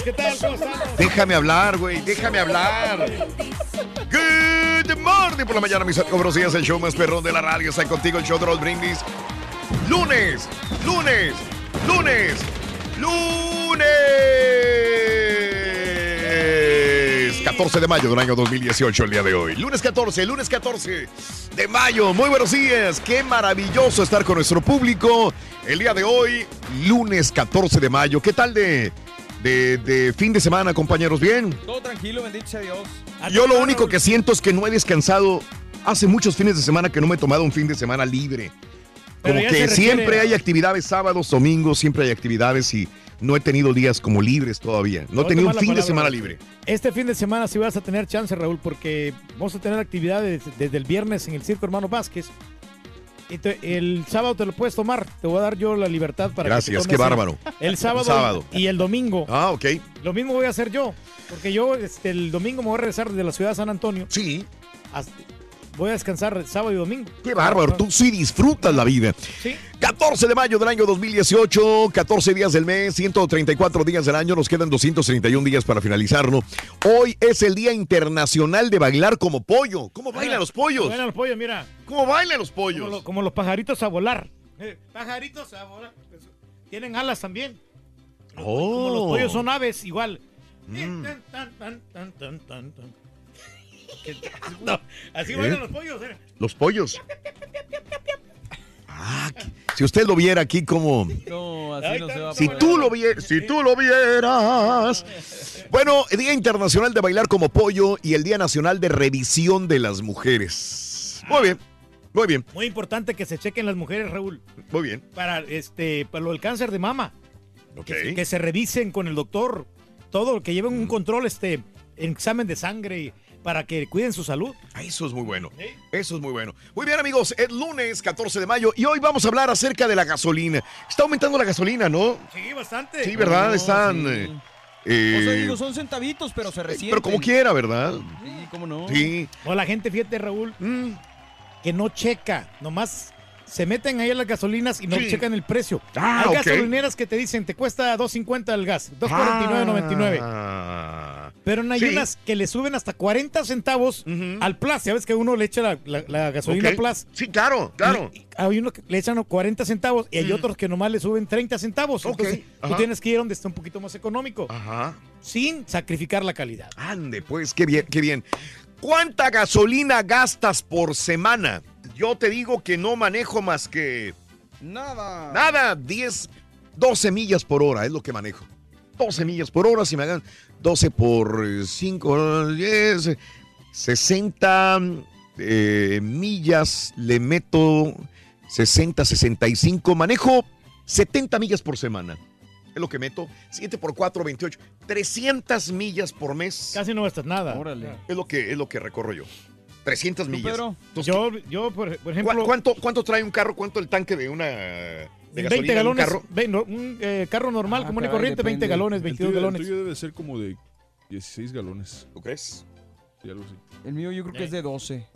Buenos días, ¿qué tal? Déjame hablar, güey, déjame hablar. Good morning por la mañana, mis amigos. días, el show más perrón de la radio. Está contigo el show de los brindis. Lunes, lunes, lunes, lunes. 14 de mayo del año 2018, el día de hoy. Lunes 14, lunes 14 de mayo. Muy buenos días. Qué maravilloso estar con nuestro público el día de hoy, lunes 14 de mayo. ¿Qué tal de, de, de fin de semana, compañeros? ¿Bien? Todo tranquilo, bendito sea Dios. Yo lo único que siento es que no he descansado. Hace muchos fines de semana que no me he tomado un fin de semana libre. Como que requiere- siempre hay actividades sábados, domingos, siempre hay actividades y no he tenido días como libres todavía. No he tenido un fin de semana libre. Este fin de semana sí vas a tener chance, Raúl, porque vamos a tener actividades desde el viernes en el Circo Hermano Vázquez. El sábado te lo puedes tomar. Te voy a dar yo la libertad para que Gracias, te qué tomes bárbaro. El sábado, El sábado. y el domingo. Ah, ok. Lo mismo voy a hacer yo. Porque yo este, el domingo me voy a regresar desde la ciudad de San Antonio. Sí. Voy a descansar sábado y domingo. Qué bárbaro, tú sí disfrutas la vida. Sí. 14 de mayo del año 2018, 14 días del mes, 134 días del año, nos quedan 231 días para finalizarlo. Hoy es el Día Internacional de Bailar como Pollo. ¿Cómo bailan los pollos? Bailan los pollos, mira. ¿Cómo bailan los pollos? Como, lo- como los pajaritos a volar. Eh, pajaritos a volar. Tienen alas también. Como los Oh. pollos son aves, igual. Mm. Tan, tan, tan, no, así ¿Eh? bailan los pollos. eh. Los pollos. Ah, que- si usted lo viera aquí como... No, así no se va a Si tú lo vieras, si tú lo vieras. Bueno, el Día Internacional de Bailar como Pollo y el Día Nacional de Revisión de las Mujeres. Muy bien, muy bien, Muy importante que se chequen las mujeres, Raúl, muy bien. para este para lo del cáncer de mama. Ok. Que, se- que se revisen con el doctor todo, que lleven un control, este examen de sangre para que cuiden su salud. Ah, Eso es muy bueno. Eso es muy bueno. Muy bien, amigos. Es lunes 14 de mayo y hoy vamos a hablar acerca de la gasolina. Está aumentando la gasolina, ¿no? Sí, bastante. Sí, ¿verdad? No, Están. sí. eh, O sea, eh, digo, son centavitos, pero se resienten. pero como quiera, ¿verdad? Sí, cómo no. Sí. O la gente, fíjate, Raúl, Mm. que no checa, nomás se meten ahí a las gasolinas y no Sí. checan el precio. Ah, Hay gasolineras que te dicen, te cuesta 2.50 el gas, 2.49.99. Ah. Pero hay Sí. unas que le suben hasta 40 centavos al plus. Ya ves que uno le echa la, la- la gasolina Ok. plus. Sí, claro, claro. Y- y hay uno que le echan 40 centavos y hay otros que nomás le suben 30 centavos. Ok, Entonces, tú tienes que ir donde está un poquito más económico. Ajá. Sin sacrificar la calidad. Ande, pues, qué bien, qué bien. ¿Cuánta gasolina gastas por semana? Yo te digo que no manejo más que Nada. nada, 10, 12 millas por hora es lo que manejo. 12 millas por hora, si me hagan 12 por 5, 10, 60 eh, millas, le meto 60, 65, manejo 70 millas por semana. Es lo que meto. 7 por 4, 28. 300 millas por mes. Casi no gastas nada. Órale. Es lo que, es lo que recorro yo. 300 ¿Tú, millas. Pedro? Entonces, Yo, yo por, por ¿cu- ejemplo, ¿cuánto, ¿Cuánto trae un carro? ¿Cuánto el tanque de una de 20 gasolina de un galones, carro? ve- no, un eh, carro normal, Ah, común y corriente, 20 depende. galones, El 22 tuyo, el galones. tuyo debe ser como de 16 galones. ¿Tú crees? Sí, algo así. El mío yo creo que Eh. es de 12.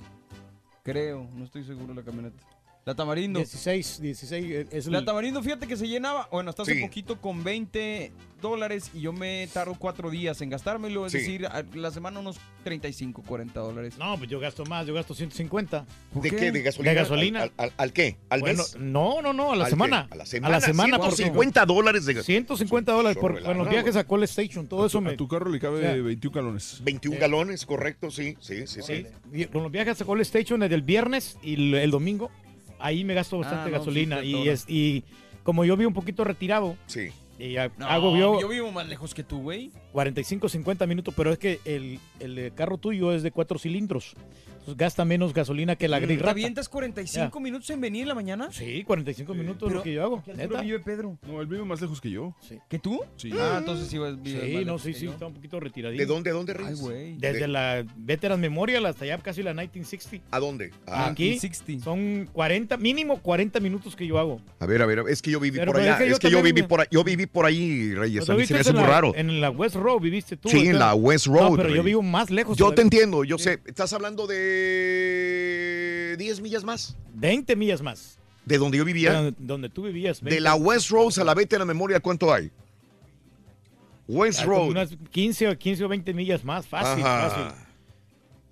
Creo, no estoy seguro de la camioneta. La Tamarindo. 16, 16 eh, es La el- Tamarindo, fíjate que se llenaba, bueno, hasta hace Sí. poquito con 20 dólares y yo me tardo cuatro días en gastármelo, es Sí. decir, a la semana unos 35, 40 dólares. No, pues yo gasto más, yo gasto 150. ¿Por ¿De qué? ¿De gasolina? ¿De gasolina? ¿Al, al- al qué? ¿Al Bueno, mes? no, no, no, a la ¿Al semana. qué? A la semana. A la semana, por 150 dólares de gasolina. 150 dólares por, por los viajes a Call Station, todo a, eso tu, me... a tu carro le cabe o sea, 21 galones. 21 Sí. galones, correcto, sí, sí, sí, sí. Con los viajes a Call Station desde el viernes y el, el domingo, ahí me gasto bastante Ah, no, gasolina. sí, y, es, y como yo vivo un poquito retirado, Sí. y No, hago yo, yo vivo más lejos que tú, güey. 45, 50 minutos, pero es que el, el carro tuyo es de cuatro cilindros. Entonces gasta menos gasolina que la gris ¿Te avientas 45 minutos en venir en la mañana? Sí, 45 minutos es lo que yo hago. ¿Qué vive Pedro? No, él vive más lejos que yo. Sí. ¿Que tú? Sí. Ah, entonces sí Sí, más no, sí, sí, yo. está un poquito retiradito. ¿De dónde, a dónde, Ay, Reyes? güey. Desde De- la Veteran Memorial hasta allá casi la 1960. ¿A dónde? Ah, Aquí 60. son 40, mínimo 40 minutos que yo hago. a ver, a ver, es que yo viví Pero, por pero allá. es que yo es que yo también viví me- por ahí, yo viví por ahí, Reyes. Pues A mí se me hace en muy la- raro. En la West Road viviste tú. Sí, en la West Road. Pero yo vivo más lejos. Yo te entiendo, yo sé. Estás hablando de 10 millas más 20 millas más. de donde yo vivía. Donde, donde tú vivías. De la West Road a la Vete a la Memoria, ¿cuánto hay? West como Road. Unas 15 o 15 o 20 millas más. Fácil, Ajá. fácil.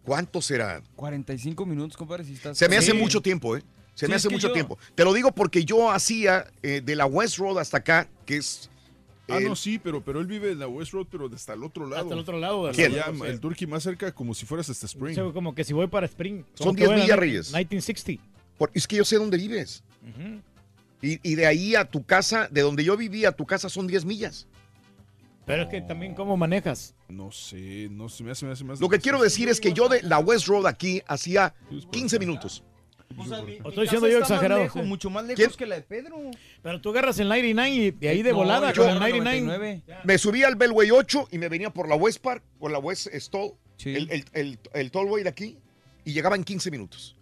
¿Cuánto será? 45 minutos, compadre, si estás... Se me hace Sí. mucho tiempo, ¿eh? Se me Sí, hace es que mucho yo- tiempo. Te lo digo porque yo hacía eh, de la West Road hasta acá, que es. Ah, no, sí, pero, pero él vive en la West Road, pero hasta el otro lado. Hasta el otro lado. Hasta ¿Quién? allá, el Turkey más cerca, como si fueras hasta Spring. O sea, como que si voy para Spring. Son Como que 10 voy a la millas, Reyes. 1960. por- es que yo sé dónde vives. Y, y de ahí a tu casa, de donde yo vivía a tu casa son 10 millas. Pero es que también cómo manejas. No sé, no se me hace, me hace más. Lo que quiero decir es que yo de la West Road aquí hacía 15 minutos. O sea, mi- O mi estoy siendo yo más exagerado, lejos, sí. mucho más lejos ¿Quién? que la de Pedro. Pero tú agarras el 99 y de ahí de No, volada yo con el agarro 99. 99. Me subí al Bellway 8 y me venía por la West Park, por la West Stall, Sí. el, el, el, el tollway de aquí, y llegaba en 15 minutos.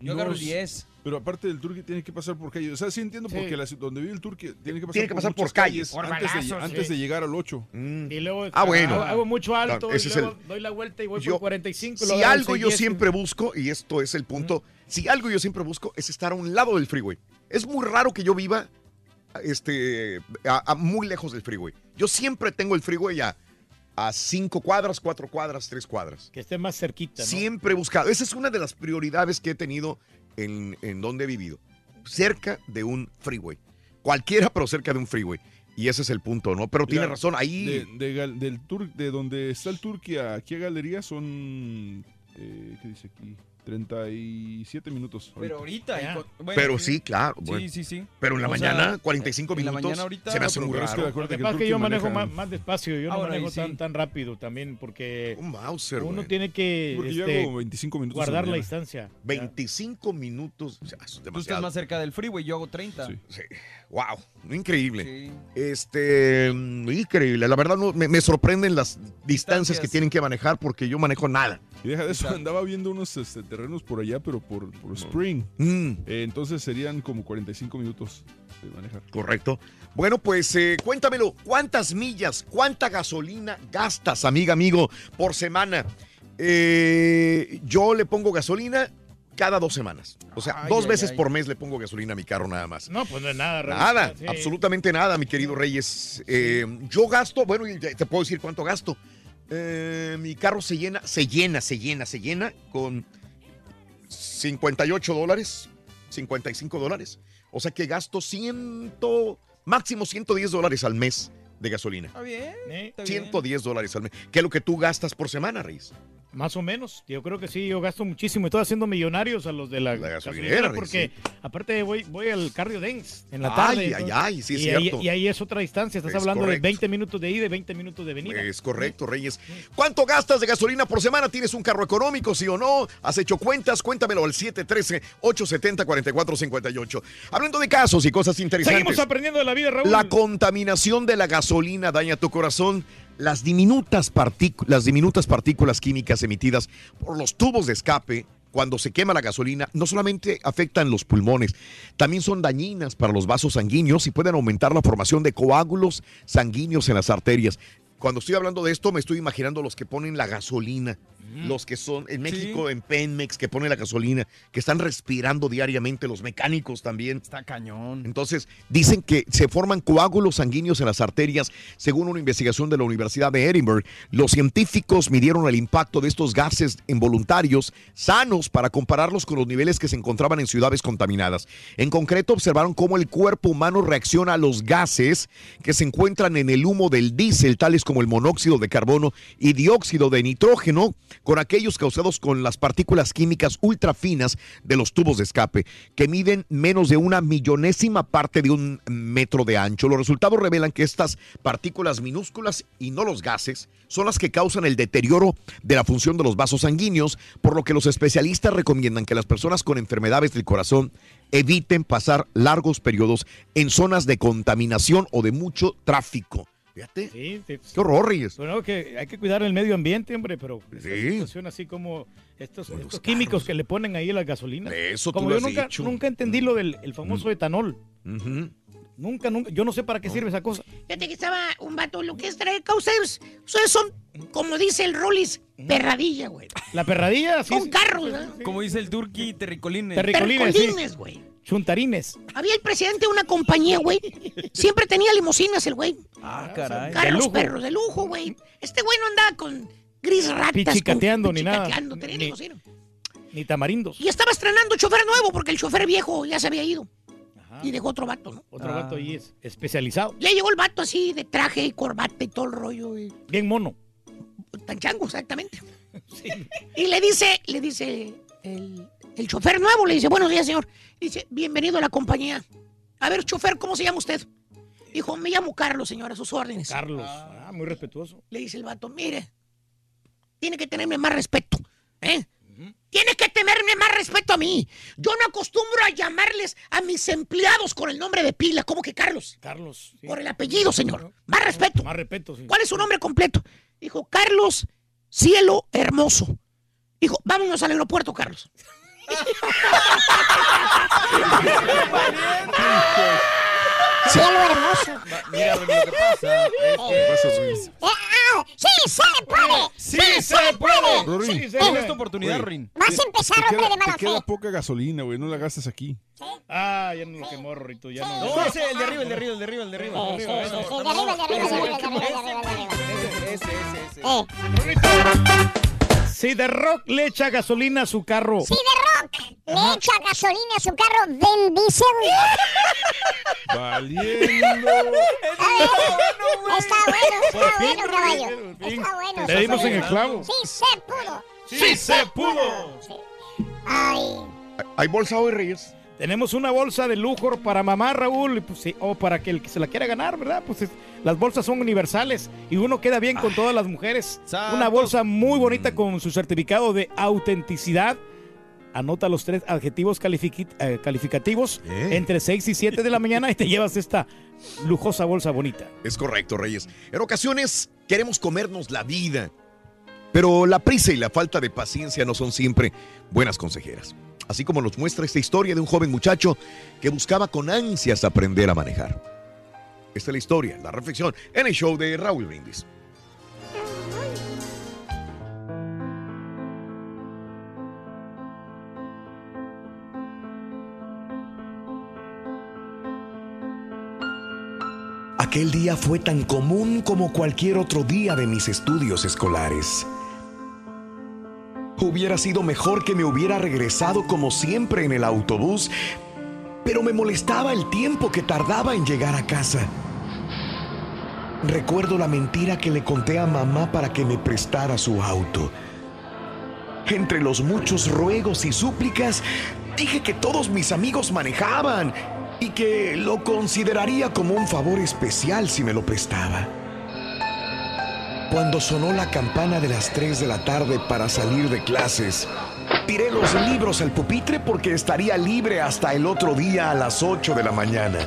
Yo agarro el No, 10. Pero aparte del Turkey tiene que pasar por calle. O sea, sí entiendo Sí. porque la donde vive el Turkey tiene que pasar, Tiene que pasar por calles. Por antes, de, balazos, antes sí. de llegar al 8. Mm. Y luego Ah, bueno. hago, hago mucho alto Claro, ese y es luego el- doy la vuelta y voy Yo- por 45. y Si algo yo 610. siempre busco, y esto es el punto, si algo yo siempre busco es estar a un lado del freeway. Es muy raro que yo viva este, a, a muy lejos del freeway. Yo siempre tengo el freeway a, a cinco cuadras, cuatro cuadras, tres cuadras. Que esté más cerquita, ¿no? Siempre he buscado. Esa es una de las prioridades que he tenido en, en donde he vivido. Cerca de un freeway. Cualquiera, pero cerca de un freeway. Y ese es el punto, ¿no? Pero tiene razón, ahí... De, del tur, de donde está el Turkey a aquí a Galería son. Eh, ¿Qué dice aquí? 37 minutos. Pero ahorita. y Ya. con- bueno, pero sí, claro. bueno. Sí, sí, sí. Pero en la O sea, mañana, 45 en la minutos, mañana ahorita- se me hace muy pero es que raro. de Lo acuerdo que que pasa es que yo Turkey manejo maneja- más, más despacio, yo no Ahora, manejo y sí. tan, tan rápido también porque Un Mauser, uno güey. tiene que Porque yo este, hago 25 minutos. guardar la mañana. distancia. 25 minutos. o sea, es Tú estás demasiado. más cerca del freeway, yo hago 30. Sí. Sí. Wow, increíble. Sí. Este, increíble. La verdad no, me, me sorprenden las distancias, Distancias. que tienen que manejar porque yo manejo nada. Y deja de eso, Exacto. andaba viendo unos este, terrenos por allá, pero por, por Spring. Mm, Eh, entonces serían como 45 minutos de manejar. correcto. Bueno, pues eh, cuéntamelo. ¿Cuántas millas, cuánta gasolina gastas, amiga, amigo, por semana? Eh, yo le pongo gasolina cada dos semanas. O sea, Ay, dos ay, veces ay. por mes le pongo gasolina a mi carro nada más. No, pues no es nada. Nada, realmente, sí. absolutamente nada, mi querido Reyes. Eh, yo gasto, bueno, y te puedo decir cuánto gasto. Eh, mi carro se llena, se llena, se llena, se llena con 58 dólares, 55 dólares. O sea que gasto 100, máximo 110 dólares al mes de gasolina. Está bien. ¿Eh? Está bien. 110 dólares al mes. ¿Qué es lo que tú gastas por semana, Reyes? Más o menos. Yo creo que sí, yo gasto muchísimo. Estoy haciendo millonarios a los de la, gasolinera, porque aparte voy, voy al Cardio Dance en la tarde. Ay, ay, ay, sí es y cierto. Ahí, y ahí es otra distancia. Estás Es hablando correcto. de 20 minutos de ida y 20 minutos de venida. Es correcto, Reyes. ¿Cuánto gastas de gasolina por semana? ¿Tienes un carro económico, sí o no? ¿Has hecho cuentas? Cuéntamelo al 713-870-4458. Hablando de casos y cosas interesantes. Seguimos aprendiendo de la vida, Raúl. La contaminación de la gasolina daña tu corazón. Las diminutas, las diminutas partículas químicas emitidas por los tubos de escape cuando se quema la gasolina no solamente afectan los pulmones, también son dañinas para los vasos sanguíneos y pueden aumentar la formación de coágulos sanguíneos en las arterias. Cuando estoy hablando de esto, me estoy imaginando los que ponen la gasolina, los que son en México, en Penmex, que ponen la gasolina, que están respirando diariamente, los mecánicos también. Está cañón. Entonces, dicen que se forman coágulos sanguíneos en las arterias. Según una investigación de la Universidad de Edinburgh, los científicos midieron el impacto de estos gases involuntarios sanos para compararlos con los niveles que se encontraban en ciudades contaminadas. En concreto, observaron cómo el cuerpo humano reacciona a los gases que se encuentran en el humo del diésel, tales como el monóxido de carbono y dióxido de nitrógeno, con aquellos causados con las partículas químicas ultra finas de los tubos de escape, que miden menos de una millonésima parte de un metro de ancho. Los resultados revelan que estas partículas minúsculas y no los gases son las que causan el deterioro de la función de los vasos sanguíneos, por lo que los especialistas recomiendan que las personas con enfermedades del corazón eviten pasar largos periodos en zonas de contaminación o de mucho tráfico. Fíjate. Sí, sí. Qué horror, Reyes. Bueno, que hay que cuidar el medio ambiente, hombre, pero esta Sí. situación así como estos, estos químicos que le ponen ahí a la gasolina. Eso tú como lo yo has nunca, dicho. nunca entendí lo del el famoso etanol. Nunca, nunca. Yo no sé para qué sirve esa cosa. Fíjate que estaba un vato, lo que es traer ustedes son, como dice el Rollis, perradilla, güey. La perradilla, sí. Con sí. carros, ¿verdad? Como dice el turqui, terricolines. Terricolines, sí. Terricolines, güey. Chuntarines. Había el presidente de una compañía, güey. Siempre tenía limusinas el güey. Ah, caray. Carros lujo. perros de lujo, güey. Este güey no andaba con gris ratas. con- Pichicateando ni nada. pichicateando, tenía Ni- limusina. Ni tamarindos. Y estaba estrenando chofer nuevo porque el chofer viejo ya se había ido. Y dejó otro vato, ¿no? Otro vato ahí es especializado. Ya llegó el vato así de traje y corbata y todo el rollo. güey. Bien mono. Tan chango, exactamente. Y le dice, le dice el, el chofer nuevo, le dice, buenos días, señor. Dice, bienvenido a la compañía. A ver, chofer, ¿cómo se llama usted? Dijo, me llamo Carlos, señor, a sus órdenes. Carlos. Ah, muy respetuoso. Le dice el vato, mire, tiene que tenerme más respeto, ¿eh? Tiene que tenerme más respeto a mí. Yo no acostumbro a llamarles a mis empleados con el nombre de pila, como que Carlos. Carlos. sí. Por el apellido, señor. Más respeto. Más respeto, sí. ¿Cuál es su nombre completo? Dijo, Carlos Cielo Hermoso. Dijo, vámonos al aeropuerto, Carlos. Cielo hermoso. Mira, lo que pasa es que... Eh, ah, ¡Sí se puede! ¡Sí se puede! Rory, Sí, se puede. esta oportunidad, Rin. Vas a empezar, hombre de mala te queda fe. poca gasolina, güey. No la gastas aquí. Ah, ya no lo quemó, Rito. Ya no. No, ese, el de arriba, el de arriba, el de arriba, el de arriba. Sí, sí, sí, sí, de arriba, de arriba, de arriba, de arriba, de arriba, de arriba. Ese, ese, ese. Si The Rock le echa gasolina a su carro. si The Rock le echa gasolina a su carro, Vin Diesel. Valiendo. Está bueno, está bueno, caballo. Está bueno. Le dimos en el clavo. Sí se pudo. ¡Sí se pudo! Ay, ¿Hay bolsa hoy, Reyes? Tenemos una bolsa de lujo para mamá, Raúl, pues, sí, o para que el que se la quiera ganar, ¿verdad? Pues es- las bolsas son universales y uno queda bien con todas las mujeres. santos. Una bolsa muy bonita con su certificado de autenticidad. Anota los tres adjetivos eh, calificativos Eh. entre 6 y 7 de la mañana y te llevas esta lujosa bolsa bonita. Es correcto, Reyes. En ocasiones queremos comernos la vida, pero la prisa y la falta de paciencia no son siempre buenas consejeras. Así como nos muestra esta historia de un joven muchacho que buscaba con ansias aprender a manejar. Esta es la historia, la reflexión en el show de Raúl Brindis. Aquel día fue tan común como cualquier otro día de mis estudios escolares. Hubiera sido mejor que me hubiera regresado como siempre en el autobús, pero me molestaba el tiempo que tardaba en llegar a casa. Recuerdo la mentira que le conté a mamá para que me prestara su auto. Entre los muchos ruegos y súplicas, dije que todos mis amigos manejaban y que lo consideraría como un favor especial si me lo prestaba. Cuando sonó la campana de las 3 de la tarde para salir de clases, tiré los libros al pupitre porque estaría libre hasta el otro día a las 8 de la mañana.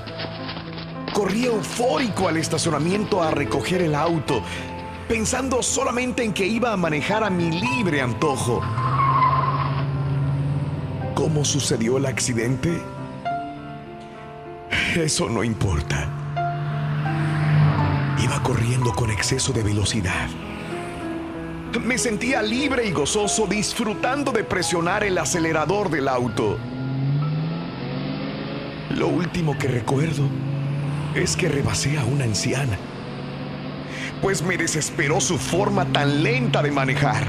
Corrí eufórico al estacionamiento a recoger el auto, pensando solamente en que iba a manejar a mi libre antojo. ¿Cómo sucedió el accidente? Eso no importa. Iba corriendo con exceso de velocidad. Me sentía libre y gozoso disfrutando de presionar el acelerador del auto. Lo último que recuerdo es que rebasé a una anciana, pues me desesperó su forma tan lenta de manejar.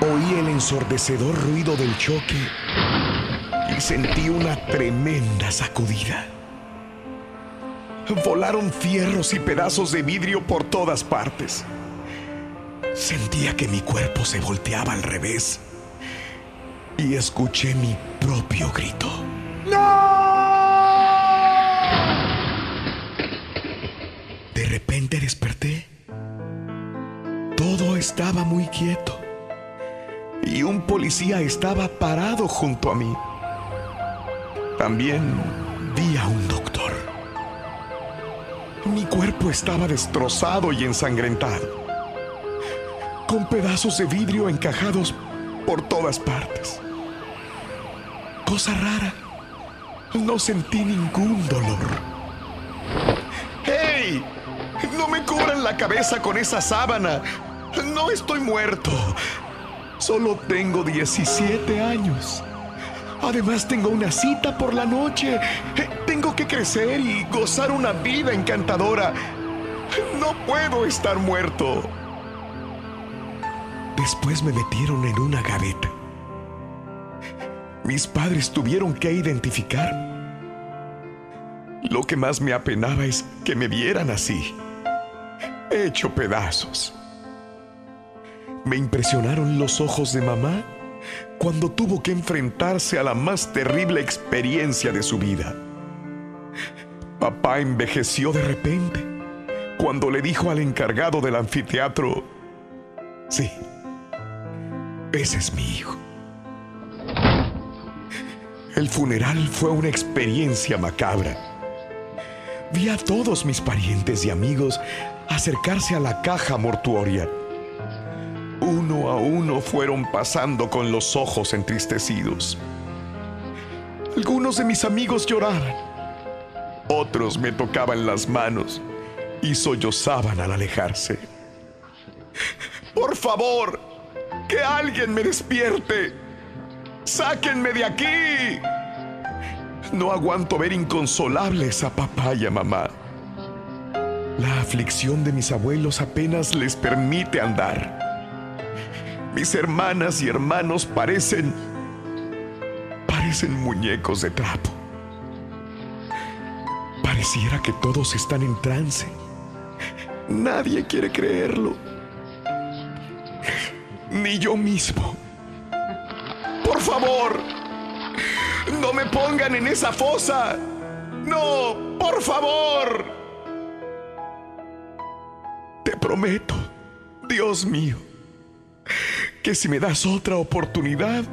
Oí el ensordecedor ruido del choque y sentí una tremenda sacudida. Volaron fierros y pedazos de vidrio por todas partes. Sentía que mi cuerpo se volteaba al revés y escuché mi propio grito. De repente desperté. Todo estaba muy quieto y un policía estaba parado junto a mí. También vi a un doctor. Mi cuerpo estaba destrozado y ensangrentado, con pedazos de vidrio encajados por todas partes. Cosa rara, no sentí ningún dolor. ¡Hey! No me cubran la cabeza con esa sábana. No estoy muerto. Solo tengo 17 años. Además tengo una cita por la noche. Eh, Tengo que crecer y gozar una vida encantadora. No puedo estar muerto. Después me metieron en una gaveta. Mis padres tuvieron que identificar. Lo que más me apenaba es que me vieran así, hecho pedazos. Me impresionaron los ojos de mamá cuando tuvo que enfrentarse a la más terrible experiencia de su vida. Papá envejeció de repente cuando le dijo al encargado del anfiteatro, sí, ese es mi hijo. El funeral fue una experiencia macabra. Vi a todos mis parientes y amigos acercarse a la caja mortuoria. Uno a uno fueron pasando con los ojos entristecidos. Algunos de mis amigos lloraban. Otros me tocaban las manos y sollozaban al alejarse. Por favor, que alguien me despierte. Sáquenme de aquí. No aguanto ver inconsolables a papá y a mamá. La aflicción de mis abuelos apenas les permite andar. Mis hermanas y hermanos parecen... parecen muñecos de trapo. Pareciera que todos están en trance. Nadie quiere creerlo. Ni yo mismo. Por favor, no me pongan en esa fosa. No, por favor. Te prometo, Dios mío, que si me das otra oportunidad,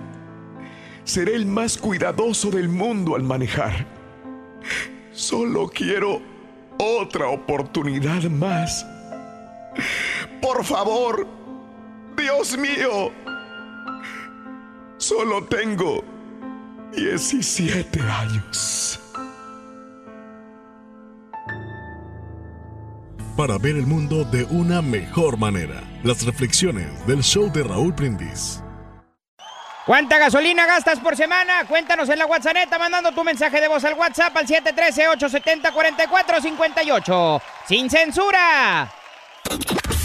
seré el más cuidadoso del mundo al manejar. Solo quiero otra oportunidad más. Por favor, Dios mío, solo tengo 17 años. Para ver el mundo de una mejor manera. Las reflexiones del show de Raúl Brindis. ¿Cuánta gasolina gastas por semana? Cuéntanos en la WhatsApp mandando tu mensaje de voz al WhatsApp al 713-870-4458. ¡Sin censura!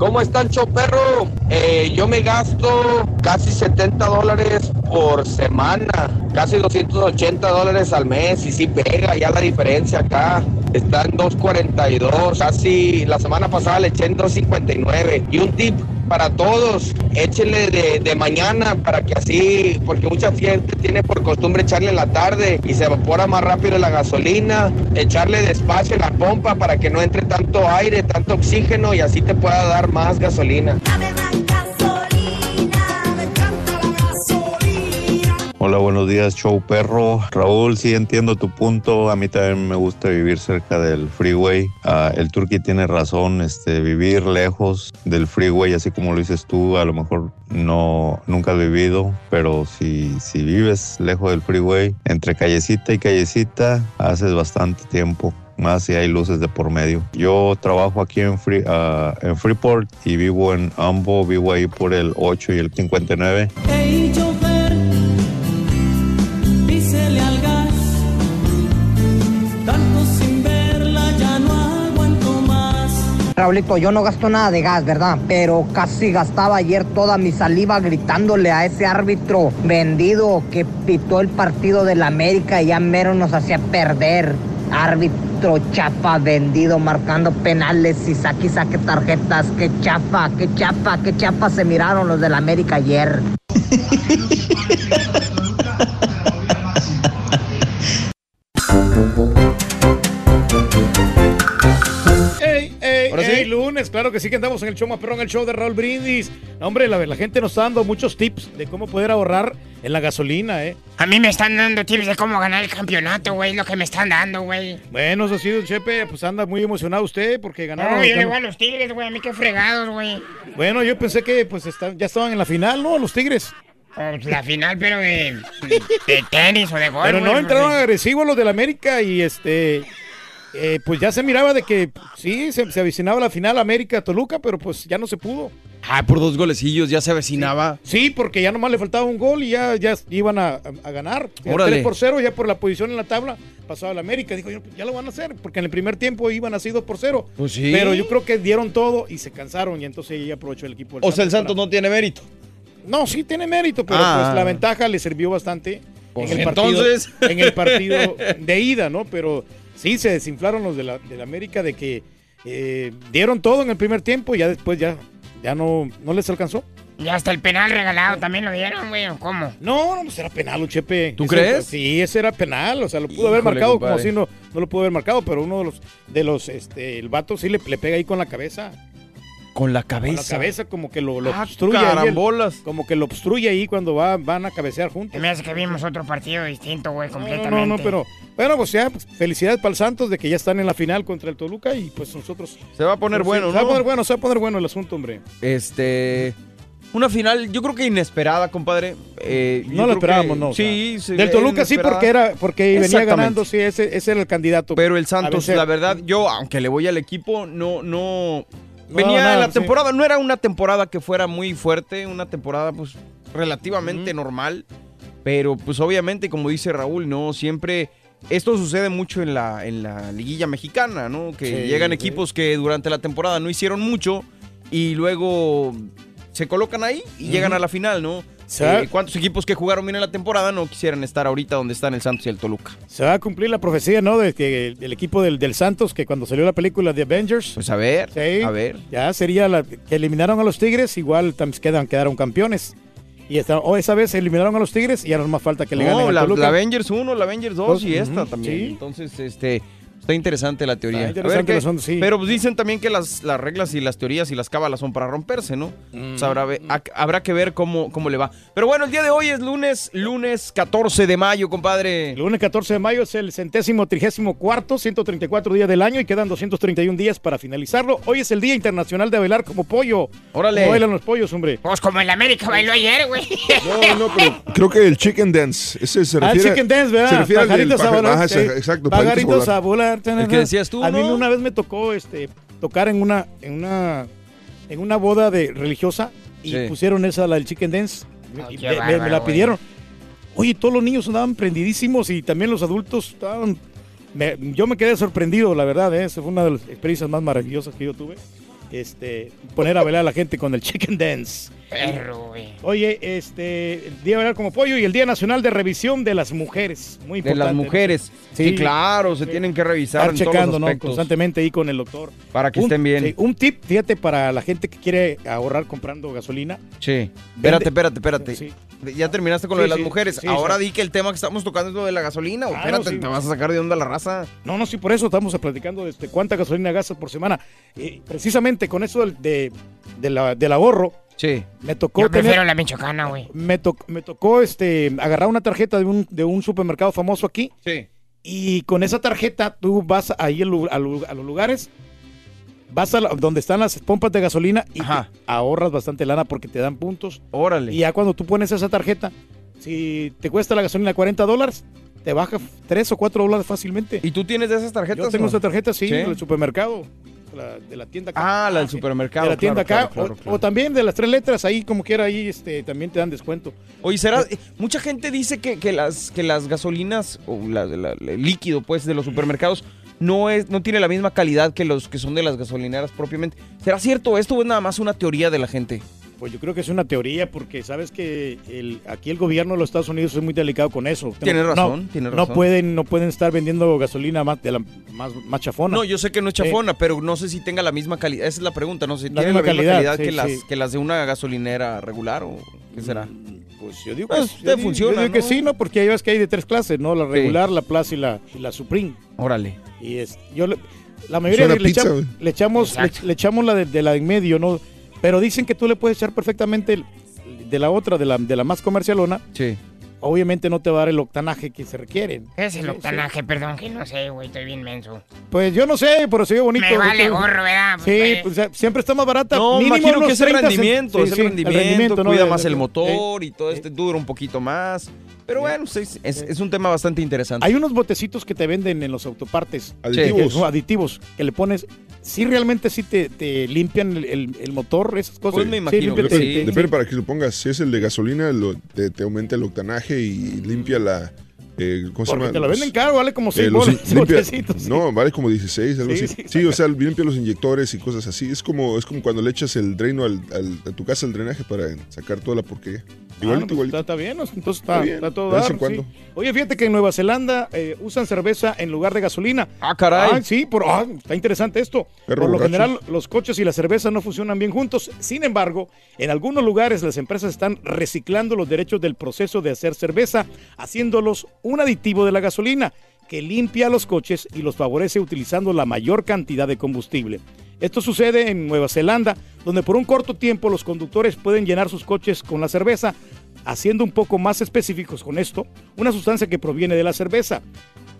¿Cómo está el show perro? Eh, yo me gasto casi 70 dólares por semana, casi 280 dólares al mes y sí pega ya la diferencia acá. Está en 2.42, casi la semana pasada le eché en 2.59. Y un tip para todos, échenle de, de mañana para que así, porque mucha gente tiene por costumbre echarle en la tarde y se evapora más rápido la gasolina, echarle despacio en la pompa para que no entre tanto aire, tanto oxígeno y así te pueda dar más gasolina. Hola, buenos días, show perro. Raúl, sí entiendo tu punto. A mí también me gusta vivir cerca del freeway. Ah, el turqui tiene razón, este, vivir lejos del freeway, así como lo dices tú, a lo mejor no, nunca has vivido, pero si, si vives lejos del freeway, entre callecita y callecita, haces bastante tiempo más si hay luces de por medio. Yo trabajo aquí en, Free- ah, en Freeport y vivo en Ambo, vivo ahí por el 8 y el 59. Hey, Raulito, yo no gasto nada de gas, ¿verdad? Pero casi gastaba ayer toda mi saliva gritándole a ese árbitro vendido que pitó el partido del América y ya mero nos hacía perder. Árbitro chafa vendido marcando penales y saque saque tarjetas. Qué chafa, qué chafa, qué chafa se miraron los del América ayer. Ey, ey, Ahora ey, sí. lunes, claro que sí que andamos en el show más perrón, el show de Raúl Brindis. No, hombre, la, la gente nos está dando muchos tips de cómo poder ahorrar en la gasolina, ¿eh? A mí me están dando tips de cómo ganar el campeonato, güey, lo que me están dando, güey. Bueno, eso sí, don Chepe, pues anda muy emocionado usted porque ganaron. No, yo le voy a los tigres, güey, a mí qué fregados, güey. Bueno, yo pensé que pues está- ya estaban en la final, ¿no? Los Tigres. Pues la final, pero de, de tenis o de golf, Pero no entraron porque- agresivos los del América y este. Eh, pues ya se miraba de que sí, se, se avicinaba la final América-Toluca, pero pues ya no se pudo. Ah, por dos golecillos ya se avecinaba. Sí, porque ya nomás le faltaba un gol y ya, ya iban a, a- a ganar. Ya Órale. 3 por 0, ya por la posición en la tabla, pasaba el América. Dijo, yo, ya lo van a hacer, porque en el primer tiempo iban así 2 por 0. Pues sí. Pero yo creo que dieron todo y se cansaron y entonces ya aprovechó el equipo. del O sea, el Santos no tiene mérito. No, sí tiene mérito, pero Ah. pues la ventaja le sirvió bastante Pues en, el partido, entonces. en el partido de ida, ¿no? Pero sí se desinflaron los de la, de la América de que eh, dieron todo en el primer tiempo y ya después ya, ya no, no les alcanzó. Y hasta el penal regalado también lo dieron, güey, ¿o ¿cómo? No, no, pues era penal, un Chepe. ¿Tú Ese- crees? Sí, ese era penal, o sea, lo pudo haber marcado como si no, no lo pudo haber marcado, pero uno de los, de los, este, el vato sí le, le pega ahí con la cabeza. Con la Con cabeza. la cabeza como que lo, lo Ah, obstruye. ahí carambolas. como que lo obstruye ahí cuando va, van a cabecear juntos. Me hace que vimos otro partido distinto, güey, No, completamente. no, no, pero bueno, pues ya, pues, felicidades para el Santos de que ya están en la final contra el Toluca y pues nosotros... Se va a poner Sí, bueno, Se va a ¿no? poner bueno, se va a poner bueno el asunto, hombre. Este. Una final, yo creo que inesperada, compadre. Eh, No lo creo esperábamos, que- no. o sea, Sí, sí, Del Toluca sí, porque era porque venía ganando, sí, ese, ese era el candidato. Pero el Santos, la verdad, yo, aunque le voy al equipo, no, no. No, Venía nada, la sí. temporada, no era una temporada que fuera muy fuerte, una temporada, pues, relativamente normal. Pero, pues, obviamente, como dice Raúl, ¿no? Siempre. Esto sucede mucho en la, en la liguilla mexicana, ¿no? Que Sí, llegan sí. equipos que durante la temporada no hicieron mucho y luego se colocan ahí y llegan a la final, ¿no? Se va- Eh, ¿Cuántos equipos que jugaron bien en la temporada no quisieran estar ahorita donde están el Santos y el Toluca? Se va a cumplir la profecía, ¿no? De que el equipo del, del Santos, que cuando salió la película de Avengers. Pues a ver, Sí. a ver. Ya sería la que eliminaron a los Tigres, igual quedan, quedaron campeones. Y esta, o esa vez eliminaron a los Tigres y ahora no más falta que le ganen No, la, Toluca. la Avengers 1, la Avengers 2 y esta también. sí. Entonces, este, Está interesante la teoría. Está A ver interesante el asunto, sí. Pero pues dicen también que las, las reglas y las teorías y las cábalas son para romperse, ¿no? Mm. O sea, habrá, ve- ha- habrá que ver cómo, cómo le va. Pero bueno, el día de hoy es lunes, lunes 14 de mayo, compadre. El lunes 14 de mayo es el centésimo trigésimo cuarto, 134 días del año y quedan 231 días para finalizarlo. Hoy es el Día Internacional de Bailar como pollo. Órale. ¿Cómo bailan los pollos, hombre? Pues como el América bailó ayer, güey. No, no, pero creo que el chicken dance, ese se Ah, el refiere... chicken dance, ¿verdad? Se refiere al Pajaritos a pajar- volar. Ajá, sí. exacto, Pajaritos a volar. El que decías tú, A mí ¿no? una vez me tocó este, tocar en una, en una, en una boda de religiosa y Sí. pusieron esa, la del chicken dance. Ay, Y qué me- me, bárbaro, me la güey. pidieron. Oye, todos los niños andaban prendidísimos y también los adultos estaban... me- yo me quedé sorprendido, la verdad, ¿eh? Esa fue una de las experiencias más maravillosas que yo tuve. Este, poner a bailar a la gente con el chicken dance. Perro, güey. Oye, este, el Día de Bailar como Pollo y el Día Nacional de Revisión de las Mujeres. Muy De importante. las ¿no? mujeres. Sí, claro, se tienen que revisar Estar en todos checando, los ¿no? Constantemente ahí con el doctor. Para que Un- estén bien. sí, un tip, fíjate, para la gente que quiere ahorrar comprando gasolina. Sí. Espérate, espérate, espérate. Ya terminaste con lo de las sí, mujeres. sí, Ahora sí. di que el tema que estamos tocando es lo de la gasolina. o Ah, espérate, te vas a sacar de onda la raza. No, no, sí, por eso estamos platicando de este, cuánta gasolina gastas por semana. Y precisamente con eso del, de, de la- del ahorro, Sí. me tocó Yo prefiero tener- la michoacana, güey. me, to- me tocó este, agarrar una tarjeta de un, de un supermercado famoso aquí. Sí. Y con esa tarjeta tú vas ahí a los lugares, vas a la- donde están las pompas de gasolina y ahorras bastante lana porque te dan puntos. Órale. Y ya cuando tú pones esa tarjeta, si te cuesta la gasolina 40 dólares, te baja 3 o 4 dólares fácilmente. ¿Y tú tienes de esas tarjetas? Yo tengo no? esa tarjeta, sí, Sí. del supermercado. la- de la tienda acá. Ah, la del supermercado. de la tienda claro, acá. claro, o, claro, o también de las tres letras, ahí como quiera, ahí este, también te dan descuento. Oye, será. eh, Mucha gente dice que, que las, que las gasolinas, o la- el líquido, pues, de los supermercados, no, es, no tiene la misma calidad que los que son de las gasolineras propiamente. ¿Será cierto esto o es nada más una teoría de la gente? Pues yo creo que es una teoría porque sabes que el, aquí el gobierno de los Estados Unidos es muy delicado con eso. Tienes No- razón, no, tienes No razón. pueden, no pueden estar vendiendo gasolina más, de la, más, más chafona. No, yo sé que no es Sí. chafona, pero no sé si tenga la misma calidad. Esa es la pregunta, no sé si La tiene la misma calidad, calidad, sí, que, las, que las de una gasolinera regular o qué será. Pues yo digo Pues, que, yo funciona, yo digo que ¿no? sí, ¿no? Porque ahí ves que hay de tres clases, ¿no? La regular, la Plaza y la, y la Supreme. Órale. Y es, yo le- la mayoría de, le, pizza, echamos, güey. le echamos, le, le echamos la de, de la de en medio, ¿no? Pero dicen que tú le puedes echar perfectamente el- de la otra, de la, de la más comercialona. Sí. Obviamente no te va a dar el octanaje que se requiere. ¿Qué es el Sí, octanaje? Perdón, que no sé, güey, estoy bien menso. Pues yo no sé, pero se ve bonito. Me vale gorro, ¿verdad? Sí, Pues, pues, eh, siempre está más barata. No, mínimo imagino que es el 30 cent- rendimiento, sí, es el rendimiento, ¿no? cuida De- más el eh, motor y todo este dura un poquito más. Pero bueno, es, es- es un tema bastante interesante. Hay unos botecitos que te venden en los autopartes. Aditivos. Aditivos. Que le pones. Sí, realmente sí te, te limpian el, el- el motor, esas cosas. Pues me imagino que sí. Depende para que lo pongas. Si es el de gasolina, lo- te, te aumenta el octanaje y limpia la. eh, ¿Cómo se Porque llama? te lo Los- venden caro, vale como 6 eh, bolas. limpia-. No, vale como 16, algo Sí, así. sí, Sí, o sea, limpia los inyectores y cosas así. Es como, es como cuando le echas el dreno al, al- a tu casa, el drenaje, para sacar toda la porquería. Ah, Igualito, pues igualito. Está, está bien, entonces está, Está bien, está todo de vez en cuando. sí. Oye, fíjate que en Nueva Zelanda eh, usan cerveza en lugar de gasolina. Ah, caray. Ah, sí, por, ah, está interesante esto. Perro por lo general, los coches y la cerveza no funcionan bien juntos. Sin embargo, en algunos lugares las empresas están reciclando los derechos del proceso de hacer cerveza, haciéndolos un aditivo de la gasolina que limpia los coches y los favorece utilizando la mayor cantidad de combustible. Esto sucede en Nueva Zelanda, donde por un corto tiempo los conductores pueden llenar sus coches con la cerveza, haciendo un poco más específicos con esto, una sustancia que proviene de la cerveza.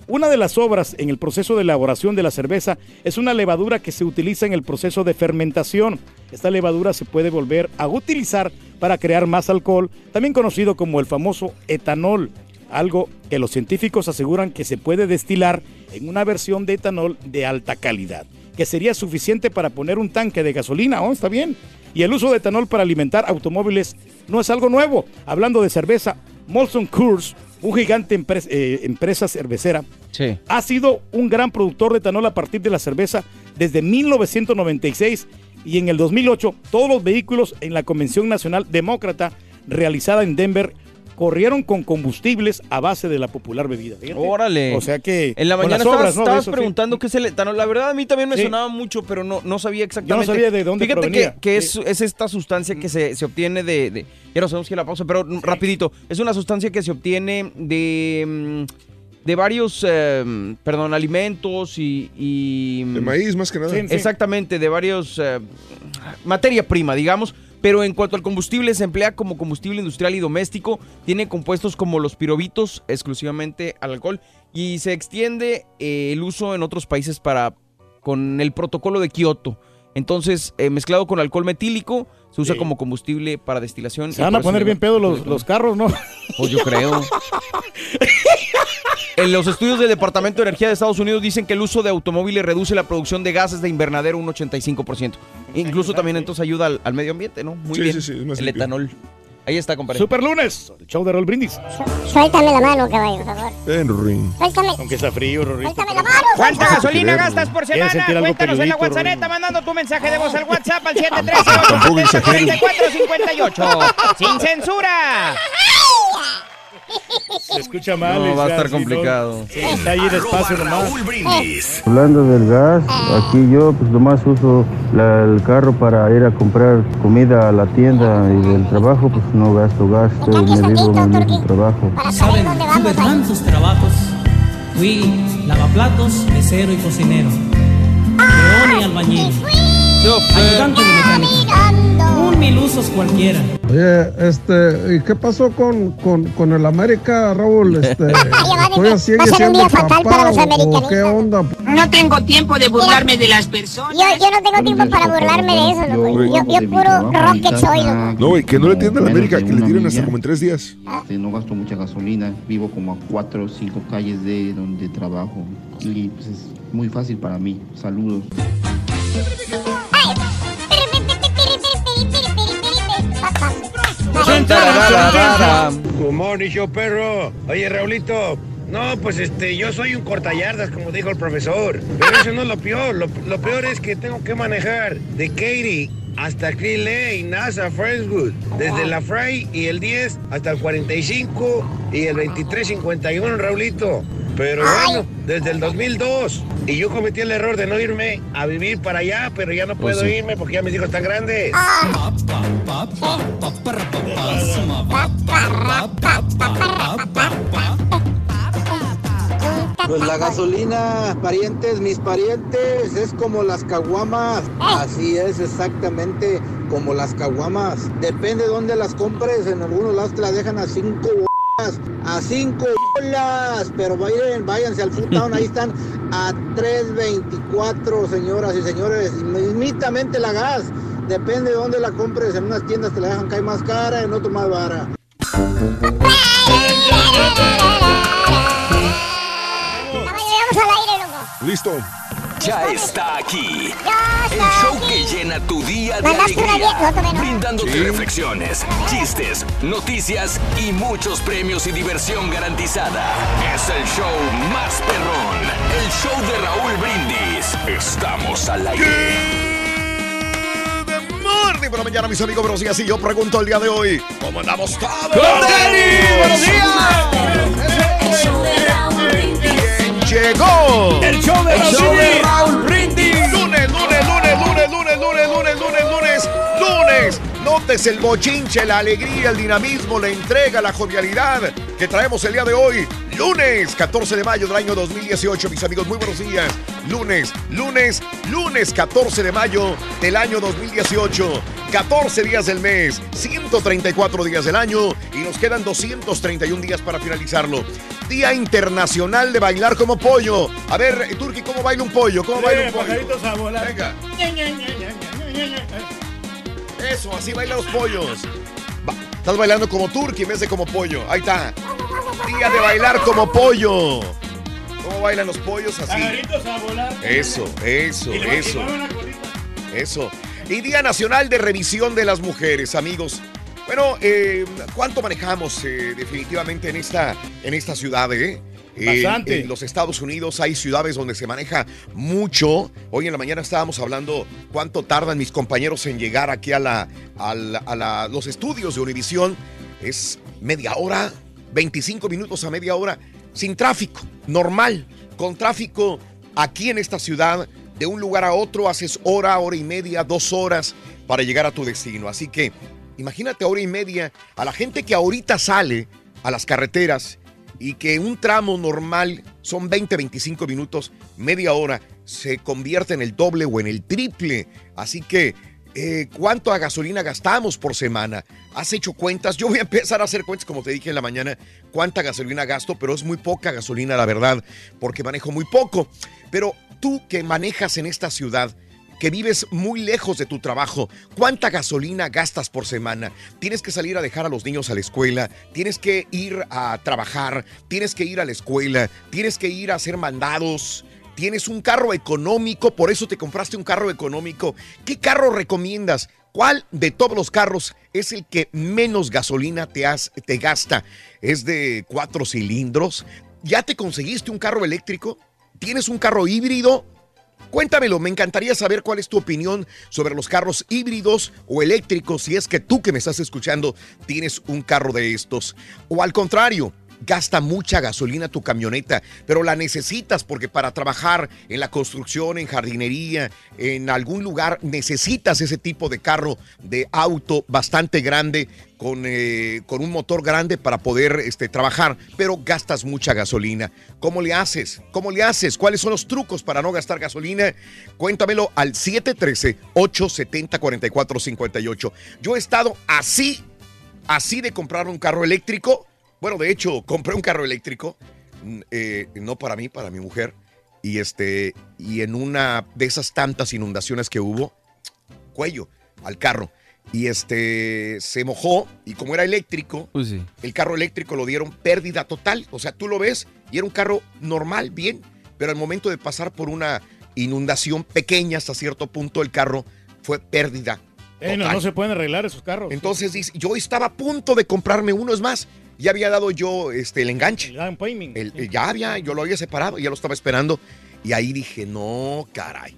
Una de las obras en el proceso de elaboración de la cerveza es una levadura que se utiliza en el proceso de fermentación. Esta levadura se puede volver a utilizar para crear más alcohol, también conocido como el famoso etanol, algo que los científicos aseguran que se puede destilar en una versión de etanol de alta calidad, que sería suficiente para poner un tanque de gasolina, ¿oh? Está bien. Y el uso de etanol para alimentar automóviles no es algo nuevo. Hablando de cerveza, Molson Coors, un gigante empres- eh, empresa cervecera, Sí. ha sido un gran productor de etanol a partir de la cerveza desde 1996 y en el 2008 todos los vehículos en la Convención Nacional Demócrata realizada en Denver corrieron con combustibles a base de la popular bebida. Fíjate. Órale. O sea que En la mañana obras, estabas, ¿no? Eso, sí. preguntando qué es el etanol. La verdad, a mí también me Sí. sonaba mucho, pero no, no sabía exactamente. sabía de dónde Fíjate provenía. que, que Sí. es, es esta sustancia que se, se obtiene de, de- Ya no sabemos que la pausa, pero mm, rapidito. Es una sustancia que se obtiene de... mm, de varios, eh, perdón, alimentos y, y- De maíz, más que nada. Sí, sí. Exactamente, de varios eh, materia prima, digamos. Pero en cuanto al combustible, se emplea como combustible industrial y doméstico. Tiene compuestos como los pirovitos, exclusivamente al alcohol. Y se extiende eh, el uso en otros países para con el protocolo de Kioto. Entonces, eh, mezclado con alcohol metílico, se usa como combustible para destilación. Se van a poner bien pedos los, los carros, ¿no? Pues yo creo. En los estudios del Departamento de Energía de Estados Unidos dicen que el uso de automóviles reduce la producción de gases de invernadero un 85%. Incluso también entonces ayuda al, al medio ambiente, ¿no? Muy Sí, bien. sí, sí, es más el limpio. etanol. Ahí está, compadre. Super lunes, el show de Roll Brindis. Suéltame la mano, caballo, por favor. Henry. Suéltame. Aunque está frío, Rorrito. Suéltame la mano. ¿Cuánta gasolina gastas por ¿Quieres semana? Cuéntanos en la WhatsApp, mandando tu mensaje de voz al WhatsApp al Tampoco exageres. 713-870-4458. ¡Sin censura! Se escucha mal. No, va a estar si no- complicado. sí, está ahí despacio nomás. Hablando del gas, aquí yo pues nomás uso la- el carro para ir a comprar comida a la tienda y del trabajo pues no gasto gasto y me vivo en el mismo trabajo. Saben, tuve tantos trabajos. Fui lavaplatos, mesero y cocinero. Peón y albañil. Ayudante de mecánica. Un mil usos cualquiera. Oye, este, ¿y qué pasó con, con, con el América, Raúl? Este, ¿Todavía sigue va a ser un día fatal para los americanistas. qué onda? No tengo tiempo de burlarme de las personas. Yo, yo no tengo tiempo para burlarme de eso, loco. Yo, yo puro rocket soy, loco. No, güey, que no le entiendan a la América, que le tiren hasta como en tres días. Este, no gasto mucha gasolina, vivo como a cuatro o cinco calles de donde trabajo y pues es muy fácil para mí. Saludos. Good morning, show perro. Oye, Raulito. No, pues este, yo soy un cortallardas, como dijo el profesor. Pero eso no es lo peor. Lo, lo peor es que tengo que manejar de Katy hasta Cree Lane, NASA, Friendswood. Desde la Fry y el 10 hasta el 45 y el 2351, Raulito. Pero bueno, desde el 2002. Y yo cometí el error de no irme a vivir para allá, pero ya no Pues puedo sí. irme porque ya mis hijos están grandes. Pues la gasolina, parientes, mis parientes, es como las caguamas. Así es, exactamente como las caguamas. Depende de dónde las compres. En algunos lados te la dejan a cinco bolas. A cinco bolas. Pero vayan, váyanse al Food Town, ahí están a 3.24, señoras y señores. Mismitamente la gas. Depende de dónde la compres. En unas tiendas te la dejan caer más cara, en otras más vara. Vamos al aire, loco. Listo. Ya está aquí. El show que llena tu día de alegría. Brindándote reflexiones, chistes, noticias y muchos premios y diversión garantizada. Es el show más perrón. El show de Raúl Brindis. Estamos al aire. Morning por la mañana, mis amigos, buenos días. Y yo pregunto el día de hoy, ¿cómo andamos todos? ¡Con ¡Buenos ¿Quién llegó? El show de El Raúl show de Brindis. Raúl Brindis. Lunes, lunes, lunes, lunes, lunes, lunes, lunes, lunes, lunes, lunes. El bochinche, la alegría, el dinamismo, la entrega, la jovialidad que traemos el día de hoy. Lunes, 14 de mayo del año 2018, mis amigos, muy buenos días. Lunes, lunes, lunes 14 de mayo del año 2018. 14 días del mes, 134 días del año y nos quedan 231 días para finalizarlo. Día Internacional de Bailar como Pollo. A ver, Turki, ¿cómo baila un pollo? ¿Cómo baila un pollo? Venga. Eso, así bailan los pollos. Estás bailando como turqui en vez de como pollo. Ahí está. Día de bailar como pollo. ¿Cómo bailan los pollos así? Pajaritos a volar. Eso, eso, Y eso. Eso. Y Día Nacional de Revisión de las Mujeres, amigos. Bueno, eh, ¿cuánto manejamos eh, definitivamente en esta, en esta ciudad? Eh? En- los Estados Unidos hay ciudades donde se maneja mucho. Hoy en la mañana estábamos hablando cuánto tardan mis compañeros en llegar aquí a, la, a, la- a la- los estudios de Univisión. Es media hora, 25 minutos a media hora, sin tráfico, normal. Con tráfico aquí en esta ciudad, de un lugar a otro, haces hora, hora y media, dos horas para llegar a tu destino. Así que imagínate hora y media a la gente que ahorita sale a las carreteras y que un tramo normal son 20, 25 minutos, media hora, se convierte en el doble o en el triple. Así que, eh, ¿cuánto gasolina gastamos por semana? ¿Has hecho cuentas? Yo voy a empezar a hacer cuentas, como te dije en la mañana, cuánta gasolina gasto, pero es muy poca gasolina, la verdad, porque manejo muy poco. Pero tú que manejas en esta ciudad, que vives muy lejos de tu trabajo, ¿cuánta gasolina gastas por semana? Tienes que salir a dejar a los niños a la escuela, tienes que ir a trabajar, tienes que ir a la escuela, tienes que ir a hacer mandados. Tienes un carro económico, por eso te compraste un carro económico. ¿Qué carro recomiendas? ¿Cuál de todos los carros es el que menos gasolina te, has- te gasta? ¿Es de cuatro cilindros? ¿Ya te conseguiste un carro eléctrico? ¿Tienes un carro híbrido? Cuéntamelo, me encantaría saber cuál es tu opinión sobre los carros híbridos o eléctricos, si es que tú que me estás escuchando tienes un carro de estos. O al contrario, gasta mucha gasolina tu camioneta, pero la necesitas porque para trabajar en la construcción, en jardinería, en algún lugar, necesitas ese tipo de carro, de auto bastante grande, con, eh, con un motor grande para poder este, trabajar, pero gastas mucha gasolina. ¿Cómo le haces? ¿Cómo le haces? ¿Cuáles son los trucos para no gastar gasolina? Cuéntamelo al 713-870-4458. Yo he estado así, así de comprar un carro eléctrico. Bueno, de hecho, compré un carro eléctrico, mm, eh, no para mí, para mi mujer. Y, este, y en una de esas tantas inundaciones que hubo, cuello al carro. Y este se mojó y como era eléctrico, el carro eléctrico lo dieron pérdida total. O sea, tú lo ves y era un carro normal, bien, pero al momento de pasar por una inundación pequeña hasta cierto punto, el carro fue pérdida. Eh, no, total. no se pueden arreglar esos carros. Entonces dice, yo estaba a punto de comprarme uno, es más, ya había dado yo este, el enganche. El- el- ya había, yo lo había separado, ya lo estaba esperando. Y ahí dije, no, caray.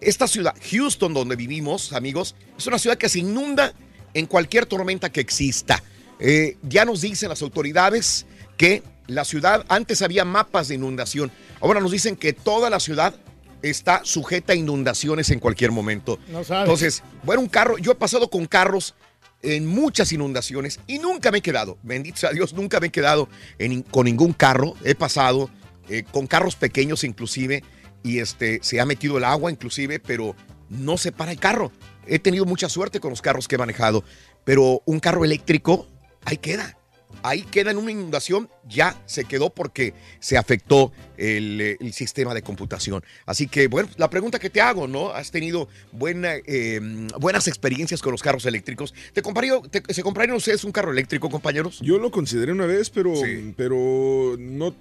Esta ciudad, Houston, donde vivimos, amigos, es una ciudad que se inunda en cualquier tormenta que exista. Eh, ya nos dicen las autoridades que la ciudad, antes había mapas de inundación, ahora nos dicen que toda la ciudad está sujeta a inundaciones en cualquier momento. No sabes. Entonces, bueno, un carro, yo he pasado con carros en muchas inundaciones y nunca me he quedado, bendito sea Dios, nunca me he quedado en- con ningún carro. He pasado eh, con carros pequeños inclusive y este, se ha metido el agua inclusive, pero no se para el carro. He tenido mucha suerte con los carros que he manejado, pero un carro eléctrico, ahí queda. Ahí queda en una inundación, ya se quedó porque se afectó el, el sistema de computación. Así que, bueno, la pregunta que te hago, ¿no? ¿Has tenido buena, eh, buenas experiencias con los carros eléctricos? ¿Te compraría, te- ¿Se comprarían ustedes un carro eléctrico, compañeros? Yo lo consideré una vez, pero, pero no,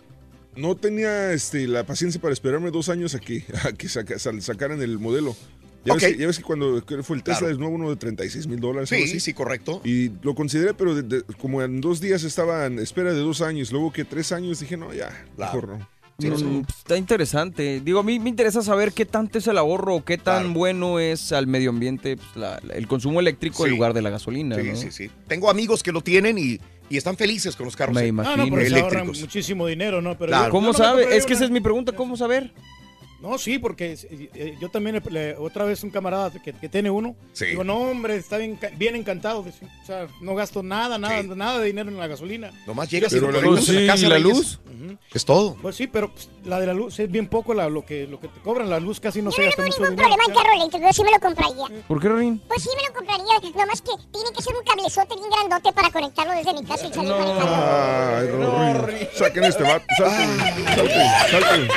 no tenía este, la paciencia para esperarme dos años a que, a que saca- sal- sacaran el modelo. Ya, ves que, ya ves que cuando fue el Tesla Claro. es nuevo uno de 36 mil dólares. Sí, así. sí, correcto. Y lo consideré, pero de- de- como en dos días estaba en espera de dos años, luego que tres años dije, no, ya, mejor no. Mm, pues, está interesante. Digo, a mí me interesa saber qué tanto es el ahorro, qué tan bueno es al medio ambiente pues, la- la- el consumo eléctrico en lugar de la gasolina. Sí, ¿no? sí, sí. Tengo amigos que lo tienen y, y están felices con los carros Me e- imagino. Ah, no, porque se ahorran muchísimo dinero, ¿no? Pero Claro. yo- ¿Cómo yo no me sabe? compraría Es que esa una- es mi pregunta, ¿cómo saber? No, sí, porque eh, yo también, le- otra vez un camarada que, que tiene uno, Sí. digo, no, hombre, está bien, bien encantado. dice, O sea, no gasto nada, nada, nada de dinero en la gasolina. Nomás llegas y Pero lo la luz, en la sí, casa, la luz. Es todo. Pues sí, pero pues, la de la luz es bien poco la- lo, que, lo que te cobran. La luz casi no se gasta mucho ningún dinero. problema en carro eléctrico, yo sí me lo compraría. ¿Por qué, Rorín? Pues sí me lo compraría, nomás que tiene que ser un cablezote bien grandote para conectarlo desde mi casa y salir manejando. Ay, Rorín. Saquen este vato. Salten, salten, salten.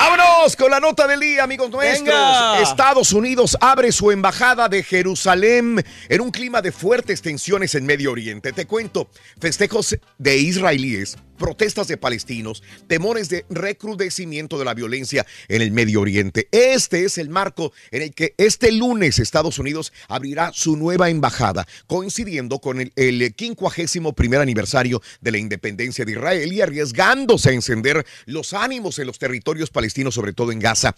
Vámonos con la nota del día, amigos nuestros. Venga. Estados Unidos abre su embajada de Jerusalén en un clima de fuertes tensiones en Medio Oriente. Te cuento, festejos de israelíes, protestas de palestinos, temores de recrudecimiento de la violencia en el Medio Oriente. Este es el marco en el que este lunes Estados Unidos abrirá su nueva embajada, coincidiendo con el, el 51 primer aniversario de la independencia de Israel y arriesgándose a encender los ánimos en los territorios palestinos, sobre todo en Gaza.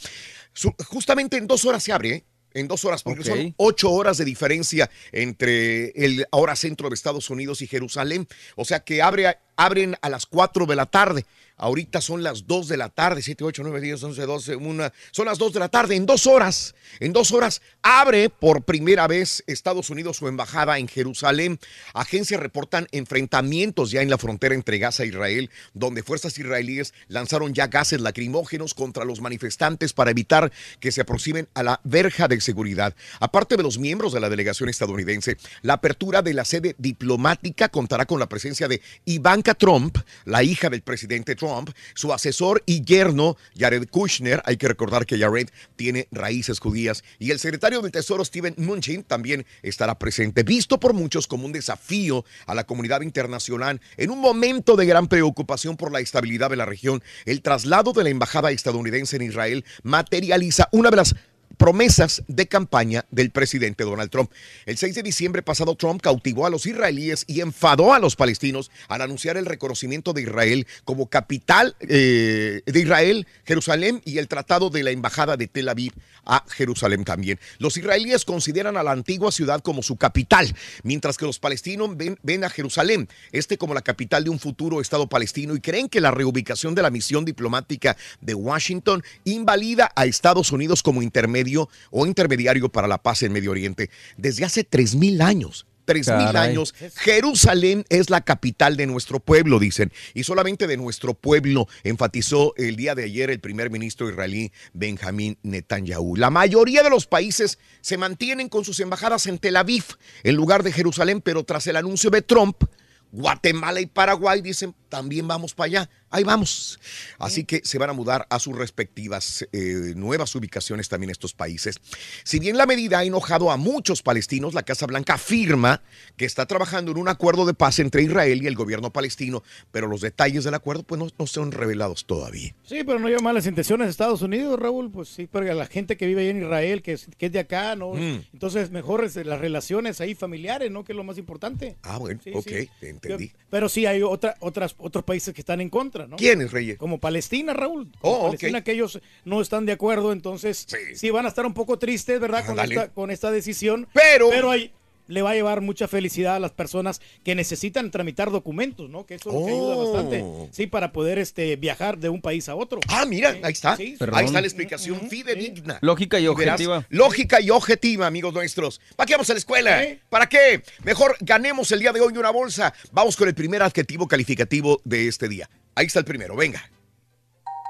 Justamente en dos horas se abre, ¿eh? En dos horas, porque son ocho horas de diferencia entre el ahora centro de Estados Unidos y Jerusalén. O sea que abre abren a las 4 de la tarde. Ahorita son las 2 de la tarde, 7, 8, 9, 10, 11, 12, 1. Son las 2 de la tarde. En dos horas, en dos horas, abre por primera vez Estados Unidos su embajada en Jerusalén. Agencias reportan enfrentamientos ya en la frontera entre Gaza e Israel, donde fuerzas israelíes lanzaron ya gases lacrimógenos contra los manifestantes para evitar que se aproximen a la verja de seguridad. Aparte de los miembros de la delegación estadounidense, la apertura de la sede diplomática contará con la presencia de Ivanka Trump, la hija del presidente Trump su asesor y yerno, Jared Kushner, hay que recordar que Jared tiene raíces judías, y el secretario del Tesoro, Steven Mnuchin, también estará presente, visto por muchos como un desafío a la comunidad internacional en un momento de gran preocupación por la estabilidad de la región. El traslado de la embajada estadounidense en Israel materializa una de las promesas de campaña del presidente Donald Trump. El 6 de diciembre pasado, Trump cautivó a los israelíes y enfadó a los palestinos al anunciar el reconocimiento de Israel como capital eh, de Israel, Jerusalén y el tratado de la embajada de Tel Aviv a Jerusalén también. Los israelíes consideran a la antigua ciudad como su capital, mientras que los palestinos ven, ven a Jerusalén, este como la capital de un futuro Estado palestino y creen que la reubicación de la misión diplomática de Washington invalida a Estados Unidos como intermedio o intermediario para la paz en Medio Oriente desde hace 3.000 años. Tres mil Caray. años. Jerusalén es la capital de nuestro pueblo, dicen. Y solamente de nuestro pueblo, enfatizó el día de ayer el primer ministro israelí Benjamín Netanyahu. La mayoría de los países se mantienen con sus embajadas en Tel Aviv, en lugar de Jerusalén, pero tras el anuncio de Trump, Guatemala y Paraguay dicen, también vamos para allá. Ahí vamos. Así que se van a mudar a sus respectivas eh, nuevas ubicaciones también estos países. Si bien la medida ha enojado a muchos palestinos, la Casa Blanca afirma que está trabajando en un acuerdo de paz entre Israel y el gobierno palestino, pero los detalles del acuerdo pues no, no son revelados todavía. Sí, pero no lleva malas intenciones de Estados Unidos, Raúl. Pues sí, pero la gente que vive ahí en Israel, que es, que es de acá, ¿no? Mm. Entonces, mejor es las relaciones ahí familiares, ¿no? Que es lo más importante. Ah, bueno, Sí, ok, sí. te entendí. Pero sí hay otra, otras, otros países que están en contra, ¿no? ¿Quiénes, Reyes? Como Palestina, Raúl. Como Oh, ok. Palestina, que ellos no están de acuerdo, entonces sí, van a estar un poco tristes, ¿verdad? Con Ándale. esta, con esta decisión. Pero- Pero hay- le va a llevar mucha felicidad a las personas que necesitan tramitar documentos, ¿no? Que eso es lo que ayuda Oh. bastante, sí, para poder este, viajar de un país a otro. Ah, mira, ahí está. Sí. Ahí está la explicación fidedigna. Lógica y verás, objetiva. lógica y objetiva, amigos nuestros. ¿Para qué vamos a la escuela? ¿Para qué? Mejor ganemos el día de hoy una bolsa. Vamos con el primer adjetivo calificativo de este día. Ahí está el primero, venga.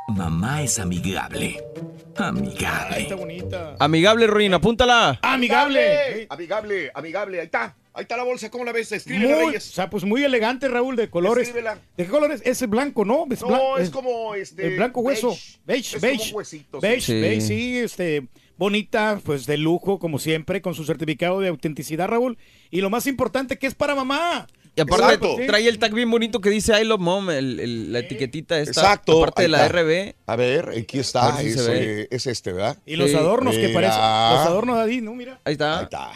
Mamá es amigable. Amigable. Está bonita. Amigable, Ruin, apúntala. Amigable. Amigable, amigable, ahí está. Ahí está la bolsa, ¿cómo la ves? Escribe Muy, o Reyes. sea, pues muy elegante, Raúl, de colores. Escríbela. ¿De qué colores? Es blanco, ¿no? Es No, es como este. El blanco hueso. beige. Beige, Es beige. como huesito, sí. Beige, Sí. beige, sí, este, bonita, pues de lujo, como siempre, con su certificado de autenticidad, Raúl. Y lo más importante, que es para mamá. Y aparte Exacto. trae el tag bien bonito que dice I love mom, el- el- la etiquetita esta. Exacto. Aparte de la. RB. A ver, aquí A está. ver si es, este, ¿verdad? Y los Sí. adornos que parecen. Los adornos de ahí, ¿no? Mira. Ahí está. Ahí está.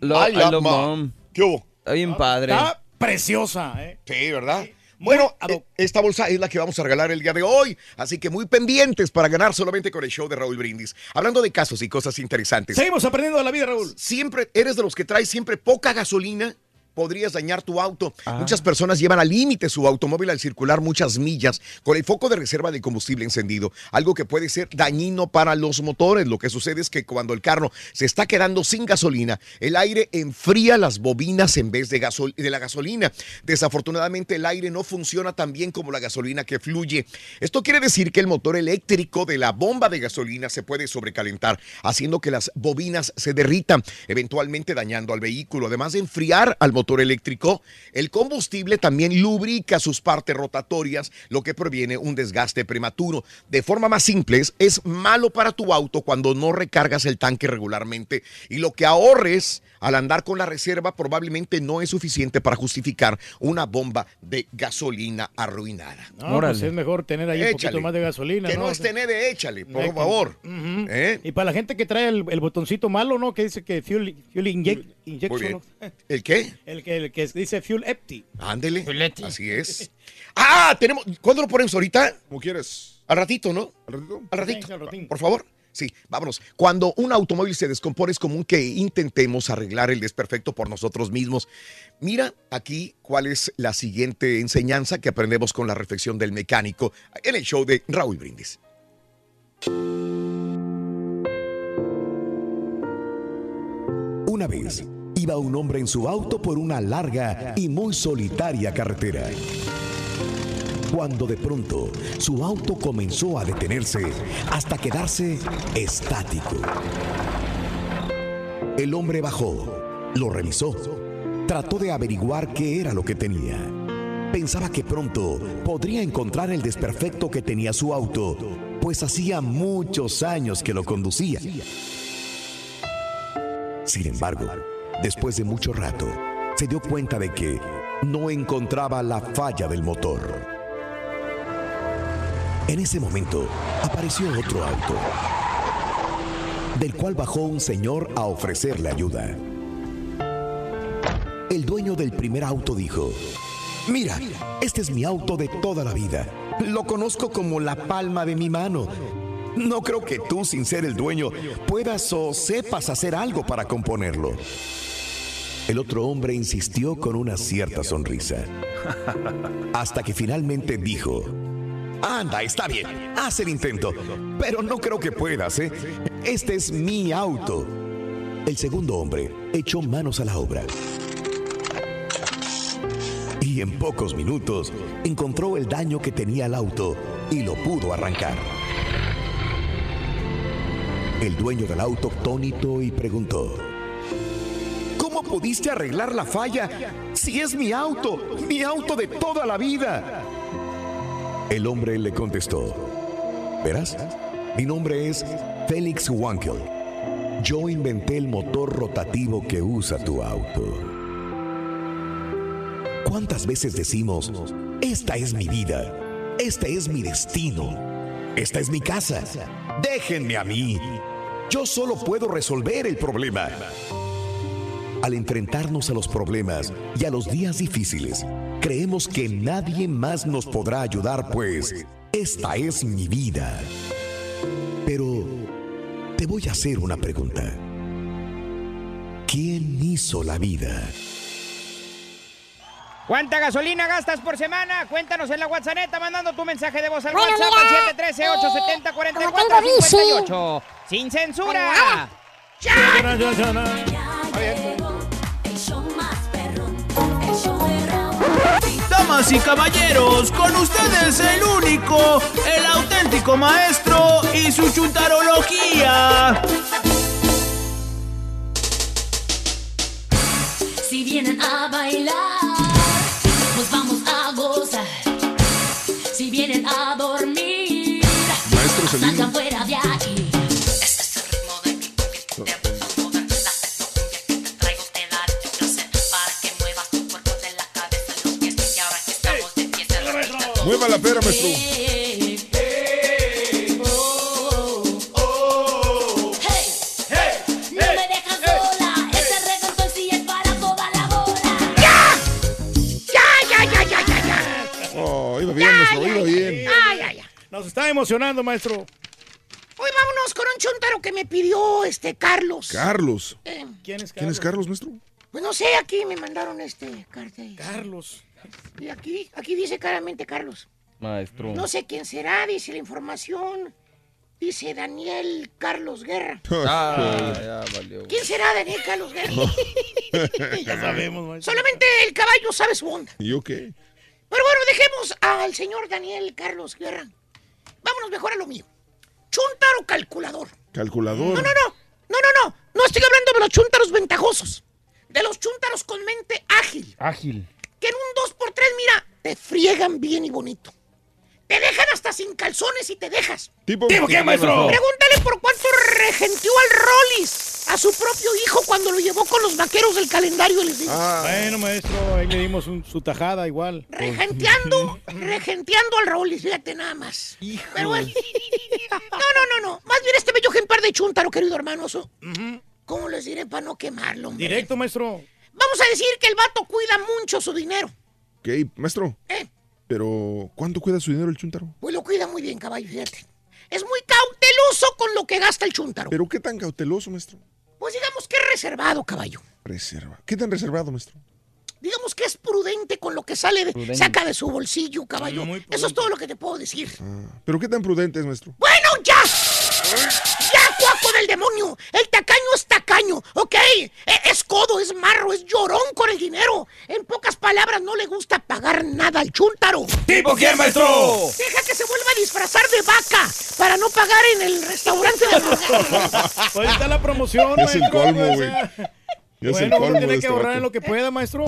Lo- I I love love mom. mom. ¿Qué hubo? Está bien padre. Está preciosa, ¿eh? Sí, ¿verdad? Bueno, eh, esta bolsa es la que vamos a regalar el día de hoy, así que muy pendientes para ganar solamente con el show de Raúl Brindis. Hablando de casos y cosas interesantes. Seguimos aprendiendo de la vida, Raúl. Siempre eres de los que traes siempre poca gasolina. Podrías dañar tu auto. Ah. Muchas personas llevan al límite su automóvil al circular muchas millas con el foco de reserva de combustible encendido, algo que puede ser dañino para los motores. Lo que sucede es que cuando el carro se está quedando sin gasolina, el aire enfría las bobinas en vez de, gasol- de la gasolina. Desafortunadamente el aire no funciona tan bien como la gasolina que fluye. Esto quiere decir que el motor eléctrico de la bomba de gasolina se puede sobrecalentar, haciendo que las bobinas se derritan, eventualmente dañando al vehículo. Además de enfriar al motor eléctrico, el combustible también lubrica sus partes rotatorias, lo que previene un desgaste prematuro. De forma más simple, es malo para tu auto cuando no recargas el tanque regularmente y lo que ahorres al andar con la reserva probablemente no es suficiente para justificar una bomba de gasolina arruinada. No, pues es mejor tener ahí un poquito más de gasolina, Que ¿no? no es tener de échale, por que- favor. ¿Eh? Y para la gente que trae el, el botoncito malo, ¿no? Que dice que fuel, fuel inject- Muy injection. ¿El qué? El que, el que dice fuel empty. Ándele. Así es. Ah, tenemos. ¿Cuándo lo ponemos ahorita? Como quieres. Al ratito, ¿no? ¿Al ratito? Al ratito. Sí, al ratín. Por favor. Sí, vámonos. Cuando un automóvil se descompone es común que intentemos arreglar el desperfecto por nosotros mismos. Mira aquí cuál es la siguiente enseñanza que aprendemos con la reflexión del mecánico en el show de Raúl Brindis. Una vez iba un hombre en su auto por una larga y muy solitaria carretera. Cuando de pronto su auto comenzó a detenerse hasta quedarse estático. El hombre bajó, lo revisó, trató de averiguar qué era lo que tenía. Pensaba que pronto podría encontrar el desperfecto que tenía su auto, pues hacía muchos años que lo conducía. Sin embargo, después de mucho rato, se dio cuenta de que no encontraba la falla del motor. En ese momento apareció otro auto, del cual bajó un señor a ofrecerle ayuda. El dueño del primer auto dijo, mira, este es mi auto de toda la vida. Lo conozco como la palma de mi mano. No creo que tú, sin ser el dueño, puedas o sepas hacer algo para componerlo. El otro hombre insistió con una cierta sonrisa, hasta que finalmente dijo, Anda, está bien, haz el intento, pero no creo que puedas, ¿eh? Este es mi auto. El segundo hombre echó manos a la obra. Y en pocos minutos encontró el daño que tenía el auto y lo pudo arrancar. El dueño del auto atónito y preguntó, ¿Cómo pudiste arreglar la falla si es mi auto, mi auto de toda la vida? El hombre le contestó, ¿verás? Mi nombre es Félix Wankel. Yo inventé el motor rotativo que usa tu auto. ¿Cuántas veces decimos, esta es mi vida, este es mi destino, esta es mi casa, déjenme a mí, yo solo puedo resolver el problema? Al enfrentarnos a los problemas y a los días difíciles, creemos que nadie más nos podrá ayudar, pues esta es mi vida. Pero te voy a hacer una pregunta. ¿Quién hizo la vida? ¿Cuánta gasolina gastas por semana? Cuéntanos en la WhatsApp, mandando tu mensaje de voz al Bueno, WhatsApp mira, al 713-870-4458. como tengo bici. ¡Sin censura! Damas y caballeros, con ustedes el único, el auténtico maestro y su chuntarología. Si vienen a bailar, ya, ya, ya, ya! Oh, iba bien, maestro, iba bien. Ay, ay, ay. Nos está emocionando, maestro. Hoy vámonos con un chuntaro que me pidió este Carlos. Carlos. Eh, ¿Quién es ¿Quién es Carlos, maestro? pues no sé, aquí me mandaron este carta. Carlos. Y aquí, aquí dice claramente Carlos. Maestro. No sé quién será, dice la información. Dice Daniel Carlos Guerra. Ah, ya valió. ¿Quién será Daniel Carlos Guerra? ya sabemos, maestro. Solamente el caballo sabe su onda. ¿Y yo qué? Pero bueno, dejemos al señor Daniel Carlos Guerra. Vámonos mejor a lo mío. Chuntaro calculador. Calculador. No, no, no. No, no, no. No estoy hablando de los chúntaros ventajosos. De los chúntaros con mente ágil. Ágil. Que en un 2x3, mira, te friegan bien y bonito. Te dejan hasta sin calzones y te dejas. ¿Tipo, ¿Tipo qué, maestro? Pregúntale por cuánto regenteó al Rollis a su propio hijo cuando lo llevó con los vaqueros del calendario. Les digo. Ah, Bueno, maestro, ahí le dimos un- su tajada igual. Regenteando, regenteando al Rollis, fíjate nada más. Pero bueno. No, no, no, no. Más bien este bello ejemplar de chúntaro, querido hermanoso. ¿Cómo les diré para no quemarlo? hombre? Directo, maestro. Vamos a decir que el vato cuida mucho su dinero. ¿Qué, maestro? ¿Eh? Pero, ¿cuánto cuida su dinero el chuntaro? Pues lo cuida muy bien, caballo, fíjate. es muy cauteloso con lo que gasta el chúntaro. ¿Pero qué tan cauteloso, maestro? Pues digamos que es reservado, caballo. Reserva. ¿Qué tan reservado, maestro? Digamos que es prudente con lo que sale, de, Prudente. saca de su bolsillo, caballo. Eso es todo lo que te puedo decir. ¿Pero qué tan prudente es, maestro? ¡Bueno, ya! ¡Ya, cuaco del demonio! El tacaño es tacaño, ¿ok? E- Es codo, es marro, es llorón con el dinero. En pocas palabras, no le gusta pagar nada al chúntaro. ¿Tipo quién, maestro? Deja que se vuelva a disfrazar de vaca para no pagar en el restaurante de Pues ahí está la promoción, Es el colmo, o güey. el Bueno, uno tiene de que este ahorrar en lo que pueda, maestro.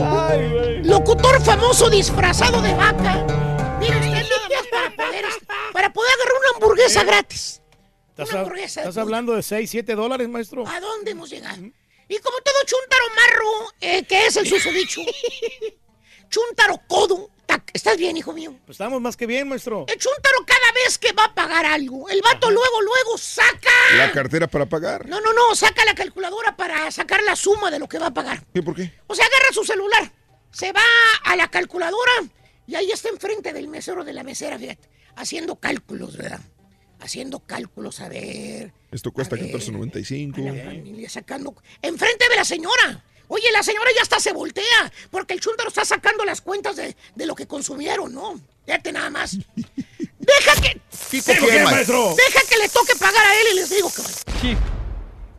Locutor famoso disfrazado de vaca. Mire usted nada más para poder, para poder agarrar una hamburguesa gratis. ¿Estás, Una hab- hamburguesa de estás hablando de 6, 7 dólares, maestro? ¿A dónde hemos llegado? Y como todo chuntaro marro, eh, que es el susodicho, chuntaro codo, ¿estás bien, hijo mío? Pues estamos más que bien, maestro. El chuntaro cada vez que va a pagar algo, el vato luego, luego saca... La cartera para pagar. No, no, no, saca la calculadora para sacar la suma de lo que va a pagar. ¿Qué, por qué? O sea, agarra su celular, se va a la calculadora y ahí está enfrente del mesero de la mesera, fíjate, haciendo cálculos, ¿verdad? Haciendo cálculos, a ver, Esto cuesta A ver, 14.95. familia sacando, enfrente de la señora. Oye, la señora ya hasta se voltea, porque el chúntaro está sacando las cuentas de, de lo que consumieron, ¿no? Fíjate nada más. Deja que... ¿Tipo quién, maestro? Deja que le toque pagar a él y les digo, cabrón.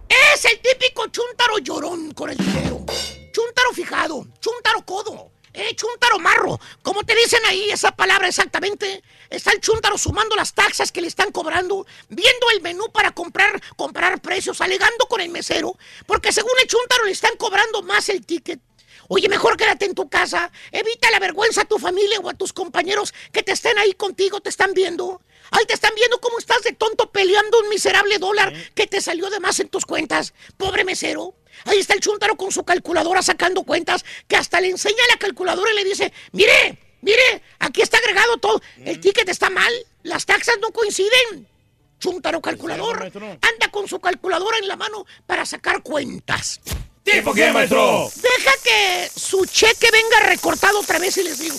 Es el típico chúntaro llorón con el dinero. Chúntaro fijado, chúntaro codo, eh, chúntaro marro. Como te dicen ahí esa palabra exactamente, está el chúntaro sumando las taxas que le están cobrando, viendo el menú para comprar, comprar precios, alegando con el mesero, porque según el chúntaro le están cobrando más el ticket. Oye, mejor quédate en tu casa. Evita la vergüenza a tu familia o a tus compañeros que te estén ahí contigo, te están viendo. Ahí te están viendo cómo estás de tonto peleando un miserable dólar que te salió de más en tus cuentas. Pobre mesero. Ahí está el chúntaro con su calculadora sacando cuentas que hasta le enseña la calculadora y le dice, mire, mire, aquí está agregado todo. El ticket está mal, las taxas no coinciden. Chúntaro calculador anda con su calculadora en la mano para sacar cuentas. ¿Tipo quién, maestro? Deja que su cheque venga recortado otra vez y les digo.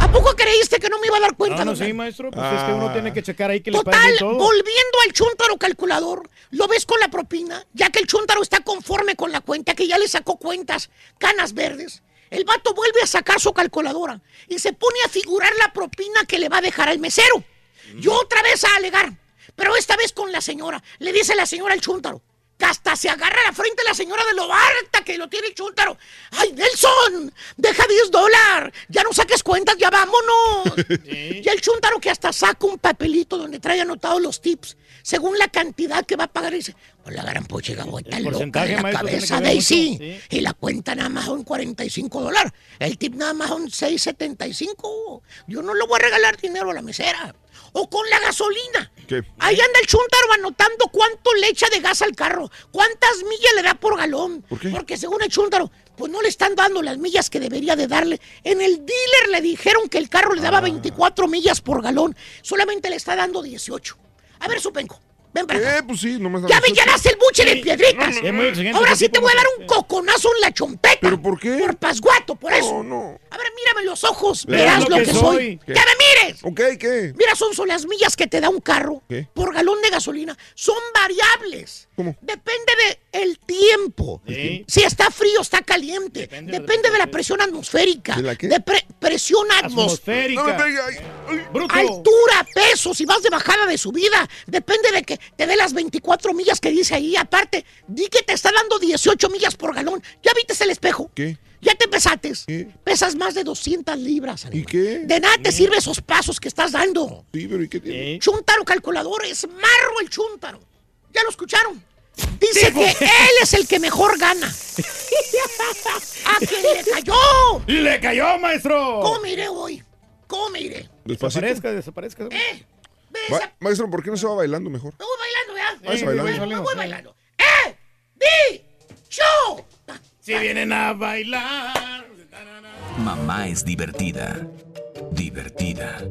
¿A poco creíste que no me iba a dar cuenta? No, no, sí, maestro. Pues es que uno tiene que checar ahí que le Total, paguen todo. volviendo al chúntaro calculador, lo ves con la propina, ya que el chúntaro está conforme con la cuenta, que ya le sacó cuentas, canas verdes. El vato vuelve a sacar su calculadora y se pone a figurar la propina que le va a dejar al mesero. Y otra vez a alegar, pero esta vez con la señora. Le dice la señora al chúntaro, que hasta se agarra a la frente la señora de lo harta que lo tiene el chúntaro. ¡Ay, Nelson! ¡Deja 10 dólares! ¡Ya no saques cuentas, ya vámonos! Y el chúntaro que hasta saca un papelito donde trae anotados los tips, según la cantidad que va a pagar, y dice, pues la gran poche está loca en la cabeza, Daisy. mucho, Y la cuenta nada más son 45 dólares. El tip nada más son 6.75. Yo no le voy a regalar dinero a la mesera. O con la gasolina. ¿Qué? Ahí anda el chúntaro anotando cuánto le echa de gas al carro, cuántas millas le da por galón. ¿Por qué? Porque según el chúntaro, pues no le están dando las millas que debería de darle. En el dealer le dijeron que el carro le Ah. daba 24 millas por galón, solamente le está dando 18. A ver, Supenco, ven para acá. Eh, pues sí, nomás. Ya me llenaste el buche de piedritas. Ahora sí te voy a dar no un coconazo en la chompeta. ¿Pero por qué? Por pasguato, por eso. No, no. A ver, mírame los ojos. Verás Verás lo que, soy. ¡Que me mires! Ok, ¿qué? Mira, son, son las millas que te da un carro ¿Qué? por galón de gasolina. Son variables. ¿Cómo? Depende de el tiempo. Sí. Si está frío, está caliente. Depende Depende, de de la presión atmosférica. ¿De la qué? De pre- presión atmosférica. Atmosférica. Altura, peso, si vas de bajada de subida, depende de que te dé las 24 millas que dice ahí. Aparte, di que te está dando 18 millas por galón. ¿Ya viste el espejo? ¿Qué? ¿Ya te pesaste? ¿Qué? Pesas más de 200 libras. ¿Y qué? De nada te sirven esos pasos que estás dando. Sí, pero ¿y qué tiene? Sí. Chuntaro calculador, es marro el chúntaro. ¿Ya lo escucharon? Dice que él es el que mejor gana. ¡A le cayó! ¡Le cayó, maestro! ¿Cómo me iré hoy? ¿Cómo me iré? Despacito. Desaparezca, desaparezca. ¿Eh? Maestro, ¿por qué no se va bailando mejor? Me voy bailando, ¿verdad? Vaya Sí, bailando. voy Me voy bailando. ¡Eh! ¡Di! ¡Show! Si vienen a bailar. Mamá es divertida. Divertida.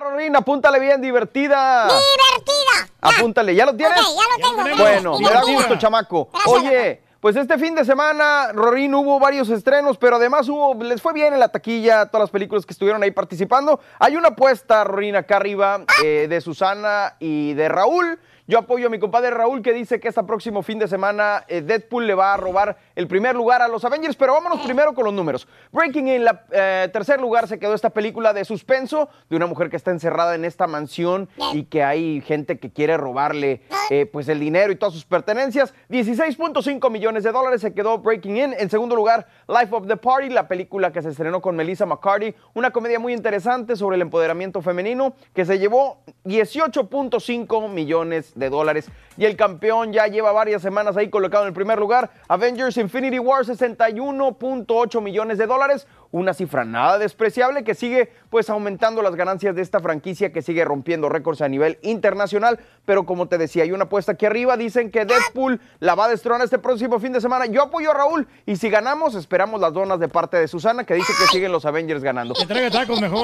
Rolín, apúntale bien, divertida. Divertida. Apúntale, ¿ya lo tienes? Ok, ya lo tengo. Bueno, me da gusto, chamaco. Gracias, Oye, Pues este fin de semana, Rorín, hubo varios estrenos, pero además hubo, les fue bien en la taquilla todas las películas que estuvieron ahí participando. Hay una apuesta, Rorín, acá arriba, eh, de Susana y de Raúl. Yo apoyo a mi compadre Raúl que dice que este próximo fin de semana eh, Deadpool le va a robar el primer lugar a los Avengers, pero vámonos primero con los números. Breaking en la eh, tercer lugar se quedó esta película de suspenso de una mujer que está encerrada en esta mansión y que hay gente que quiere robarle eh, pues el dinero y todas sus pertenencias. 16.5 millones de dólares se quedó Breaking In. En segundo lugar, Life of the Party, la película que se estrenó con Melissa McCarthy, una comedia muy interesante sobre el empoderamiento femenino que se llevó 18.5 millones de dólares. Y el campeón ya lleva varias semanas ahí colocado en el primer lugar. Avengers Infinity War, 61.8 millones de dólares. Una cifra nada despreciable que sigue pues aumentando las ganancias de esta franquicia que sigue rompiendo récords a nivel internacional. Pero como te decía, hay una apuesta aquí arriba. Dicen que Deadpool la va a destronar este próximo fin de semana. Yo apoyo a Raúl y si ganamos, esperamos las donas de parte de Susana que dice que siguen los Avengers ganando.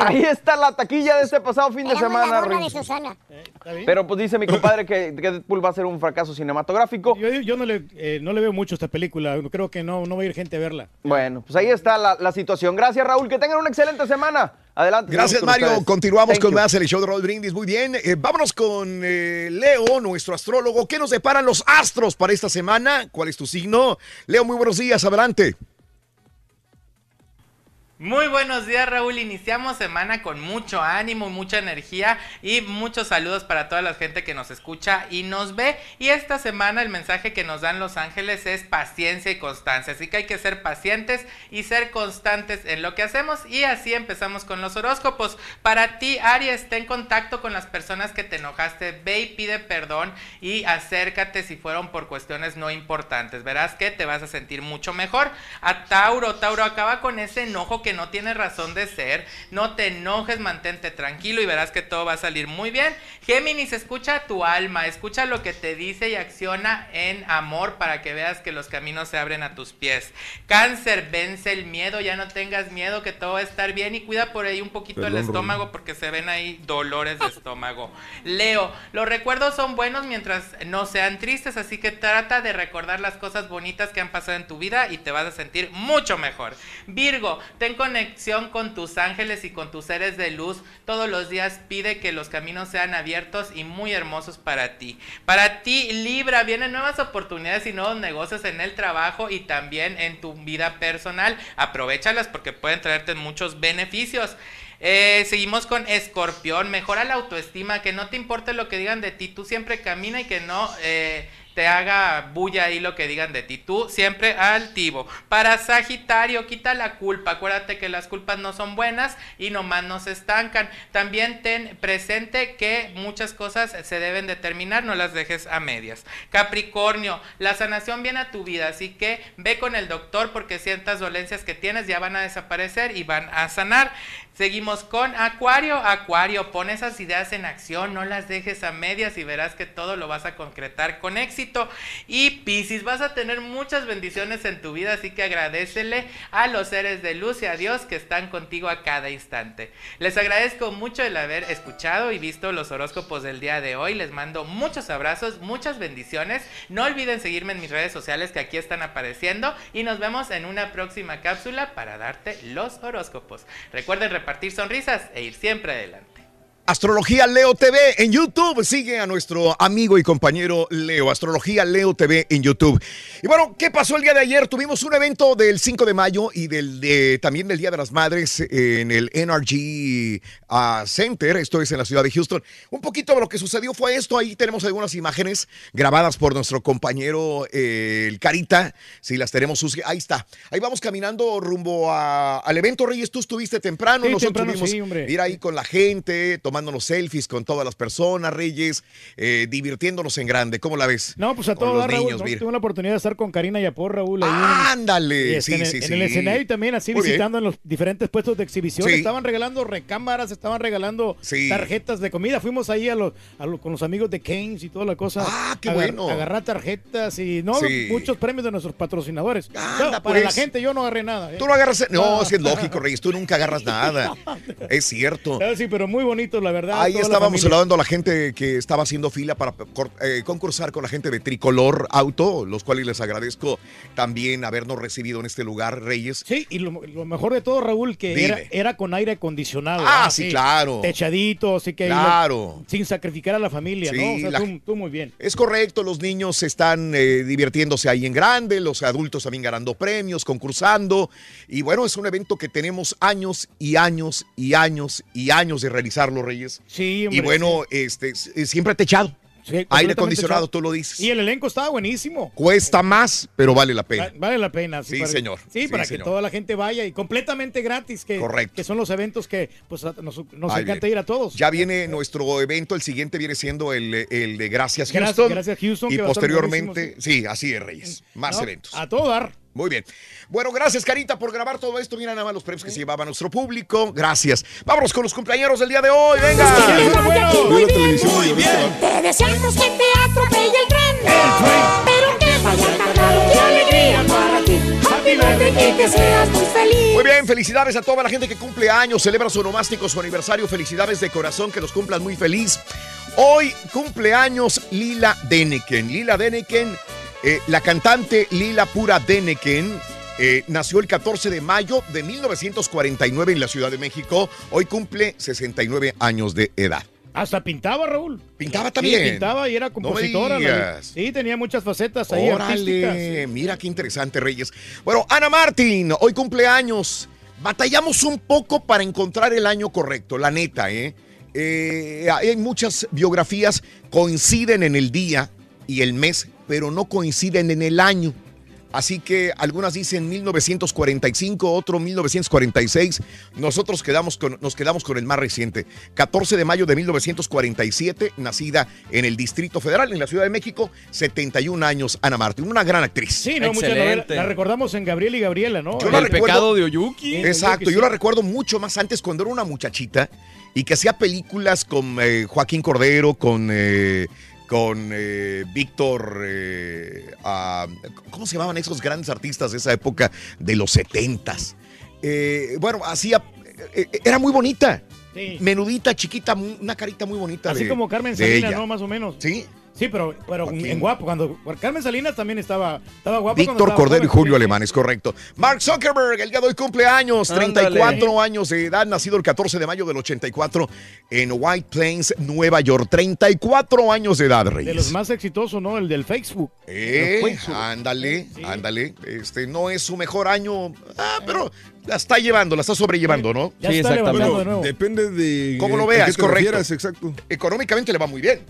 Ahí está la taquilla de este pasado fin de semana. Rick. Pero pues dice mi compadre que, que Deadpool va a ser un fracaso cinematográfico. Yo, yo no, le, eh, no le veo mucho esta película. Creo que no, no va a ir gente a verla. Bueno, pues ahí está la, la situación. Gracias, Raúl. Que tengan una excelente semana. Adelante. Gracias, Mario. ustedes. Continuamos Thank con you. más el show de Roll Brindis. Muy bien. Eh, vámonos con eh, Leo, nuestro astrólogo. ¿Qué nos deparan los astros para esta semana? ¿Cuál es tu signo? Leo, muy buenos días. Adelante. Muy buenos días Raúl, iniciamos semana con mucho ánimo, mucha energía y muchos saludos para toda la gente que nos escucha y nos ve. Y esta semana el mensaje que nos dan los ángeles es paciencia y constancia, así que hay que ser pacientes y ser constantes en lo que hacemos y así empezamos con los horóscopos. Para ti Aries, ten contacto con las personas que te enojaste, ve y pide perdón y acércate si fueron por cuestiones no importantes, verás que te vas a sentir mucho mejor. A Tauro, Tauro acaba con ese enojo que no tiene razón de ser. No te enojes, mantente tranquilo y verás que todo va a salir muy bien. Géminis, escucha tu alma, escucha lo que te dice y acciona en amor para que veas que los caminos se abren a tus pies. Cáncer, vence el miedo, ya no tengas miedo, que todo va a estar bien y cuida por ahí un poquito Perdón, el estómago porque se ven ahí dolores de estómago. Leo, los recuerdos son buenos mientras no sean tristes, así que trata de recordar las cosas bonitas que han pasado en tu vida y te vas a sentir mucho mejor. Virgo, ten conexión con tus ángeles y con tus seres de luz. Todos los días pide que los caminos sean abiertos y muy hermosos para ti. Para ti, Libra, vienen nuevas oportunidades y nuevos negocios en el trabajo y también en tu vida personal. Aprovechalas porque pueden traerte muchos beneficios. Eh, seguimos con Escorpión. Mejora la autoestima, que no te importe lo que digan de ti. Tú siempre camina y que no eh, te haga bulla ahí lo que digan de ti. Tú siempre altivo. Para Sagitario, quita la culpa. Acuérdate que las culpas no son buenas y nomás nos estancan. También ten presente que muchas cosas se deben determinar, no las dejes a medias. Capricornio, la sanación viene a tu vida, así que ve con el doctor porque ciertas dolencias que tienes ya van a desaparecer y van a sanar. Seguimos con Acuario. Acuario, pon esas ideas en acción, no las dejes a medias y verás que todo lo vas a concretar con éxito. Y Piscis, vas a tener muchas bendiciones en tu vida, así que agradecele a los seres de luz y a Dios que están contigo a cada instante. Les agradezco mucho el haber escuchado y visto los horóscopos del día de hoy. Les mando muchos abrazos, muchas bendiciones. No olviden seguirme en mis redes sociales que aquí están apareciendo y nos vemos en una próxima cápsula para darte los horóscopos. Recuerden repartir sonrisas e ir siempre adelante. Astrología Leo TV en YouTube. Sigue a nuestro amigo y compañero Leo. Astrología Leo TV en YouTube. Y bueno, ¿qué pasó el día de ayer? Tuvimos un evento del 5 de mayo y del de- también del Día de las Madres en el NRG ah, Center. Esto es en la ciudad de Houston. Un poquito de lo que sucedió fue esto. Ahí tenemos algunas imágenes grabadas por nuestro compañero eh, el Carita. Si las tenemos, ahí está. Ahí vamos caminando rumbo a- al evento. Reyes, tú estuviste temprano. Sí, Nosotros temprano, tuvimos sí, ir ahí con la gente, tomándonos selfies con todas las personas, Reyes, eh, divirtiéndonos en grande. ¿Cómo la ves? No, pues a todos los dar, Raúl. niños, ¿no? Tuve la oportunidad de estar con Karina Yapor, Raúl. Ahí Ándale, este, sí, en, sí, el, sí. en el escenario y también así Muy bien. visitando en los diferentes puestos de exhibición. Estaban regalando recámaras, estaban regalando tarjetas de comida. Fuimos ahí a los, a los- con los amigos de Keynes y toda la cosa. Ah, qué Agar- bueno. Agarrar tarjetas y no muchos premios de nuestros patrocinadores. No, Anda, para la pues. gente yo no agarré nada. ¿eh? Tú no agarras. No, No. es que es lógico, Reyes. Tú nunca agarras nada. Es cierto. Ah, Sí, pero muy bonito la verdad. Ahí estábamos saludando a la gente que estaba haciendo fila para eh, concursar con la gente de Tricolor Auto, los cuales les agradezco también habernos recibido en este lugar, Reyes. Sí, y lo, lo mejor de todo, Raúl, que era, era con aire acondicionado. Ah, sí, claro. Techadito, así que. Claro. sin sacrificar a la familia, Sí, ¿no? O sea, la- tú, tú muy bien. Es correcto, los niños están eh, divirtiéndose ahí en grande, los adultos también ganando premios, concursando. Y bueno, es un evento que tenemos años y años y años y años de realizarlo, Reyes. Sí, Y bueno, este, s- siempre techado. Aire completamente acondicionado, tú lo dices. Y el elenco estaba buenísimo. Cuesta más, pero vale la pena. Vale la pena. Sí, para- señor. Sí, Sí, para señor. que toda la gente vaya y completamente gratis, que, Correcto. que son los eventos que pues, nos, nos encanta ir a todos. Ya viene nuestro evento, el siguiente viene siendo el, el de Gracias Houston. Gracias, Houston, Y posteriormente, sí, así es, Reyes. Más No, eventos. A todo dar. Muy bien. Bueno, gracias, Carita, por grabar todo esto. Mira nada más los premios que se llevaba nuestro público. Gracias. Vámonos con los cumpleaños del día de hoy. Venga. Muy bien, muy bien. Te deseamos que te atropelle el tren. Pero que vaya cargado de alegría para ti. Happy birthday y que seas muy feliz. Muy bien, felicidades a toda la gente que cumple años, celebra su onomástico, su aniversario. Felicidades de corazón, que los cumplan muy feliz. Hoy cumpleaños Lila Deneken. Lila Deneken, eh, la cantante Lila Pura Deneken, eh, nació el 14 de mayo de 1949 en la Ciudad de México. Hoy cumple 69 años de edad. Hasta pintaba, Raúl. Pintaba Sí, también. pintaba y era compositora. digas. sí, tenía muchas facetas ahí artísticas. Órale, mira qué interesante, Reyes. Bueno, Ana Martín, hoy cumpleaños. Batallamos un poco para encontrar el año correcto, la neta, ¿eh? Eh, hay muchas biografías, coinciden en el día y el mes, pero no coinciden en el año. Así que algunas dicen 1945, otro 1946. Nosotros quedamos con, nos quedamos con el más reciente. 14 de mayo de 1947, nacida en el Distrito Federal, en la Ciudad de México, 71 años, Ana Martín, una gran actriz. Sí, no, muchas novelas. La recordamos en Gabriel y Gabriela, ¿no? Yo la recuerdo- Sí, Exacto, sí. yo la recuerdo mucho más antes cuando era una muchachita y que hacía películas con eh, Joaquín Cordero, con, eh, con eh, Víctor, eh, ah, ¿cómo se llamaban esos grandes artistas de esa época de los setentas? Eh, bueno, hacía, eh, era muy bonita. Sí. Menudita, chiquita, una carita muy bonita. Así de- como Carmen ella. ¿no? Más o menos. Sí. Sí, pero, pero Joaquín. en guapo. Cuando Carmen Salinas también estaba, estaba cuando Víctor estaba Cordero y. Julio Alemán, es correcto. Mark Zuckerberg, el día de hoy cumple años, Ándale. 34 años de edad, nacido el 14 de mayo del 84 en White Plains, Nueva York. 34 años de edad, De Reyes. los más exitosos, ¿no? El del Facebook. Eh, Facebook. ándale, ándale. Este no es su mejor año, ah, pero la está llevando, la está sobrellevando, ¿no? Ya Sí, está exactamente. levantando de nuevo. Depende de. ¿Cómo lo veas? Es correcto. refieras, exacto. Económicamente le va muy bien.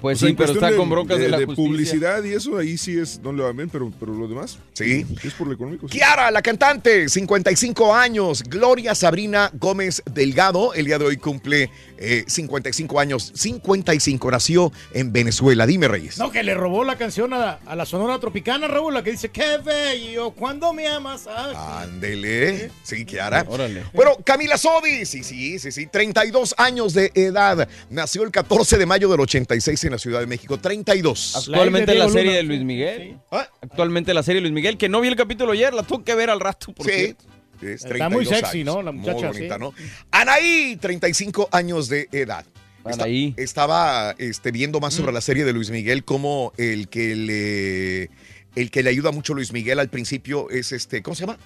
Pues O sea, sí, pero está con broncas de, la justicia. publicidad y eso, ahí sí es, no le va bien, pero, pero lo demás. Sí. Es por lo económico. sí. Kiara, la cantante, 55 años. Gloria Sabrina Gómez Delgado, el día de hoy cumple eh, 55 años. 55, nació en Venezuela. Dime, Reyes. No, que le robó la canción a, a la Sonora Tropicana, Raúl, la que dice, qué bello, cuando me amas. Ah, Ándele. Sí, Kiara. Órale. Bueno, Camila Sodi, sí, sí, sí, sí, 32 años de edad. Nació el 14 de mayo del 86 en la Ciudad de México, 32. Actualmente la, Diego serie Luna, de. Luis Miguel. Ah. Actualmente la serie de Luis Miguel, que no vi el capítulo ayer, la tuve que ver al rato. Por Sí. Es Está muy 32 sexy, años. ¿no? La muchacha, Muy bonita, sí. ¿no? Anaí, 35 años de edad. Esta- Anaí. estaba este, viendo más Mm. sobre la serie de Luis Miguel, como el que le el que le ayuda mucho a Luis Miguel al principio es este, ¿cómo se llama?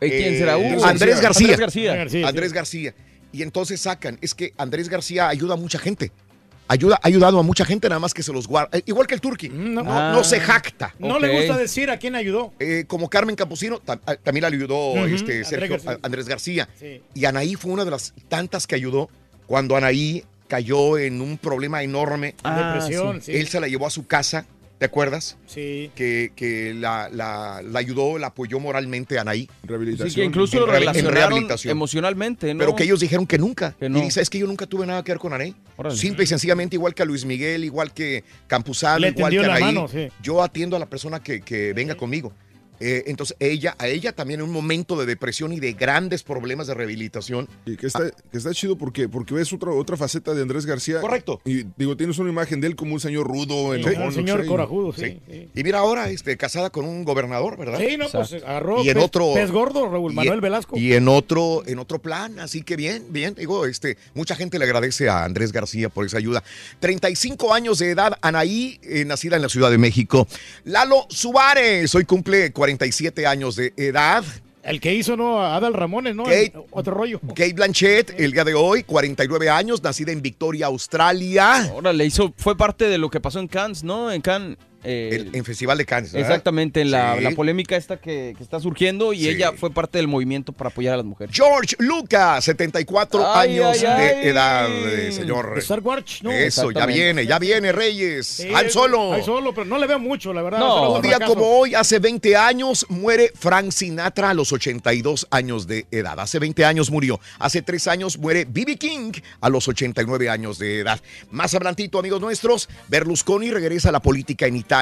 Eh, ¿Quién será? Uh, Andrés García. Andrés García. Andrés García, Andrés. García. Y entonces sacan, es que Andrés García ayuda a mucha gente. Ayuda, ha ayudado a mucha gente, nada más que se los guarda. Eh, Igual que el Turqui. No, no. no se jacta. No le gusta decir a quién ayudó. Eh, como Carmen Campusino, tam- a- también le ayudó Ujú, este, Andrés Sergio, García. a- Andrés García. Sí. Y Anaí fue una de las tantas que ayudó cuando Anaí cayó en un problema enorme. Ah, Depresión, sí. Él se la llevó a su casa, ¿te acuerdas? Sí. Que, que la, la- la ayudó, la apoyó moralmente a Anaí. Rehabilitación. Sí, que incluso En lo relacionaron rehabilitación. emocionalmente, ¿no? Pero que ellos dijeron que nunca. Que no. Y dice, es que yo nunca tuve nada que ver con Anaí. Órale. Simple y sencillamente, igual que a Luis Miguel, igual que Campuzano, igual que la Anaí. mano, sí. Yo atiendo a la persona que, que venga conmigo. Eh, entonces, ella, a ella también en un momento de depresión y de grandes problemas de rehabilitación. Y que está, que está chido porque, porque ves otra, otra faceta de Andrés García. Correcto. Y digo, tienes una imagen de él como un señor rudo, Sí, enojón, un señor sí. corajudo, sí. sí. Y mira ahora, este, casada con un gobernador, ¿verdad? Sí, no, pues agarró y en pez- otro pez gordo, Raúl y- Manuel Velasco. Y en otro, en otro plan, así que bien, bien, digo, este, mucha gente le agradece a Andrés García por esa ayuda. 35 años de edad, Anaí, eh, nacida en la Ciudad de México. Lalo Suárez, hoy cumple 47 años de edad. El que hizo, ¿no? Adal Ramones, ¿no? Kate- El- otro rollo. Kate Blanchett, el día de hoy, 49 años, nacida en Victoria, Australia. Órale, hizo, fue parte de lo que pasó en Cannes, ¿no? En Cannes. Eh, El- en Festival de Cannes. ¿verdad? Exactamente, en la, Sí. la polémica esta que, que está surgiendo y Sí. ella fue parte del movimiento para apoyar a las mujeres. George Lucas, 74 Ay, años ay, ay. de edad, eh, señor. De Star Wars, ¿no? Eso, ya viene, ya viene, Reyes. Sí, al solo. Al solo, pero no le veo mucho, la verdad. No, un día fracaso. como hoy, hace 20 años, muere Frank Sinatra a los 82 años de edad. Hace 20 años murió. Hace 3 años muere B.B. King a los 89 años de edad. Más adelantito, amigos nuestros, Berlusconi regresa a la política en Italia.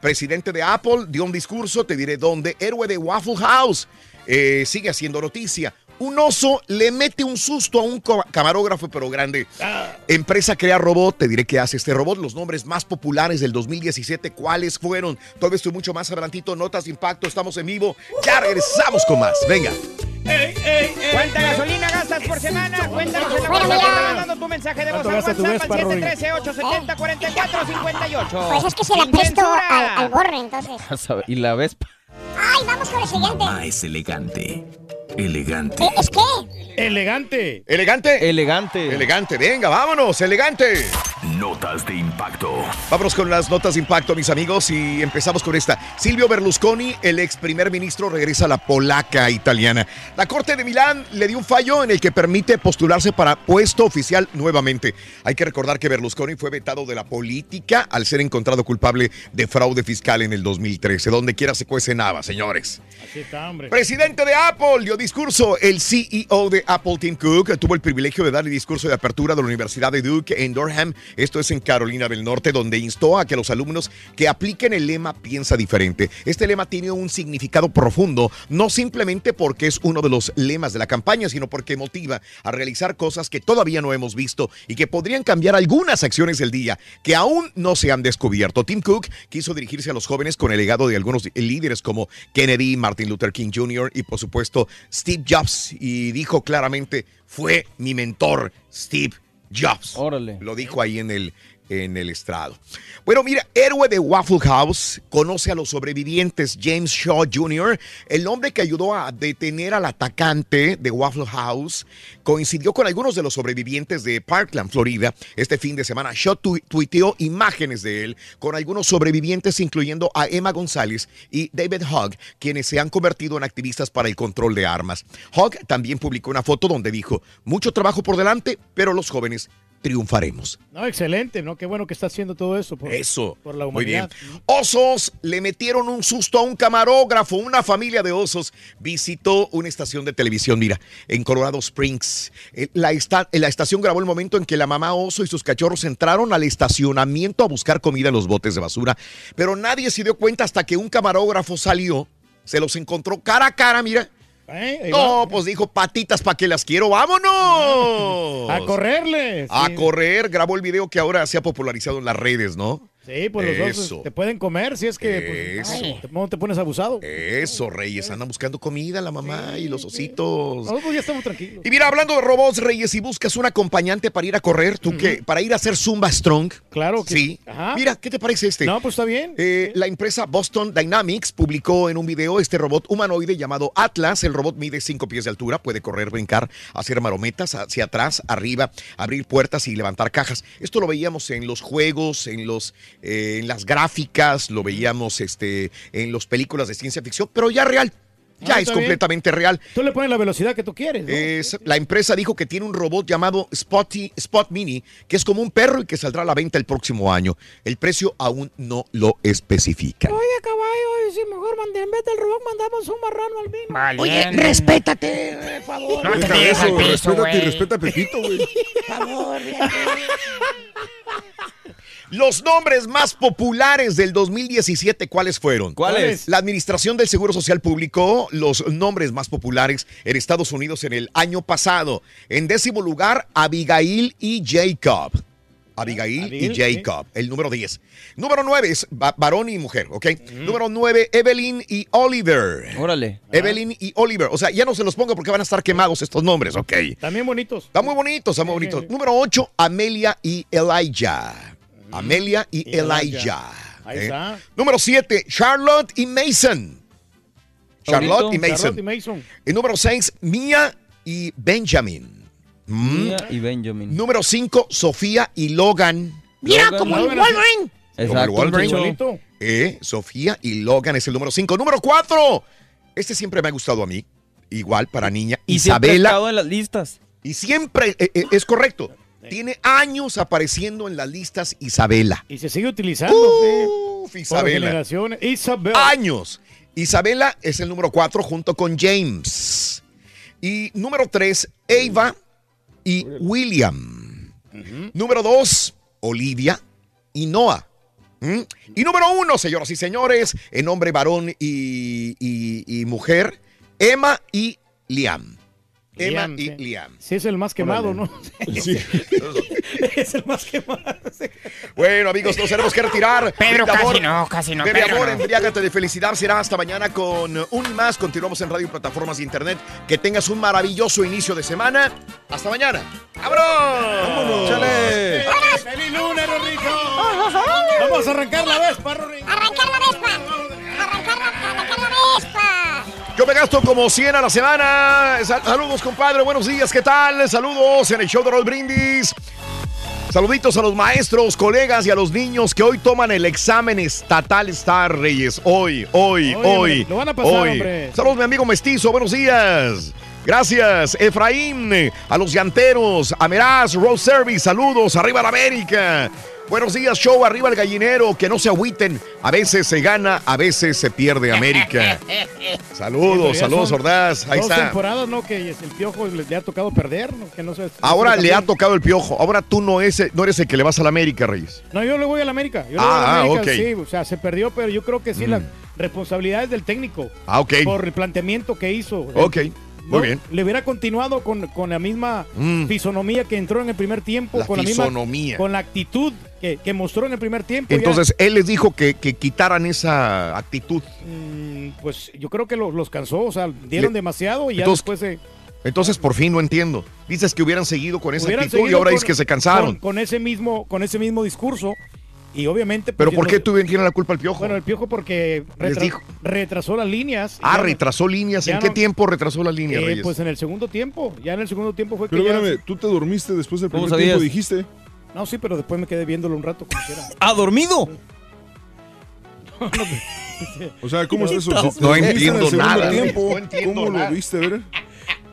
Presidente de Apple dio un discurso, te diré dónde. Héroe de Waffle House. Eh, sigue haciendo noticia. Un oso le mete un susto a un camarógrafo, pero grande. Empresa crea robot, te diré qué hace este robot. Los nombres más populares del 2017, ¿cuáles fueron? Todo esto y mucho más adelantito. Notas de impacto, estamos en vivo. Ya regresamos con más. Venga. ¿Cuánta gasolina gastas por semana? Cuéntanos en la Bueno, WhatsApp, mandando tu mensaje de voz ¿Cuánto al WhatsApp al Rodrigo? 713-870-4458. Pues es que se la presto al, al borre, entonces. Y la Vespa. Ay, vamos con el siguiente. Mamá es elegante. Elegante. Eh, ¿Es qué? Elegante. ¿Elegante? Elegante. Elegante, venga, vámonos, elegante. Notas de impacto. Vámonos con las notas de impacto, mis amigos, y empezamos con esta. Silvio Berlusconi, el ex primer ministro, regresa a la polaca italiana. La Corte de Milán le dio un fallo en el que permite postularse para puesto oficial nuevamente. Hay que recordar que Berlusconi fue vetado de la política al ser encontrado culpable de fraude fiscal en el 2013. Donde quiera se cuece nada, señores. Así está, hombre. Presidente de Apple dio discurso. El CEO de Apple, Tim Cook, tuvo el privilegio de dar el discurso de apertura de la Universidad de Duke en Durham. Esto es en Carolina del Norte, donde instó a que los alumnos que apliquen el lema piensa diferente. Este lema tiene un significado profundo, no simplemente porque es uno de los lemas de la campaña, sino porque motiva a realizar cosas que todavía no hemos visto y que podrían cambiar algunas acciones del día que aún no se han descubierto. Tim Cook quiso dirigirse a los jóvenes con el legado de algunos líderes como Kennedy, Martin Luther King Jr. y por supuesto Steve Jobs y dijo claramente fue mi mentor Steve Jobs. Órale. Lo dijo ahí en el en el estrado. Bueno, mira, héroe de Waffle House conoce a los sobrevivientes James Shaw Jr., el hombre que ayudó a detener al atacante de Waffle House, coincidió con algunos de los sobrevivientes de Parkland, Florida. Este fin de semana, Shaw tu- tuiteó imágenes de él con algunos sobrevivientes, incluyendo a Emma González y David Hogg, quienes se han convertido en activistas para el control de armas. Hogg también publicó una foto donde dijo, mucho trabajo por delante, pero los jóvenes triunfaremos. No, excelente, ¿no? Qué bueno que está haciendo todo eso. Por, Eso. Por la Muy bien. humanidad. Osos le metieron un susto a un camarógrafo. Una familia de osos visitó una estación de televisión, mira, en Colorado Springs. Eh, La, esta- la estación grabó el momento en que la mamá oso y sus cachorros entraron al estacionamiento a buscar comida en los botes de basura. Pero nadie se dio cuenta hasta que un camarógrafo salió, se los encontró cara a cara, mira. Eh, No, pues dijo patitas para que las quiero, vámonos. A correrle. A sí. correr, grabó el video que ahora se ha popularizado en las redes, ¿no? Sí, pues los osos te pueden comer si es que pues, Eso. ay, te, no te pones abusado. Eso, Reyes, andan buscando comida la mamá y los ositos. No, pues ya estamos tranquilos. Y mira, hablando de robots, Reyes, si buscas un acompañante para ir a correr, ¿tú qué? Para ir a hacer Zumba Strong. Claro que Sí. Ajá. Mira, ¿qué te parece este? No, pues está bien. Eh, la empresa Boston Dynamics publicó en un video este robot humanoide llamado Atlas. El robot mide 5 pies de altura, puede correr, brincar, hacer marometas hacia atrás, arriba, abrir puertas y levantar cajas. Esto lo veíamos en los juegos, en, los, eh, en las gráficas, lo veíamos este, en las películas de ciencia ficción, pero ya real. Ya Ah, es está bien. completamente real. Tú le pones la velocidad que tú quieres. ¿no? Es- la empresa dijo que tiene un robot llamado Spotty, Spot Mini, que es como un perro y que saldrá a la venta el próximo año. El precio aún no lo especifica. Oye, caballo, si mejor mande, en vez del robot mandamos un marrano al vino. Vale. Oye, respétate, por favor. No te eso, piso, respétate y güey. respeta a Pepito, güey. Por favor. Los nombres más populares del 2017, ¿cuáles fueron? ¿Cuáles? La Administración del Seguro Social publicó los nombres más populares en Estados Unidos en el año pasado. En décimo lugar, Abigail y Jacob. Abigail, Abigail, y Jacob, el número 10. Número 9 es va- varón y mujer, ¿ok? Número 9, Evelyn y Oliver. Órale. Evelyn y Oliver. O sea, ya no se los pongo porque van a estar quemados estos nombres, ¿ok? También bonitos. Están muy bonitos, están muy bonitos. Número 8, Amelia y Elijah. Amelia y Y Elijah. Elijah. Ahí ¿eh? está. Número 7, Charlotte y Mason. Charlotte y. Mason. Charlotte y Mason. Y número 6, Mia y Benjamin. Mm. Mia y Benjamin. Número 5, Sofía y Logan. Mira, Logan, como el Logan, Wolverine. Como el Exacto. Wolverine. Eh, Sofía y Logan es el número 5. Número 4. Este siempre me ha gustado a mí. Igual para niña. Y siempre ha Isabela. estado en las listas. Y siempre eh, eh, es correcto. Tiene años apareciendo en las listas Isabela. Y se sigue utilizando. Uf, Isabela. Años. Isabela es el número 4 junto con James. Y número 3, Ava y William. Número 2, Olivia y Noah. ¿Mm? Y número 1, señoras y señores, en hombre, varón y, y- y mujer, Emma y Liam. Emma Liam, y sí. Liam. Sí, es el más quemado, ¿no? Sí. es el más quemado. Bueno, amigos, nos tenemos que retirar. Pedro, casi amor, no, casi no, Bebe Pedro, amor, no. embriágate de felicidad. Será hasta mañana con un más. Continuamos en radio y plataformas de internet. Que tengas un maravilloso inicio de semana. Hasta mañana. ¡Vámonos! ¡Vámonos! ¡Chale! ¡Feliz lunes, Rorrito! Vamos a arrancar la vespa, Rorrito. Arrancar la vespa. Yo me gasto como 100 a la semana. Sal- saludos, compadre. Buenos días. ¿Qué tal? Saludos en el show de Roll Brindis. Saluditos a los maestros, colegas y a los niños que hoy toman el examen estatal Star Reyes. Hoy, hoy, Hoy, hoy. hombre, lo van a pasar, hoy. hombre. Saludos, mi amigo mestizo. Buenos días. Gracias, Efraín, a los llanteros, a Meraz, Road Service, saludos, arriba la América. Buenos días, show, arriba el gallinero, que no se agüiten. A veces se gana, a veces se pierde América. Saludos, saludos, Ordaz. Ahí dos está. temporadas, ¿no? Que el piojo le, le ha tocado perder, ¿no? Que no se- Ahora le ha tocado el piojo. Ahora tú no, es, no eres el que le vas a la América, Reyes. No, yo le voy a la América. Yo le Ah, voy a la ah, América, ok. sí. O sea, se perdió, pero yo creo que sí, Mm. la responsabilidad es del técnico. Ah, ok. Por el planteamiento que hizo. Ok, muy No, bien. Le hubiera continuado con, con la misma Mm. fisonomía que entró en el primer tiempo. La con la fisonomía. misma, con la actitud que, que mostró en el primer tiempo. ya. Entonces él les dijo que, que quitaran esa actitud. Mm, pues yo creo que lo- los cansó, o sea, dieron Le- demasiado y ya Entonces, después se Entonces por fin no entiendo. Dices que hubieran seguido con esa hubieran actitud y ahora con- es que se cansaron. Con, con ese mismo, con ese mismo discurso y obviamente. pues, Pero ¿por no- qué tú tiene la culpa el piojo? Bueno, el piojo porque retra- dijo. retrasó las líneas. ah, Ya retrasó líneas. ¿En qué no- tiempo retrasó las líneas, Eh, Reyes? pues en el segundo tiempo. Ya en el segundo tiempo fue que Pero ya- espérame, tú te dormiste después del ¿Cómo primer tiempo, dijiste. No, sí, pero después me quedé viéndolo un rato como quiera. ¿Ha dormido? O sea, ¿cómo es eso? No, Si no entiendo nada. tiempo, No entiendo ¿Cómo nada. lo viste, ver?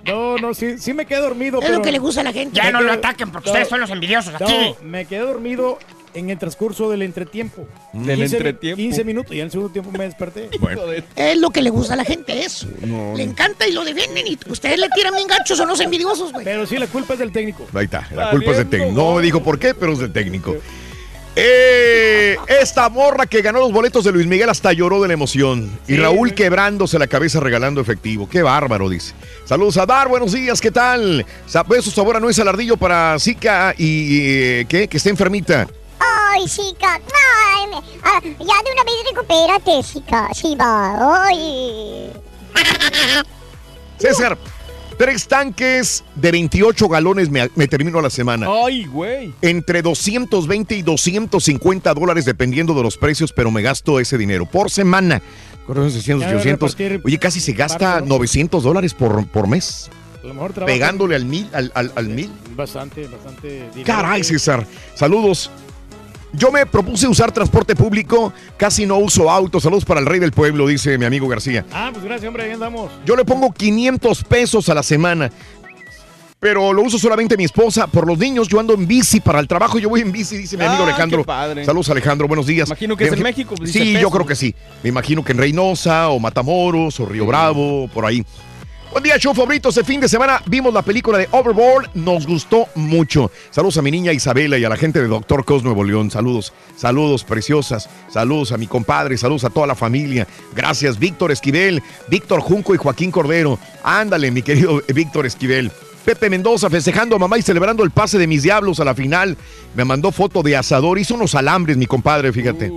No, no, sí, sí me quedé dormido. Es pero lo que le gusta a la gente. Ya no lo ataquen porque no, ustedes son los envidiosos aquí. No, me quedé dormido en el transcurso del entretiempo. Del 15 entretiempo. 15 minutos y en el segundo tiempo me desperté. Bueno. Es lo que le gusta a la gente, eso. No, Le no. encanta y lo defienden. Y ustedes le tiran bien gachos, son los envidiosos, güey. Pero sí, la culpa es del técnico. Ahí está, la culpa es del técnico. No me dijo por qué, pero es del técnico. Eh, esta morra que ganó los boletos de Luis Miguel hasta lloró de la emoción. Y Raúl quebrándose la cabeza regalando efectivo. Qué bárbaro, dice. Saludos a Dar, buenos días, ¿qué tal? Besos, sabor a nuez alardillo para Zika y eh, ¿qué? Que está enfermita. Ay, chica. Ay, me- ah, ya de una vez recupérate, chica. Sí, va. Ay. César, tres tanques de 28 galones me, me termino a la semana. Ay, güey. Entre 220 y 250 dólares dependiendo de los precios, pero me gasto ese dinero por semana. 400, 600, Ya debe 800. repartir Oye, casi se gasta parte, ¿no? 900 dólares por, por mes. A lo mejor trabaja Pegándole al mil, al, al- al mil. Bastante, bastante dinero. Caray, César. Saludos. Yo me propuse usar transporte público, casi no uso auto. Saludos para el rey del pueblo, dice mi amigo García. Ah, pues gracias, hombre, ahí andamos. Yo le pongo 500 pesos a la semana. Pero lo uso solamente mi esposa. Por los niños, yo ando en bici para el trabajo. Yo voy en bici, dice mi amigo Ah, Alejandro. qué padre. Saludos, Alejandro. Buenos días. Imagino que es en México, pues, sí, yo creo que sí. Me imagino que en Reynosa o Matamoros o Río Bravo, por ahí. Buen día, show favorito. Este fin de semana vimos la película de Overboard. Nos gustó mucho. Saludos a mi niña Isabela y a la gente de Doctor Cos Nuevo León. Saludos, saludos preciosas. Saludos a mi compadre, saludos a toda la familia. Gracias, Víctor Esquivel, Víctor Junco y Joaquín Cordero. Ándale, mi querido Víctor Esquivel. Pepe Mendoza festejando a mamá y celebrando el pase de mis diablos a la final. Me mandó foto de asador. Hizo unos alambres, mi compadre, fíjate.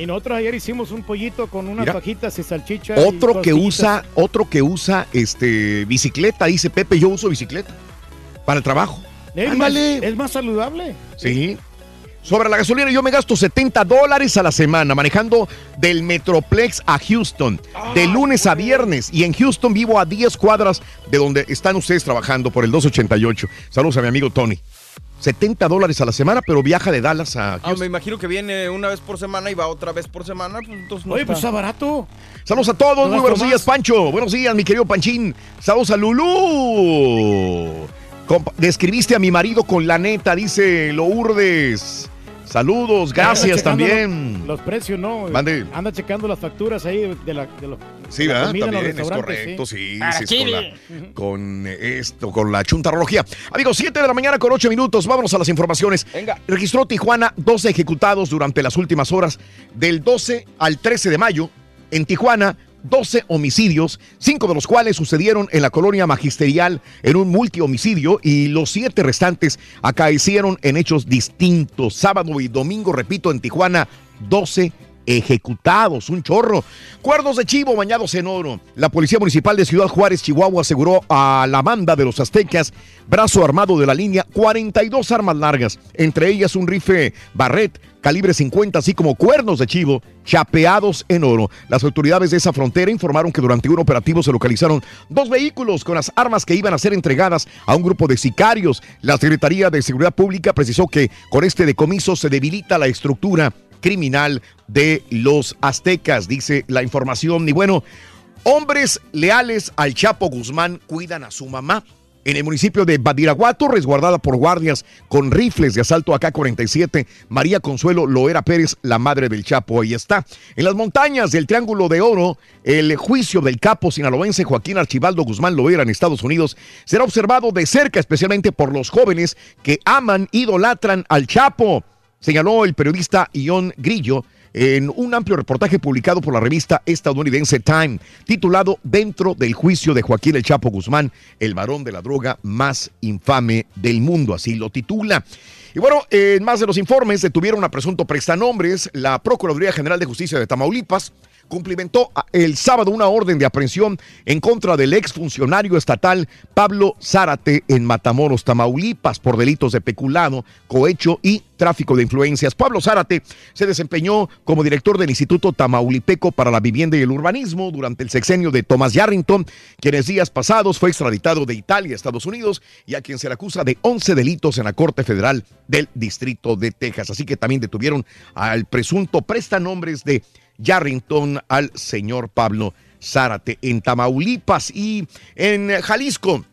Y nosotros ayer hicimos un pollito con unas Mira. fajitas y salchicha. Otro y que usa, otro que usa este bicicleta, dice Pepe, yo uso bicicleta para el trabajo. Es más, es más saludable. Sí. Sobre la gasolina, yo me gasto 70 dólares a la semana manejando del Metroplex a Houston, de lunes a viernes. Y en Houston vivo a 10 cuadras de donde están ustedes trabajando por el 288. Saludos a mi amigo Tony. 70 dólares a la semana, pero viaja de Dallas a Ah, Houston. me imagino que viene una vez por semana y va otra vez por semana. Pues entonces no Oye, está. pues está barato. Saludos a todos, muy buenos días, Pancho. Buenos días, mi querido Panchín. Saludos a Lulú. Compa- Describiste a mi marido con la neta, dice Lourdes. Saludos, gracias también. Los, los precios, ¿no? Mande. Anda checando las facturas ahí de la, de los- Sí, ¿verdad? comida También es restaurantes, correcto, sí, sí, es con, la, con esto, con la chuntarología. Amigos, 7 de la mañana con 8 minutos, vámonos a las informaciones. Venga. Registró Tijuana 12 ejecutados durante las últimas horas del 12 al 13 de mayo. En Tijuana, 12 homicidios, cinco de los cuales sucedieron en la colonia magisterial en un multihomicidio y los siete restantes acaecieron en hechos distintos. Sábado y domingo, repito, en Tijuana, 12 ejecutados, un chorro. Cuernos de chivo bañados en oro. La Policía Municipal de Ciudad Juárez, Chihuahua, aseguró a la banda de los aztecas, brazo armado de la línea, 42 armas largas, entre ellas un rifle Barret calibre 50, así como cuernos de chivo chapeados en oro. Las autoridades de esa frontera informaron que durante un operativo se localizaron dos vehículos con las armas que iban a ser entregadas a un grupo de sicarios. La Secretaría de Seguridad Pública precisó que con este decomiso se debilita la estructura criminal de los aztecas, dice la información. Y bueno, hombres leales al Chapo Guzmán cuidan a su mamá. En el municipio de Badiraguato, resguardada por guardias con rifles de asalto AK-47, María Consuelo Loera Pérez, la madre del Chapo, ahí está. En las montañas del Triángulo de Oro, el juicio del capo sinaloense Joaquín Archibaldo Guzmán Loera en Estados Unidos será observado de cerca, especialmente por los jóvenes que aman, idolatran al Chapo señaló el periodista Ion Grillo en un amplio reportaje publicado por la revista estadounidense Time, titulado Dentro del juicio de Joaquín El Chapo Guzmán, el varón de la droga más infame del mundo, así lo titula. Y bueno, en más de los informes, detuvieron a presunto prestanombres la Procuraduría General de Justicia de Tamaulipas, cumplimentó el sábado una orden de aprehensión en contra del exfuncionario estatal Pablo Zárate en Matamoros, Tamaulipas, por delitos de peculado, cohecho y tráfico de influencias. Pablo Zárate se desempeñó como director del Instituto Tamaulipeco para la Vivienda y el Urbanismo durante el sexenio de Thomas Yarrington, quien en días pasados fue extraditado de Italia a Estados Unidos y a quien se le acusa de 11 delitos en la Corte Federal del Distrito de Texas. Así que también detuvieron al presunto prestanombres de Yarrington al señor Pablo Zárate en Tamaulipas y en Jalisco.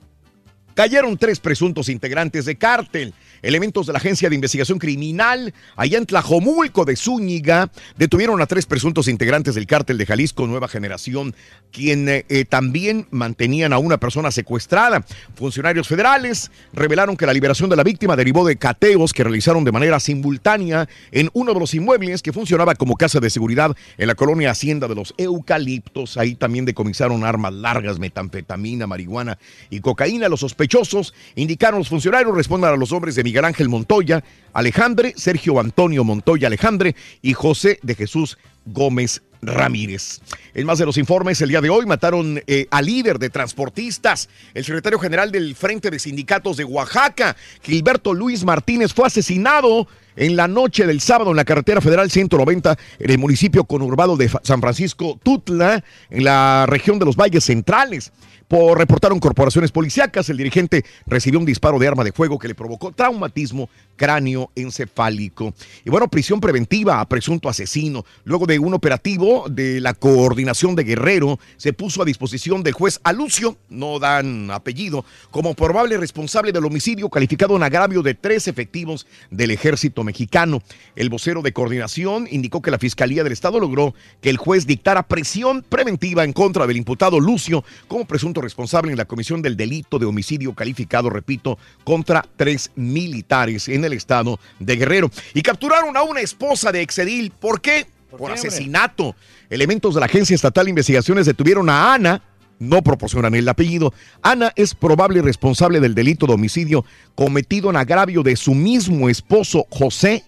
Cayeron tres presuntos integrantes de cártel. Elementos de la Agencia de Investigación Criminal, allá en Tlajomulco de Zúñiga, detuvieron a tres presuntos integrantes del cártel de Jalisco Nueva Generación, quien eh, eh, también mantenían a una persona secuestrada. Funcionarios federales revelaron que la liberación de la víctima derivó de cateos que realizaron de manera simultánea en uno de los inmuebles que funcionaba como casa de seguridad en la colonia Hacienda de los Eucaliptos. Ahí también decomisaron armas largas, metanfetamina, marihuana y cocaína. Los sospechosos, indicaron los funcionarios, respondan a los nombres de Miguel Ángel Montoya, Alejandre, Sergio Antonio Montoya Alejandre y José de Jesús Gómez Ramírez. En más de los informes, el día de hoy mataron eh, al líder de transportistas, el secretario general del Frente de Sindicatos de Oaxaca, Gilberto Luis Martínez, fue asesinado en la noche del sábado en la carretera federal 190 en el municipio conurbado de San Francisco Tutla, en la región de los Valles Centrales. Por reportaron corporaciones policíacas, el dirigente recibió un disparo de arma de fuego que le provocó traumatismo cráneo-encefálico. Y bueno, prisión preventiva a presunto asesino. Luego de un operativo de la coordinación de Guerrero, se puso a disposición del juez Alucio, no dan apellido, como probable responsable del homicidio calificado en agravio de tres efectivos del ejército mexicano. El vocero de coordinación indicó que la Fiscalía del Estado logró que el juez dictara prisión preventiva en contra del imputado Lucio como presunto responsable en la comisión del delito de homicidio calificado, repito, contra tres militares en el estado de Guerrero. Y capturaron a una esposa de Exedil. ¿Por qué? Por, asesinato. Elementos de la Agencia Estatal de Investigaciones detuvieron a Ana, no proporcionan el apellido. Ana es probable responsable del delito de homicidio cometido en agravio de su mismo esposo José,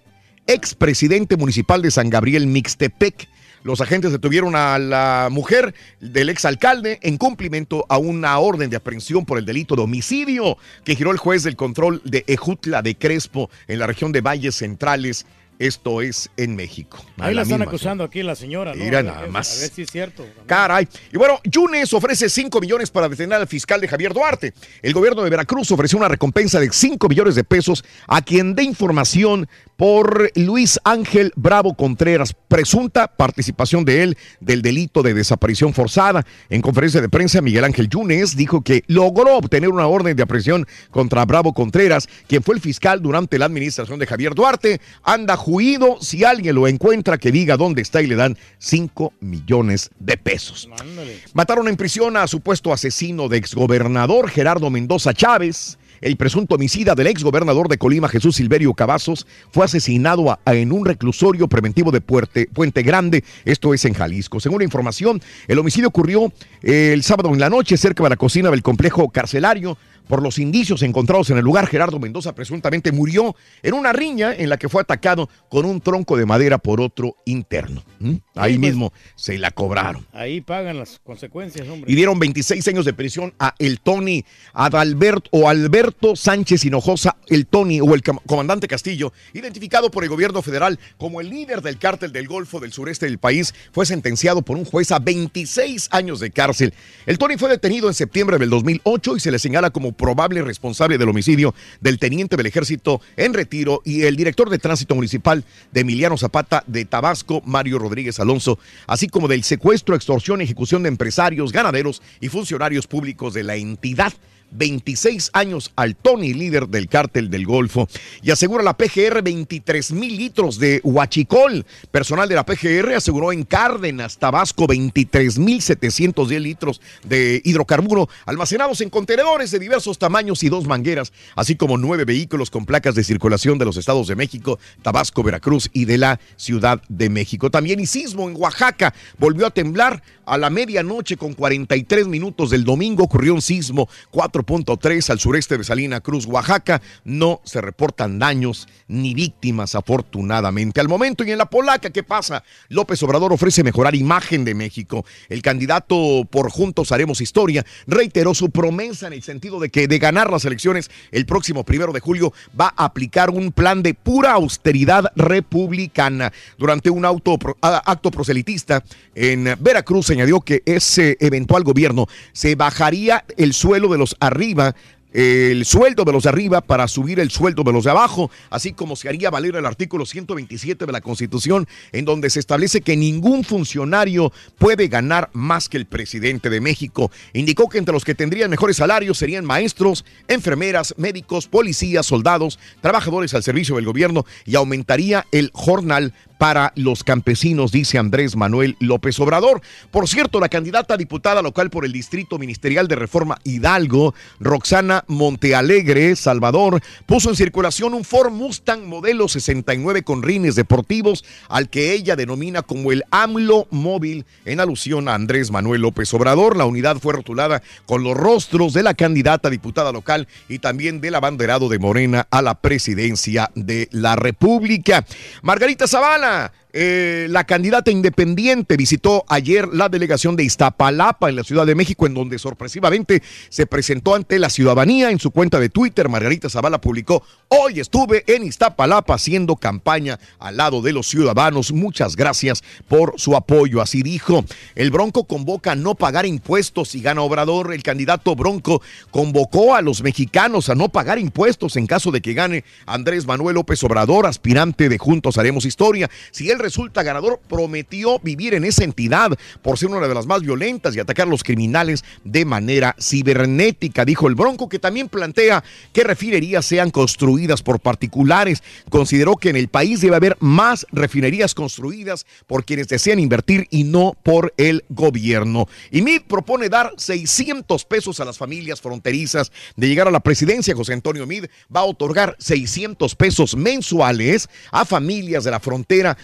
expresidente municipal de San Gabriel Mixtepec. Los agentes detuvieron a la mujer del exalcalde en cumplimiento a una orden de aprehensión por el delito de homicidio que giró el juez del control de Ejutla de Crespo en la región de Valles Centrales esto es en México. Ahí la, están acusando aquí la señora, ¿no? Mira nada más. A ver si es cierto. Caray. Y bueno, Yunes ofrece 5 millones para detener al fiscal de Javier Duarte. El gobierno de Veracruz ofreció una recompensa de 5 millones de pesos a quien dé información por Luis Ángel Bravo Contreras, presunta participación de él del delito de desaparición forzada. En conferencia de prensa, Miguel Ángel Yunes dijo que logró obtener una orden de aprehensión contra Bravo Contreras, quien fue el fiscal durante la administración de Javier Duarte. Anda juido, si alguien lo encuentra, que diga dónde está y le dan 5 millones de pesos. Mataron en prisión a supuesto asesino de exgobernador Gerardo Mendoza Chávez. El presunto homicida del ex gobernador de Colima, Jesús Silverio Cavazos, fue asesinado en un reclusorio preventivo de Puente Grande, esto es en Jalisco. Según la información, el homicidio ocurrió eh, el sábado en la noche cerca de la cocina del complejo carcelario. Por los indicios encontrados en el lugar, Gerardo Mendoza presuntamente murió en una riña en la que fue atacado con un tronco de madera por otro interno. ¿Mm? Ahí pues, mismo se la cobraron. Ahí pagan las consecuencias, hombre. Y dieron 26 años de prisión a el Tony Adalbert o Alberto Sánchez Hinojosa, el Tony o el comandante Castillo, identificado por el gobierno federal como el líder del cártel del Golfo del sureste del país, fue sentenciado por un juez a 26 años de cárcel. El Tony fue detenido en septiembre del 2008 y se le señala como probable responsable del homicidio del teniente del ejército en retiro y el director de tránsito municipal de Emiliano Zapata de Tabasco, Mario Rodríguez Alonso, así como del secuestro, extorsión y ejecución de empresarios, ganaderos y funcionarios públicos de la entidad. 26 años al Tony, líder del cártel del Golfo. Y asegura la PGR 23 mil litros de huachicol. Personal de la PGR aseguró en Cárdenas, Tabasco, 23 mil 710 litros de hidrocarburo almacenados en contenedores de diversos tamaños y dos mangueras, así como nueve vehículos con placas de circulación de los estados de México, Tabasco, Veracruz y de la Ciudad de México. También y sismo en Oaxaca volvió a temblar a la medianoche con 43 minutos del domingo. Ocurrió un sismo 4 3 al sureste de Salina Cruz, Oaxaca. No se reportan daños ni víctimas, afortunadamente. Al momento y en la polaca, ¿qué pasa? López Obrador ofrece mejorar imagen de México. El candidato por Juntos Haremos Historia reiteró su promesa en el sentido de que de ganar las elecciones el próximo primero de julio va a aplicar un plan de pura austeridad republicana. Durante un auto, acto proselitista en Veracruz añadió que ese eventual gobierno se bajaría el suelo de los arriba el sueldo de los de arriba para subir el sueldo de los de abajo, así como se haría valer el artículo 127 de la Constitución, en donde se establece que ningún funcionario puede ganar más que el presidente de México. Indicó que entre los que tendrían mejores salarios serían maestros, enfermeras, médicos, policías, soldados, trabajadores al servicio del gobierno y aumentaría el jornal para los campesinos, dice Andrés Manuel López Obrador. Por cierto, la candidata a diputada local por el Distrito Ministerial de Reforma Hidalgo, Roxana Montealegre, Salvador, puso en circulación un Ford Mustang modelo 69 con rines deportivos, al que ella denomina como el AMLO móvil, en alusión a Andrés Manuel López Obrador. La unidad fue rotulada con los rostros de la candidata diputada local y también del abanderado de Morena a la presidencia de la República. Margarita Zavala eh, la candidata independiente visitó ayer la delegación de Iztapalapa en la Ciudad de México, en donde sorpresivamente se presentó ante la ciudadanía. En su cuenta de Twitter, Margarita Zavala publicó, hoy estuve en Iztapalapa haciendo campaña al lado de los ciudadanos. Muchas gracias por su apoyo. Así dijo, el Bronco convoca a no pagar impuestos y gana Obrador. El candidato Bronco convocó a los mexicanos a no pagar impuestos en caso de que gane Andrés Manuel López Obrador, aspirante de Juntos Haremos Historia. Si él resulta ganador prometió vivir en esa entidad por ser una de las más violentas y atacar a los criminales de manera cibernética, dijo el Bronco, que también plantea que refinerías sean construidas por particulares. Consideró que en el país debe haber más refinerías construidas por quienes desean invertir y no por el gobierno. Y MID propone dar 600 pesos a las familias fronterizas de llegar a la presidencia. José Antonio Mid va a otorgar 600 pesos mensuales a familias de la frontera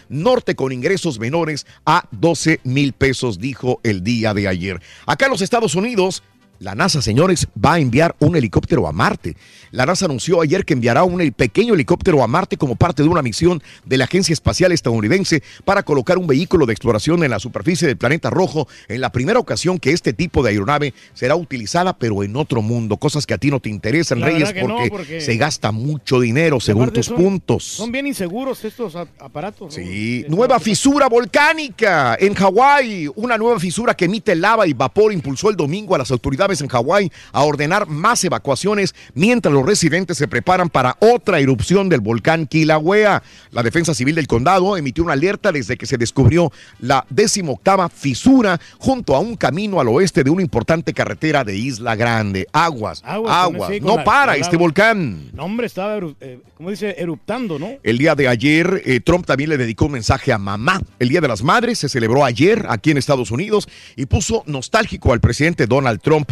con ingresos menores a 12 mil pesos, dijo el día de ayer. Acá en los Estados Unidos, la NASA, señores, va a enviar un helicóptero a Marte. La NASA anunció ayer que enviará un pequeño helicóptero a Marte como parte de una misión de la Agencia Espacial Estadounidense para colocar un vehículo de exploración en la superficie del planeta rojo en la primera ocasión que este tipo de aeronave será utilizada, pero en otro mundo. Cosas que a ti no te interesan, La Reyes, no, porque, se gasta mucho dinero según tus son- puntos. Son bien inseguros estos aparatos. ¿no? Sí, nueva fisura volcánica en Hawái. Una nueva fisura que emite lava y vapor impulsó el domingo a las autoridades en Hawái a ordenar más evacuaciones mientras los residentes se preparan para otra erupción del volcán Kilauea. La Defensa Civil del Condado emitió una alerta desde que se descubrió la decimoctava fisura junto a un camino al oeste de una importante carretera de Isla Grande. Aguas, Aguas, no la- para este volcán. No, hombre, estaba, eh, ¿cómo dice? Eruptando, ¿no? El día de ayer, eh, Trump también le dedicó un mensaje a mamá. El Día de las Madres se celebró ayer aquí en Estados Unidos y puso nostálgico al presidente Donald Trump.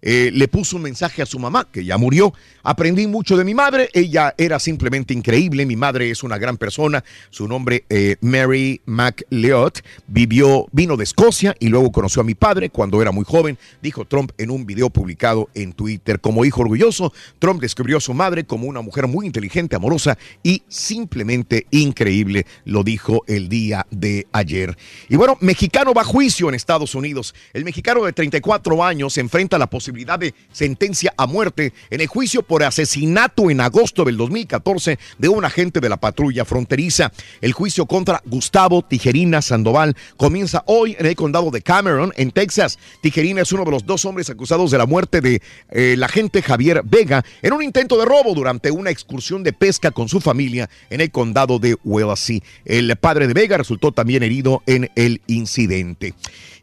Eh, le puso un mensaje a su mamá, que ya murió. Aprendí mucho de mi madre. Ella era simplemente increíble. Mi madre es una gran persona. Su nombre, eh, Mary McLeod, vivió, vino de Escocia y luego conoció a mi padre cuando era muy joven, dijo Trump en un video publicado en Twitter. Como hijo orgulloso, Trump describió a su madre como una mujer muy inteligente, amorosa y simplemente increíble, lo dijo el día de ayer. Y bueno, mexicano va a juicio en Estados Unidos. El mexicano de 34 años enfrenta la posibilidad de sentencia a muerte en el juicio por asesinato en agosto del 2014 de un agente de la patrulla fronteriza. El juicio contra Gustavo Tijerina Sandoval comienza hoy en el condado de Cameron, en Texas. Tijerina es uno de los dos hombres acusados de la muerte de eh, el agente Javier Vega en un intento de robo durante una excursión de pesca con su familia en el condado de Willacy. El padre de Vega resultó también herido en el incidente.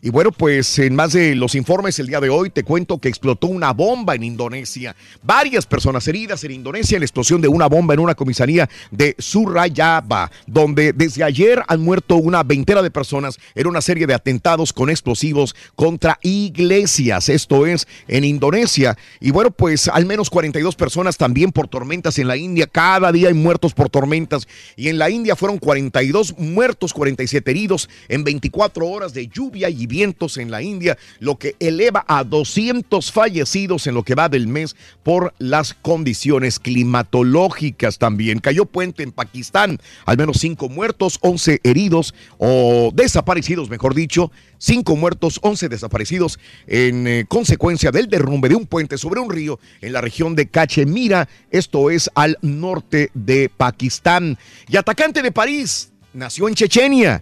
Y bueno, pues en más de los informes el día de hoy te cuento que explotó una bomba en Indonesia. Varias personas heridas en Indonesia en la explosión de una bomba en una comisaría de Surayaba, donde desde ayer han muerto una veintena de personas en una serie de atentados con explosivos contra iglesias. Esto es en Indonesia. Y bueno, pues al menos 42 personas también por tormentas en la India. Cada día hay muertos por tormentas. Y en la India fueron 42 muertos, 47 heridos en 24 horas de lluvia y en la India, lo que eleva a 200 fallecidos en lo que va del mes por las condiciones climatológicas también. Cayó puente en Pakistán, al menos 5 muertos, 11 heridos o desaparecidos, mejor dicho. 5 muertos, 11 desaparecidos en eh, consecuencia del derrumbe de un puente sobre un río en la región de Cachemira, esto es al norte de Pakistán. Y atacante de París, nació en Chechenia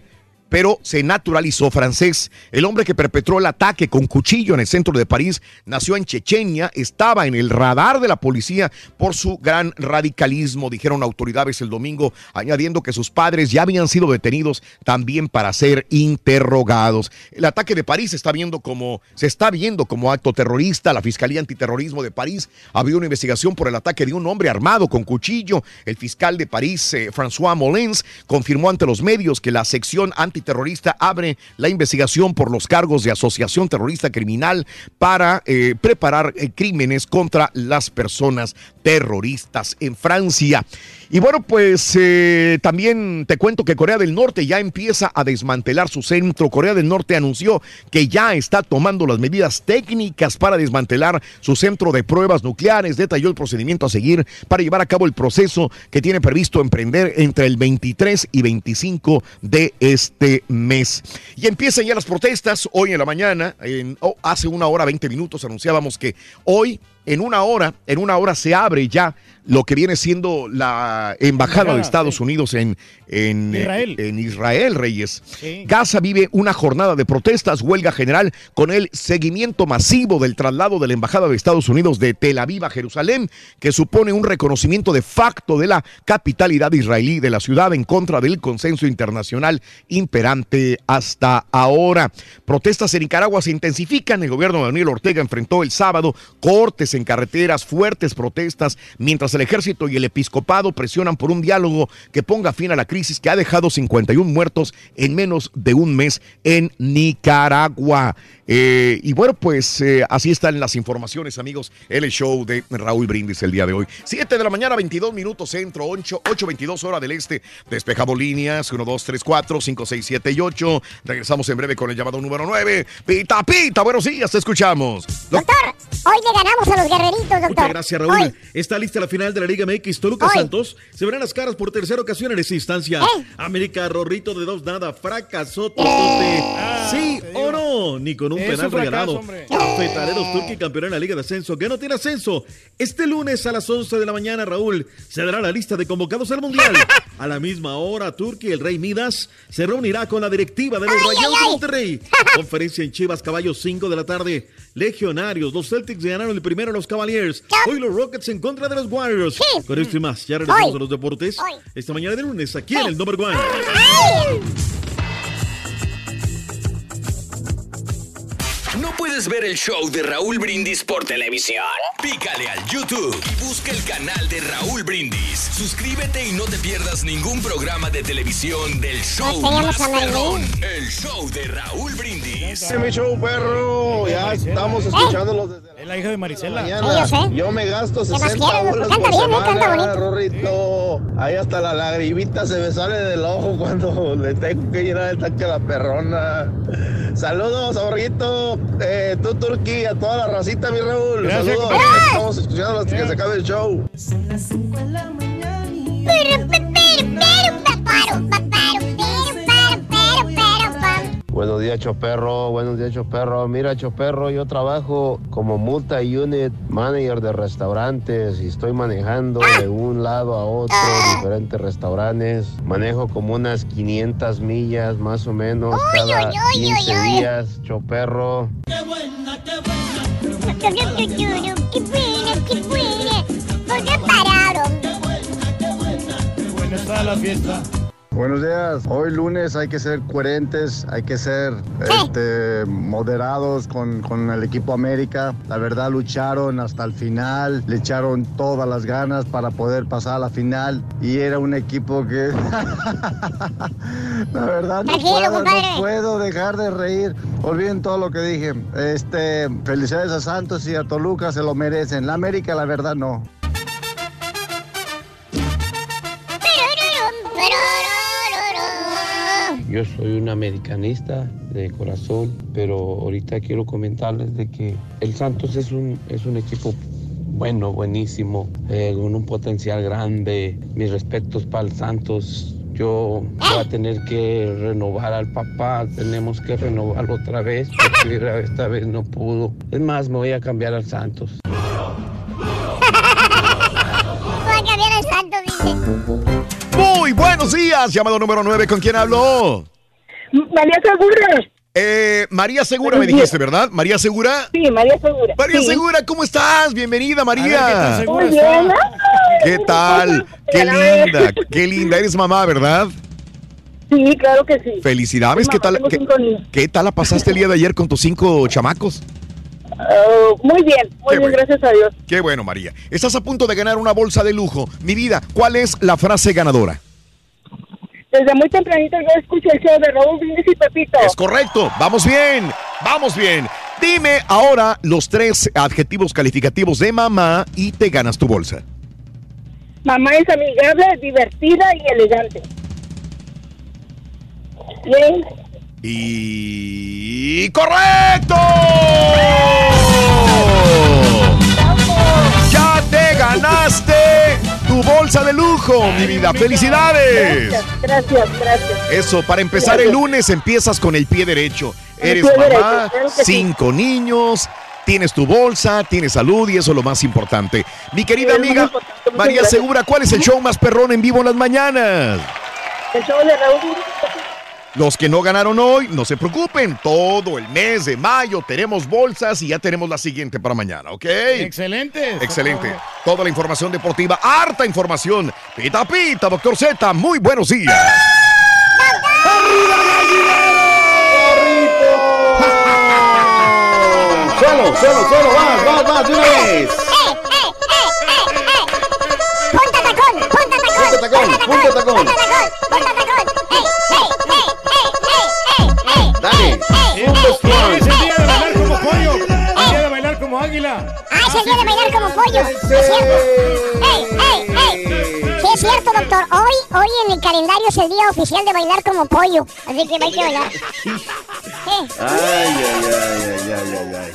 pero se naturalizó francés. El hombre que perpetró el ataque con cuchillo en el centro de París nació en Chechenia, estaba en el radar de la policía por su gran radicalismo, dijeron autoridades el domingo, añadiendo que sus padres ya habían sido detenidos también para ser interrogados. El ataque de París está viendo como se está viendo como acto terrorista. La Fiscalía Antiterrorismo de París abrió una investigación por el ataque de un hombre armado con cuchillo. El fiscal de París, eh, François Molins, confirmó ante los medios que la sección antiterrorista abre la investigación por los cargos de asociación terrorista criminal para eh, preparar eh, crímenes contra las personas terroristas en Francia. Y bueno, pues eh, también te cuento que Corea del Norte ya empieza a desmantelar su centro. Corea del Norte anunció que ya está tomando las medidas técnicas para desmantelar su centro de pruebas nucleares. Detalló el procedimiento a seguir para llevar a cabo el proceso que tiene previsto emprender entre el 23 y 25 de este mes. Y empiezan ya las protestas hoy en la mañana. En, oh, hace una hora, 20 minutos anunciábamos que hoy en una hora, en una hora se abre ya lo que viene siendo la embajada de Estados Unidos en, en Israel. en Israel, Reyes. Gaza vive una jornada de protestas, huelga general, con el seguimiento masivo del traslado de la embajada de Estados Unidos de Tel Aviv a Jerusalén, que supone un reconocimiento de facto de la capitalidad israelí de la ciudad en contra del consenso internacional imperante hasta ahora. Protestas en Nicaragua se intensifican. El gobierno de Daniel Ortega enfrentó el sábado cortes en carreteras, fuertes protestas, mientras el ejército y el episcopado presionan por un diálogo que ponga fin a la crisis que ha dejado 51 muertos en menos de un mes en Nicaragua. Eh, y bueno, pues eh, así están las informaciones, amigos. El show de Raúl Brindis el día de hoy. 7 de la mañana, 22 minutos centro, 8, 8 22 hora del este. Despejamos líneas 1, 2, 3, 4, 5, 6, 7 y 8. Regresamos en breve con el llamado número 9. Pita, pita, buenos días, te escuchamos. Doctor, hoy le ganamos a los guerreritos, doctor. Muchas gracias, Raúl. Hoy. Está lista la final de la Liga MX. Toluca Hoy. Santos se verán las caras por tercera ocasión en esta instancia. Eh. América Rorrito de dos nada. Fracasó totote. ¿Sí o no? Ni con un Es penal un fracaso, regalado. Cafetaleros Turqui campeón en la Liga de Ascenso. Que no tiene ascenso. Este lunes a las 11 de la mañana, Raúl, se dará la lista de convocados al Mundial. A la misma hora, Turqui, el Rey Midas, se reunirá con la directiva de los Rayados de Monterrey. Conferencia en Chivas, Caballos, 5 de la tarde. Legionarios, los Celtics ganaron el primero a los Cavaliers. Hoy los Rockets en contra de los Warriors. Con esto y más, ya regresamos Hoy. a los deportes. Esta mañana de lunes, aquí en el Number One. ¿No puedes ver el show de Raúl Brindis por televisión? Pícale al YouTube y busca el canal de Raúl Brindis. Suscríbete y no te pierdas ningún programa de televisión del show más perrón. El show de Raúl Brindis. mi show, perro. Ya estamos escuchándolos desde Es la hija de Marisela. mañana. Yo me gasto ¿Qué más 60 quieres? bolas Canta por bien, ¿eh? Canta bonito. Rorrito. Ahí hasta la lagrimita se me sale del ojo cuando le tengo que llenar el tanque a la perrona. Saludos, ahorrito. Eh, tú, Turquía, a toda la racita, mi Raúl. Gracias, Saludos. Estamos escuchando hasta que se acabe el show. Buenos días, Choperro. Buenos días, Choperro. Mira, Choperro, yo trabajo como multi-unit manager de restaurantes y estoy manejando de un lado a otro diferentes restaurantes. Manejo como unas 500 millas más o menos cada 15 días, Choperro. Qué buena, qué buena. ¿Por qué pararon? Bueno, está la fiesta. Buenos días. Hoy lunes hay que ser coherentes, hay que ser este, moderados con, con el equipo América. La verdad lucharon hasta el final, le echaron todas las ganas para poder pasar a la final y era un equipo que... la verdad no puedo dejar de reír. Olviden todo lo que dije. Este, felicidades a Santos y a Toluca, se lo merecen. La América la verdad no. Yo soy un americanista de corazón, pero ahorita quiero comentarles de que el Santos es un, es un equipo bueno, buenísimo, eh, con un potencial grande. Mis respetos para el Santos. Yo voy a tener que renovar al papá, tenemos que renovarlo otra vez, porque esta vez no pudo. Es más, me voy a cambiar al Santos. Voy a cambiar el santo, dice. Buenos días, llamado número 9, ¿con quién habló? María Segura. Eh, María Segura me dijiste, ¿verdad? María Segura. Sí, María Segura. María Sí. Segura, ¿cómo estás? Bienvenida, María. Muy bien. ¿Qué tal? Qué linda, qué linda. Eres mamá, ¿verdad? Sí, claro que sí. Felicidades. ¿Qué mamá, tal, qué, qué tal la pasaste el día de ayer con tus cinco chamacos? Oh, muy bien, muy bien, gracias a Dios. Qué bueno, María. Estás a punto de ganar una bolsa de lujo. Mi vida, ¿cuál es la frase ganadora? Desde muy tempranito yo escucho el show de Raúl Brindis y Pepito. Es correcto. Vamos bien. Vamos bien. Dime ahora los tres adjetivos calificativos de mamá y te ganas tu bolsa. Mamá es amigable, divertida y elegante. Bien. Y correcto. Ya te ganaste tu bolsa de lujo, mi vida. Felicidades. Gracias, gracias, gracias. Eso, para empezar el lunes empiezas con el pie derecho. El Eres pie mamá, derecho, claro que sí. cinco niños tienes tu bolsa, tienes salud y eso es lo más importante. Mi querida amiga María Segura, ¿cuál es el show más perrón en vivo en las mañanas? El show de Raúl. Los que no ganaron hoy, no se preocupen. Todo el mes de mayo tenemos bolsas y ya tenemos la siguiente para mañana, ¿ok? Excelente. Excelente. Toda la información deportiva, harta información. Pita pita, doctor Z, muy buenos días. Solo, solo, solo, más, más, más, de una vez. ¡Punta tacón! ¡Punta tacón! Punta tacón, punta tacón. ¡Punta tacón! Ey, ey! Dale. Hoy es el día de bailar como pollo. El día de bailar como águila. ¡Ah, es el día de bailar como pollo! ¿Es cierto? ¡Ey, ey, ey! Sí, es cierto, doctor. Hoy, hoy en el calendario es el día oficial de bailar como pollo. Así que hay que bailar. Ay, ay, ay, ay, ay, ay, ay.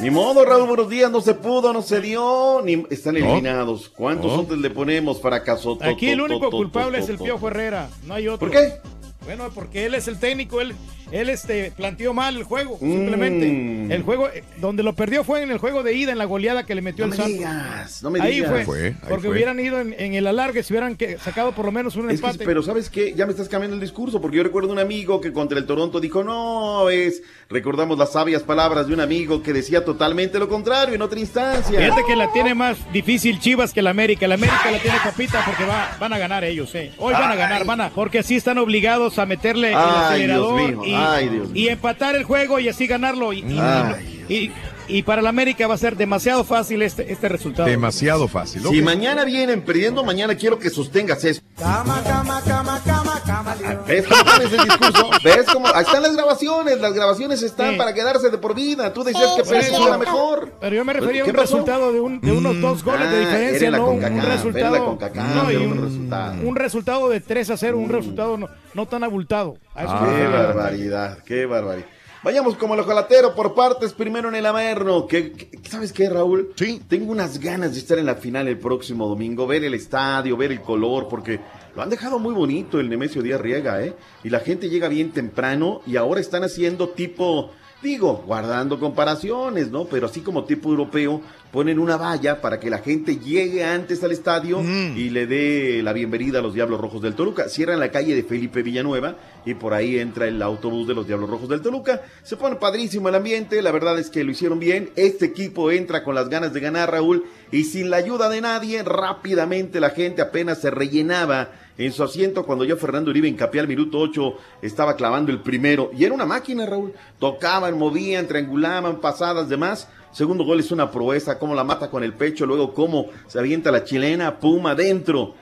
Ni modo, Raúl, buenos días, no se pudo, no se dio, ni están eliminados. ¿Cuántos otros le ponemos fracaso? To, Aquí el único culpable es el Piojo Herrera, no hay otro. ¿Por qué? Bueno, porque él es el técnico, él, él este, planteó mal el juego, Mm. simplemente. El juego, eh, donde lo perdió fue en el juego de ida, en la goleada que le metió No el Santos. digas, no me ahí digas. Fue, Fue, ahí porque fue. hubieran ido en, en el alargue, si hubieran que- sacado por lo menos un Es que, empate. pero ¿sabes qué? Ya me estás cambiando el discurso, porque yo recuerdo un amigo que contra el Toronto dijo, no, es, recordamos las sabias palabras de un amigo que decía totalmente lo contrario en otra instancia. Fíjate que la tiene más difícil Chivas que la América. La América la tiene papita porque va, van a ganar ellos, eh. Hoy van a ganar, van a, porque así están obligados a meterle el Ay, acelerador Dios mío, y, ay, Dios mío. y empatar el juego y así ganarlo. Y, y- Ay. y- y para la América va a ser demasiado fácil este, este resultado. Demasiado fácil. Si mañana vienen perdiendo, mañana quiero que sostengas eso. Cama, cama, cama, cama, cama. ¿Ves cómo pones el discurso? ¿Ves cómo? Ahí están las grabaciones, las grabaciones están Sí. para quedarse de por vida. Tú decías que Pérez sí. era mejor. Pero yo me refería a ¿Qué un pasó? resultado de, un- de unos dos goles de Ah, diferencia, no un resultado. CONCACAF, no, y un un, resultado. un resultado de 3 a 0, un resultado no, no tan abultado. A eso me Qué barbaridad, qué barbaridad. Vayamos como el ojalatero por partes, primero en el Averno. ¿Qué, qué- ¿Sabes qué, Raúl? Sí. Tengo unas ganas de estar en la final el próximo domingo, ver el estadio, ver el color, porque lo han dejado muy bonito el Nemesio Díaz Riega, ¿eh? Y la gente llega bien temprano y ahora están haciendo tipo, digo, guardando comparaciones, ¿no? Pero así como tipo europeo, ponen una valla para que la gente llegue antes al estadio y le dé la bienvenida a los Diablos Rojos del Toluca. Cierran la calle de Felipe Villanueva y por ahí entra el autobús de los Diablos Rojos del Toluca. Se pone padrísimo el ambiente, la verdad es que lo hicieron bien. Este equipo entra con las ganas de ganar, Raúl, y sin la ayuda de nadie, rápidamente la gente apenas se rellenaba en su asiento cuando ya Fernando Uribe Incapié al minuto 8 estaba clavando el primero. Y era una máquina, Raúl. Tocaban, movían, triangulaban, pasadas, demás. Segundo gol es una proeza, cómo la mata con el pecho, luego cómo se avienta la chilena, puma adentro.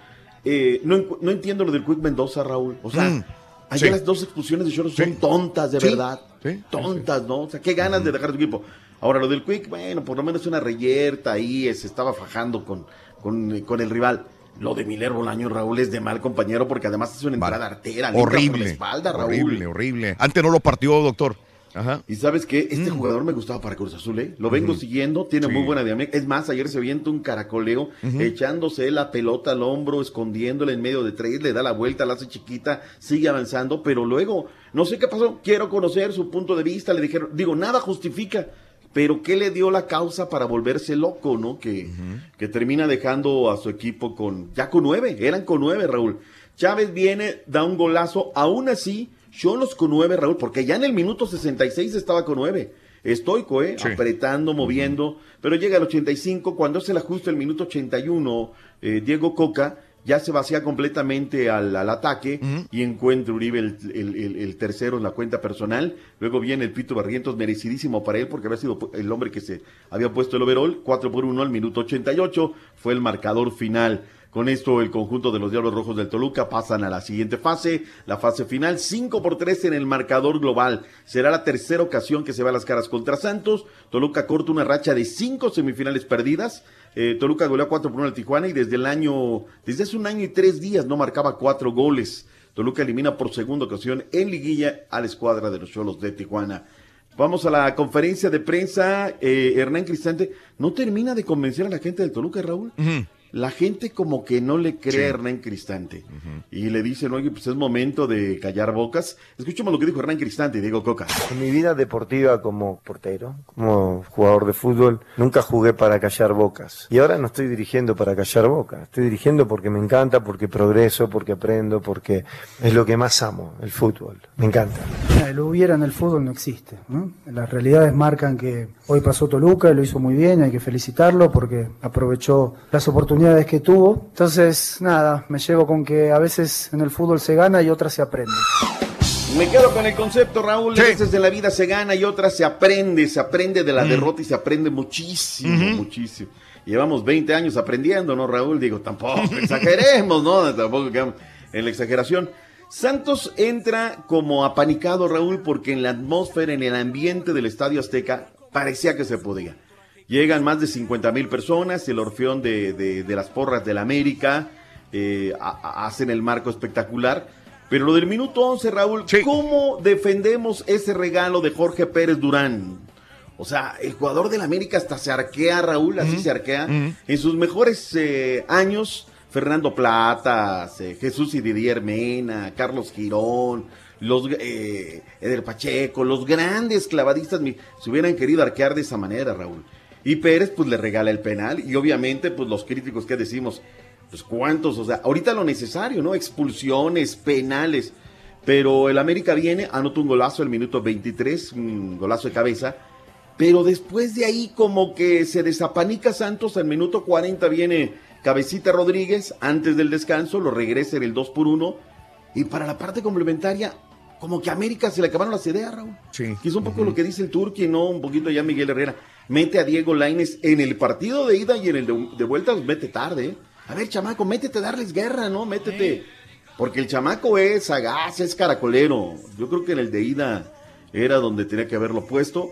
Eh, no, no entiendo lo del Quick Mendoza, Raúl. O sea, Mm, sí. las dos expulsiones de Choros son tontas, de Sí, verdad. tontas, ¿no? O sea, qué ganas de dejar tu equipo. Ahora, lo del Quick, bueno, por lo menos una reyerta ahí, se estaba fajando con, con, con el rival. Lo de Miller Bolaño, Raúl, es de mal compañero porque además es una entrada artera. limpia por la Horrible. espalda, Raúl. horrible, horrible. Antes no lo partió, doctor. Ajá. Y sabes qué, este jugador me gustaba para Cruz Azul, ¿eh? Lo vengo siguiendo, tiene Sí. muy buena dinámica. Es más, ayer se avienta un caracoleo, echándose la pelota al hombro, escondiéndola en medio de tres, le da la vuelta, la hace chiquita, sigue avanzando, pero luego, no sé qué pasó, quiero conocer su punto de vista, le dijeron, digo, nada justifica, pero ¿qué le dio la causa para volverse loco, no? Que, que termina dejando a su equipo con, ya con nueve, eran con nueve, Raúl. Chávez viene, da un golazo, aún así, Cholos con nueve, Raúl, porque ya en el minuto 66 estaba con nueve. Estoico, ¿eh? Apretando, moviendo, pero llega al 85, cuando hace el ajuste el minuto 81, eh, Diego Coca ya se vacía completamente al, al ataque y encuentra Uribe el, el- el- el tercero en la cuenta personal. Luego viene el Pito Barrientos, merecidísimo para él porque había sido el hombre que se había puesto el overall. 4 por 1 al minuto 88 fue el marcador final. Con esto, el conjunto de los Diablos Rojos del Toluca pasan a la siguiente fase, la fase final, 5 por 3 en el marcador global. Será la tercera ocasión que se va a las caras contra Santos. Toluca corta una racha de cinco semifinales perdidas. Eh, Toluca goleó 4 por 1 al Tijuana y desde el año, desde hace un año y tres días no marcaba cuatro goles. Toluca elimina por segunda ocasión en liguilla a la escuadra de los Cholos de Tijuana. Vamos a la conferencia de prensa. Eh, Hernán Cristante no termina de convencer a la gente del Toluca, Raúl. La gente como que no le cree a Hernán Cristante. Y le dicen, oye, pues es momento de callar bocas. Escuchemos lo que dijo Hernán Cristante y Diego Coca. En mi vida deportiva como portero, como jugador de fútbol, nunca jugué para callar bocas. Y ahora no estoy dirigiendo para callar bocas. Estoy dirigiendo porque me encanta, porque progreso, porque aprendo, porque es lo que más amo, el fútbol. Me encanta. El hubiera en el fútbol no existe. ¿no? Las realidades marcan que hoy pasó Toluca y lo hizo muy bien, hay que felicitarlo porque aprovechó las oportunidades que tuvo. Entonces, nada, me llevo con que a veces en el fútbol se gana y otras se aprende. Me quedo con el concepto, Raúl. A veces en la vida se gana y otras se aprende. Se aprende de la Mm. derrota y se aprende muchísimo, muchísimo. Llevamos 20 años aprendiendo, ¿no, Raúl? Digo, tampoco exageremos, ¿no? Tampoco quedamos en la exageración. Santos entra como apanicado, Raúl, porque en la atmósfera, en el ambiente del Estadio Azteca, parecía que se podía. Llegan más de 50 mil personas, el orfeón de, de- de las porras del América, eh, a- a- hacen el marco espectacular. Pero lo del minuto 11, Raúl, ¿cómo defendemos ese regalo de Jorge Pérez Durán? O sea, el jugador del América hasta se arquea, Raúl, así se arquea. En sus mejores eh, años, Fernando Platas, eh, Jesús y Didier Mena, Carlos Girón, los eh, Eder Pacheco, los grandes clavadistas se hubieran querido arquear de esa manera, Raúl. Y Pérez pues le regala el penal y obviamente pues los críticos que decimos, pues cuántos, o sea, ahorita lo necesario, ¿no? Expulsiones, penales. Pero el América viene, anota un golazo el minuto 23, un golazo de cabeza. Pero después de ahí como que se desapanica Santos, al minuto 40 viene Cabecita Rodríguez, antes del descanso, lo regresa en el 2 por 1 y para la parte complementaria, como que a América se le acabaron las ideas, Raúl. Sí. Que es un poco lo que dice el Turqui, ¿no? Un poquito ya Miguel Herrera. Mete a Diego Laines en el partido de ida y en el de, de vuelta, mete tarde, ¿eh? A ver, chamaco, métete a darles guerra, ¿no? Métete. Porque el chamaco es sagaz, es caracolero. Yo creo que en el de ida era donde tenía que haberlo puesto.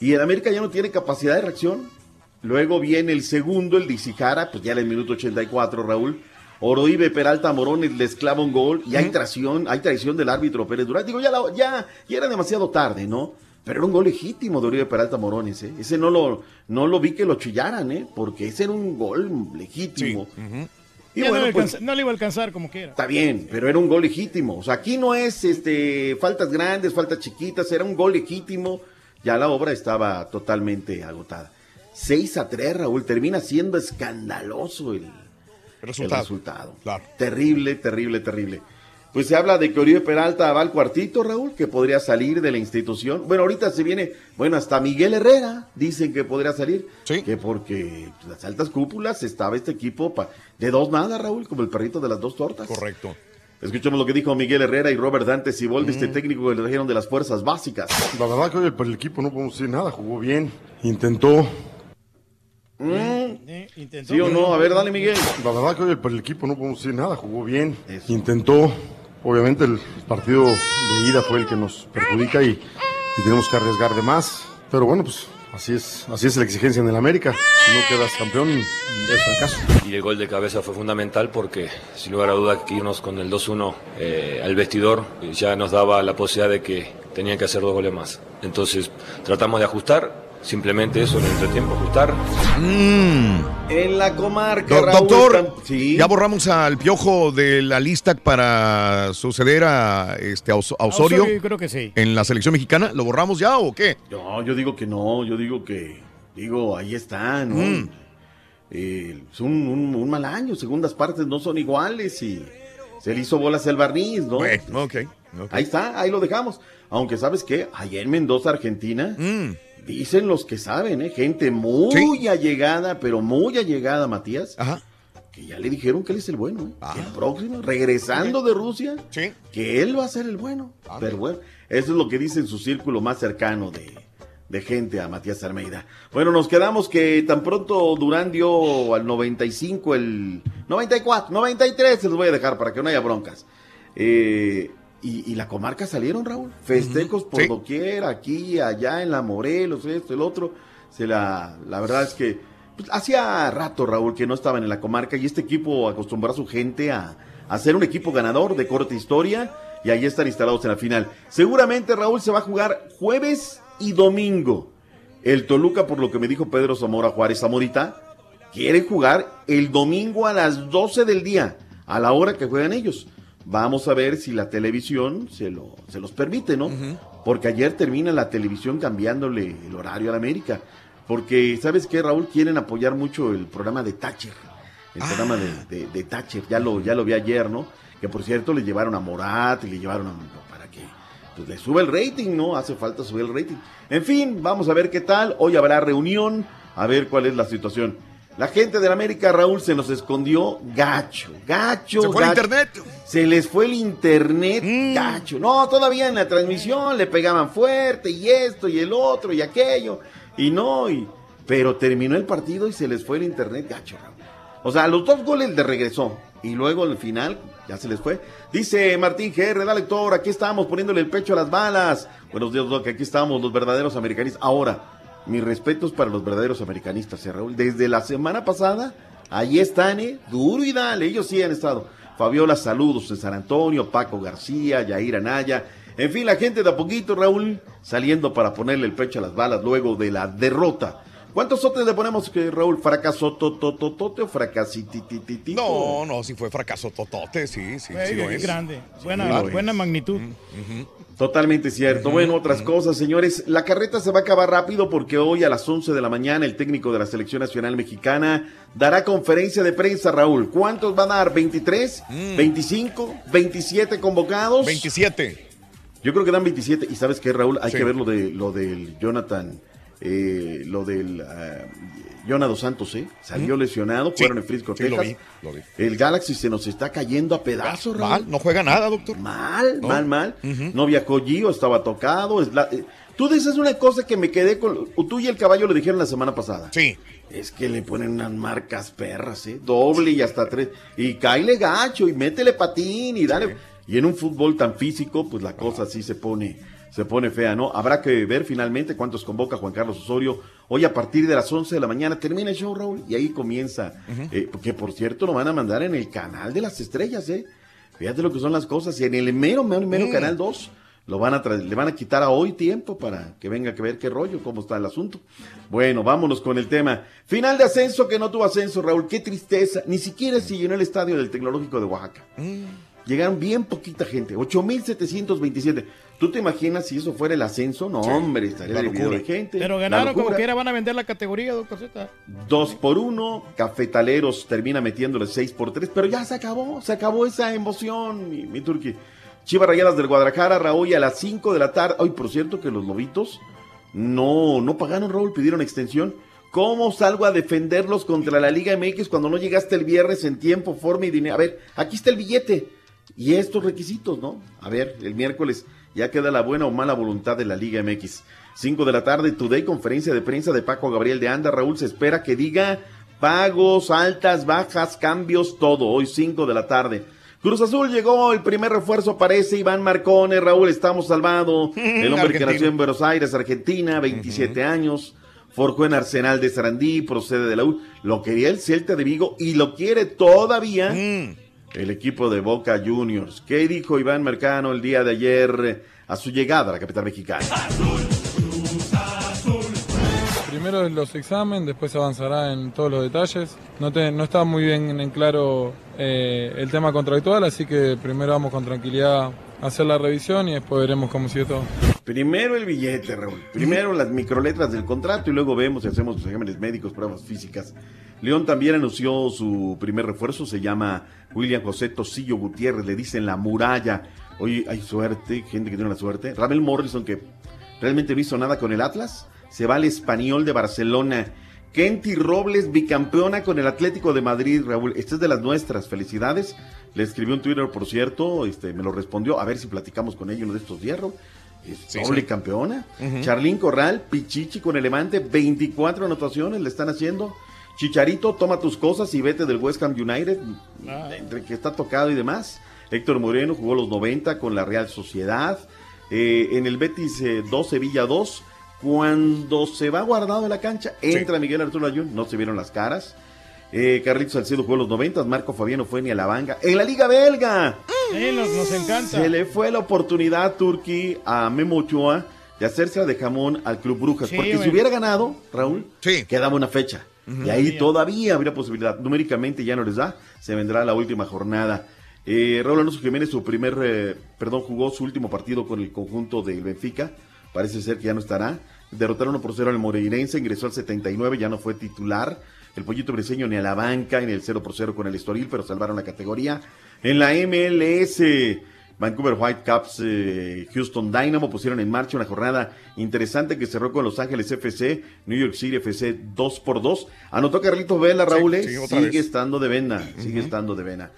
Y el América ya no tiene capacidad de reacción. Luego viene el segundo, el de Isijara, pues ya en el minuto 84, Raúl. Oroibe Peralta Morones les clava un gol y hay traición, hay traición del árbitro Pérez Durán. Digo, ya, la- ya, ya era demasiado tarde, ¿no? Pero era un gol legítimo de Oribe Peralta Morones, ¿eh? Ese no lo, no lo vi que lo chillaran, ¿eh? Porque ese era un gol legítimo. Y Ya no, bueno, le pues, no le iba a alcanzar como quiera. Está bien, pero era un gol legítimo. O sea, aquí no es este faltas grandes, faltas chiquitas, era un gol legítimo. Ya la obra estaba totalmente agotada. 6 a 3, Raúl, termina siendo escandaloso el, resultado. el resultado. Terrible, terrible, terrible. Pues se habla de que Oribe Peralta va al cuartito, Raúl, que podría salir de la institución. Bueno, ahorita se viene, bueno, hasta Miguel Herrera dicen que podría salir. Que porque las altas cúpulas estaba este equipo pa- de dos nada, Raúl, como el perrito de las dos tortas. Correcto. Escuchemos lo que dijo Miguel Herrera y Robert Dante Siboldi, este técnico que le trajeron de las fuerzas básicas. La verdad que hoy por el equipo no podemos decir nada, jugó bien, intentó. ¿Sí o no? A ver, dale, Miguel. La verdad que hoy por el equipo no podemos decir nada, jugó bien, intentó. Obviamente el partido de ida fue el que nos perjudica y, y tenemos que arriesgar de más. Pero bueno, pues así es, así es la exigencia en el América. Si no quedas campeón, es fracaso. Y el gol de cabeza fue fundamental porque, sin lugar a duda, que irnos con el 2-1 eh, al vestidor ya nos daba la posibilidad de que tenían que hacer dos goles más. Entonces, tratamos de ajustar, simplemente eso en el entretiempo, ajustar. En la comarca, Do- Raúl. doctor, ya borramos al piojo de la lista para suceder a, este, a Os- a Osorio, Osorio, creo que sí. en la selección mexicana. ¿Lo borramos ya o qué? No, yo digo que no, yo digo que, digo, ahí está, ¿no? Mm. Eh, es un, un- un mal año, segundas partes no son iguales y se le hizo bolas el barniz, ¿no? Bueno, ok, ok. Ahí está, ahí lo dejamos. Aunque, ¿sabes qué? Allá en Mendoza, Argentina, dicen los que saben, ¿eh? Gente muy allegada, pero muy allegada, Matías. Que ya le dijeron que él es el bueno, ¿eh? Que el próximo, regresando de Rusia, que él va a ser el bueno. Pero bueno, eso es lo que dice en su círculo más cercano de, de gente a Matías Almeida. Bueno, nos quedamos que tan pronto Durán dio al 95, el 94, 93, se los voy a dejar para que no haya broncas. Eh, y, y la comarca salieron, Raúl. Festejos por Sí. doquier, aquí, allá, en la Morelos, esto, el otro. Se la, la verdad es que pues, hacía rato, Raúl, que no estaban en la comarca y este equipo acostumbró a su gente a, a ser un equipo ganador de corta historia y ahí están instalados en la final. Seguramente, Raúl, se va a jugar jueves y domingo. El Toluca, por lo que me dijo Pedro Zamora Juárez Zamorita, quieren jugar el domingo a las 12 del día, a la hora que juegan ellos. Vamos a ver si la televisión se, lo, se los permite, ¿no? Porque ayer termina la televisión cambiándole el horario a la América. Porque, ¿sabes qué, Raúl? Quieren apoyar mucho el programa de Thatcher. El programa de, de, de Thatcher. Ya lo, ya lo vi ayer, ¿no? Que por cierto le llevaron a Morat y le llevaron a, para que pues, le sube el rating, ¿no? Hace falta subir el rating. En fin, vamos a ver qué tal. Hoy habrá reunión, a ver cuál es la situación. La gente de la América, Raúl, se nos escondió gacho, gacho. Se fue el gacho. internet. Se les fue el internet, gacho. No, todavía en la transmisión le pegaban fuerte y esto y el otro y aquello. Y no, y... pero terminó el partido y se les fue el internet, gacho, Raúl. O sea, los dos goles de regresó. Y luego al final ya se les fue. Dice Martín GR, da lector, aquí estamos poniéndole el pecho a las balas. Buenos días, Doc, aquí estamos los verdaderos americanistas. Ahora, mis respetos para los verdaderos americanistas, ¿eh, Raúl. Desde la semana pasada, ahí están, ¿eh? Duro y dale, ellos sí han estado. Fabiola, saludos de San Antonio, Paco García, Yair Anaya. En fin, la gente de a poquito, Raúl, saliendo para ponerle el pecho a las balas luego de la derrota. ¿Cuántos sotes le ponemos, que Raúl? ¿Fracaso totototote o fracasitititito? No, no, si fue fracaso totote, sí, sí, sí lo Qué es. grande. Sí, Buena, lo es. buena magnitud. Totalmente cierto. Bueno, otras cosas, señores. La carreta se va a acabar rápido porque hoy a las 11 de la mañana el técnico de la Selección Nacional Mexicana dará conferencia de prensa, Raúl. ¿Cuántos va a dar? ¿23? ¿25? ¿27 convocados? 27. Yo creo que dan 27. ¿Y sabes qué, Raúl? Hay Sí. que ver lo, de, lo del Jonathan, eh, lo del ah, Jonah dos Santos, ¿eh? Salió lesionado, Sí, fueron en Frisco, sí, lo vi, lo vi. El Galaxy se nos está cayendo a pedazos, Raúl. Mal, no juega nada, doctor. Mal, No. mal, mal. No viajó Gio, estaba tocado. es la- eh, tú dices una cosa que me quedé con. Tú y el caballo lo dijeron la semana pasada. Sí. Es que le ponen unas marcas perras, ¿eh? Doble y hasta tres. Y caile gacho y métele patín y dale. Y en un fútbol tan físico, pues la cosa sí se pone, se pone fea, ¿no? Habrá que ver finalmente cuántos convoca Juan Carlos Osorio. Hoy a partir de las 11 de la mañana termina el show, Raúl, y ahí comienza. eh, que por cierto lo van a mandar en el canal de las estrellas, ¿eh? Fíjate lo que son las cosas. Y en el mero, mero, mero Mm. canal 2 lo van a tra- le van a quitar a hoy tiempo para que venga que ver qué rollo, cómo está el asunto. Bueno, vámonos con el tema. Final de ascenso que no tuvo ascenso, Raúl. Qué tristeza. Ni siquiera se llenó el estadio del Tecnológico de Oaxaca. Llegaron bien poquita gente, 8.727. ¿Tú te imaginas si eso fuera el ascenso? No, hombre, estaría dividido de gente. Pero ganaron como quiera, van a vender la categoría, doctor Z. Dos por uno, Cafetaleros termina metiéndole seis por tres, pero ya se acabó, se acabó esa emoción, mi, mi turqui. Chivas Rayadas del Guadalajara, Raúl, a las 5 de la tarde. Hoy, por cierto, que los lobitos no, no pagaron, Raúl, pidieron extensión. ¿Cómo salgo a defenderlos contra la Liga MX cuando no llegaste el viernes en tiempo, forma y dinero? A ver, aquí está el billete y estos requisitos, ¿no? A ver, el miércoles ya queda la buena o mala voluntad de la Liga MX. 5 de la tarde, Today, conferencia de prensa de Paco Gabriel de Anda. Raúl se espera que diga pagos, altas, bajas, cambios, todo. Hoy 5 de la tarde. Cruz Azul llegó, el primer refuerzo aparece Iván Marcone, Raúl, estamos salvado. El hombre que nació en Buenos Aires, Argentina, 27 años. Forjó en Arsenal de Sarandí, procede de la U. Lo quería el Celta de Vigo y lo quiere todavía el equipo de Boca Juniors. ¿Qué dijo Iván Mercano el día de ayer eh, a su llegada a la capital mexicana? Primero los exámenes, después avanzará en todos los detalles. No, te- no está muy bien en claro eh, el tema contractual, así que primero vamos con tranquilidad a hacer la revisión y después veremos cómo sigue todo. Primero el billete, Raúl. Primero las microletras del contrato y luego vemos si hacemos los exámenes médicos, pruebas físicas. León también anunció su primer refuerzo, se llama William José Tosillo Gutiérrez, le dicen la muralla. Hoy hay suerte, gente que tiene la suerte. Ramel Morrison, que realmente no hizo nada con el Atlas, se va al español de Barcelona. Kenty Robles, bicampeona con el Atlético de Madrid, Raúl. Esta es de las nuestras, felicidades. Le escribió un Twitter, por cierto, este, me lo respondió. A ver si platicamos con ella uno de estos días, Sí, doble sí. campeona. Ujú. Charlín Corral, Pichichi con el Levante, 24 anotaciones le están haciendo. Chicharito, toma tus cosas y vete del West Ham United, entre que está tocado y demás. Héctor Moreno jugó los 90 con la Real Sociedad. Eh, en el Betis eh, 2, Sevilla 2. Cuando se va guardado en la cancha, entra Miguel Arturo Ayun, no se vieron las caras. Eh, Carlitos Salcedo jugó los 90, Marco Fabiano fue ni a la banca. En la Liga Belga. Sí, nos, nos encanta. Se le fue la oportunidad, Turki, a Memo Ochoa de hacerse de jamón al Club Brujas. Sí, porque si hubiera ganado, Raúl, quedaba una fecha. Y ahí todavía habría posibilidad. Numéricamente ya no les da, se vendrá la última jornada. Eh, Raúl Alonso Jiménez, su primer, eh, perdón, jugó su último partido con el conjunto del Benfica. Parece ser que ya no estará. Derrotaron 1 por 0 al Moreirense, ingresó al 79, ya no fue titular. El Pollito Briseño ni a la banca en el 0 por 0 con el Estoril, pero salvaron la categoría. En la MLS, Vancouver Whitecaps, eh, Houston Dynamo pusieron en marcha una jornada interesante que cerró con Los Ángeles FC, New York City FC 2 por 2 Anotó Carlitos Vela, Raúl, Sí, ¿eh? sí, sigue vez. estando de vena, sigue estando de vena.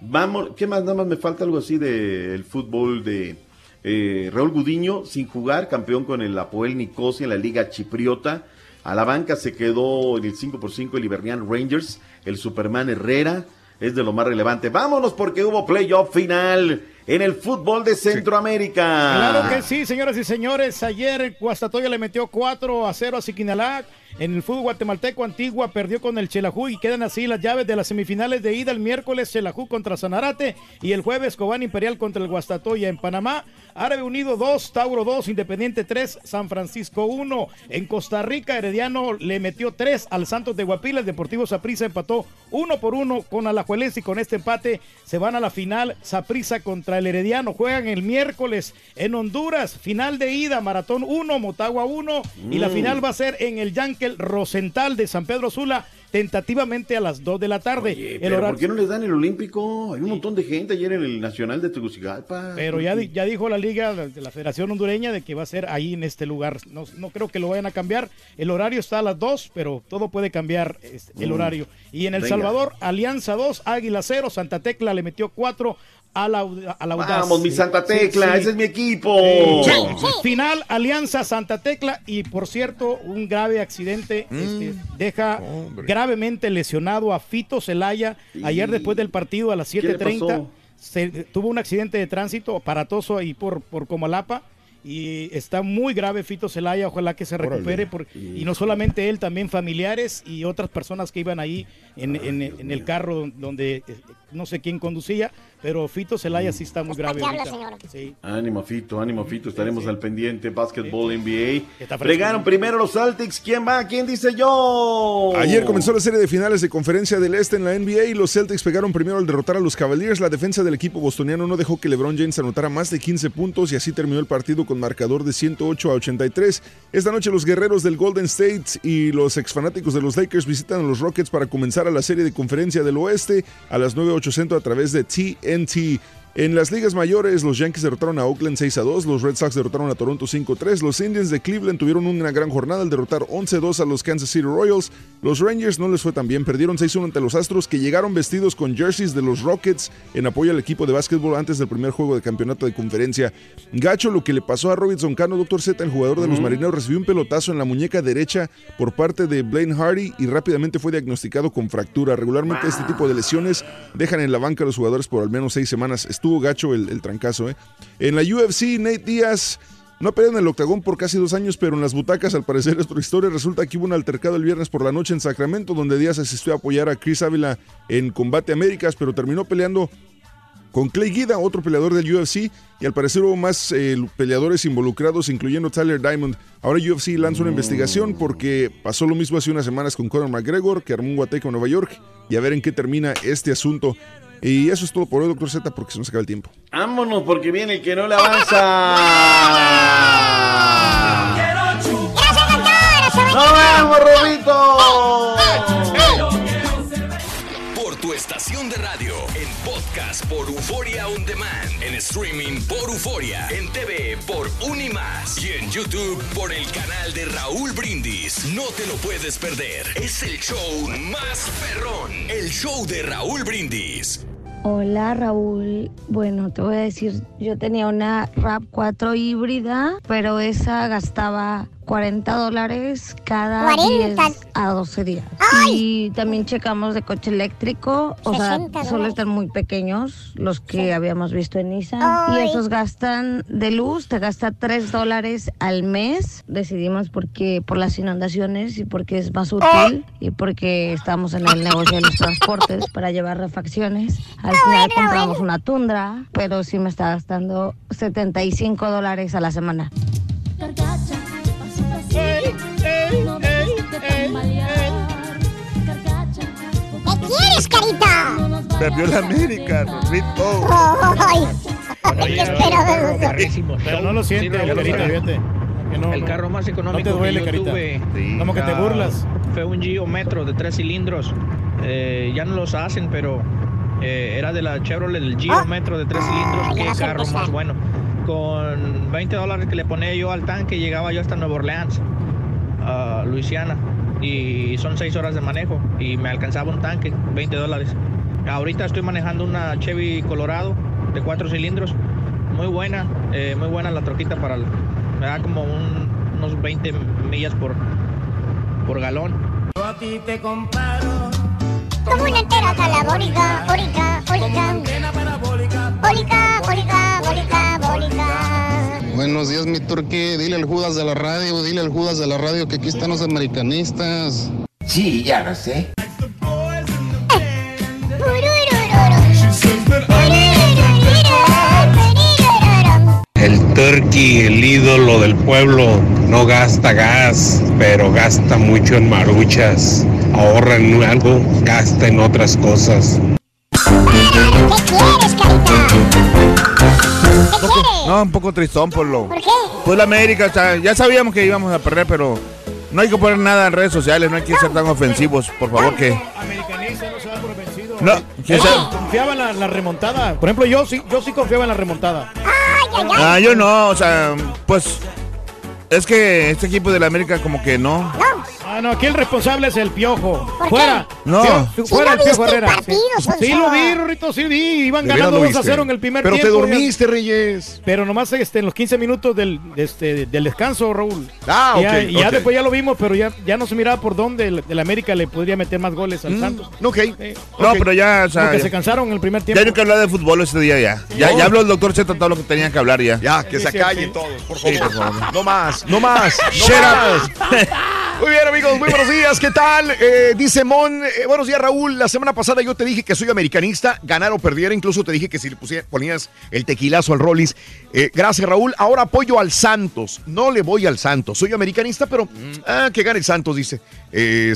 Vamos, ¿qué más? Nada más me falta algo así del fútbol de eh, Raúl Gudiño, sin jugar, campeón con el Apoel Nicosia en la Liga Chipriota. A la banca se quedó en el 5 por 5 el Hibernian Rangers, el Superman Herrera, es de lo más relevante. Vámonos porque hubo playoff final en el fútbol de Centroamérica. Claro que sí, señoras y señores. Ayer Guastatoya le metió 4 a 0 a Siquinalac. En el fútbol guatemalteco, Antigua perdió con el Chelajú y quedan así las llaves de las semifinales de ida el miércoles Chelajú contra Sanarate y el jueves Cobán Imperial contra el Guastatoya en Panamá. Árabe Unido 2, Tauro 2, Independiente 3, San Francisco 1. En Costa Rica, Herediano le metió 3 al Santos de Guapila. El Deportivo Saprissa empató 1 por 1 con Alajuelense y con este empate se van a la final. Saprissa contra el Herediano. Juegan el miércoles en Honduras. Final de ida, Maratón 1, Motagua 1. Y la Mm. final va a ser en el Yankel Rosental de San Pedro Sula, tentativamente a las 2 de la tarde. Pero horario- ¿por qué no les dan el Olímpico? Hay un montón de gente ayer en el Nacional de Tegucigalpa. Pero ya, di- ya dijo la liga de la Federación Hondureña de que va a ser ahí en este lugar. No, no creo que lo vayan a cambiar. El horario está a las 2, pero todo puede cambiar este, el Mm. horario. Y en El Venga. Salvador, Alianza 2, Águila 0, Santa Tecla le metió 4 a la, a la Audaz. Vamos, mi Santa Tecla, sí. ese es mi equipo. Sí. Final, Alianza Santa Tecla y por cierto, un grave accidente este, deja gravemente lesionado a Fito Celaya ayer después del partido a las ¿Qué le 7.30. pasó? Se, tuvo un accidente de tránsito aparatoso ahí por, por Comalapa y está muy grave Fito Celaya, ojalá que se recupere por- y no solamente él, también familiares y otras personas que iban ahí en, en- en el carro don- donde eh, no sé quién conducía, pero Fito Celaya sí está muy grave. Habla, sí. Ánimo, Fito, ánimo, Fito, estaremos al pendiente. Basketball NBA. Fregaron primero los Celtics. ¿Quién va? ¿Quién dice yo? Ayer comenzó la serie de finales de Conferencia del Este en la NBA y los Celtics pegaron primero al derrotar a los Cavaliers. La defensa del equipo bostoniano no dejó que LeBron James anotara más de 15 puntos y así terminó el partido con marcador de 108 a 83. Esta noche los guerreros del Golden State y los exfanáticos de los Lakers visitan a los Rockets para comenzar a la serie de Conferencia del Oeste a las 9 800 a través de TNT en las ligas mayores, los Yankees derrotaron a Oakland 6 a 2, los Red Sox derrotaron a Toronto 5 a 3, los Indians de Cleveland tuvieron una gran jornada al derrotar 11 a 2 a los Kansas City Royals, los Rangers no les fue tan bien, perdieron 6 a 1 ante los Astros que llegaron vestidos con jerseys de los Rockets en apoyo al equipo de básquetbol antes del primer juego de campeonato de conferencia. Gacho, lo que le pasó a Robinson Cano, Dr. Z, el jugador de los marineros, recibió un pelotazo en la muñeca derecha por parte de Blaine Hardy y rápidamente fue diagnosticado con fractura. Regularmente este tipo de lesiones dejan en la banca a los jugadores por al menos seis semanas. Estuvo gacho el, el trancazo. ¿eh? En la UFC, Nate Díaz no peleó en el octagón por casi dos años, pero en las butacas al parecer es otra historia. Resulta que hubo un altercado el viernes por la noche en Sacramento, donde Díaz asistió a apoyar a Chris Ávila en Combate Américas, pero terminó peleando con Clay Guida, otro peleador del UFC, y al parecer hubo más eh, peleadores involucrados, incluyendo Tyler Diamond. Ahora UFC lanza una investigación porque pasó lo mismo hace unas semanas con Conor McGregor, que armó un guateco en Nueva York, y a ver en qué termina este asunto. Y eso es todo por hoy, doctor Z, porque se nos acaba el tiempo. Vámonos porque viene el que no le avanza. ¡Nos vemos, Robito! Euforia On Demand, en streaming por Euforia, en TV por Unimás y en YouTube por el canal de Raúl Brindis. No te lo puedes perder. Es el show más perrón, el show de Raúl Brindis. Hola Raúl, bueno te voy a decir, yo tenía una RAP 4 híbrida, pero esa gastaba 40 dólares cada 40. 10 a 12 días. Y también checamos de coche eléctrico, o sea, 60 solo están muy pequeños los que habíamos visto en Nissan. Ay. Y esos gastan de luz, te gasta 3 dólares al mes. Decidimos porque por las inundaciones y porque es más útil y porque estamos en el negocio de los transportes para llevar refacciones. Al final compramos una tundra, pero sí me está gastando 75 dólares a la semana. Quieres, carita? Perdió la América, Rito. Ay, qué esperado. Perrísimo Pero no lo siente, Sí, Carita, fíjate. Que no, el no- carro más económico no te duele, que yo Carita. tuve. Como que te ah, burlas. Fue un Gio Metro de tres cilindros. Eh, ya no los hacen, pero eh, era de la Chevrolet del Gio Metro de tres cilindros. Qué carro más bueno. Con 20 dólares que le ponía yo al tanque, llegaba yo hasta Nueva Orleans, a Luisiana. Y son 6 horas de manejo. Y me alcanzaba un tanque, 20 dólares. Ahorita estoy manejando una Chevy Colorado de cuatro cilindros. Muy buena, eh, muy buena la troquita para... el- Me da como un- unos 20 millas por, por galón. Yo a ti te comparo. Como una entera calabólica, bólica, bólica. Bólica, bólica, bólica, bólica. Buenos días, mi turqui. Dile al Judas de la radio, dile al Judas de la radio que aquí están los americanistas. Sí, ya lo sé. El turkey, el ídolo del pueblo, no gasta gas, pero gasta mucho en maruchas. Ahorra en algo, gasta en otras cosas. No, un poco tristón por lo. ¿Por qué? Pues la América, o sea, ya sabíamos que íbamos a perder, pero no hay que poner nada en redes sociales, no hay que ser tan ofensivos, por favor que. Americanista no se da por vencido. No, quién confiaba en la, la remontada. Por ejemplo, yo sí, yo sí confiaba en la remontada. Ah, yo no, o sea, pues es que este equipo de la América como que no. Ah, no, aquí el responsable es el Piojo. ¿Por Fuera. qué? No. Fuera el Piojo Herrera. partido, sí. Lo vi, Rorrito, sí vi. Iban ganando lo 2 a viste. 0 en el primer Pero te tiempo. dormiste, Reyes. Pero nomás este, en los 15 minutos del, de este, del descanso, Raúl. Ah, Y ya, ok, y ya después ya lo vimos, pero ya, ya no se miraba por dónde el, el América le podría meter más goles al Mm, Santos. Ok. No, pero ya, o sea, Como que ya- se cansaron en el primer Ya tiempo. hay que hablar de fútbol ese día ya. Ya, ya habló el doctor Z todo lo que tenía que hablar ya. Ya, que se Sí, callen sí. todos, por Sí, favor. por favor. No más, no más. no Shut más. Muy bien, amigos, muy buenos días. ¿Qué tal? Eh, dice Mon, eh, buenos días, Raúl. La semana pasada yo te dije que soy americanista, ganar o perdiera. Incluso te dije que si le pusiera- ponías el tequilazo al Rollis. Eh, gracias, Raúl. Ahora apoyo al Santos. No le voy al Santos. Soy americanista, pero ah, que gane el Santos, dice.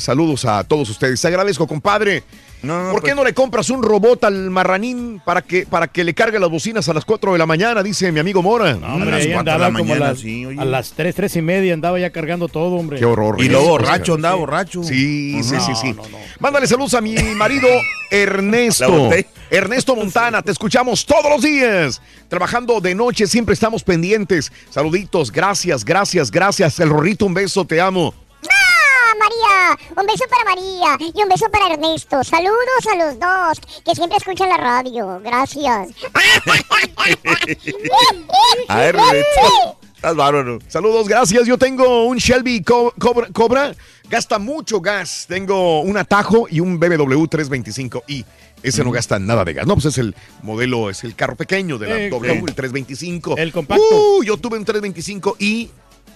Saludos a todos ustedes. Te agradezco, compadre. ¿Por qué no le compras un robot al marranín para que, para que le cargue las bocinas a las 4 de la mañana? Dice mi amigo Mora. Hombre, ahí andaba como a las, a las 3, 3 y media andaba ya cargando todo, hombre. Qué horror. Y Reyes. luego borracho, andaba borracho. Sí, sí, No, sí, sí. no, no. Mándale saludos a mi marido Ernesto. Ernesto Montana, te escuchamos todos los días. Trabajando de noche, siempre estamos pendientes. Saluditos, gracias, gracias, gracias. El Rorrito, un beso, te amo. ¡Ah, María! Un beso para María y un beso para Ernesto. Saludos a los dos que siempre escuchan la radio. Gracias. A Rorrito. Estás bárbaro. Saludos, gracias. Yo tengo un Shelby Co- Cobra, Cobra. Gasta mucho gas. Tengo un Atajo y un BMW 325i. Ese no gasta nada de gas. No, pues es el modelo, es el carro pequeño de la Eh, W, sí. el 325. El compacto. Uh, yo tuve un 325i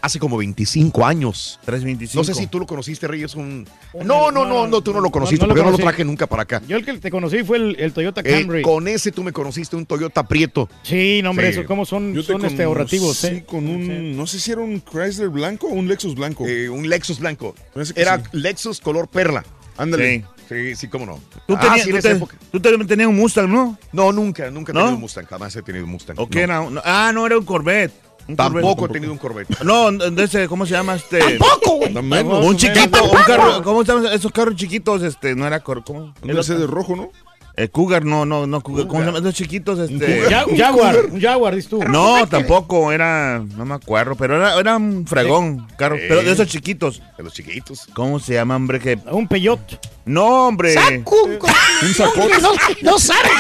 hace como 25 años. 325. No sé si tú lo conociste, Reyes. Un... No, no, no, no, tú no lo conociste no lo porque yo no lo traje nunca para acá. Yo el que te conocí fue el, el Toyota Eh, Camry. con ese tú me conociste, un Toyota Prieto. Sí, no, hombre, Sí. eso, ¿cómo son, son este, ahorrativos? Sí, eh? con un, no sé si era un Chrysler blanco o un Lexus blanco. Eh, un Lexus blanco. Era sí. Lexus color perla. Ándale. Sí. Sí, sí, cómo no. Tú, Ah, tenías, sí, en tú, esa te- época. tú también tenías un Mustang, ¿no? No, nunca, nunca he ¿No? tenido un Mustang. Jamás he tenido un Mustang. ¿O qué No. era? Ah, no, era un Corvette. Un Tampoco he tenido un Corvette. No, de ese, ¿cómo se llama este? Tampoco, güey. Un chiquito, un carro, ¿cómo se llama? Esos carros chiquitos, este, no era cor, ¿cómo? Un Mercedes rojo, ¿no? Eh, Cougar, no, no, no, Cougar. ¿Cómo se llaman esos chiquitos? Este. Un Jaguar, un Jaguar, dices tú. No, tampoco, era, no me acuerdo, pero era, era un fregón, carro, pero de esos chiquitos. De los chiquitos. ¿Cómo se llama, hombre? Que... Un Peyot. No, hombre. Un sacote. No, no sabe.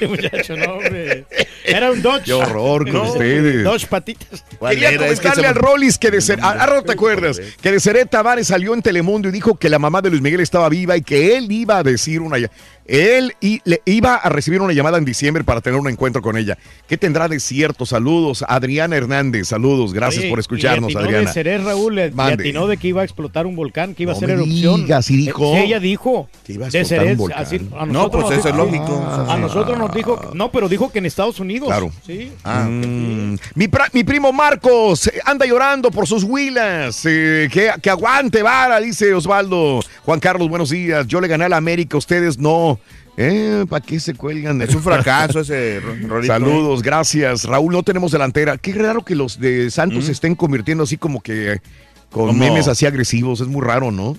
Muchacho, no, hombre. Era un Dodge. Qué horror con No, ustedes. Dodge patitas. ¿Cuál Quería era? Es que comentarle se- al Rollis que de ser, ahora no te acuerdas, que de Seré Tavares salió en Telemundo y dijo que la mamá de Luis Miguel estaba viva y que él iba a decir una Él y, le iba a recibir una llamada en diciembre para tener un encuentro con ella. ¿Qué tendrá de cierto? Saludos, Adriana Hernández. Saludos, gracias Oye, por escucharnos, y le atinó Adriana. De Ceres, Raúl, le, le atinó de que iba a explotar un volcán, que iba a ser me erupción. digas, ¿sí dijo? Sí, ella dijo. Que iba a de explotar un Ceres, volcán. así- a No, nosotros pues nos eso es dijo- lógico. A nosotros nos dijo, no, pero dijo que en Estados Unidos. Claro. Sí. Mm. mi, pra- mi primo Marcos eh, anda llorando por sus huilas. eh, que, que aguante, vara, dice Osvaldo. Juan Carlos, buenos días. Yo le gané a la América, ustedes no. Eh, ¿Para qué se cuelgan? Es un fracaso ese ro- rolito, Saludos, gracias. Raúl, no tenemos delantera. Qué raro que los de Santos se estén convirtiendo así como que eh, con memes así agresivos. Es muy raro, ¿no?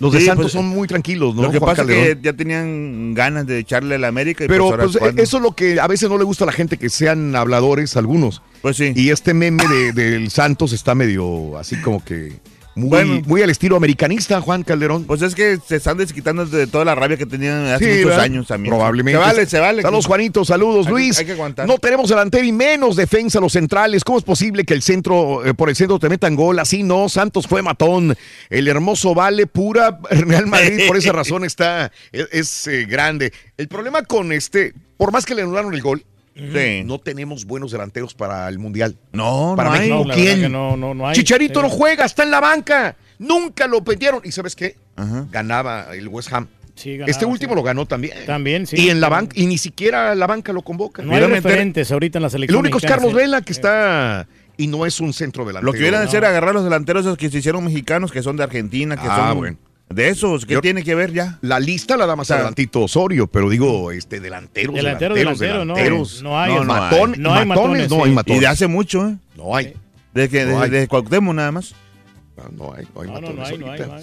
Los de Sí, Santos pues, son muy tranquilos, ¿no? Lo que Juan pasa es que ya tenían ganas de echarle a la América. Y Pero pues, ahora pues, es cuando. eso es lo que a veces no le gusta a la gente, que sean habladores algunos. Pues sí. Y este meme de- del Santos está medio así como que muy, Bueno. muy al estilo americanista, Juan Calderón. Pues es que se están desquitando de toda la rabia que tenían hace Sí, muchos ¿verdad? años también. Probablemente. Se vale, se vale. Saludos, Juanito. Saludos, Hay Luis. hay que aguantar. No tenemos delantero y menos defensa los centrales. ¿Cómo es posible que el centro, eh, por el centro te metan gol? Así no. Santos fue matón. El hermoso vale pura Real Madrid. Por esa razón está, es, es, eh, grande. El problema con este, por más que le anularon el gol, Sí. no tenemos buenos delanteros para el Mundial. No, para no hay. México, No, verdad ¿quién? no, no, hay. Chicharito Sí. no juega, está en la banca. Nunca lo metieron. ¿Y sabes qué? Ganaba el West Ham. Sí, ganaba, este último sí. lo ganó también. También, sí. Y en la banca, y ni siquiera la banca lo convoca. No hay referentes ahorita en la El selección. único es Carlos. Vela que está y no es un centro delantero. Lo que hubieran de hacer es agarrar los delanteros esos que se hicieron mexicanos, que son de Argentina, que Ah, son bueno. De esos. ¿Qué Yo- tiene que ver ya? La lista la da más O sea, adelantito Osorio, pero digo, este delanteros, Delantero, delanteros, delantero, no, delanteros. no hay, No, no hay. matón- No hay matones, matones, no hay Y matones. de hace mucho, ¿eh? No hay. Desde que No hay. desde Cuauhtémoc nada más. No, no hay, no hay No, no, matones no hay, no hay, ahorita. no hay.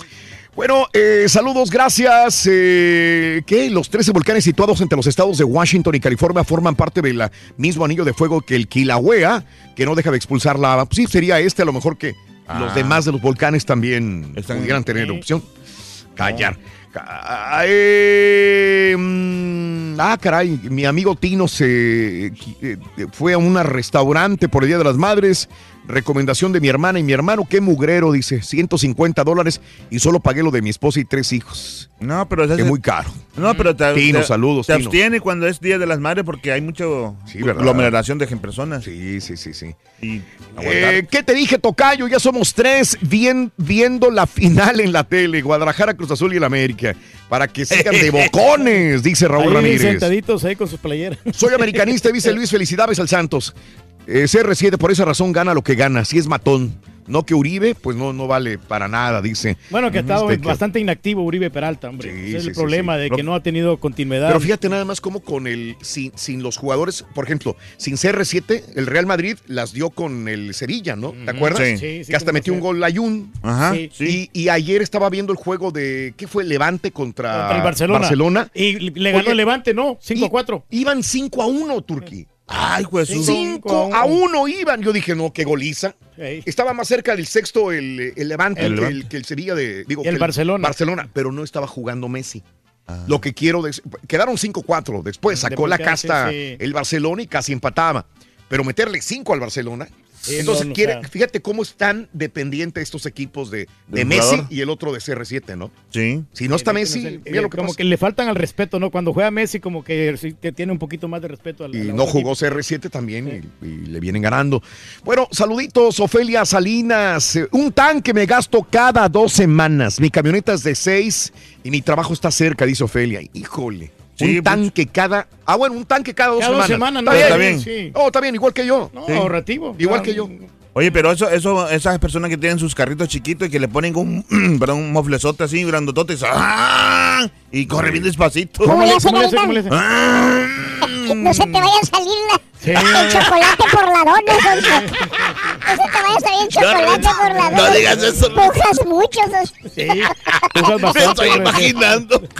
Bueno, eh, saludos, gracias. Eh, ¿Qué? Los 13 volcanes situados entre los estados de Washington y California forman parte del mismo anillo de fuego que el Kilauea, que no deja de expulsar lava. Pues sí, sería este a lo mejor que los Ah. demás de los volcanes también Están- pudieran tener Sí. Callar. Ca- eh, mm, ah, caray, mi amigo Tino se eh, fue a un restaurante por el Día de las Madres. Recomendación de mi hermana y mi hermano, qué mugrero, dice, 150 dólares y solo pagué lo de mi esposa y tres hijos. No, pero Que muy caro. No, pero te, Tino, te- saludos, te Tino. abstiene cuando es Día de las Madres porque hay mucho ¿verdad? aglomeración de personas. Sí, sí, sí, sí. Y. Eh, ¿Qué te dije, Tocayo? Ya somos tres bien, viendo la final en la tele. Guadalajara, Cruz Azul y el América. Para que sigan de bocones, dice Raúl Ahí Ramírez. sentaditos ahí con sus playeras. Soy americanista, dice Luis. Felicidades al Santos. Eh, CR7 por esa razón gana lo que gana. Si es matón. No que Uribe, pues no, no vale para nada, dice. Bueno, que ha estado Este, que- bastante inactivo Uribe Peralta, hombre. Sí, Ese es sí, el sí, problema sí. de que no ha tenido continuidad. Pero fíjate nada más como con el, sin, sin los jugadores, por ejemplo, sin CR7, el Real Madrid las dio con el Sevilla, ¿no? ¿Te acuerdas? Sí. Sí, sí, que hasta metió un gol Layún. Ajá. Y, y ayer estaba viendo el juego de, ¿qué fue? Levante contra, Contra el Barcelona. Y le ganó Oye, Levante, ¿no? 5 a 4. Iban 5 a 1, Turquí. Ay, pues Sí. 5 a 1 iban. Yo dije, no, qué goliza. Estaba más cerca del sexto el, el Levante El que, Levante. el, que el Sevilla de. Digo, Y el que Barcelona. Barcelona, pero no estaba jugando Messi. Lo que quiero. Quedaron 5-4. Después sacó la casta sí. el Barcelona y casi empataba. Pero meterle 5 al Barcelona. Sí, entonces, no, no, quiere- o sea. fíjate cómo están dependientes estos equipos de, Messi jugador. y el otro de CR7, ¿no? Sí. Si no está Sí, Messi, mira lo que como pasa. que le faltan al respeto, ¿no? Cuando juega Messi, como que, sí, que tiene un poquito más de respeto al Y no jugó equipo. CR7 también y, y le vienen ganando. Bueno, saluditos, Ofelia Salinas. Un tanque me gasto cada dos semanas. Mi camioneta es de seis y mi trabajo está cerca, dice Ofelia. Híjole. Sí, un tanque cada. Ah, bueno, un tanque cada dos Cada dos semanas. semanas, ¿no? Está Está bien. bien. Sí. Oh, está bien, igual que yo. No, Sí. ahorrativo. Igual Ah, que yo. Oye, pero eso, eso, esas personas que tienen sus carritos chiquitos y que le ponen un, perdón, un moflezote así, grandotote, ¡ah! y corre bien despacito. ¿Cómo le hace, ¿Cómo le. ¡Ah! No se te vaya a salir la- Sí. el chocolate por la dona, Sonso. No se te vaya a salir el chocolate por la no dona. digas eso. Pujas mucho, Sonso. Sí. Pujas Me bastante, estoy hombre, sí. imaginando.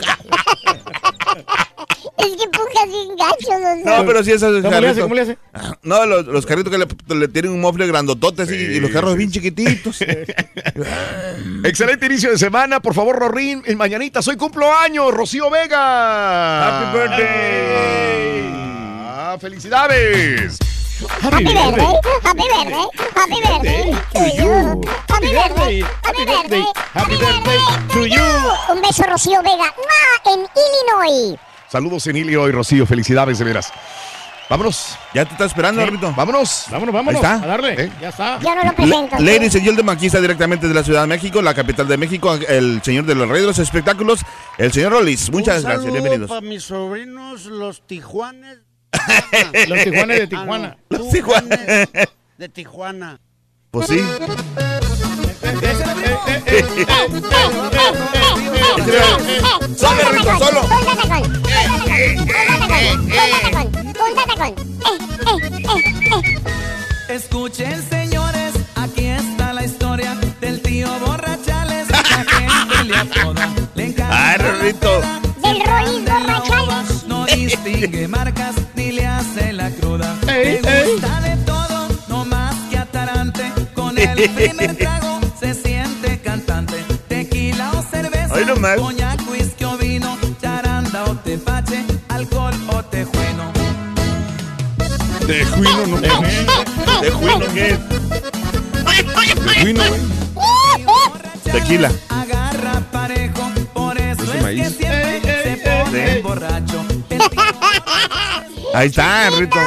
Es que pujas bien gacho, Sonso. No, pero sí esos ¿Cómo le hace? carritos. ¿Cómo le hace? No, los, los carritos que le, le tienen un mofle grandotote así, y los carros bien chiquititos. Excelente inicio de semana. Por favor, Rorín, en mañanita. Soy cumpleaños, Rocío Vega. Happy birthday. Ah, felicidades. Happy birthday, happy birthday, happy birthday to you. Happy birthday, happy birthday, happy birthday to you. Un beso, Rocío Vega. En Illinois. Saludos, Emilio y Rocío. Felicidades, de veras. Vámonos. Ya te está esperando, Sí. Rito. Vámonos. Vámonos, vámonos. Ahí está. A darle. ¿Eh? Ya está. Yo no lo presento. La- Ladies and gentlemen, aquí está directamente de la Ciudad de México, la capital de México, el señor de los reyes de los espectáculos, el señor Rolis. Muchas Un gracias, bienvenidos. para mis sobrinos, los tijuanes. Los tijuanes de Ah, no, Tijuana. Los tijuanes de Tijuana. Pues sí. Solo, Rito, solo. Punta tacón. Punta tacón. Eh, eh, eh, eh. Escuchen señores, aquí está la historia del tío borrachales. La gente le apoda, le encanta Ay, Rito. Del Rolis borrachales. No distingue marcas ni le hace la cruda. Le gusta de todo, no más que atarante. Con el primer trago o cerveza, Ay, no más. coñac, whisky o vino, charanda o tepache, alcohol o tejuino. De juino, no. ¿De juino qué? De juino, güey. Tequila. Agarra parejo, por eso Es es, que maíz. siempre se pone Sí. borracho. Ahí está, Rito.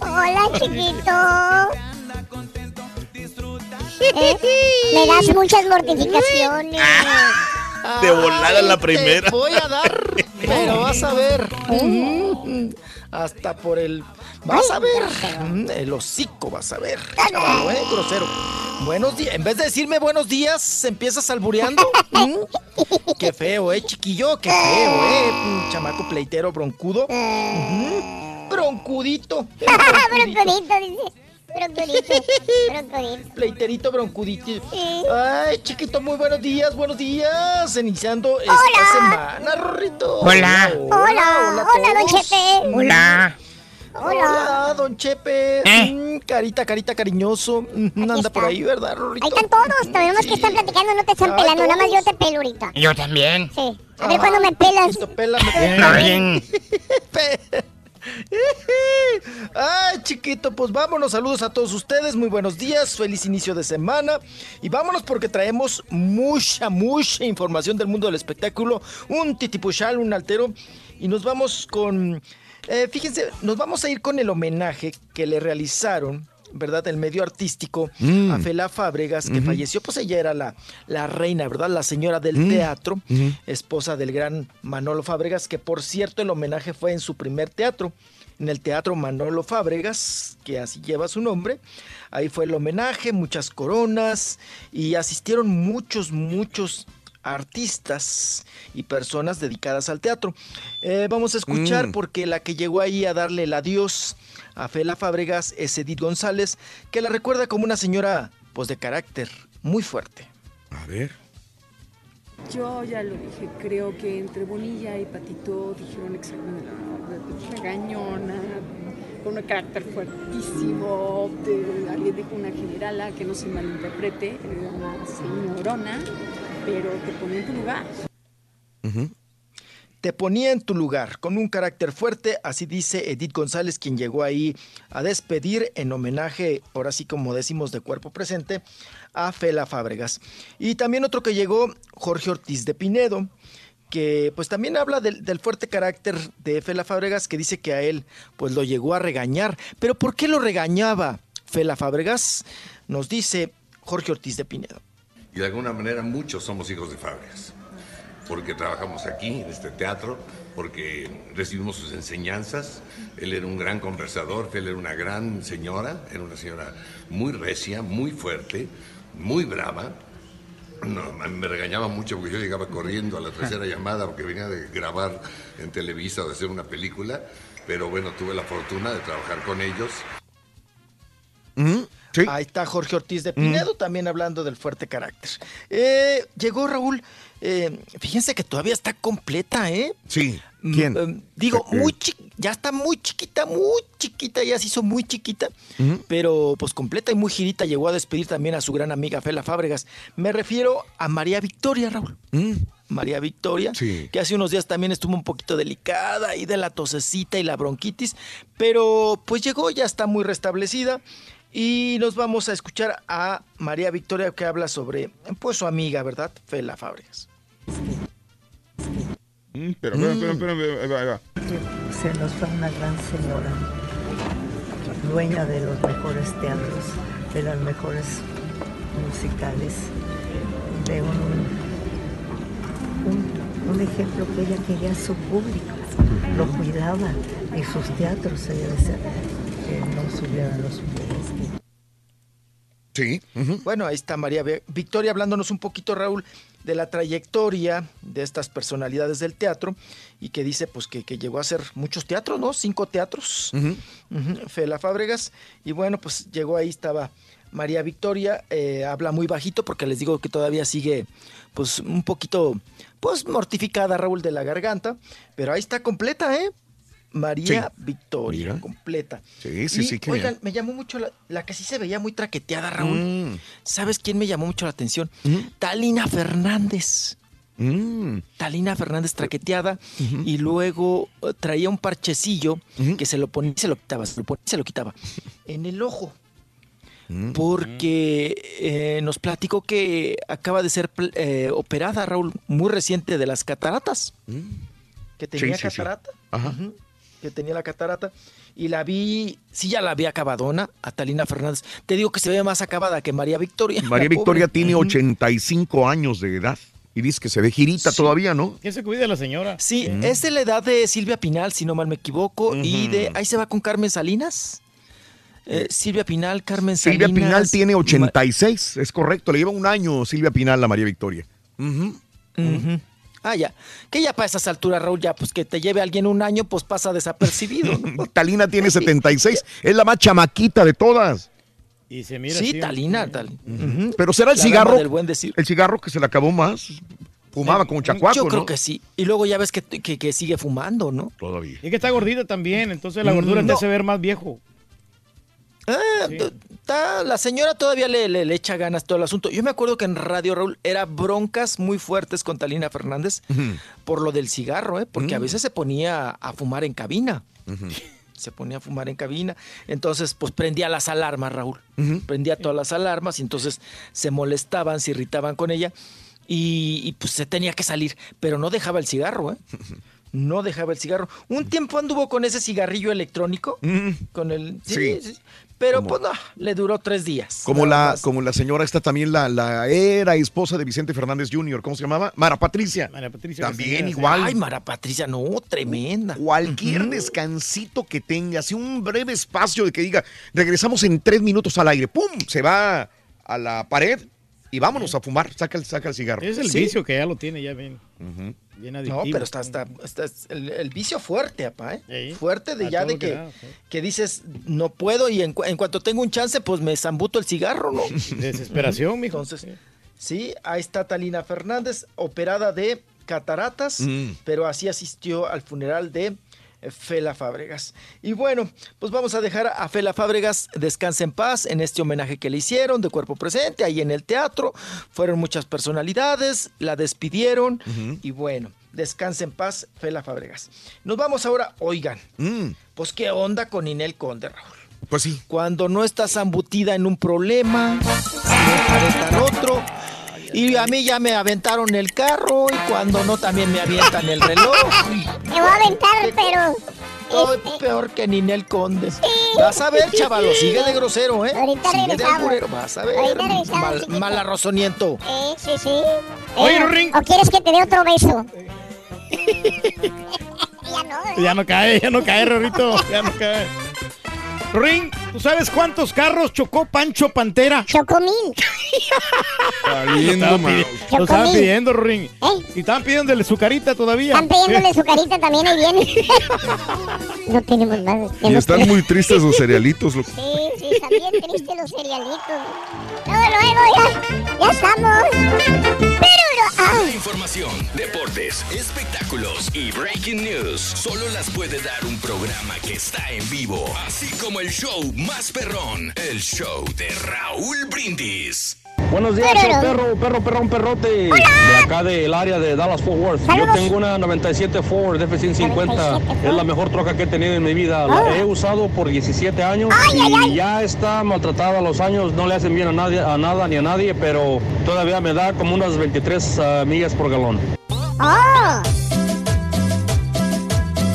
Hola, chiquito. Eh, Me das muchas mortificaciones. De volada la primera. Te voy a dar, pero vas a ver. Mm, Hasta por el. Vas a ver. Mm, El hocico, vas a ver. Chavalo, eh, grosero. Buenos días. En vez de decirme buenos días, empiezas albureando. Mm, Qué feo, eh, chiquillo. Qué feo, eh. Chamaco pleitero broncudo. Ujú. Broncudito. Broncudito, dice. Broncudito. Broncudito. Pleiterito broncudito. Sí. Ay, chiquito, muy buenos días, buenos días. Iniciando esta Hola. semana, Rorrito. Hola. Hola, hola, don todos. Chepe. Hola. Hola, don Chepe. ¿Eh? Mm, carita, carita, cariñoso. Mm, anda por ahí, ¿verdad, Rorrito? Ahí están todos. Tenemos que estar platicando, no te están Ay, pelando. Nada más yo te pelo ahorita. Yo también. Sí. A ver cuándo me pelas. Chiquito, pélame. Ay, chiquito, pues vámonos. Saludos a todos ustedes. Muy buenos días. Feliz inicio de semana. Y vámonos porque traemos mucha, mucha información del mundo del espectáculo. Un titipuchal, un altero. Y nos vamos con. eh, fíjense, nos vamos a ir con el homenaje que le realizaron. ¿Verdad? El medio artístico Mm. a Fela Fábregas, que falleció, pues ella era la, la reina, ¿verdad? La señora del Mm. teatro esposa del gran Manolo Fábregas, que por cierto el homenaje fue en su primer teatro, en el Teatro Manolo Fábregas, que así lleva su nombre. Ahí fue el homenaje, muchas coronas y asistieron muchos, muchos artistas y personas dedicadas al teatro. Eh, vamos a escuchar Mm. porque la que llegó ahí a darle el adiós a Fela Fábregas es Edith González, que la recuerda como una señora pues de carácter muy fuerte. A ver. Yo ya lo dije, creo que entre Bonilla y Patito dijeron exactamente la regañona, con un carácter fuertísimo, de- alguien dijo una generala, que no se malinterprete, era una señorona, pero te ponía en tu lugar. Te ponía en tu lugar con un carácter fuerte, así dice Edith González, quien llegó ahí a despedir en homenaje, ahora sí como decimos de cuerpo presente, a Fela Fábregas. Y también otro que llegó, Jorge Ortiz de Pinedo, que pues también habla del, del fuerte carácter de Fela Fábregas, que dice que a él pues lo llegó a regañar. Pero ¿por qué lo regañaba Fela Fábregas? Nos dice Jorge Ortiz de Pinedo. Y de alguna manera muchos somos hijos de Fábregas, porque trabajamos aquí, en este teatro, porque recibimos sus enseñanzas. Él era un gran conversador, él era una gran señora, era una señora muy recia, muy fuerte, muy brava. No, me regañaba mucho porque yo llegaba corriendo a la tercera llamada porque venía de grabar en Televisa o de hacer una película, pero bueno, tuve la fortuna de trabajar con ellos. Ahí está Jorge Ortiz de Pinedo también hablando del fuerte carácter. Eh, llegó Raúl, eh, fíjense que todavía está completa, ¿eh? Sí. Mm, ¿Quién? eh, digo, ¿Qué? muy ya está muy chiquita, muy chiquita, ya se hizo muy chiquita, pero pues completa y muy girita llegó a despedir también a su gran amiga Fela Fábregas. Me refiero a María Victoria, Raúl. María Victoria, Sí. que hace unos días también estuvo un poquito delicada y de la tosecita y la bronquitis, pero pues llegó, ya está muy restablecida y nos vamos a escuchar a María Victoria que habla sobre pues su amiga, ¿verdad? Fela Fábregas. Mm, pero, espera, espera, ahí va, ahí va. Se nos fue una gran señora, dueña de los mejores teatros, de las mejores musicales, de un, un, un ejemplo que ella quería a su público, lo cuidaba y sus teatros, ella decía que no subieran los. Sí. Bueno, ahí está María Victoria hablándonos un poquito, Raúl, de la trayectoria de estas personalidades del teatro y que dice pues que, que llegó a hacer muchos teatros, ¿no? Cinco teatros. Fela Fábregas. Y bueno, pues llegó ahí, estaba María Victoria, eh, habla muy bajito porque les digo que todavía sigue pues un poquito pues mortificada Raúl de la garganta, pero ahí está completa, ¿eh? María Victoria, Mira. completa. Sí, sí, Y, sí, qué oigan, bien. me llamó mucho la, la que sí se veía muy traqueteada, Raúl. Mm. ¿Sabes quién me llamó mucho la atención? Talina Fernández. Mm. Talina Fernández traqueteada y luego eh, traía un parchecillo que se lo ponía y se lo quitaba, se lo ponía y se lo quitaba en el ojo. Mm. Porque eh, nos platicó que acaba de ser eh, operada, Raúl, muy reciente de las cataratas. Que tenía. Sí, sí, sí. catarata. Ajá. Que tenía la catarata. Y la vi, sí, ya la vi acabadona, a Talina Fernández. Te digo que se ve más acabada que María Victoria. María Victoria pobre. tiene Ujú. 85 años de edad y dice que se ve girita todavía, ¿no? ¿Quién se cuida la señora? Sí, es de la edad de Silvia Pinal, si no mal me equivoco, y de ahí se va con Carmen Salinas. Eh, Silvia Pinal, Carmen Silvia Salinas. Pinal tiene Ma- 86, es correcto, le lleva un año Silvia Pinal a María Victoria. Ujú. Ah, ya. Que ya para esas alturas, Raúl, ya pues que te lleve alguien un año, pues pasa desapercibido. ¿no? Talina tiene 76, es la más chamaquita de todas. Y se mira sí, así, Talina, tal. Pero será el La cigarro, del buen decir. el cigarro que se le acabó más. Fumaba como chacuaco, Yo creo ¿no? que sí. Y luego ya ves que, que- que sigue fumando, ¿no? Todavía. Y que está gordita también, entonces la gordura te no. hace ver más viejo. Ah, t- la señora todavía le, le- le echa ganas todo el asunto. Yo me acuerdo que en Radio Raúl era broncas muy fuertes con Talina Fernández por lo del cigarro, ¿eh? porque a veces se ponía a fumar en cabina. Se ponía a fumar en cabina. Entonces, pues prendía las alarmas, Raúl. Prendía todas las alarmas y entonces se molestaban, se irritaban con ella y, y, pues se tenía que salir. Pero no dejaba el cigarro, ¿eh? No dejaba el cigarro. Un tiempo anduvo con ese cigarrillo electrónico. Con el. Sí, Sí. sí, Pero pues no, le duró tres días. Como la, más. como la señora esta también, la, la era esposa de Vicente Fernández Jr., ¿cómo se llamaba? Mara Patricia. Mara Patricia. También igual. Ay, Mara Patricia, no, tremenda. Cualquier descansito que tenga, así un breve espacio de que diga, regresamos en tres minutos al aire, ¡pum! Se va a la pared y vámonos a fumar, saca el, saca el cigarro. Es el Sí. vicio que ya lo tiene, ya bien. Bien adictivo. No, pero está, está, está- es el, el vicio fuerte, apá, ¿eh? Fuerte de A ya de que que, da, sí. que dices, no puedo y en, cu- en cuanto tengo un chance, pues me zambuto el cigarro, ¿no? Desesperación, mijo. Entonces, sí, ahí está Talina Fernández, operada de cataratas, Mm. pero así asistió al funeral de Fela Fábregas. Y bueno, pues vamos a dejar a Fela Fábregas descanse en paz en este homenaje que le hicieron de cuerpo presente ahí en el teatro. Fueron muchas personalidades, la despidieron y bueno, descanse en paz Fela Fábregas. Nos vamos ahora, oigan, Mm, pues qué onda con Inel Conde, Raúl. pues sí. Cuando no estás embutida en un problema, se aventan otro. Y a mí ya me aventaron el carro y cuando no también me avientan el reloj. Te voy a aventar, pero. Estoy peor que Ninel Conde. Vas a ver, chavalo, sigue de grosero, ¿eh? Ahorita sigue regresamos. vas a ver. Ahorita Mal, chiquito. mal arrozoniento. Eh, sí, sí. Oye, Eh, Ring. ¿O quieres que te dé otro beso? ya no. Ya no cae, ya no cae, Rorrito. Ya no cae. Ring, ¿tú sabes cuántos carros chocó Pancho Pantera? Chocó mil. Saliendo, Lo estaban pidiendo, Ring. Y estaban pidiéndole su carita todavía. Están pidiéndole su carita también, ahí viene. no tenemos más. ya Y no están muy tristes los cerealitos. loco. Sí, sí, están bien tristes los cerealitos. Luego, luego, ya, ya estamos. Pero, Información, deportes, espectáculos y breaking news. Solo las puede dar un programa que está en vivo, así como el show más perrón, el show de Raúl Brindis. Buenos días, Perro. show perro, perro, perrón, perrote. De acá del área de Dallas Fort Worth. Saludos. Yo tengo una 97 Ford F-150. Es la mejor troca que he tenido en mi vida. La Ah. he usado por 17 años Ay, y ay. ya está maltratada. Los años no le hacen bien a nadie, a nada ni a nadie, pero todavía me da como unas 23 ah, millas por galón. ¡Oh!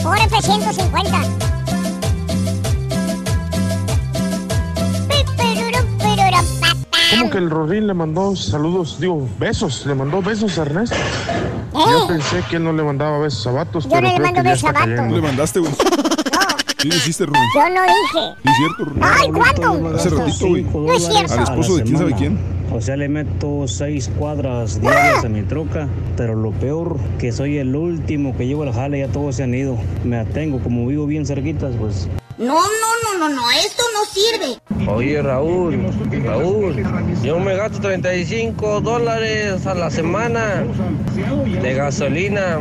Por F-150. ¿Cómo que el Rorín le mandó saludos, digo, besos? Le mandó besos a Ernesto. Yo pensé que él no le mandaba besos a Vatos, Yo pero no le creo mando que ya besos a está Vatos. cayendo. Le mandaste, güey. Lo hiciste, Rubén. Yo no dije. Es cierto, Rubén. Ay, ¿cuándo? Hace ratito, güey. No es cierto. Al esposo de quién sabe quién. O sea, le meto seis cuadras diarias a mi troca, pero lo peor que soy el último que llevo al jale, ya todos se han ido. Me atengo, como vivo bien cerquitas, pues No, no, no, no, no, esto no sirve. Oye, Raúl, Raúl, yo me gasto 35 dólares a la semana de gasolina,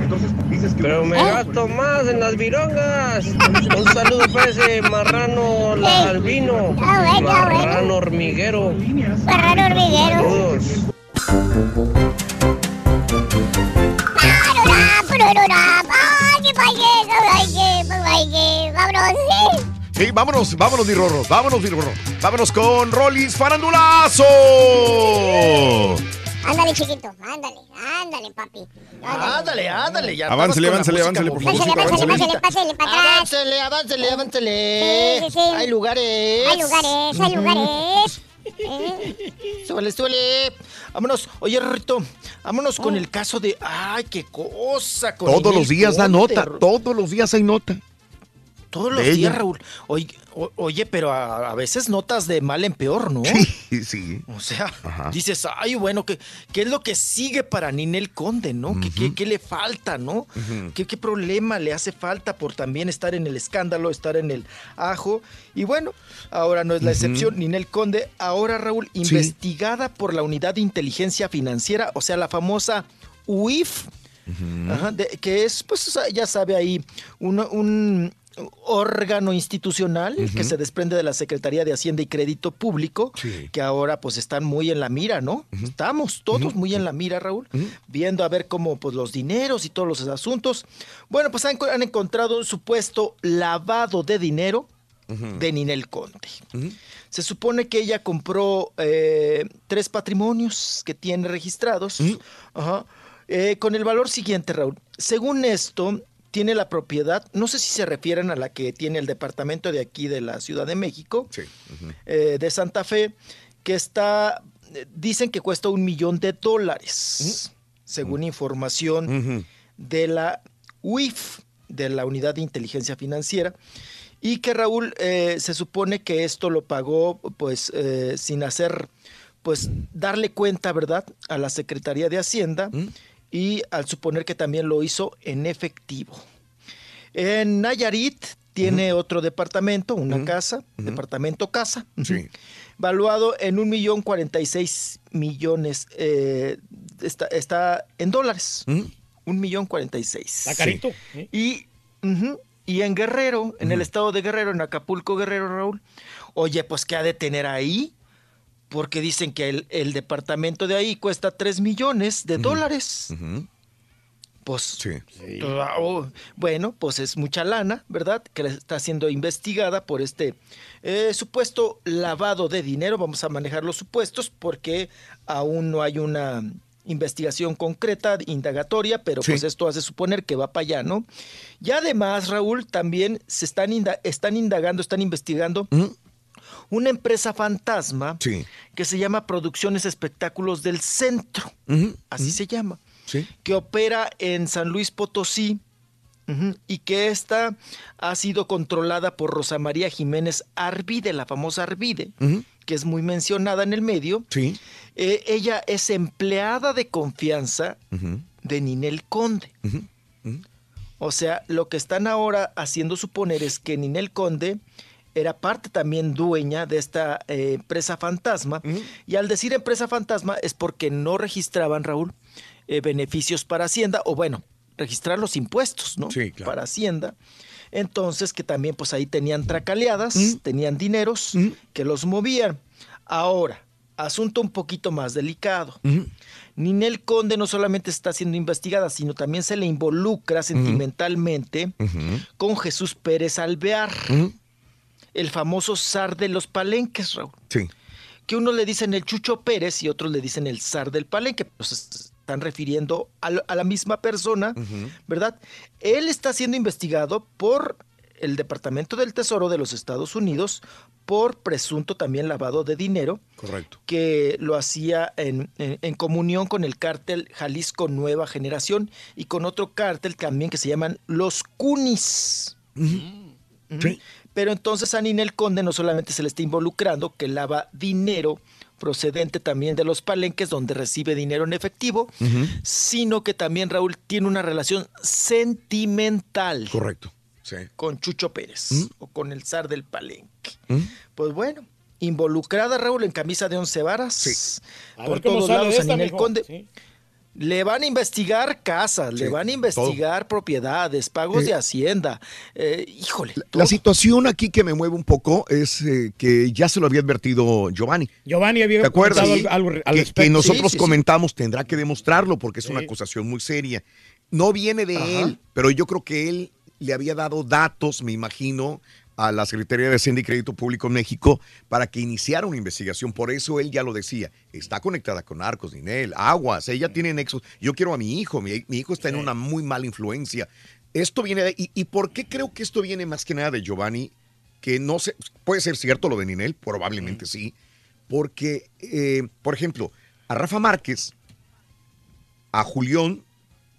pero me gasto más en las virongas. Un saludo para ese marrano la- albino, marrano hormiguero. Marrano hormiguero. Saludos. ¡Vámonos! sí. Sí, vámonos, vámonos, mi Rorro. Vámonos, mi Rorro. Vámonos con Rollis Farandulazo. Ándale, chiquito. Ándale, ándale, papi. Ándale, ándale. Ya Aváncele, aváncele, aváncele, por favor, Pásale, pásale, pásale para atrás. Aváncele, aváncele, aváncele. Sí, sí, sí. Hay lugares. Hay lugares, hay lugares. ¿Eh? Súbale, súbale. Vámonos. Oye, Rito, vámonos con el caso de. ¡Ay, qué cosa! Con Todos los días da Conde, nota, todos los días hay nota. Todos los ella. días, Raúl. Oye, o- oye, pero a, a veces notas de mal en peor, ¿no? Sí, sí. O sea, Ajá. dices, ay, bueno, ¿qué, ¿qué es lo que sigue para Ninel Conde, no? ¿Qué, qué, qué le falta, no? ¿Qué, ¿Qué problema le hace falta por también estar en el escándalo, estar en el ajo? Y bueno, ahora no es la excepción. Ninel Conde, ahora Raúl, investigada por la Unidad de Inteligencia Financiera, o sea, la famosa UIF, Ajá, de- que es, pues, o sea, ya sabe ahí, un, un órgano institucional que se desprende de la Secretaría de Hacienda y Crédito Público, Sí. que ahora pues están muy en la mira, ¿no? Estamos todos muy en la mira, Raúl, viendo a ver cómo pues los dineros y todos los asuntos. Bueno, pues han, han encontrado un supuesto lavado de dinero de Ninel Conde. Se supone que ella compró eh, tres patrimonios que tiene registrados ajá, eh, con el valor siguiente, Raúl. Según esto, tiene la propiedad, no sé si se refieren a la que tiene el departamento de aquí de la Ciudad de México, eh, de Santa Fe, que está, eh, dicen que cuesta un millón de dólares, según información de la UIF, de la Unidad de Inteligencia Financiera, y que Raúl eh, se supone que esto lo pagó pues eh, sin hacer, pues darle cuenta, ¿verdad?, a la Secretaría de Hacienda y al suponer que también lo hizo en efectivo. En Nayarit tiene otro departamento, una casa, departamento casa, valuado en un millón cuarenta y seis millones, eh, está, está en dólares, un millón cuarenta y seis. Está carito, ¿eh? Y, y en Guerrero, en el estado de Guerrero, en Acapulco, Guerrero, Raúl, oye, pues ¿qué ha de tener ahí? Porque dicen que el, el departamento de ahí cuesta 3 millones de dólares. Pues, ah, oh, bueno, pues es mucha lana, ¿verdad? Que está siendo investigada por este eh, supuesto lavado de dinero. Vamos a manejar los supuestos porque aún no hay una investigación concreta, indagatoria, pero pues esto hace suponer que va para allá, ¿no? Y además, Raúl, también se están, inda- están indagando, están investigando una empresa fantasma que se llama Producciones Espectáculos del Centro, así se llama, que opera en San Luis Potosí y que esta ha sido controlada por Rosa María Jiménez Arvide, la famosa Arvide, que es muy mencionada en el medio. Eh, ella es empleada de confianza de Ninel Conde. O sea, lo que están ahora haciendo suponer es que Ninel Conde era parte también dueña de esta eh, empresa fantasma. Y al decir empresa fantasma es porque no registraban, Raúl, eh, beneficios para Hacienda, o bueno, registrar los impuestos, ¿no? Para Hacienda. Entonces, que también pues ahí tenían tracaleadas, tenían dineros que los movían. Ahora, asunto un poquito más delicado. Ninel Conde no solamente está siendo investigada, sino también se le involucra sentimentalmente con Jesús Pérez Alvear, el famoso zar de los palenques, Raúl. Sí. Que uno le dicen el Chucho Pérez y otros le dicen el zar del palenque. Pues se están refiriendo a, la misma persona, ¿verdad? Él está siendo investigado por el Departamento del Tesoro de los Estados Unidos por presunto también lavado de dinero Correcto. que lo hacía en, en- en comunión con el cártel Jalisco Nueva Generación y con otro cártel también que se llaman los Cunis. Ujú. Pero entonces a Ninel Conde no solamente se le está involucrando que lava dinero procedente también de los palenques donde recibe dinero en efectivo, sino que también Raúl tiene una relación sentimental Correcto. Sí. con Chucho Pérez ¿Mm? o con el zar del palenque. Pues bueno, involucrada Raúl en camisa de once varas. Por todos lados a Ninel. Conde. Sí. Le van a investigar casas, le van a investigar propiedades, pagos Eh, de hacienda. Eh, híjole, La situación aquí que me mueve un poco es eh, que ya se lo había advertido Giovanni. Giovanni había ¿Te acuerdas? algo al- al que, nosotros Sí, sí, sí. comentamos, tendrá que demostrarlo porque es una acusación muy seria. No viene de Ajá. él, pero yo creo que él le había dado datos, me imagino, a la Secretaría de Hacienda y Crédito Público en México para que iniciara una investigación. Por eso él ya lo decía, está conectada con narcos, Ninel, aguas, ella tiene nexos. Yo quiero a mi hijo, mi, mi hijo está en una muy mala influencia. Esto viene de... Y, ¿Y por qué creo que esto viene más que nada de Giovanni? Que no sé, puede ser cierto lo de Ninel, probablemente sí, porque, eh, por ejemplo, a Rafa Márquez, a Julián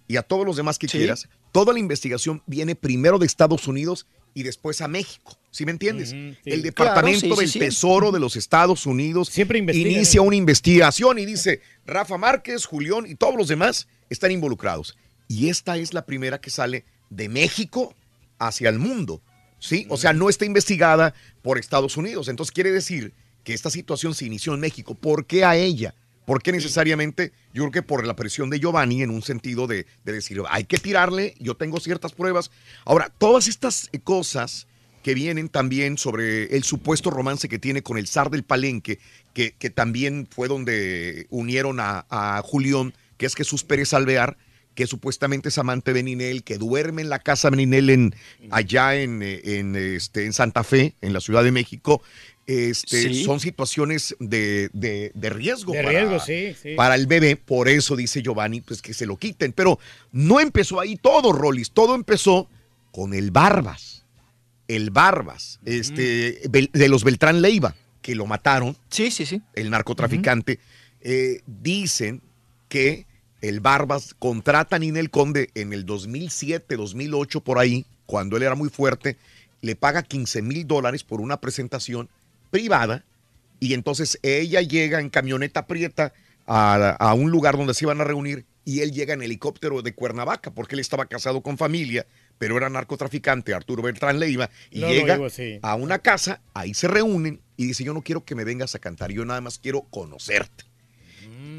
y a todos los demás que quieras, toda la investigación viene primero de Estados Unidos y después a México. ¿Sí me entiendes? Sí. El Departamento Claro, sí, del sí. Tesoro de los Estados Unidos investigan, inicia una investigación y dice, Rafa Márquez, Julián y todos los demás están involucrados. Y esta es la primera que sale de México hacia el mundo. ¿Sí? O sea, no está investigada por Estados Unidos. Entonces quiere decir que esta situación se inició en México. ¿Por qué a ella? ¿Por qué necesariamente? Yo creo que por la presión de Giovanni en un sentido de, de decir, hay que tirarle, yo tengo ciertas pruebas. Ahora, todas estas eh, cosas que vienen también sobre el supuesto romance que tiene con el zar del palenque, que, que también fue donde unieron a, a Julián, que es Jesús Pérez Alvear, que supuestamente es amante de Ninel, que duerme en la casa de Ninel en, allá en, eh, en, este, en Santa Fe, en la Ciudad de México. Este, Sí. Son situaciones de, de- de riesgo. De riesgo, sí, sí. Para el bebé, por eso dice Giovanni, pues que se lo quiten. Pero no empezó ahí todo, Rollis. Todo empezó con el Barbas. El Barbas, este, de los Beltrán Leiva, que lo mataron. Sí, sí, sí. El narcotraficante. Eh, dicen que el Barbas contrata a Ninel Conde en el 2007, 2008, por ahí, cuando él era muy fuerte, le paga 15 mil dólares por una presentación privada y entonces ella llega en camioneta prieta a, a un lugar donde se iban a reunir y él llega en helicóptero de Cuernavaca porque él estaba casado con familia, pero era narcotraficante, Arturo Beltrán Leiva, y No llega digo a una casa, ahí se reúnen y dice, yo no quiero que me vengas a cantar, yo nada más quiero conocerte.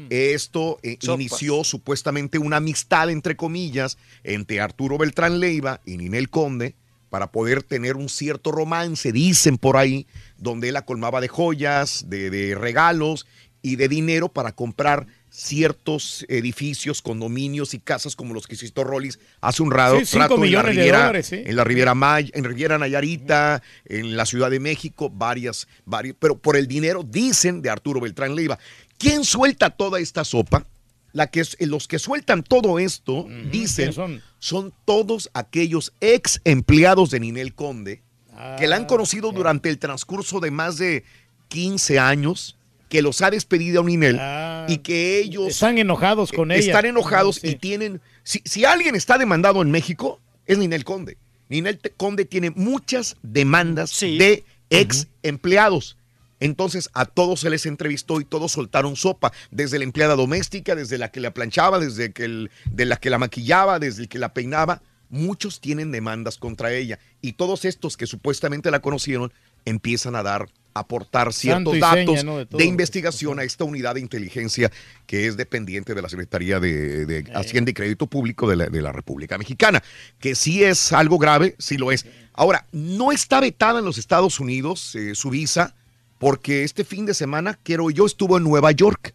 Esto eh, Sopas. inició supuestamente una amistad, entre comillas, entre Arturo Beltrán Leiva y Ninel Conde para poder tener un cierto romance, dicen por ahí, donde él la colmaba de joyas, de, de regalos y de dinero para comprar ciertos edificios, condominios y casas como los que citó Rollis hace un rato, Sí, cinco rato en la Riviera, dólares, sí. en la Riviera Maya, en Riviera Nayarita, en la Ciudad de México, varias, varias, pero por el dinero, dicen, de Arturo Beltrán Leiva. ¿Quién suelta toda esta sopa? La que, es- los que sueltan todo esto, dicen, ¿quiénes son? son? todos aquellos ex empleados de Ninel Conde, que la han Ah, conocido durante el transcurso de más de 15 años, que los ha despedido a Ninel Ah, y que ellos Están enojados con ella. están enojados Sí. y tienen. Si, si alguien está demandado en México, es Ninel Conde. Ninel Conde tiene muchas demandas de ex empleados. Entonces a todos se les entrevistó y todos soltaron sopa, desde la empleada doméstica, desde la que la planchaba, desde que el- de la que la maquillaba, desde el que la peinaba. Muchos tienen demandas contra ella y todos estos que supuestamente la conocieron empiezan a dar, a aportar ciertos datos seña, ¿no? de investigación a esta unidad de inteligencia que es dependiente de la Secretaría de, de Hacienda y Crédito Público de la, de la República Mexicana, que sí es algo grave, sí lo es. Ahora, no está vetada en los Estados Unidos eh, su visa, porque este fin de semana, quiero yo, estuvo en Nueva York.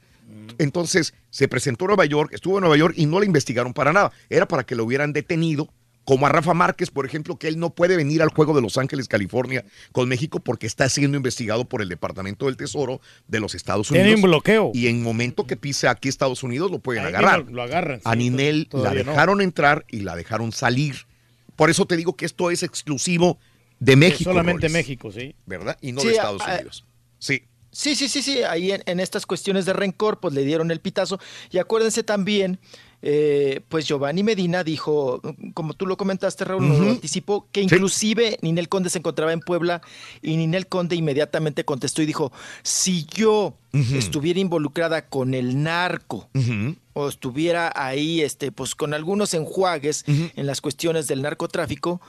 Entonces se presentó en Nueva York, estuvo en Nueva York y no la investigaron para nada. Era para que lo hubieran detenido, como a Rafa Márquez, por ejemplo, que él no puede venir al juego de Los Ángeles, California, con México porque está siendo investigado por el Departamento del Tesoro de los Estados Tiene Unidos. un bloqueo. Y en momento que pise aquí Estados Unidos lo pueden Ahí agarrar. lo agarran, a sí, Ninel la no. dejaron entrar y la dejaron salir. Por eso te digo que esto es exclusivo de México. solamente México, sí. ¿Verdad? Y no Sí, de Estados a- a- Unidos. Sí. Sí, sí, sí, sí. Ahí en, en estas cuestiones de rencor, pues le dieron el pitazo. Y acuérdense también, eh, pues Giovanni Medina dijo, como tú lo comentaste, Raúl, nos lo Ujú. anticipó, que inclusive Ninel Conde se encontraba en Puebla y Ninel Conde inmediatamente contestó y dijo, si yo estuviera involucrada con el narco, o estuviera ahí, este, pues con algunos enjuagues en las cuestiones del narcotráfico,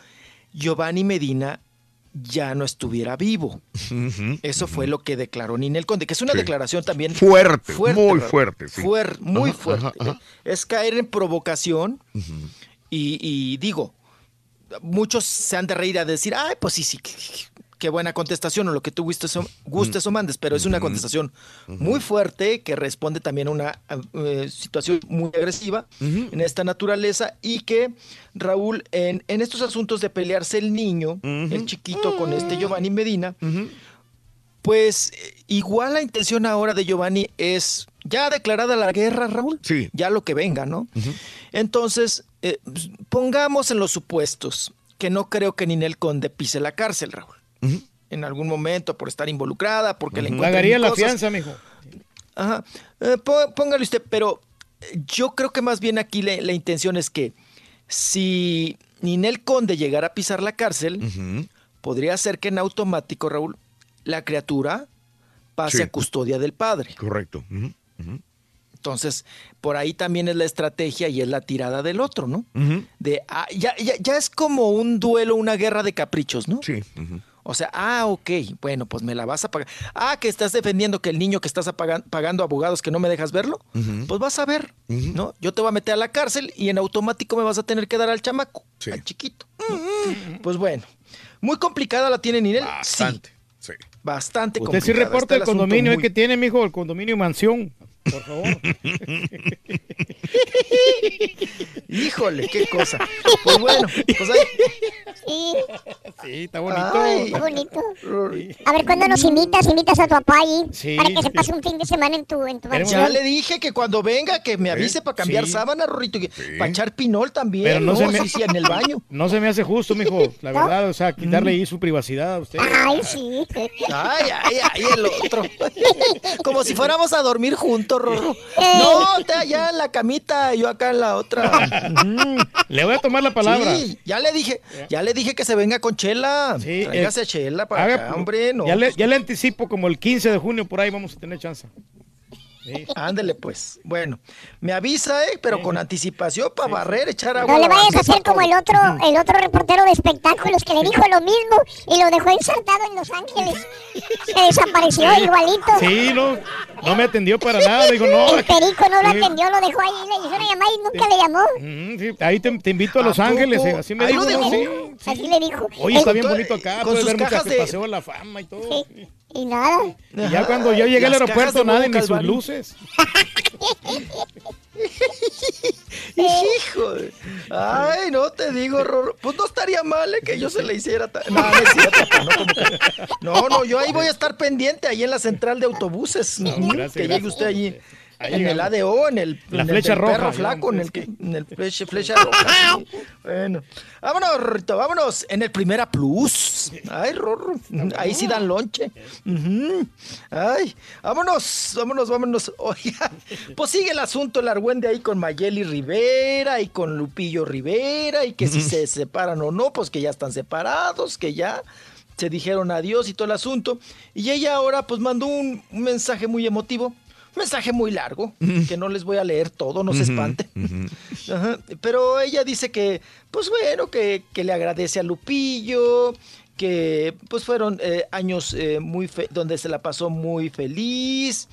Giovanni Medina ya no estuviera vivo. Eso fue lo que declaró Ninel Conde, que es una Sí. declaración también Fuerte, muy fuerte, sí. Fuer- muy Ajá, fuerte. ajá, ajá. Es caer en provocación y, y digo, muchos se han de reír a decir, ay, pues sí, sí, qué, buena contestación o lo que tú gustes o, gustes o mandes, pero es una contestación muy fuerte que responde también a una eh, situación muy agresiva en esta naturaleza y que Raúl, en, en estos asuntos de pelearse el niño, el chiquito con este Giovanni Medina, pues igual la intención ahora de Giovanni es ya declarada la guerra, Raúl. Sí. Ya lo que venga, ¿no? Entonces, eh, pongamos en los supuestos que no creo que Ninel Conde pise la cárcel, Raúl. En algún momento por estar involucrada, porque le encuentran Pagaría la cosas. fianza, mijo. Ajá. Eh, pó- póngale usted, pero eh, yo creo que más bien aquí la intención es que si Ninel Conde llegara a pisar la cárcel, podría ser que en automático, Raúl, la criatura pase Sí. a custodia del padre. Correcto. Entonces, por ahí también es la estrategia y es la tirada del otro, ¿no? De, ah, ya, ya, ya es como un duelo, una guerra de caprichos, ¿no? Sí. O sea, ah, ok, bueno, pues me la vas a pagar. Ah, que estás defendiendo que el niño que estás pagando abogados que no me dejas verlo, pues vas a ver, ¿no? Yo te voy a meter a la cárcel y en automático me vas a tener que dar al chamaco, Sí. al chiquito. Pues bueno, muy complicada la tiene Ninel. Bastante. Sí. Bastante Usted complicada. sí reporta el condominio muy- que tiene, mijo, el condominio mansión. Por favor. Híjole, qué cosa. Pues bueno, pues ahí. Sí, Sí, está bonito. Ay. qué bonito. A ver, ¿cuándo nos invitas? Invitas a tu papá ahí Sí, para que se pase un fin de semana en tu, en tu Ya le dije que cuando venga, que me avise para cambiar Sí. sábana, Rorrito, para echar pinol también, Pero no ¿no? se me- Sí, sí, en el baño. No se me hace justo, mijo. La verdad, o sea, quitarle ahí su privacidad a usted. Ay, sí. Ay, ay, ay, el otro. Como si fuéramos a dormir juntos, Rorro. Eh. No, te allá en la camita, yo acá en la otra. Mm, Le voy a tomar la palabra. Sí, ya le dije, ya le dije que se venga con Chela. Sí, Tráigase eh, a Chela para Haga- acá, hombre, no. ya, le, ya le anticipo como el 15 de junio por ahí vamos a tener chance. Sí. Ándele pues. Bueno, me avisa, eh, pero con anticipación para barrer, echar agua. No a le vayas a hacer como el otro, el otro reportero de espectáculos que le dijo lo mismo y lo dejó ensartado en Los Ángeles. Se desapareció igualito. Sí, no, no me atendió para nada. Digo, no. El perico no lo Sí. atendió, lo dejó ahí, le hizo una llamada y nunca le llamó. Sí, ahí te, te invito a Los ¿A Ángeles, eh, así me dijo. Así le dijo. Oye, está bien bonito acá, con puedes sus ver cajas de- paseo la fama y todo. Y nada. Y ya cuando yo llegué al aeropuerto, nada, ni sus luces. Hijo, de- ay, no te digo, Rorro. Pues no estaría mal eh, que yo se le hiciera. ta- No, no es cierto, papá, no, como que- no, no, yo ahí voy a estar pendiente, ahí en la central de autobuses. Ujú, gracias, que llegue gracias. usted allí. Ahí en el. ADO, en el, La en el flecha roja, perro flaco, en el, que, en el flecha, flecha roja. sí. Bueno, vámonos, Rorrito, vámonos. En el Primera Plus. Ay, Rorro, ahí sí dan lonche. Ay, vámonos, vámonos, vámonos. Oiga, pues sigue el asunto, el argüende ahí con Mayeli Rivera y con Lupillo Rivera y que si se separan o no, pues que ya están separados, que ya se dijeron adiós y todo el asunto. Y ella ahora pues mandó un, un mensaje muy emotivo, mensaje muy largo, que no les voy a leer todo, no se espanten. Pero ella dice que, pues bueno, que, que le agradece a Lupillo, que pues fueron eh, años eh, muy fe- donde se la pasó muy feliz,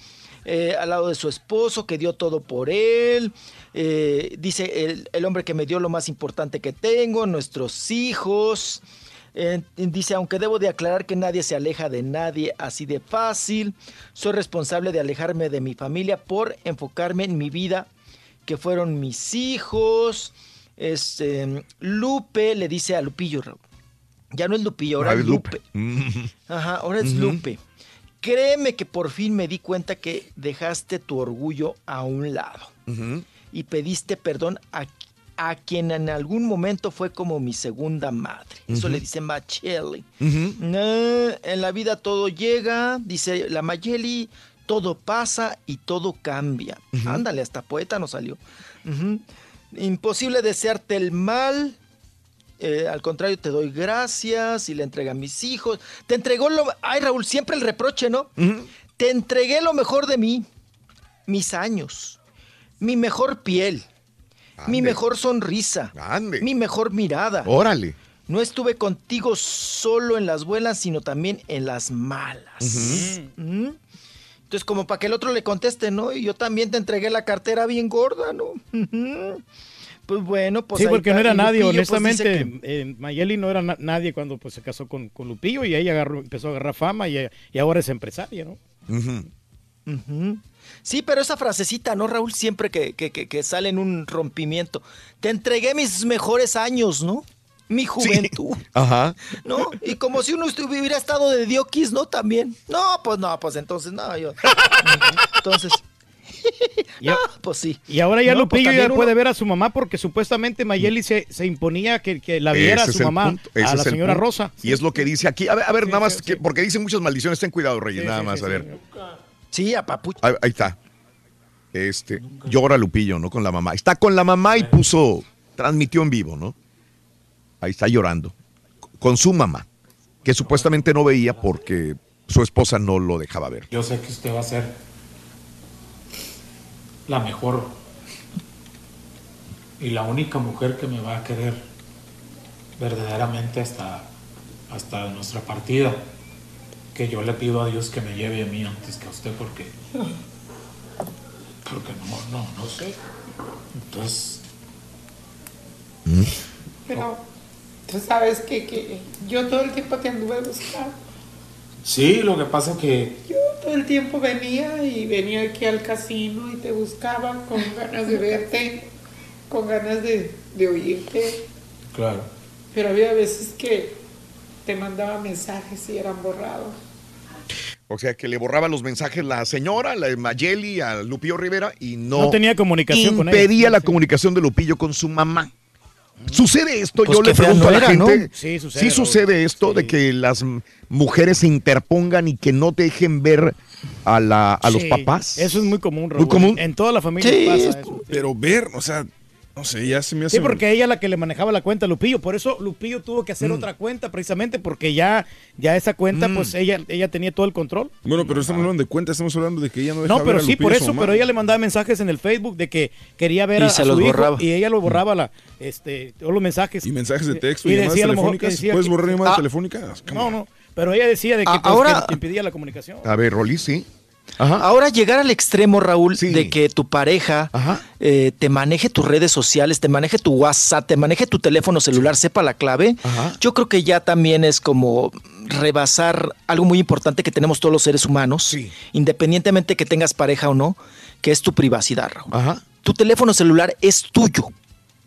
eh, al lado de su esposo, que dio todo por él. Dice el, el hombre que me dio lo más importante que tengo, nuestros hijos. Eh, dice, aunque debo de aclarar que nadie se aleja de nadie así de fácil, soy responsable de alejarme de mi familia por enfocarme en mi vida, que fueron mis hijos. Este, Lupe le dice a Lupillo, Raúl, ya no es Lupillo, ahora Ah, es Lupe. Lupe. Ajá, ahora es. Lupe. Créeme que por fin me di cuenta que dejaste tu orgullo a un lado y pediste perdón a, a quien en algún momento fue como mi segunda madre. Eso le dice Macheli. Ujú. No, en la vida todo llega, dice la Mayeli, todo pasa y todo cambia. Ándale, hasta poeta nos salió. Imposible desearte el mal. eh, al contrario, te doy gracias y le entrega a mis hijos. Te entregó lo... Ay, Raúl, siempre el reproche, ¿no? Te entregué lo mejor de mí, mis años, mi mejor piel, mi mejor sonrisa, Ande. mi mejor mirada. Órale. No estuve contigo solo en las buenas, sino también en las malas. Ujú. Entonces, como para que el otro le conteste, ¿no? Y yo también te entregué la cartera bien gorda, ¿no? Pues bueno, pues sí, ahí porque no era nadie, Lupillo, pues, honestamente. que- eh, Mayeli no era na- nadie cuando pues, se casó con, con Lupillo y ella agarró- empezó a agarrar fama y, y ahora es empresaria, ¿no? Sí, pero esa frasecita, ¿no, Raúl? Siempre que, que- que- que sale en un rompimiento. Te entregué mis mejores años, ¿no? Mi juventud, Ajá. ¿no? Y como si uno hubiera estado de diokis, ¿no? También. No, pues no, pues entonces, no, yo. Entonces. Y, a- pues sí. y ahora ya No, pues Lupillo ya también puede ver a su mamá porque supuestamente Mayeli se, se imponía que, que la viera a Ese su mamá, a la señora. Rosa. Y es lo que dice aquí. A ver, a ver nada más, que- porque dice muchas maldiciones. Ten cuidado, Reyes, nada más, a ver. Sí, a papucho. Ahí, ahí está. Este, llora Lupillo, ¿no? Con la mamá. Está con la mamá y puso, transmitió en vivo, ¿no? Ahí está llorando. Con su mamá, que supuestamente no veía porque su esposa no lo dejaba ver. Yo sé que usted va a ser la mejor y la única mujer que me va a querer verdaderamente hasta, hasta nuestra partida. Que yo le pido a Dios que me lleve a mí antes que a usted porque, porque no, no, no sé. Entonces, Pero tú sabes que, que yo todo el tiempo te anduve buscando. sí, lo que pasa es que Yo todo el tiempo venía y venía aquí al casino y te buscaba con ganas de verte, con ganas de, de oírte. Claro. Pero había veces que te mandaba mensajes y eran borrados. O sea, que le borraba los mensajes la señora, la Mayeli, a Lupillo Rivera y no, No tenía comunicación con ella. impedía la comunicación de Lupillo con su mamá. ¿Sucede esto? Pues Yo le pregunto no a la era, ¿no? gente. Sí, sucede, ¿Sí sucede esto de que las mujeres se interpongan y que no dejen ver a, la, a los papás? Eso es muy común, Raúl. Muy común. En toda la familia Sí, pasa es- eso. Pero ver, o sea, no sé, ya se me hace. Sí, porque ella es la que le manejaba la cuenta a Lupillo. Por eso Lupillo tuvo que Mm. hacer otra cuenta, precisamente porque ya, ya esa cuenta, pues ella, ella tenía todo el control. Bueno, pero estamos hablando de cuenta, estamos hablando de que ella no deja No, ver pero a sí, Lupillo por eso, pero ella le mandaba mensajes en el Facebook de que quería ver Y a, se a los su hijo borraba. y ella lo borraba la, este, todos los mensajes. Y mensajes de texto Y y, llamadas decía telefónicas. decía ¿Puedes que- borrar llamadas Ah. telefónicas? Come No, on. no, pero ella decía de que, A- pues, ahora- que impedía la comunicación. A ver, Rolly, sí. Ahora llegar al extremo, Raúl, de que tu pareja eh, te maneje tus redes sociales, te maneje tu WhatsApp, te maneje tu teléfono celular, sepa la clave, yo creo que ya también es como rebasar algo muy importante que tenemos todos los seres humanos, independientemente que tengas pareja o no, que es tu privacidad, Raúl. Tu teléfono celular es tuyo.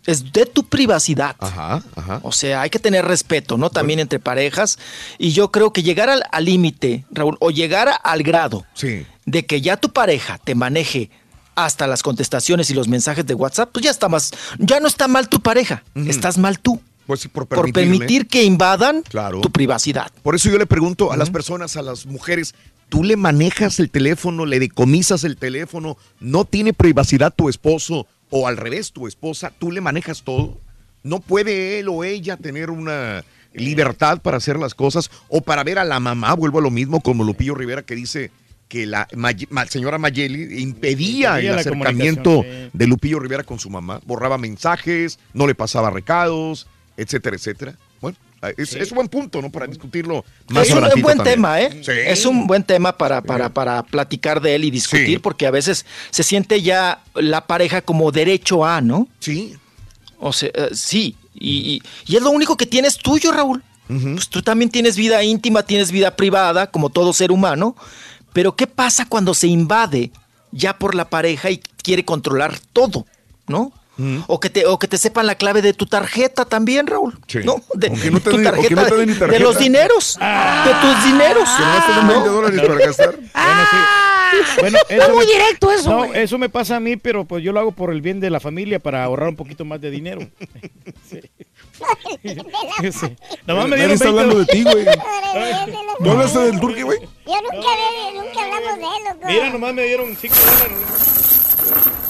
Es de tu privacidad. O sea, hay que tener respeto, ¿no? También entre parejas. Y yo creo que llegar al límite, Raúl, o llegar al grado de que ya tu pareja te maneje hasta las contestaciones y los mensajes de WhatsApp, pues ya está más, ya no está mal tu pareja, estás mal tú. Pues sí, por Por permitir que invadan Claro. tu privacidad. Por eso yo le pregunto a las personas, a las mujeres, ¿tú le manejas el teléfono, le decomisas el teléfono? ¿No tiene privacidad tu esposo? O al revés, tu esposa, ¿tú le manejas todo? ¿No puede él o ella tener una libertad para hacer las cosas? O para ver a la mamá, vuelvo a lo mismo, como Lupillo Rivera que dice que la May- señora Mayeli impedía el Impedía acercamiento de Lupillo Rivera con su mamá. Borraba mensajes, no le pasaba recados, etcétera, etcétera. Bueno, es, es un buen punto, ¿no? Para discutirlo más es un buen también. tema, ¿eh? Sí. Es un buen tema para, para, para platicar de él y discutir, porque a veces se siente ya la pareja como derecho a, ¿no? Sí. O sea, eh, sí. Y, y- y es lo único que tienes tuyo, Raúl. Pues tú también tienes vida íntima, tienes vida privada, como todo ser humano. Pero ¿qué pasa cuando se invade ya por la pareja y quiere controlar todo, ¿no? O que, te, o que te sepan la clave de tu tarjeta también, Raúl. ¿No? De, Aunque no te tu den- o que tarjeta, no te de tarjeta. los dineros. De tus dineros. Que nomás te den 20 dólares para gastar. Bueno, Está muy me- directo eso, No, eso me pasa a mí, pero pues yo lo hago por el bien de la familia para ahorrar un poquito más de dinero. Sí. Sí. Nomás me dieron está 20 hablando de ti, güey. Yo ¿No hablaste del turqui, güey? nunca, nunca hablamos de él, loco. Mira, nomás me dieron 5 dólares.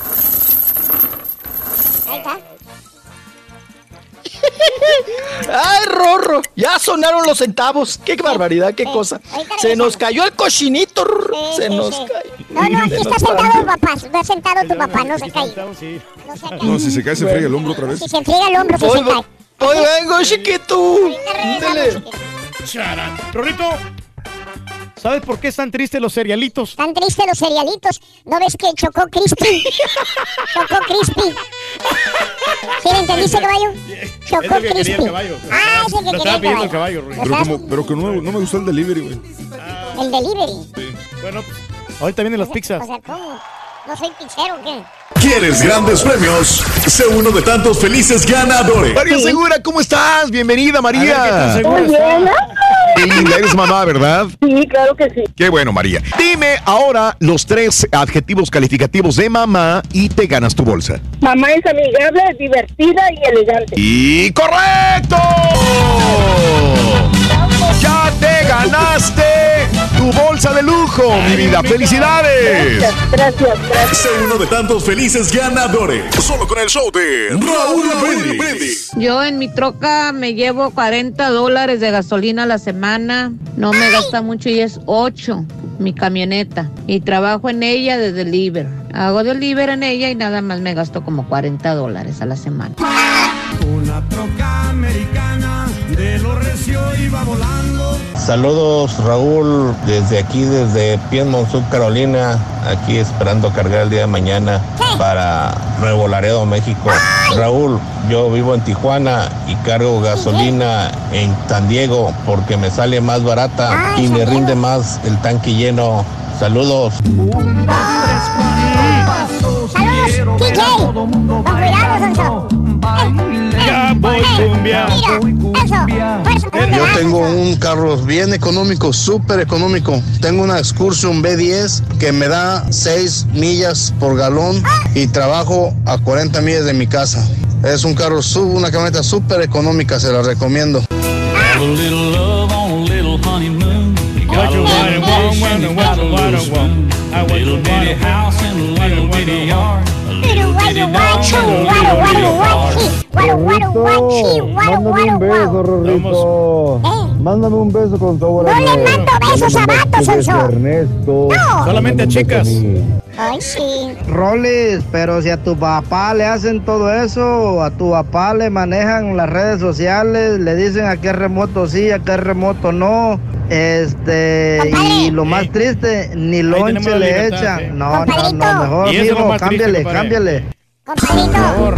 Ahí está. ¡Ay, Rorro! Ya sonaron los centavos. ¡Qué barbaridad, qué cosa! Se nos cayó el cochinito. Se sí, nos sí. cayó. No, no, aquí está sentado papá. Está sentado tu papá, no se cae. No, si se cae, se frega el hombro otra vez. Si se enfriega el hombro, Hoy se cae. Hoy vengo, chiquito. Charán. Rorrito, ¿sabes por qué están tristes los cerealitos? Están tristes los cerealitos. ¿No ves que chocó Crispy? chocó Crispy. ¿Sí me entendiste, caballo? Chocó Es lo que quería el Crispy. caballo. Ah, ese que Lo quería estaba el pidiendo el caballo. caballo. Pero, como, pero que no, no me gustó el delivery, güey. El delivery. Bueno, ahorita vienen las pizzas. O sea, ¿cómo? ¿No soy pizzero o qué? ¿Quieres grandes premios? Sé uno de tantos felices ganadores. María Segura, ¿cómo estás? Bienvenida, María. Muy bien, ¿no? Qué linda, eres mamá, ¿verdad? Sí, claro que sí. Qué bueno, María. Dime ahora los tres adjetivos calificativos de mamá y te ganas tu bolsa. Mamá es amigable, divertida y elegante. ¡Y correcto! ¡Ya te ganaste tu bolsa de lujo, mi vida! ¡Felicidades! Gracias, gracias. Sé uno de tantos felices ganadores. Solo con el show de Raúl Brindis. Yo en mi troca me llevo 40 dólares de gasolina a la semana. No me gasta mucho y es 8 mi camioneta. Y trabajo en ella de deliver. Hago deliver en ella y nada más me gasto como 40 dólares a la semana. Una troca americana de lo recio iba volando. Saludos Raúl, desde aquí, desde Piedmont, South Carolina, aquí esperando cargar el día de mañana para Nuevo Laredo, México. Raúl, yo vivo en Tijuana y cargo gasolina en San Diego porque me sale más barata y me rinde más el tanque lleno. Saludos. ¡Saludos, DJ! Con cuidado, Sonso. Voy cumbia. Yo tengo un carro bien económico, súper económico. Tengo una Excursion B10 que me da 6 millas por galón y trabajo a 40 millas de mi casa. Es un carro, sub, una camioneta súper económica, se la recomiendo. Have Mándame un beso, Rorrito. Mándame un beso con sabor a No le mando besos a vatos, Sonso. Ernesto. No. Solamente a chicas. Ay, sí. Rolis, pero si a tu papá le hacen todo eso, a tu papá le manejan las redes sociales, le dicen a qué remoto sí, a qué remoto no. Este, y lo más triste, ni lonche le libertad, echan. No, no, no, mejor, Y eso es cámbiale. Por favor.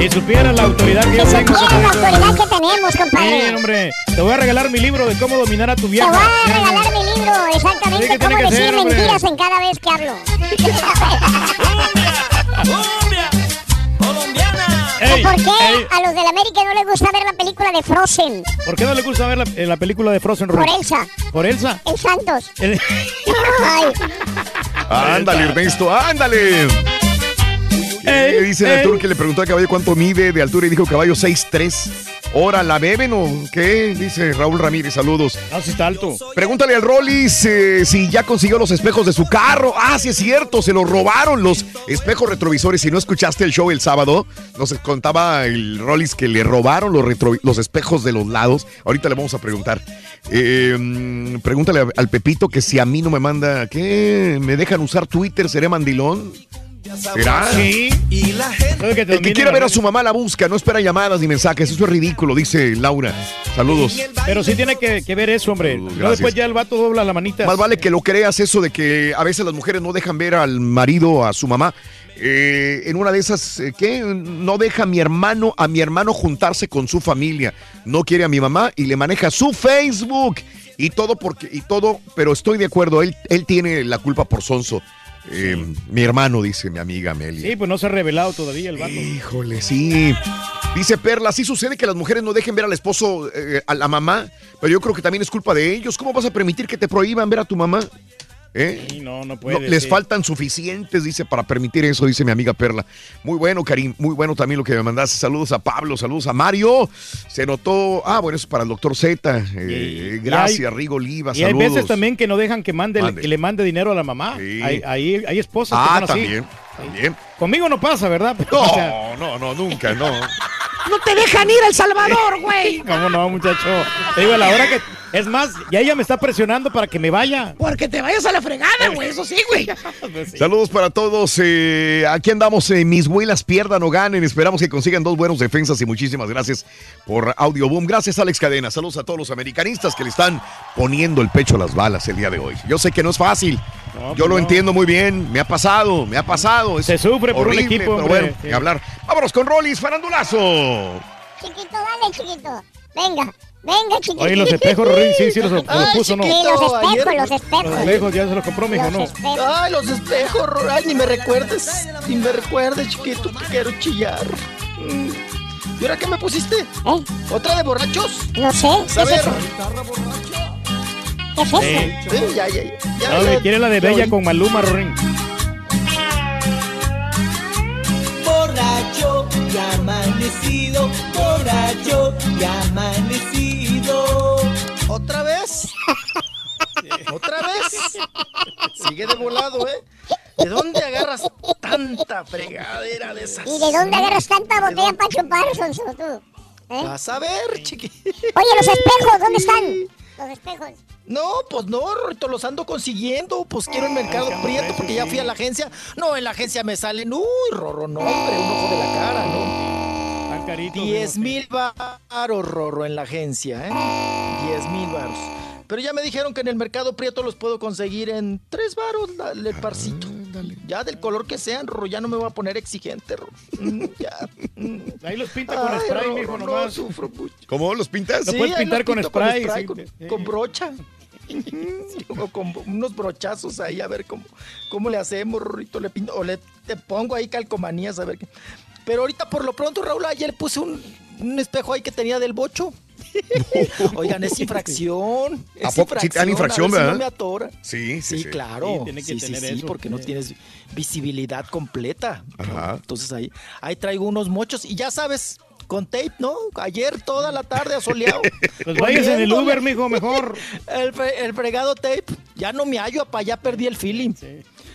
Y supiera la autoridad que yo tengo. supieran la autoridad que tenemos, Sí, compadre. hombre. Te voy a regalar mi libro de cómo dominar a tu Te vieja. voy a regalar mi libro, Sí, exactamente, ¿qué tiene cómo que decir hombre? mentiras en cada vez que hablo. Ey, ¿O por qué ey, a los de la América no les gusta ver la película de Frozen? ¿Por qué no le gusta ver la, eh, la película de Frozen Por Rock? Elsa, ¿Por Elsa? el Santos. El- Ay, Ándale, Ernesto, ándale. ¿Qué dice el tour que le preguntó a caballo cuánto mide de altura y dijo caballo 6'3"? ¿Ahora la beben o qué? Dice Raúl Ramírez, saludos. Ah, sí está alto. Pregúntale al Rollis eh, si ya consiguió los espejos de su carro. Ah, sí es cierto, se los robaron los espejos retrovisores. Si no escuchaste el show el sábado, nos contaba el Rollis que le robaron los, retro- los espejos de los lados. Ahorita le vamos a preguntar. Eh, mm, pregúntale al Pepito que si a mí no me manda, ¿qué? ¿Me dejan usar Twitter? ¿Seré mandilón? ¿Será? Sí. Y El que quiera ver a su mamá la busca, no espera llamadas ni mensajes. Eso es ridículo, dice Laura. Saludos. Pero sí tiene que, que ver eso, hombre. No después ya el vato dobla la manita. Más vale que lo creas eso de que a veces las mujeres no dejan ver al marido, a su mamá. Eh, en una de esas, eh, ¿qué? No deja a mi hermano, a mi hermano juntarse con su familia. No quiere a mi mamá y le maneja su Facebook. Y todo porque, y todo, pero estoy de acuerdo, él, él tiene la culpa por Sonso. Eh, Mi hermano, dice mi amiga Amelia. Sí, pues no se ha revelado todavía el vato. Híjole, sí. Dice Perla, sí sucede que las mujeres no dejen ver al esposo, eh, a la mamá, pero yo creo que también es culpa de ellos. ¿Cómo vas a permitir que te prohíban ver a tu mamá? ¿Eh? Sí, no, no No, puede. les sí. faltan suficientes, dice, para permitir eso, dice mi amiga Perla. Muy bueno, Karim, muy bueno también lo que me mandaste. Saludos a Pablo, saludos a Mario. Se notó, ah, bueno, eso es para el doctor Z. Eh, gracias, hay- Rigo Oliva, Y hay veces también que no dejan que, mande, Mande. que le mande dinero a la mamá. Sí. Hay, hay, hay esposas que Ah, son así. también, también. Conmigo no pasa, ¿verdad? Pero, o sea, No, no, no, nunca, no. No te dejan ir a El Salvador, güey. ¿Cómo no, muchacho? Te digo, a la hora que. Es más, ya ella me está presionando para que me vaya. Porque te vayas a la fregada, güey. Eso sí, güey. Saludos para todos. eh, aquí andamos, eh, mis huilas pierdan o ganen. Esperamos que consigan dos buenos defensas y muchísimas gracias por Audio Boom. Gracias, Alex Cadena. Saludos a todos los americanistas que le están poniendo el pecho a las balas el día de hoy. Yo sé que no es fácil. No, Yo pues lo no. entiendo muy bien. Me ha pasado, me ha pasado. Se sufre por un horrible, equipo, pero hombre. bueno, Sí. hablar. Vámonos con Rolis, farandulazo. Chiquito, dale, chiquito. Venga, venga, chiquito. Oye, los espejos, Rorín, sí, sí, los, los Ay, puso, ¿no? Sí, los espejos, ayer- los espejos. Los espejos ya se los compró, mijo, ¿no? Ay, los espejos, Ro- ay, ni me recuerdes, ni me recuerdes, chiquito, que quiero chillar. Mm. ¿Y ahora qué me pusiste? ¿Otra de borrachos? ¿Eh? No sé, ¿qué A es? ¿Qué es eso? Sí. Sí, ya, ya, ya. ya, No, ya. quiere la de Bella con Maluma, Rorín. Borracho y amanecido, borracho y amanecido. ¿Otra vez? ¿Otra vez? Sigue de volado, ¿eh? ¿De dónde agarras tanta fregadera de esas? ¿Y de dónde agarras tanta botella para chupar, Sonso, tú? ¿Eh? Vas a ver, chiqui. Oye, los espejos, ¿dónde están? Los espejos. No, pues no, Rorrito, los ando consiguiendo. Pues quiero el mercado prieto porque ya fui a la agencia. No, en la agencia me salen, uy, Rorro, no, hombre, un ojo de la cara, ¿no? Tan carito. 10 mil varos, Rorro, en la agencia, ¿eh? 10 mil varos. Pero ya me dijeron que en el mercado prieto los puedo conseguir en 3 varos la- el parcito. Ya del color que sean, Rorro, ya no me voy a poner exigente, Rorro. Mm, ya. Ahí los pinta con Ay, spray, Rorro, mijo, no, sufro mucho. ¿Cómo los pintas? Lo puedes pintar con spray. sí. con, con brocha. Sí, o con unos brochazos ahí, a ver cómo, cómo le hacemos, Rorrito. Le pinto, o le te pongo ahí calcomanías, a ver qué. Pero ahorita, por lo pronto, Raúl, ayer puse un, un espejo ahí que tenía del bocho. Oigan, es infracción. ¿A Es poco? Sí te dan infracción, a ver si ¿verdad? no me atora. Sí, sí, Sí, sí. claro. Sí, tiene que sí, sí, tener sí, eso. porque no Sí. tienes visibilidad completa. Ajá. Entonces ahí, ahí traigo unos mochos y ya sabes, con tape, ¿no? Ayer toda la tarde asoleado. Pues vayas en el Uber, mijo, mejor. El, el fregado tape. Ya no me hallo, para allá perdí el feeling.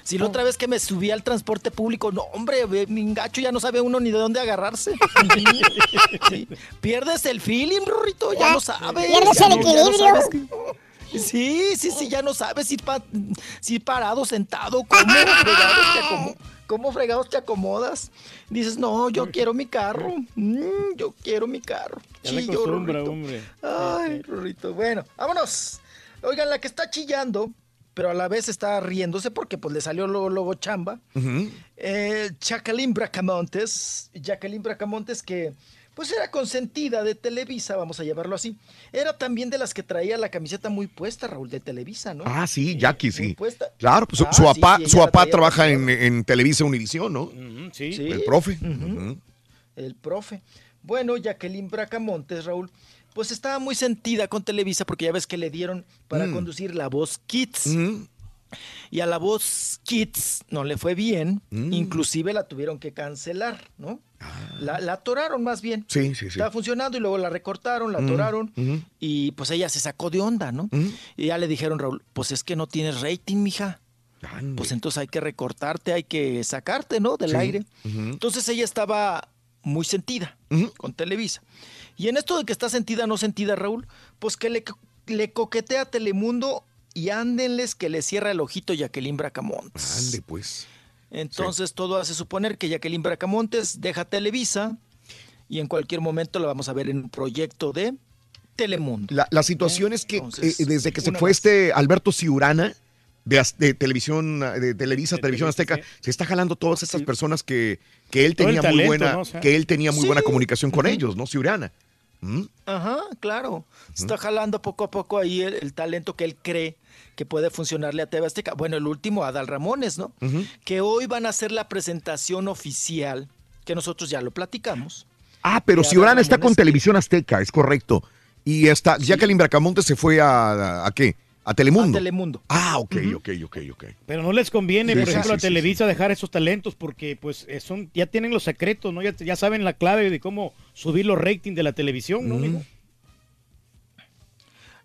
Si la otra vez que me subí al transporte público, no, hombre, mi gacho ya no sabe uno ni de dónde agarrarse. Sí. Pierdes el feeling, Rorrito, ya no sabes. Pierdes el equilibrio. Sí, sí, sí, ya no sabes si, pa- si parado, sentado, cómo fregados te acomo- cómo fregados te acomodas. Dices, no, yo quiero mi carro. Mm, yo quiero mi carro. Ya Rorrito. hombre. Ay, Rorrito. Bueno, vámonos. Oigan, la que está chillando, pero a la vez está riéndose porque pues le salió luego, luego chamba. Eh, Jacqueline Bracamontes. Jacqueline Bracamontes que pues era consentida de Televisa, vamos a llamarlo así. Era también de las que traía la camiseta muy puesta, Raúl, de Televisa, ¿no? Ah, sí, Jackie, sí. puesta. Claro, pues su, Ah, su sí, papá, sí, su papá trabaja en, en Televisa Univisión, ¿no? Sí. Sí. El profe. El profe. Bueno, Jacqueline Bracamontes, Raúl, pues estaba muy sentida con Televisa porque ya ves que le dieron para Mm. conducir la voz Kids. Ujú. Y a la voz Kids no le fue bien, Mm. inclusive la tuvieron que cancelar, ¿no? La, la atoraron más bien. Ah. Sí, sí, sí. Estaba funcionando y luego la recortaron, la Mm, atoraron y pues ella se sacó de onda, ¿no? Mm. Y ya le dijeron, Raúl, pues es que no tienes rating, mija. Pues entonces hay que recortarte, hay que sacarte, ¿no? Del Sí. aire. Entonces ella estaba muy sentida con Televisa. Y en esto de que está sentida, no sentida, Raúl, pues que le, co- le coquetea a Telemundo y ándenles que le cierra el ojito Jacqueline Bracamontes. Ande, pues. Entonces todo hace suponer que Jacqueline Bracamontes deja Televisa y en cualquier momento la vamos a ver en un proyecto de Telemundo. La, la situación es que Entonces, eh, desde que se fue este Alberto Ciurana de, televisión, de Televisa, Televisión Azteca, se está jalando todas estas personas que, que él Todo tenía muy buena, ¿no? O sea. que él tenía muy Sí. buena comunicación con ellos, ¿no? Ciurana. ¿Mm? Ajá, claro. Está jalando poco a poco ahí el, el talento que él cree que puede funcionarle a TV Azteca. Bueno, el último, Adal Ramones, ¿no? Que hoy van a hacer la presentación oficial, que nosotros ya lo platicamos. Ah, pero Ciurana está con. Televisión Azteca, es correcto. Y está, Jacqueline Bracamonte se fue a, a, qué? A Telemundo. A Telemundo. Ah, ok, ok, ok, ok. Pero no les conviene, Sí, por sí, ejemplo, sí, a sí, Televisa dejar esos talentos porque pues son, ya tienen los secretos, ¿no? Ya, ya saben la clave de cómo subir los ratings de la televisión, ¿no? amigo?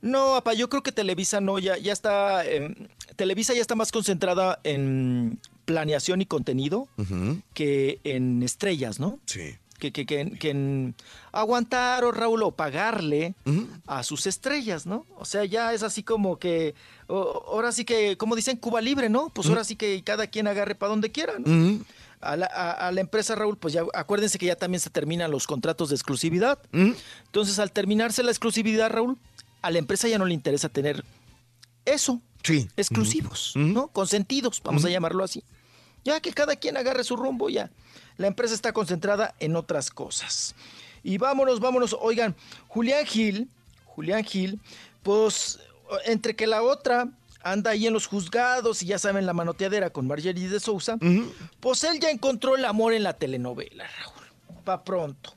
No, papá, yo creo que Televisa no, ya, ya está. eh, Televisa ya está más concentrada en planeación y contenido que en estrellas, ¿no? Sí. Que, que, que, que aguantar o Raúl o pagarle a sus estrellas, ¿no? O sea, ya es así como que, o- ahora sí que, como dicen, Cuba libre, ¿no? Pues ahora sí que cada quien agarre para donde quiera, ¿no? Ujú. A la, a- a la empresa Raúl, pues ya acuérdense que ya también se terminan los contratos de exclusividad. Entonces, al terminarse la exclusividad, Raúl, a la empresa ya no le interesa tener eso. Sí. Exclusivos, ¿no? Consentidos, vamos a llamarlo así. Ya que cada quien agarre su rumbo, ya. La empresa está concentrada en otras cosas. Y vámonos, vámonos. Oigan, Julián Gil, Julián Gil, pues entre que la otra anda ahí en los juzgados y ya saben la manoteadera con Marjorie de Sousa, pues él ya encontró el amor en la telenovela, Raúl. Pa' pronto.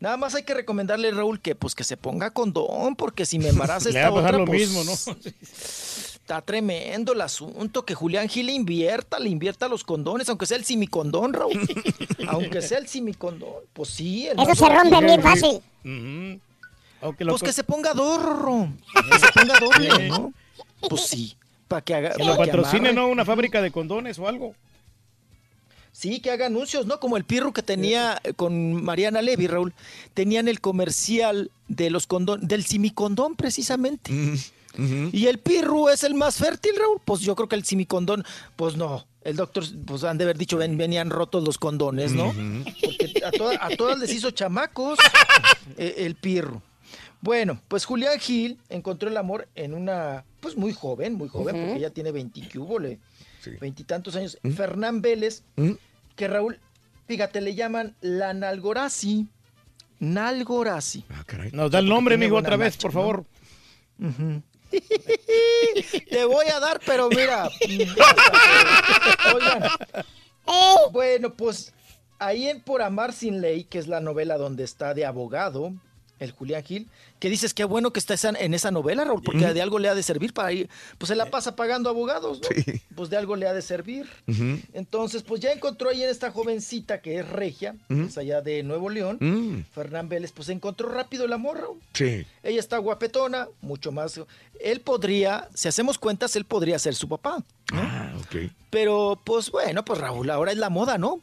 Nada más hay que recomendarle, Raúl, que pues que se ponga condón, porque si me embaraza Le esta va a otra, lo pues, mismo, ¿no? Está tremendo el asunto, que Julián Gil le invierta, le invierta los condones, aunque sea el simicondón, Raúl. aunque sea el simicondón. Pues sí. el Eso se rompe bien fácil. Aunque lo Pues que se ponga dorro. Que se ponga doble, ¿no? Pues sí. Para que haga. que lo patrocine. ¿no? Una fábrica de condones o algo. Sí, que haga anuncios, ¿no? Como el pirro que tenía eh, con Mariana Levy, Raúl. Tenían el comercial de los condón, del simicondón, precisamente. Y el pirro es el más fértil, Raúl. Pues yo creo que el simicondón, pues no. El doctor, pues han de haber dicho, ven, venían rotos los condones, ¿no? Porque a, toda- a todas les hizo chamacos eh, el pirro. Bueno, pues Julián Gil encontró el amor en una, pues muy joven, muy joven, porque ella tiene 20, ¿qué hubo, le? veintitantos años. ¿Mm? Fernán Vélez, que Raúl, fíjate, le llaman la Nalgorazi. Nalgorazi. Nos da el nombre, amigo, otra vez, por ¿no? favor. Te voy a dar, pero mira. Oigan. Bueno, pues ahí en Por Amar Sin Ley, que es la novela donde está de abogado, el Julián Gil, que dices que bueno que está en esa novela, Raúl, porque de algo le ha de servir para ir. Pues se la pasa pagando abogados, ¿no? Sí. Pues de algo le ha de servir. Entonces, pues ya encontró ahí en esta jovencita que es regia, que es allá de Nuevo León, Mm. Fernán Vélez, pues encontró rápido el amor, Raúl. Sí. Ella está guapetona, mucho más. Él podría, si hacemos cuentas, él podría ser su papá. Ah, ok. Pero, pues bueno, pues Raúl, ahora es la moda, ¿no?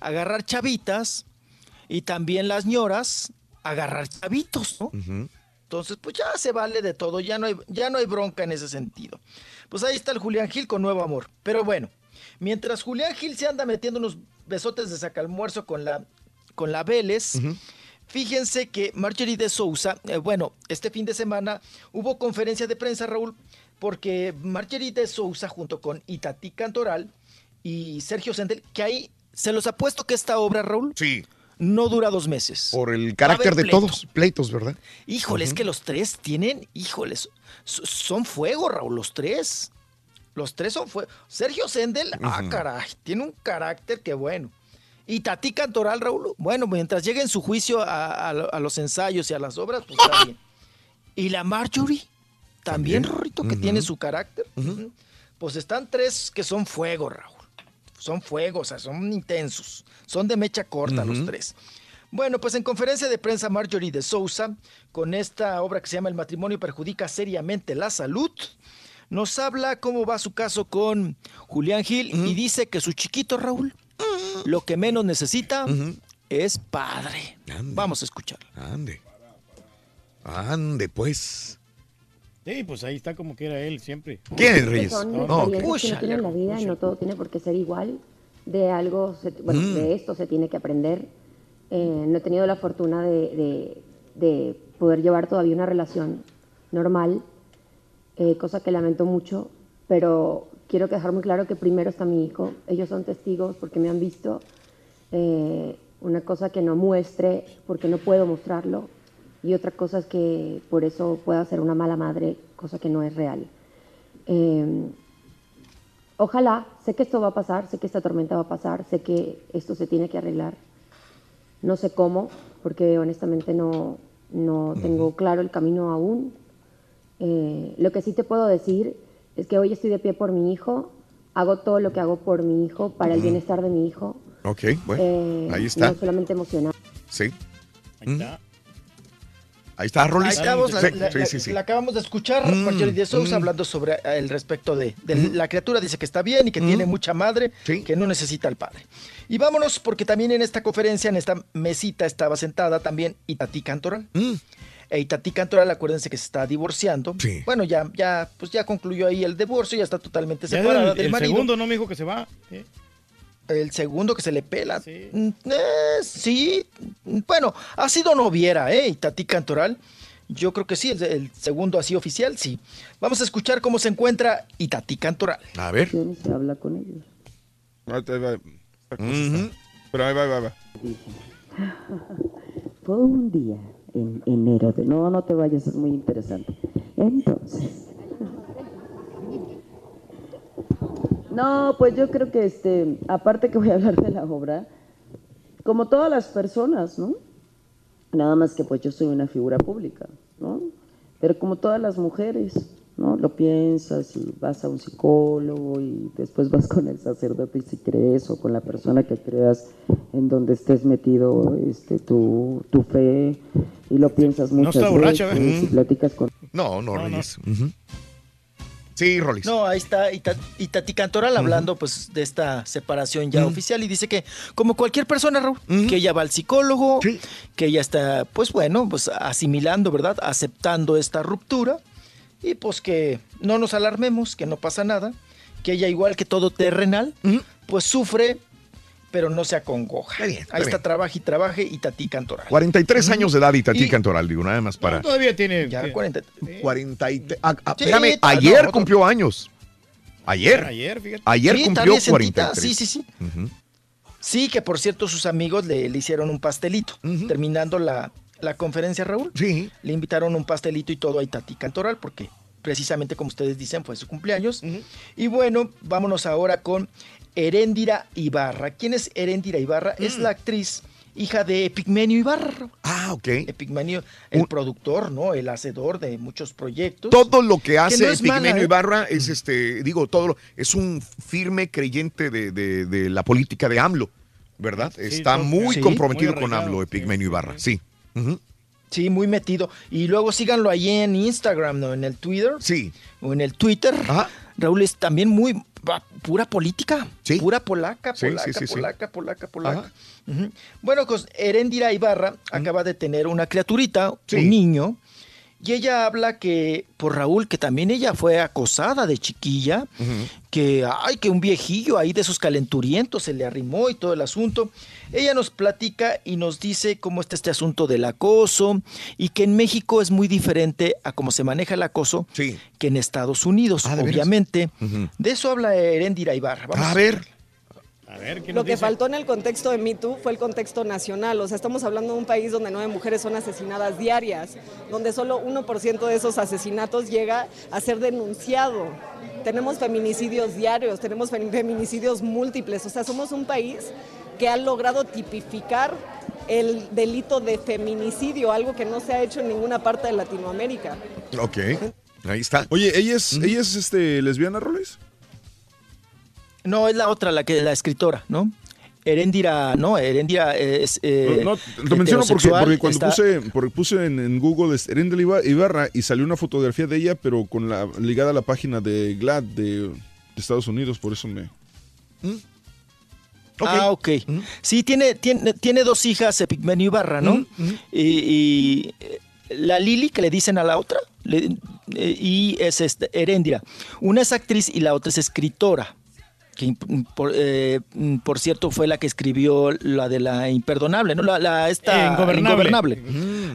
Agarrar chavitas y también las ñoras, agarrar chavitos, ¿no? Entonces, pues ya se vale de todo, ya no hay, ya no hay bronca en ese sentido. Pues ahí está el Julián Gil con nuevo amor. Pero bueno, mientras Julián Gil se anda metiendo unos besotes de sacalmuerzo con la, con la Vélez, fíjense que Marjorie de Sousa, eh, bueno, este fin de semana hubo conferencia de prensa, Raúl, porque Marjorie de Sousa junto con Itatí Cantoral y Sergio Sendel, que ahí se los apuesto que esta obra, Raúl, Sí. No dura dos meses. Por el carácter de pleito. todos, pleitos, ¿verdad? Híjole, es que los tres tienen, híjoles, so- son fuego, Raúl, los tres. Los tres son fuego. Sergio Sendel, ah, caray, tiene un carácter que bueno. Y Tati Cantoral, Raúl, bueno, mientras llegue en su juicio a, a lo- a los ensayos y a las obras, pues está bien. Y la Marjorie, también, Rorrito, que tiene su carácter. Pues están tres que son fuego, Raúl. Son fuego, o sea, son intensos. Son de mecha corta los tres. Bueno, pues en conferencia de prensa Marjorie de Sousa, con esta obra que se llama El matrimonio perjudica seriamente la salud, nos habla cómo va su caso con Julián Gil y dice que su chiquito Raúl lo que menos necesita es padre. Vamos a escuchar. Ande. Ande, pues. Sí, pues ahí está como que era él siempre. ¿Quién es Reyes? Son No, que uno tiene en la vida no todo tiene por qué ser igual. de algo, se- bueno, Mm. de esto se tiene que aprender. Eh, no he tenido la fortuna de, de- de poder llevar todavía una relación normal, eh, cosa que lamento mucho, pero quiero dejar muy claro que primero está mi hijo. Ellos son testigos porque me han visto. Eh, una cosa que no muestre porque no puedo mostrarlo y otra cosa es que por eso pueda ser una mala madre, cosa que no es real. Eh, ojalá, sé que esto va a pasar, sé que esta tormenta va a pasar, sé que esto se tiene que arreglar. No sé cómo, porque honestamente no, no tengo claro el camino aún. Eh, lo que sí te puedo decir es que hoy estoy de pie por mi hijo, hago todo lo que hago por mi hijo, para el bienestar de mi hijo. Ok, bueno, Eh, ahí está. No solamente emocional. Sí. Mm. Ahí está, Rolis. Ahí estamos, la, Sí, la- sí, la- sí, sí. la acabamos de escuchar, Mm, Marjorie de Sousa, mm. hablando sobre eh, el respecto de, de la criatura, dice que está bien y que tiene mucha madre, que no necesita al padre. Y vámonos, porque también en esta conferencia, en esta mesita, estaba sentada también Itatí Cantoral. E Itatí Cantoral, acuérdense que se está divorciando. Bueno, ya, ya, pues ya concluyó ahí el divorcio, ya está totalmente Ya separada el, del el marido. segundo, ¿no, mijo, que se va? ¿eh? El segundo que se le pela. Mm, eh, sí. Bueno, ha sido noviera, ¿eh? Itatí Cantoral. Yo creo que sí, el, el segundo así oficial, sí. Vamos a escuchar cómo se encuentra Itatí Cantoral. A ver. Se habla con ellos. Ahí va. Pero ahí va, ahí va, ahí va. Fue un día en enero de... No, no te vayas, es muy interesante. Entonces... No, pues yo creo que este, aparte que voy a hablar de la obra, como todas las personas, ¿no? Nada más que pues yo soy una figura pública, ¿no? Pero como todas las mujeres, ¿no? Lo piensas y vas a un psicólogo y después vas con el sacerdote si crees o con la persona que creas en donde estés metido este, tu, tu fe y lo piensas muchas está borracha, veces ¿verdad? y platicas con... No, no, Rolis. Ujú. Sí, Rolis. No, ahí está Ita- Itatí Cantoral hablando pues de esta separación ya oficial y dice que como cualquier persona, Raúl, que ella va al psicólogo, que ella está pues bueno, pues asimilando, ¿verdad? Aceptando esta ruptura y pues que no nos alarmemos, que no pasa nada, que ella igual que todo terrenal, pues sufre, pero no se acongoja. ahí está, bien. trabaja y trabaje Itatí Cantoral. 43 años de edad y Tati Y- Cantoral, digo, nada más para... Todavía tiene. Ya 40. 40 y te- ah, ah, Sí, espérame, está- ayer no, cumplió años. Ayer. Ayer, fíjate. Ayer Sí, está cumplió bien sentita, 43. Sí, sí, sí. Sí, que por cierto sus amigos le, le hicieron un pastelito. Terminando la, la conferencia, Raúl. Sí. Le invitaron un pastelito y todo a Itati Cantoral porque precisamente como ustedes dicen fue su cumpleaños. Y bueno, vámonos ahora con Heréndira Ibarra. ¿Quién es Heréndira Ibarra? Es la actriz hija de Epigmenio Ibarra. Ah, ok. Epigmenio, el productor, ¿no? El hacedor de muchos proyectos. Todo lo que hace no es mala, Pigmenio ¿eh? Ibarra es este, digo, todo lo- es un firme creyente de, de- de la política de AMLO, ¿verdad? Está muy sí, comprometido muy con AMLO, Epigmenio Ibarra, sí. Sí, muy metido. Y luego síganlo ahí en Instagram, ¿no? En el Twitter. Sí. O en el Twitter. Raúl es también muy pura política. Pura polaca, polaca, sí, sí, sí. polaca, polaca, polaca. Bueno, pues Heréndira Ibarra acaba de tener una criaturita, un niño. Y ella habla que, por Raúl, que también ella fue acosada de chiquilla, que, ay, que un viejillo ahí de esos calenturientos se le arrimó y todo el asunto. Ella nos platica y nos dice cómo está este asunto del acoso y que en México es muy diferente a cómo se maneja el acoso que en Estados Unidos, ¿de veras? obviamente. De eso habla Heréndira Ibarra. Vamos A ver. A ver, ¿qué Lo que dice? faltó en el contexto de Me Too fue el contexto nacional. O sea, estamos hablando de un país donde nueve mujeres son asesinadas diarias, donde solo 1% de esos asesinatos llega a ser denunciado. Tenemos feminicidios diarios, tenemos fem- feminicidios múltiples. O sea, somos un país que ha logrado tipificar el delito de feminicidio, algo que no se ha hecho en ninguna parte de Latinoamérica. Ok, ahí está. Oye, ¿ella es, ¿ella es este, lesbiana, Roles? No, es la otra, la que la escritora, ¿no? Heréndira, no, Heréndira es. eh, No, lo menciono porque, cuando está- puse, porque puse en, en Google este, Erendel Iba- Ibarra y salió una fotografía de ella, pero con la ligada a la página de GLAD de, de Estados Unidos, por eso me... Ah, ok. Sí, tiene, tiene, tiene dos hijas, Epigmenio Ibarra, ¿no? Y, y, eh, la Lili, que le dicen a la otra, le- eh, y es este, Heréndira. Una es actriz y la otra es escritora. Que por, eh, mm, por cierto fue la que escribió la de la imperdonable, ¿no? La, la- esta Ingobernable.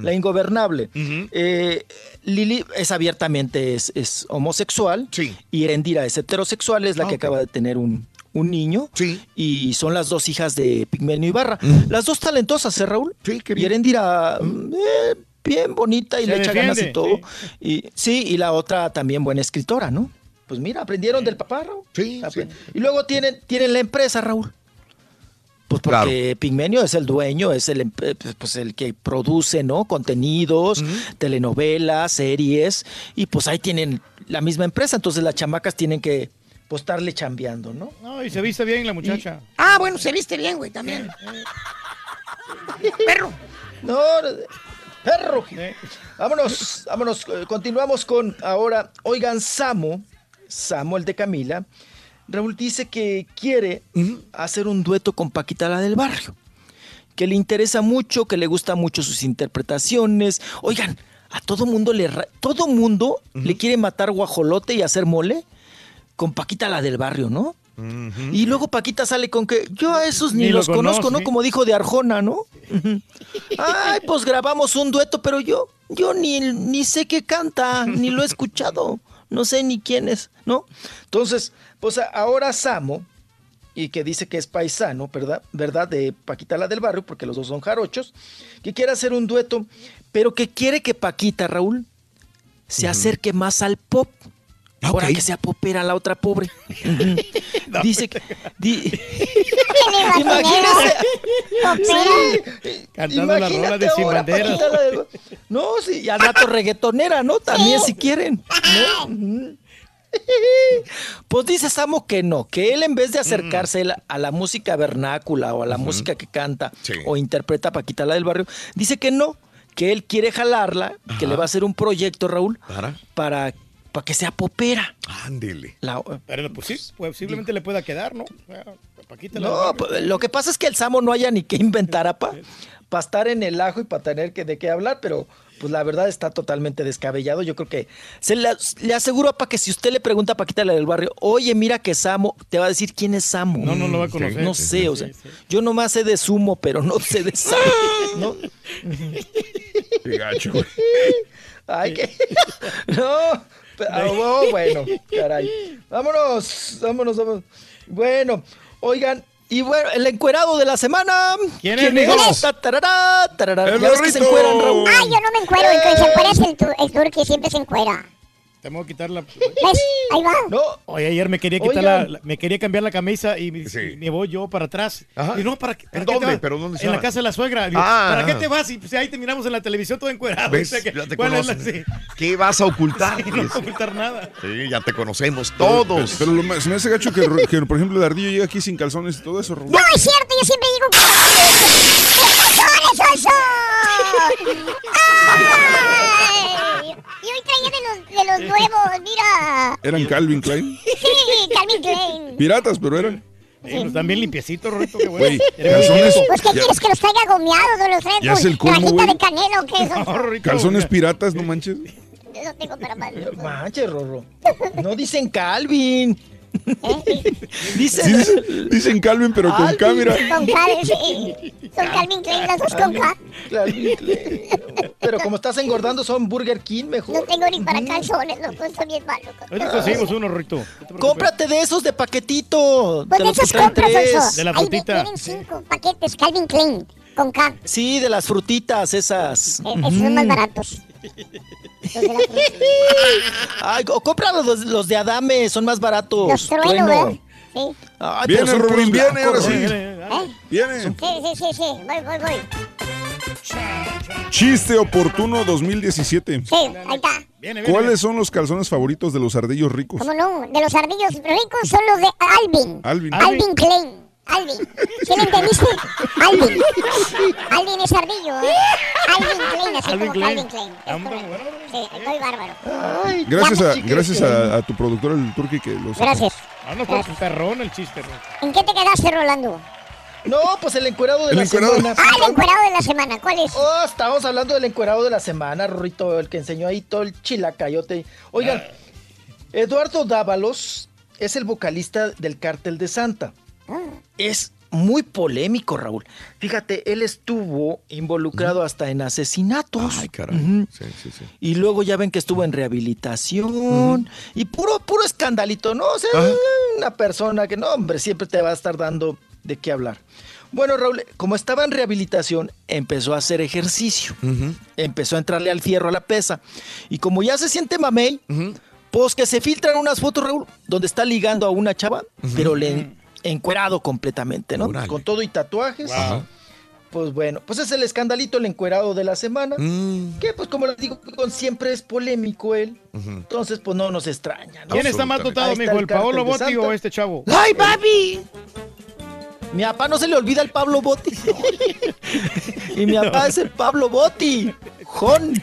La ingobernable. Eh, Lili es abiertamente es, es homosexual y Erendira es heterosexual, es la que acaba de tener un, un niño. Y son las dos hijas de Pigmenio Ibarra. Las dos talentosas, ¿eh, Raúl? Y Erendira, mm, eh, bien bonita y Se le echa ganas y todo. Y, sí, y la otra también buena escritora, ¿no? Pues mira, aprendieron del papá, Raúl. Apre- Y luego tienen, tienen la empresa, Raúl. Pues porque Pigmenio es el dueño, es el, eh, pues el que produce, ¿no? Contenidos, telenovelas, series, y pues ahí tienen la misma empresa, entonces las chamacas tienen que pues, estarle chambeando, ¿no? No, y se viste bien la muchacha. Ah, bueno, se viste bien, güey, también. Perro. No, perro. Vámonos, vámonos, eh, continuamos con ahora, oigan, Samo, Samo, el de Camila, Raúl dice que quiere hacer un dueto con Paquita la del barrio, que le interesa mucho, que le gustan mucho sus interpretaciones. Oigan, a todo mundo le, todo mundo le quiere matar guajolote y hacer mole con Paquita la del barrio, ¿no? Y luego Paquita sale con que yo a esos ni, Ni lo los conozco, conoce. ¿no? Como dijo de Arjona, ¿no? Ay, pues grabamos un dueto, pero yo, yo ni, ni sé qué canta, ni lo he escuchado, no sé ni quién es, ¿no? Entonces, pues ahora Samo, y que dice que es paisano, ¿verdad? ¿Verdad? De Paquita la del barrio, porque los dos son jarochos, que quiere hacer un dueto, pero que quiere que Paquita, Raúl, se acerque más al pop. Ahora que sea popera la otra pobre. Dice que. di- Imagínese. Sí, Cantando la rola de Sin Banderas. No, sí, y al rato reggaetonera, ¿no? También si quieren. ¿no? Pues dice Samo que no, que él en vez de acercarse él a la música vernácula o a la música que canta o interpreta Paquita la del barrio, dice que no, que él quiere jalarla, que le va a hacer un proyecto, Raúl, ¿Para? para, para que sea popera. Ándele. La- Pero pues sí, posiblemente le pueda quedar, ¿no? Paquita No, pues, lo que pasa es que el Samo no haya ni qué inventar, para estar en el ajo y para tener que, de qué hablar, pero pues la verdad está totalmente descabellado. Yo creo que se le, le aseguro a Pa que si usted le pregunta a Paquita la del barrio, oye, mira que Samo, te va a decir quién es Samo. No, no lo va a conocer. No sé, sí, o sea, yo nomás sé de sumo, pero no sé de Samo, ¿no? Qué gacho, güey. Ay, que. No. ah, oh, bueno, caray. Vámonos, vámonos, vámonos. Bueno, oigan, y bueno, el encuerado de la semana. ¿Quién es, mijo? Ta, tarará, tarará. ¡El Ya ves que se encueran, Raúl. Ay, yo no me encuero, el que se encuera es el, tu- el turqui, siempre se encuera. Te voy a quitar la... Ahí va. No, Oye, ayer me quería quitar la, la- me quería cambiar la camisa y me, Sí. me voy yo para atrás. Ajá. Y no, ¿para qué? para ¿En qué te dónde? vas? ¿Pero dónde En la estaba? casa de la suegra. Digo, Ah. ¿Para qué te vas? Y pues ahí te miramos en la televisión todo encuerado. ¿Ves? O sea que, Ya te ¿cuál es la- conocen. sí. ¿Qué vas a ocultar? Sí, no puedo ocultar nada. Sí, ya te conocemos todos. Pero lo más- se me hace gacho que, que, por ejemplo, el ardillo llega aquí sin calzones y todo eso, Raúl. No, es cierto, yo siempre digo que... ¡Calzones, oso! Y hoy traía de los, de los nuevos, mira. Eran Calvin Klein. Sí, Calvin Klein. Piratas, pero eran. Eh, pues, están bien limpiecitos, Rorito, qué bueno. Calzones. Pues, ¿qué Ya- quieres que los traiga gomeados o los traiga Ya es el con colmo, güey. de canela o qué? Eso, No, Rorito. Calzones piratas, no manches. eso tengo para más. Manche, Rorro. No dicen Calvin. Dicen. Dicen, dicen Calvin, pero con cámara. Con Calvin, sí. Son Calvin Klein, las dos con K. Calvin Klein. Pero como estás engordando, son Burger King No mejor. tengo ni para calzones, loco, estoy bien malo. Ahorita conseguimos uno. No preocupes. Cómprate de esos de paquetito. Pues de esos compras, tres. Oso. De la Ahí frutita. vienen cinco paquetes Calvin Klein con K. Sí, de las frutitas esas. Eh, esos son más baratos. Los de la fruta. Ay, o compra los, los de Adame, son más baratos. Los trueno. Sí. Ay, Viene, Rubén, viene, ahora sí. ¿eh? ¿Eh? Viene. Sí, sí, sí, sí. Voy, voy, voy. Chiste oportuno 2017. Sí, ahí está. Viene, viene. ¿Cuáles son los calzones favoritos de los ardillos ricos? ¿Cómo no? De los ardillos ricos son los de Alvin. Alvin. Alvin Klein. Alvin. ¿Sí le entendiste? Alvin. Alvin es ardillo, ¿eh? Alvin Klein, así Alvin como Klein. Calvin Klein. Es correcto. Sí, estoy bárbaro. Ay, Gracias, a, chiquis, gracias a, a tu productor, el turqui, que los... Gracias. Ah, no, pues un perrón el chiste, Rorito. ¿En qué te quedaste, Rolando? No, pues el encuerado de El la encuerado. semana. Ah, el encuerado de la semana. ¿Cuál es? Oh, estábamos hablando del encuerado de la semana, Rorrito, el que enseñó ahí todo el chilacayote. Oigan, Eduardo Dávalos es el vocalista del Cártel de Santa. Es muy polémico, Raúl. Fíjate, él estuvo involucrado hasta en asesinatos. Ay, caray. Sí, sí, sí. Y luego ya ven que estuvo en rehabilitación y puro, puro escandalito, ¿no? O sea, una persona que no, hombre, siempre te va a estar dando de qué hablar. Bueno, Raúl, como estaba en rehabilitación, empezó a hacer ejercicio. Empezó a entrarle al fierro a la pesa. Y como ya se siente mamey, pues que se filtran unas fotos, Raúl, donde está ligando a una chava, pero le encuerado completamente, ¿no? Con todo y tatuajes. Ajá. Pues bueno, pues es el escandalito, el encuerado de la semana. Mm. Que pues como les digo, con siempre es polémico él. Entonces, pues no nos extraña, ¿no? ¿Quién está más dotado, mijo? ¿El cártel Paolo Botti o este chavo? ¡Ay, papi! Mi papá no se le olvida el Pablo Botti. y mi papá es el Pablo Botti. Jon.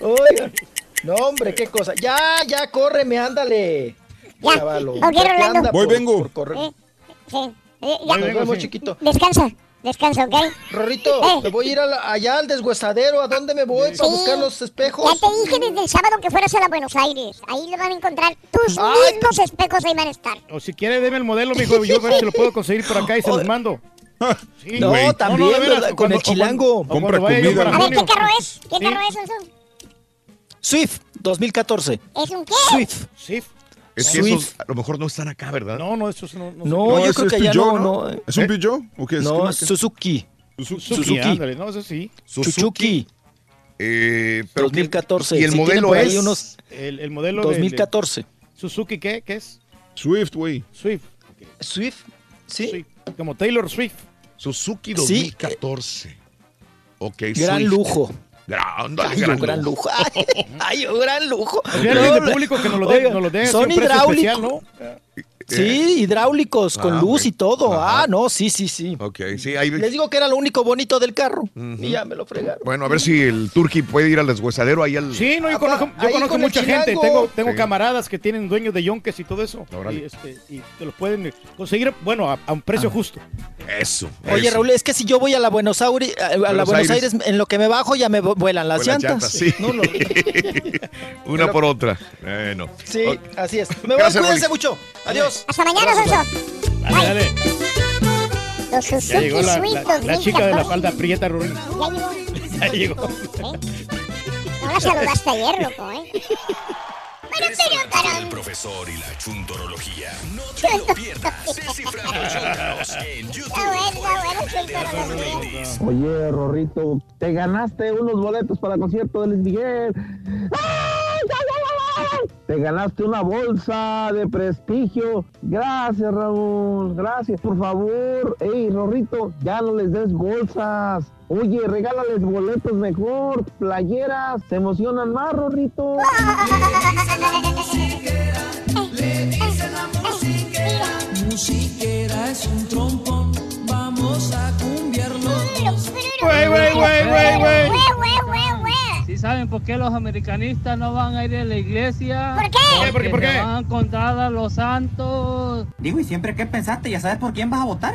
Oigan. No, hombre, qué cosa. Ya, ya, córreme, ándale. Ya. Ok, Ya Rolando. anda Voy, por- vengo. por correr. Eh, sí. Eh, ya. Nos vemos, chiquito. Descansa, descansa, ¿ok? Rorrito, Eh. me voy a ir a la- allá al deshuesadero. ¿A dónde me voy para Sí. buscar los Ya espejos? te dije desde el sábado que fueras a la Buenos Aires. Ahí le van a encontrar tus Ay, mismos espejos, ahí van a estar. O si quiere, deme el modelo, mijo. Yo a ver si lo puedo conseguir por acá y se los mando. Sí. No, también, con cuando- el chilango. yo para A ver, ¿qué carro es? ¿Qué Sí. carro es? Swift 2014. ¿Es un qué? Swift. Swift. Es que Swift. esos a lo mejor no están acá, ¿verdad? No, no, eso no. no, No, yo creo es que allá Peugeot, no, no. ¿Es un ¿Eh? Peugeot? ¿O qué es? ¿Qué No, marca? Suzuki. Suzuki, Suzuki. ándale, no, eso sí. Suzuki. Eh, pero 2014. ¿Y el Si modelo es? unos El, el modelo de- 2014. de ¿Suzuki qué? ¿Qué es? Swift, güey. Swift. Swift, ¿sí? Sí, como Taylor Swift. Suzuki Sí. 2014. Ok, Gran Swift. lujo. Gran, Ay, gran un gran lujo. Ay, gran lujo. Había alguien No, de público que nos lo dé, oiga, nos lo dé así Son hidráulicos. Sí, hidráulicos, con Ah, luz y todo. Ajá. Ah, no, sí, sí, sí. Ok, sí, ahí... Les digo que era lo único bonito del carro. Y ya me lo fregaron. Bueno, a ver si el Turqui puede ir al deshuesadero ahí al... Sí, no, yo conozco, yo conozco con mucha gente. Tengo, tengo Sí. camaradas que tienen dueños de yonques y todo eso. Órale. Y, este, y te los pueden conseguir, bueno, a, a un precio justo. Eso. Oye, eso. Raúl, es que si yo voy a la Buenos Aires, a, a la Buenos Buenos Aires. Aires. en lo que me bajo ya me vu- vuelan las Buenas llantas. llantas, sí. No, no. Una por otra. Bueno. Sí, así es. Me voy, cuídense mucho. Adiós. Hasta mañana, Sonso. Dale, dale. Los Ya Suzuki llegó la, Swift la- la chica de la 2014. falda prieta, Rubén. Ya llegó. Ya llegó. No la saludaste ayer, loco, ¿eh? Bueno, pero, El caramba. profesor y la chuntorología. No te lo pierdas. Descifrando Chuntaros en YouTube. Está bueno, está bueno, chuntarología. Oye, Rorrito, te ganaste unos boletos para el concierto de Luis Miguel. Te ganaste una bolsa de prestigio. Gracias, Raúl. Gracias, por favor. Ey, Rorrito, ya no les des bolsas. Oye, regálales boletos mejor, playeras. Se emocionan más, Rorrito. Musiquera es un trompón, vamos a cumbiarlo. Güey, güey, güey, güey, güey. ¿Sí saben por qué los americanistas no van a ir a la iglesia? ¿Por qué? ¿Por qué? ¿Por qué? se van a encontrar a los santos. Digo, ¿y siempre qué pensaste? ¿Ya sabes por quién vas a votar?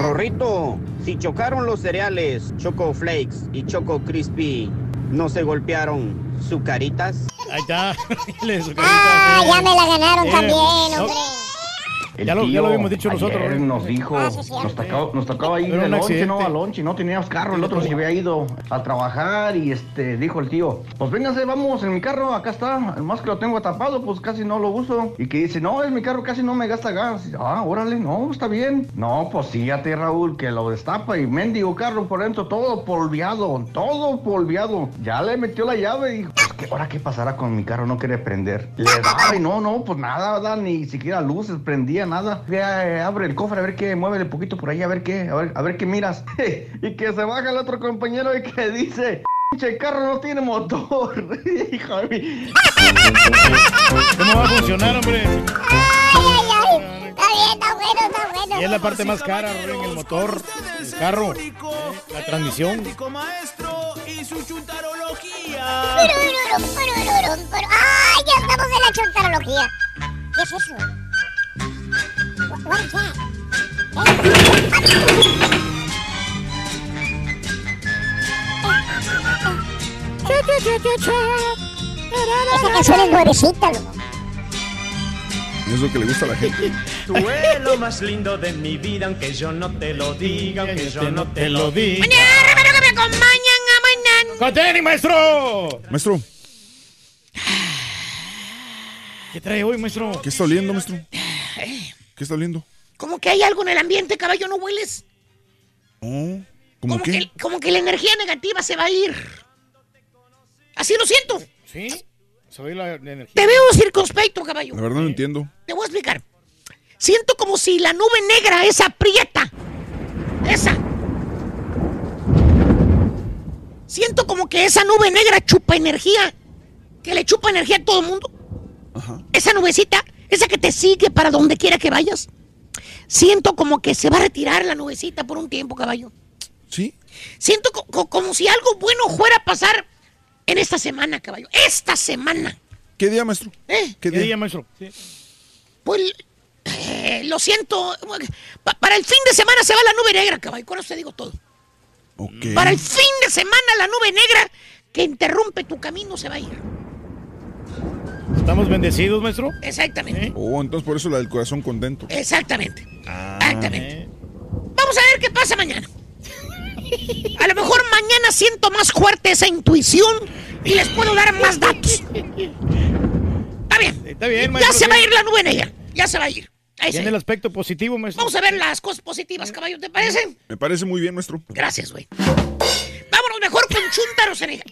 Rorrito, si chocaron los cereales Choco Flakes y Choco Crispy, ¿no se golpearon sus caritas? Ahí está. Ah, ya me la ganaron Eh, también, no. Hombre. Ya lo, ya lo habíamos dicho nosotros. Ayer nos dijo, Ah, sí, nos tocaba, nos tocaba ir de lonche. ¿no? A lonche, no teníamos carro, el otro se había ido a trabajar y este dijo el tío, pues véngase, vamos en mi carro, acá está, más que lo tengo tapado, pues casi no lo uso. Y que dice, no, es mi carro, casi no me gasta gas. Y, ah, órale, no, está bien. No, pues fíjate, Raúl, que lo destapa y mendigo carro por dentro, todo polviado, todo polviado. Ya le metió la llave y dijo, pues, ¿qué, ahora qué pasará con mi carro? No quiere prender. Le daba y no, no, pues nada, ¿verdad? ni siquiera luces prendía, nada. Eh, abre el cofre a ver qué, muévele poquito por ahí, a ver qué, a ver, a ver qué miras. y que se baja el otro compañero y que dice, pinche carro no tiene motor. Hijo de mi... ¿Cómo va a funcionar, hombre? Ay, ay, ay. Está bien, está bueno, está bueno. Y es la parte más cara, Rubén, el motor, el carro, eh, la transmisión. maestro y su chuntarología. ¡Ay, ya estamos en la chontarología! ¿Qué es eso? Esa canción es nuevecita. Es lo que le gusta a la gente. Tú eres lo más lindo de mi vida, aunque yo no te lo diga, aunque yo no te lo diga. Mañana, que me acompañan a mañana. ¡Conteni, maestro! Maestro. ¿Qué trae hoy, maestro? ¿Qué está oliendo, maestro? ¿Qué está oliendo? Como que hay algo en el ambiente, caballo, ¿no hueles? Oh, ¿cómo Como qué? que, como que la energía negativa se va a ir. Así lo siento. ¿Sí? Soy la energía. Te veo circunspecto, caballo. La verdad no entiendo. Te voy a explicar. Siento como si la nube negra, esa prieta, esa. Siento como que esa nube negra chupa energía, que le chupa energía a todo el mundo. Esa nubecita, esa que te sigue para donde quiera que vayas. Siento como que se va a retirar la nubecita por un tiempo, caballo. ¿Sí? Siento co- co- como si algo bueno fuera a pasar en esta semana, caballo. Esta semana. ¿Qué día, maestro? ¿Eh? ¿Qué ¿Qué día? día, maestro? Pues eh, lo siento. Pa- para el fin de semana se va la nube negra, caballo. Con eso te digo todo. Para el fin de semana la nube negra que interrumpe tu camino se va a ir. ¿Estamos bendecidos, maestro? Exactamente. Oh, entonces por eso la del corazón contento. Exactamente. Ah. Exactamente. Vamos a ver qué pasa mañana. A lo mejor mañana siento más fuerte esa intuición y les puedo dar más datos. Está bien. Está bien, Ya maestro. se va a ir la nube negra. Ya se va a ir. Ahí Tiene el aspecto positivo, maestro. Vamos a ver las cosas positivas, caballo, ¿te parece? Me parece muy bien, maestro. Gracias, güey. Vámonos mejor con chúntaros en el...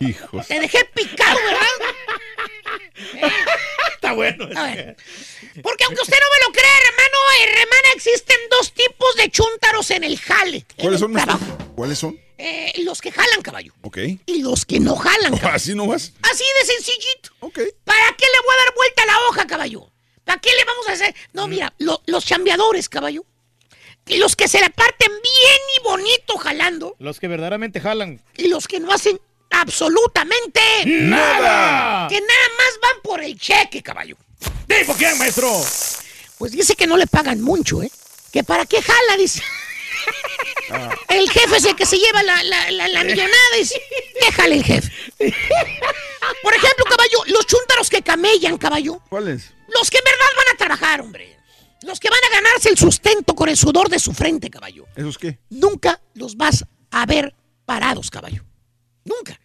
Hijos. Te dejé picado, ¿verdad? Está bueno. A ver. Porque aunque usted no me lo crea, hermano, hermana, existen dos tipos de chúntaros en el jale. ¿Cuáles son. ¿Cuáles son? Eh, los que jalan, caballo. Ok. Y los que no jalan. caballo. ¿Así no vas? Así de sencillito. Ok. ¿Para qué le voy a dar vuelta a la hoja, caballo? ¿Para qué le vamos a hacer? No, mira, lo- los chambeadores, caballo. Y los que se la parten bien y bonito jalando. Los que verdaderamente jalan. Y los que no hacen absolutamente ¡Nada! Que nada más van por el cheque, caballo. ¿Tipo quién, maestro? Pues dice que no le pagan mucho, ¿eh? Que para qué jala, dice. El jefe es el que se lleva la, la, la, la millonada, dice. Déjale el jefe. Por ejemplo, caballo, los chúntaros que camellan, caballo. ¿Cuáles? Los que en verdad van a trabajar, hombre. Los que van a ganarse el sustento con el sudor de su frente, caballo. ¿Esos qué? Nunca los vas a ver parados, caballo. Nunca.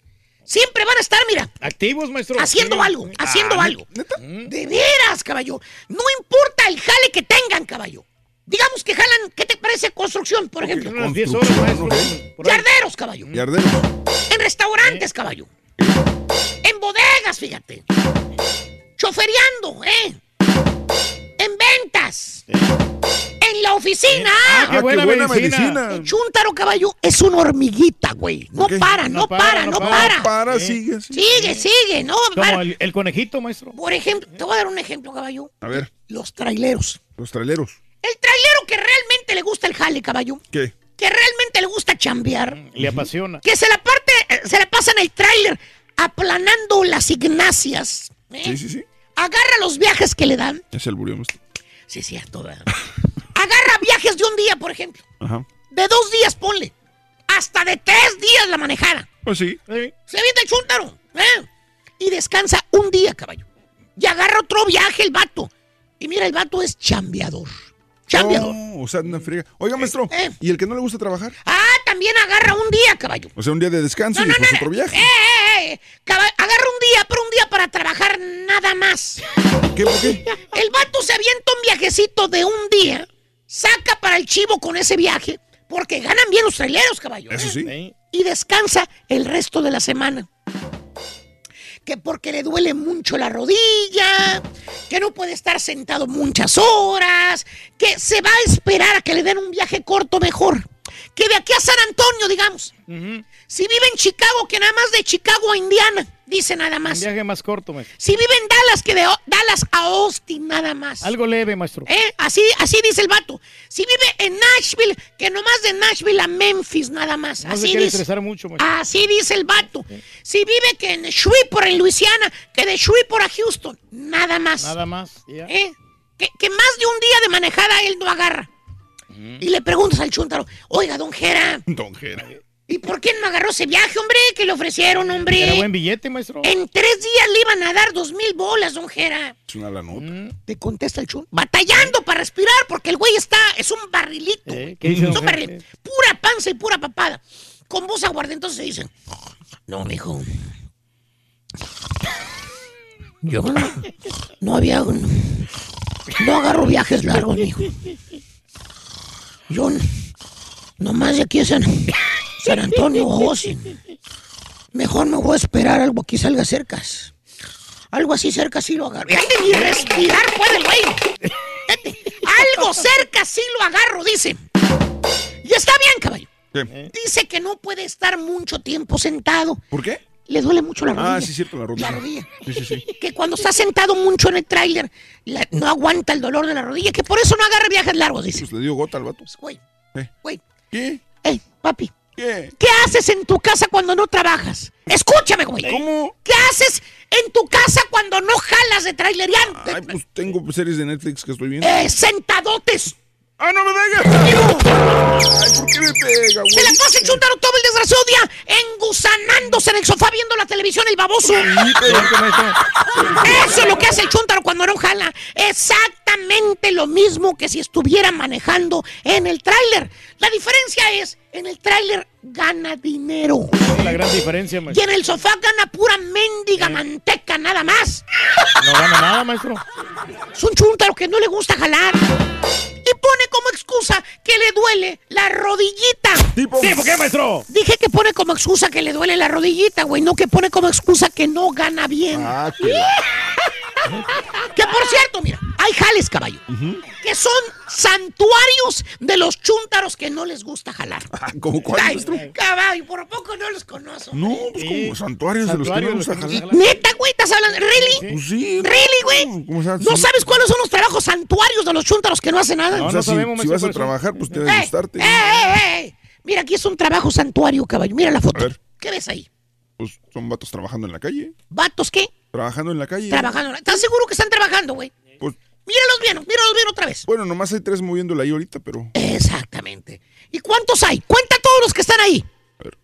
Siempre van a estar, mira, Activos, maestro. haciendo algo, haciendo Ah, algo. De veras, caballo. No importa el jale que tengan, caballo. Digamos que jalan, ¿qué te parece construcción, por ejemplo? Unas 10 horas, maestro. Yarderos, caballo. Yarderos. En restaurantes, caballo. En bodegas, fíjate. Choferiando, ¿eh? En ventas. En la oficina. Ah, qué buena medicina. El chúntaro, caballo, es una hormiguita, güey. No para, no, para, no para. Para, sigue. sigue. Sigue, sigue, no para. El, el conejito, maestro. Por ejemplo, te voy a dar un ejemplo, caballo. A ver, Los traileros. los traileros. El trailero que realmente le gusta el jale, caballo. ¿Qué? Que realmente le gusta chambear. Le apasiona. Que se la parte, eh, se la pasa en el tráiler aplanando las ignacias. ¿eh? Sí, sí, sí. Agarra los viajes que le dan. Es el burio, maestro. Sí, es cierto. ¿verdad? Agarra viajes de un día, por ejemplo. Ajá. De dos días, ponle. Hasta de tres días la manejada. Pues sí. Se avienta el chúntaro. ¿eh? Y descansa un día, caballo. Y agarra otro viaje el vato. Y mira, el vato es chambeador. Chambeador. Oh, o sea, una friega. Oiga, maestro, Eh. ¿y el que no le gusta trabajar? Ah, también agarra un día, caballo. O sea, un día de descanso y después otro viaje. Eh, Agarra un día, pero un día para trabajar nada más. ¿Qué? ¿Por qué? El vato se avienta un viajecito de un día, saca para el chivo con ese viaje, porque ganan bien los traileros, caballo. Eso ¿eh? sí. Y descansa el resto de la semana. Que porque le duele mucho la rodilla, que no puede estar sentado muchas horas, que se va a esperar a que le den un viaje corto mejor. Que de aquí a San Antonio, digamos. Si vive en Chicago, que nada más de Chicago a Indiana, dice nada Un más. viaje más corto, maestro. Si vive en Dallas, que de Dallas a Austin nada más. Algo leve, maestro. ¿Eh? Así, así dice el vato. Si vive en Nashville, que nomás de Nashville a Memphis nada más. No se así quiere dice. estresar mucho, maestro. Así dice el vato. Si vive que en Shreveport, en Luisiana, que de Shreveport a Houston, nada más. Nada más. ya. ¿Eh? Que, que más de un día de manejada él no agarra. Y le preguntas al chúntaro, oiga, don Jera, Don Jera. ¿Y por qué no agarró ese viaje, hombre? Que le ofrecieron, hombre. Era buen billete, maestro. En tres días le iban a dar dos mil bolas, don Jera. Es una la nota. Te contesta el chun. Batallando para respirar porque el güey está, es un barrilito. ¿Qué dice, es un barril. Pura panza y pura papada. Con voz aguardentosa se dicen. No, mijo. Yo no, no había. No agarro viajes largos, mijo. Yo n- nomás de aquí a San, San Antonio o Austin. Mejor me voy a esperar algo que salga cerca. Algo así cerca sí lo agarro. Ni respirar puede el güey. Fíjate, Algo cerca sí lo agarro, dice. Y está bien, caballo. Dice que no puede estar mucho tiempo sentado. ¿Por qué? Le duele mucho la rodilla. Ah, sí, cierto, la rodilla. La rodilla. Sí, sí, sí. Que cuando está sentado mucho en el tráiler, no aguanta el dolor de la rodilla, que por eso no agarra viajes largos, dice. Pues le dio gota al vato. Güey, Eh. güey. ¿Qué? Ey, papi. ¿Qué? ¿Qué haces en tu casa cuando no trabajas? Escúchame, güey. ¿Cómo? ¿Qué haces en tu casa cuando no jalas de traileriano? Ay, pues tengo series de Netflix que estoy viendo. Eh, sentadotes. ¡Ah, no me pegas! Ay, ¿por qué me pega, güey? Se la pasa el chúntaro todo el desgraciado día engusanándose en el sofá viendo la televisión, el baboso. Eso es lo que hace el chúntaro cuando no jala. Exactamente lo mismo que si estuviera manejando en el tráiler. La diferencia es, en el tráiler gana dinero. Esa es la gran diferencia, Y maestro. en el sofá gana pura mendiga manteca, nada más. No gana nada, maestro. Es un chúntaro que no le gusta jalar. Y pone como excusa que le duele la rodillita. Sí, ¿por qué, maestro? Dije que pone como excusa que le duele la rodillita, güey, no que pone como excusa que no gana bien. Ah, que por cierto, mira, hay jales, caballo, que son santuarios de los chúntaros que no les gusta jalar. ¿Cómo cuál, Ay, caballo, por poco no los conozco. No, pues como santuarios de los que no los que jalar. Neta, güey, ¿estás hablando? ¿Really? Pues sí. ¿Really, güey? ¿No sabes cuáles son los trabajos santuarios de los chúntaros que no hacen nada? o sea, si, si vas a trabajar, pues debe ¡Eh, gustarte. eh, eh, eh! Mira, aquí es un trabajo santuario, caballo. Mira la foto. ¿Qué ves ahí? Pues son vatos trabajando en la calle. ¿Vatos qué? Trabajando en la calle. Trabajando. ¿Estás seguro que están trabajando, güey? Míralos bien, míralos bien otra vez. bueno, nomás hay tres moviéndola ahí ahorita, pero. Exactamente. ¿Y cuántos hay? Cuenta todos los que están ahí.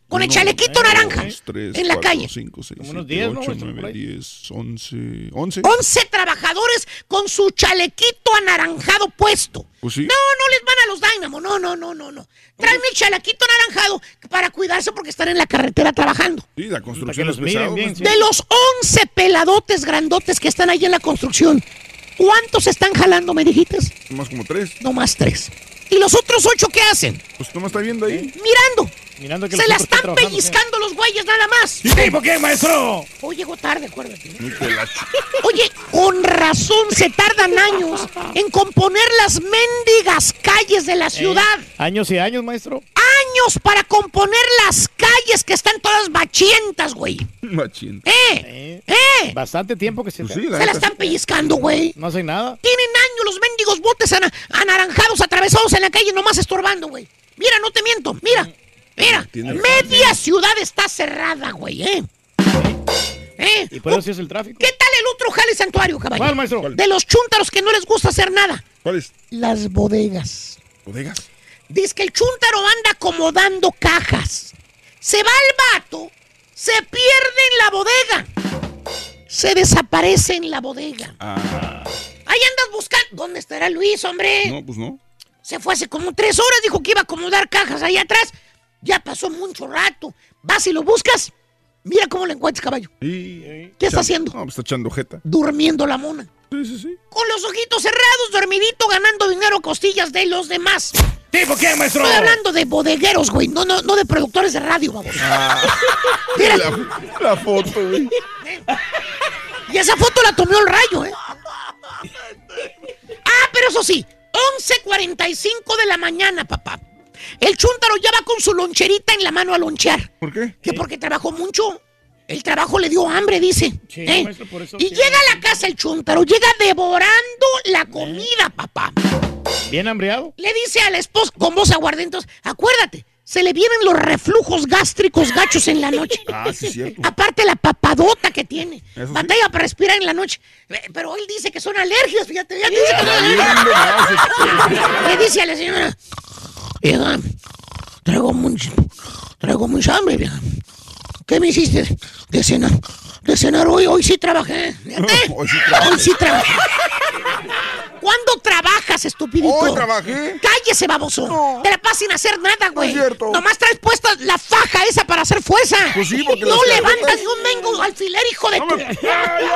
Con el Uno, chalequito dos, naranja. tres, en la cuatro, calle. cinco, seis, unos siete, 10, ¿no, ocho, maestro, por nueve, ahí? diez, once, once. 11 trabajadores con su chalequito anaranjado puesto. Pues sí. No, no les van a los Dynamo. No, no, no, no, no. Traen el chalequito anaranjado para cuidarse porque están en la carretera trabajando. Sí, la construcción es pesada. miren bien, maestro. De los 11 peladotes grandotes que están ahí en la construcción, ¿cuántos están jalando, me dijiste? Nomás como tres. No más tres. ¿Y los otros ocho qué hacen? Pues nomás está viendo ahí. Mirando. Mirando que Se la están pellizcando los güeyes nada más. ¿Sí? ¿Por qué, maestro? Hoy llegó tarde, acuérdate. Oye, con razón se tardan años en componer las mendigas calles de la ciudad. Años y años, maestro. Años para componer las calles que están todas bachientas, güey. Machín. ¿Eh? ¿Eh? Bastante tiempo que se... Pues sí, Se la están pellizcando, güey. No hacen nada. Tienen años los mendigos botes ana- anaranjados atravesados en la calle nomás estorbando, güey. Mira, no te miento, mira. Mira, Tiene media ciudad está cerrada, güey, ¿eh? ¿Eh? Y por eso sí es el tráfico. ¿Qué tal el otro jale santuario, caballo? ¿Cuál, maestro? De los chúntaros que no les gusta hacer nada. ¿Cuáles? Las bodegas. ¿Bodegas? Dice que el chúntaro anda acomodando cajas. Se va el vato, se pierde en la bodega. Se desaparece en la bodega. Ah. Ahí andas buscando. ¿Dónde estará Luis, hombre? No, pues no. Se fue hace como tres horas, dijo que iba a acomodar cajas ahí atrás. Ya pasó mucho rato. Vas y lo buscas. Mira cómo lo encuentras, caballo. ¿Qué está haciendo? No, pues está echando jeta. Durmiendo la mona. Sí, sí, sí. Con los ojitos cerrados, dormidito, ganando dinero a costillas de los demás. ¿Tipo qué, maestro? Estoy hablando de bodegueros, güey, no, no, no de productores de radio, vamos. Mira. La, la foto, güey. Y esa foto la tomó el rayo, ¿eh? Ah, pero eso sí, 11.45 de la mañana, papá. El chúntaro ya va con su loncherita en la mano a lonchear. ¿Por qué? Que porque trabajó mucho. El trabajo le dio hambre, dice. Sí, ¿eh? maestro, por eso Y llega a la casa el chúntaro, llega devorando la comida, papá. Bien hambreado. Le dice a la esposa con voz aguardentos, acuérdate, se le vienen los reflujos gástricos gachos en la noche. Ah, sí, cierto. Aparte la papadota que tiene. Eso sí. Batalla para respirar en la noche. Eh, Pero él dice que son alergias, fíjate. ya dice que son. Le dice a la señora, "Hija, traigo mucho, traigo mucha hambre, vieja. ¿Qué me hiciste de cenar? De cenar hoy, hoy sí trabajé. Hoy sí Hoy sí trabajé. ¿Cuándo trabajas, estupidito? Hoy trabajé. Cállese, baboso. Te la pasas sin hacer nada, güey. es cierto. Nomás traes puesta la faja esa para hacer fuerza. Pues sí, porque No levantas ni un mengo alfiler, hijo de No tu... me- Ay,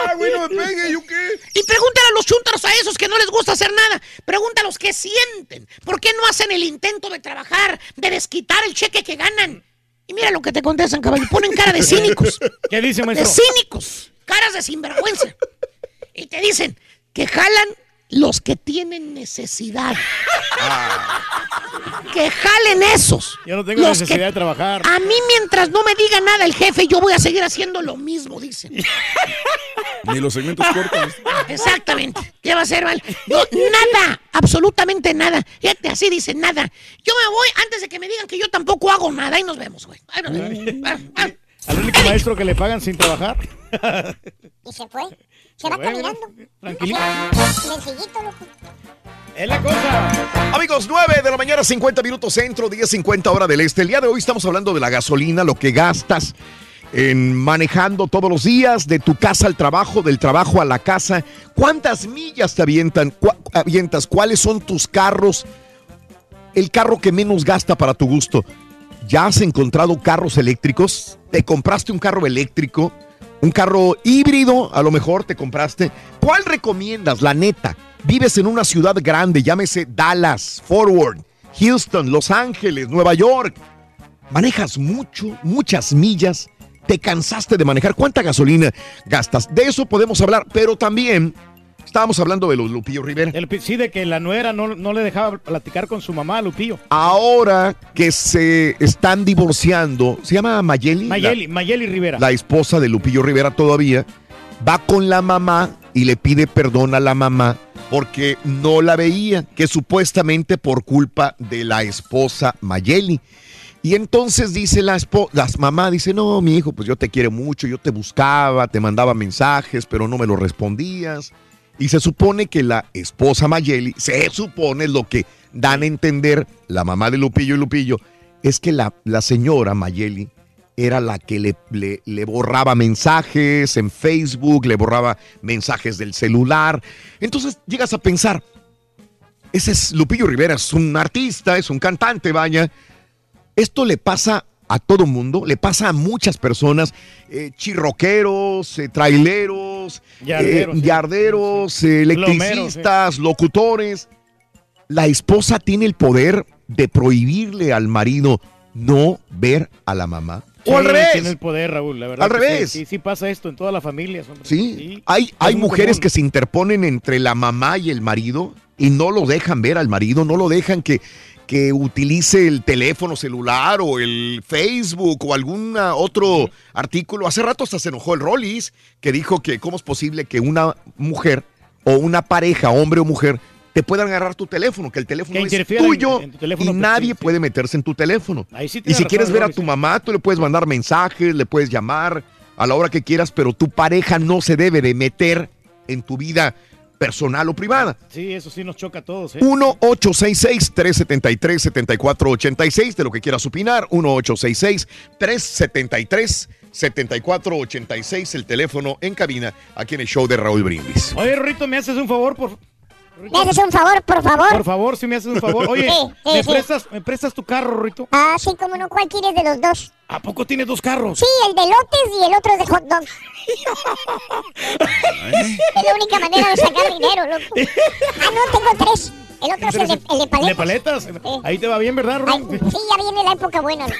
ay, güey, no me pegue, ¿yo qué? Y pregúntale a los chúntaros a esos que no les gusta hacer nada. Pregúntalos qué sienten. ¿Por qué no hacen el intento de trabajar, de desquitar el cheque que ganan? Y mira lo que te contestan, caballo. Ponen cara de cínicos. ¿Qué dice, De maestro? cínicos. Caras de sinvergüenza. Y te dicen que jalan los que tienen necesidad. Que jalen esos. Yo no tengo Los necesidad que- de trabajar. A mí mientras no me diga nada el jefe, yo voy a seguir haciendo lo mismo, dicen. Ni los segmentos cortos. Exactamente. ¿Qué va a hacer, Val? No, nada, absolutamente nada. Fíjate, así dice nada. Yo me voy antes de que me digan que yo tampoco hago nada. Ahí nos vemos, güey. Ahí nos vemos. Ah, ah. Al único maestro que le pagan sin trabajar. Y se fue. Se va caminando. tranquilito. Sencillito, loco. Es la cosa. Amigos, 9 de la mañana, 50 minutos centro, 10.50 hora del este. El día de hoy estamos hablando de la gasolina, lo que gastas en manejando todos los días, de tu casa al trabajo, del trabajo a la casa. ¿Cuántas millas te avientan, avientas? ¿Cuáles son tus carros? El carro que menos gasta para tu gusto. ¿Ya has encontrado carros eléctricos? ¿Te compraste un carro eléctrico? ¿Un carro híbrido? A lo mejor te compraste. ¿Cuál recomiendas, la neta? Vives en una ciudad grande, llámese Dallas, Forward, Houston, Los Ángeles, Nueva York. Manejas mucho, muchas millas. Te cansaste de manejar. ¿Cuánta gasolina gastas? De eso podemos hablar, pero también estábamos hablando de los Lupillo Rivera. El sí, de que la nuera no, no le dejaba platicar con su mamá, Lupillo. Ahora que se están divorciando, ¿se llama Mayeli? Mayeli, La- Mayeli Rivera. la esposa de Lupillo Rivera todavía, va con la mamá y le pide perdón a la mamá porque no la veía, que supuestamente por culpa de la esposa Mayeli. Y entonces dice la, la mamá, dice, no, mi hijo, pues yo te quiero mucho, yo te buscaba, te mandaba mensajes, pero no me los respondías. Y se supone que la esposa Mayeli, se supone lo que dan a entender la mamá de Lupillo y Lupillo, es que la, la señora Mayeli era la que le, le- le borraba mensajes en Facebook, le borraba mensajes del celular. Entonces llegas a pensar, ese es Lupillo Rivera, es un artista, es un cantante, vaya. Esto le pasa a todo mundo, le pasa a muchas personas, eh, chirroqueros, eh, traileros, Yarderos, eh, electricistas, locutores. La esposa tiene el poder de prohibirle al marido no ver a la mamá. o al revés. Tiene el poder, Raúl, la verdad. Al revés. Sí, sí, pasa esto en todas las familias. Sí, hay, hay mujeres común. que se interponen entre la mamá y el marido y no lo dejan ver al marido, no lo dejan que, que utilice el teléfono celular o el Facebook o algún otro artículo. Hace rato hasta se enojó el Rollis, que dijo que cómo es posible que una mujer o una pareja, hombre o mujer, te puedan agarrar tu teléfono, que el teléfono Que es en- tuyo en tu teléfono, y pues, nadie sí, puede meterse en tu teléfono. Ahí sí Y si razón quieres ver a tu sí. mamá, tú le puedes mandar mensajes, le puedes llamar a la hora que quieras, pero tu pareja no se debe de meter en tu vida personal o privada. Sí, eso sí nos choca a todos, ¿eh? 1-866-373-7486, de lo que quieras opinar. 1-866-373-7486, el teléfono en cabina, aquí en el show de Raúl Brindis. Oye, Rito, ¿me haces un favor, por ¿Me haces un favor, por favor? Por favor, si me haces un favor. Oye, Sí, sí, ¿me, sí. prestas, ¿me prestas tu carro, Rito? Ah, sí, como no, ¿cuál quieres de los dos? ¿A poco tienes dos carros? Sí, el de lotes y el otro es de hot dogs. es la única manera de sacar dinero, loco. Ah, no, tengo tres. El otro es el de, el de paletas. ¿De paletas? Ahí te va bien, ¿verdad, Ay, Rito? sí, ya viene la época buena. loco.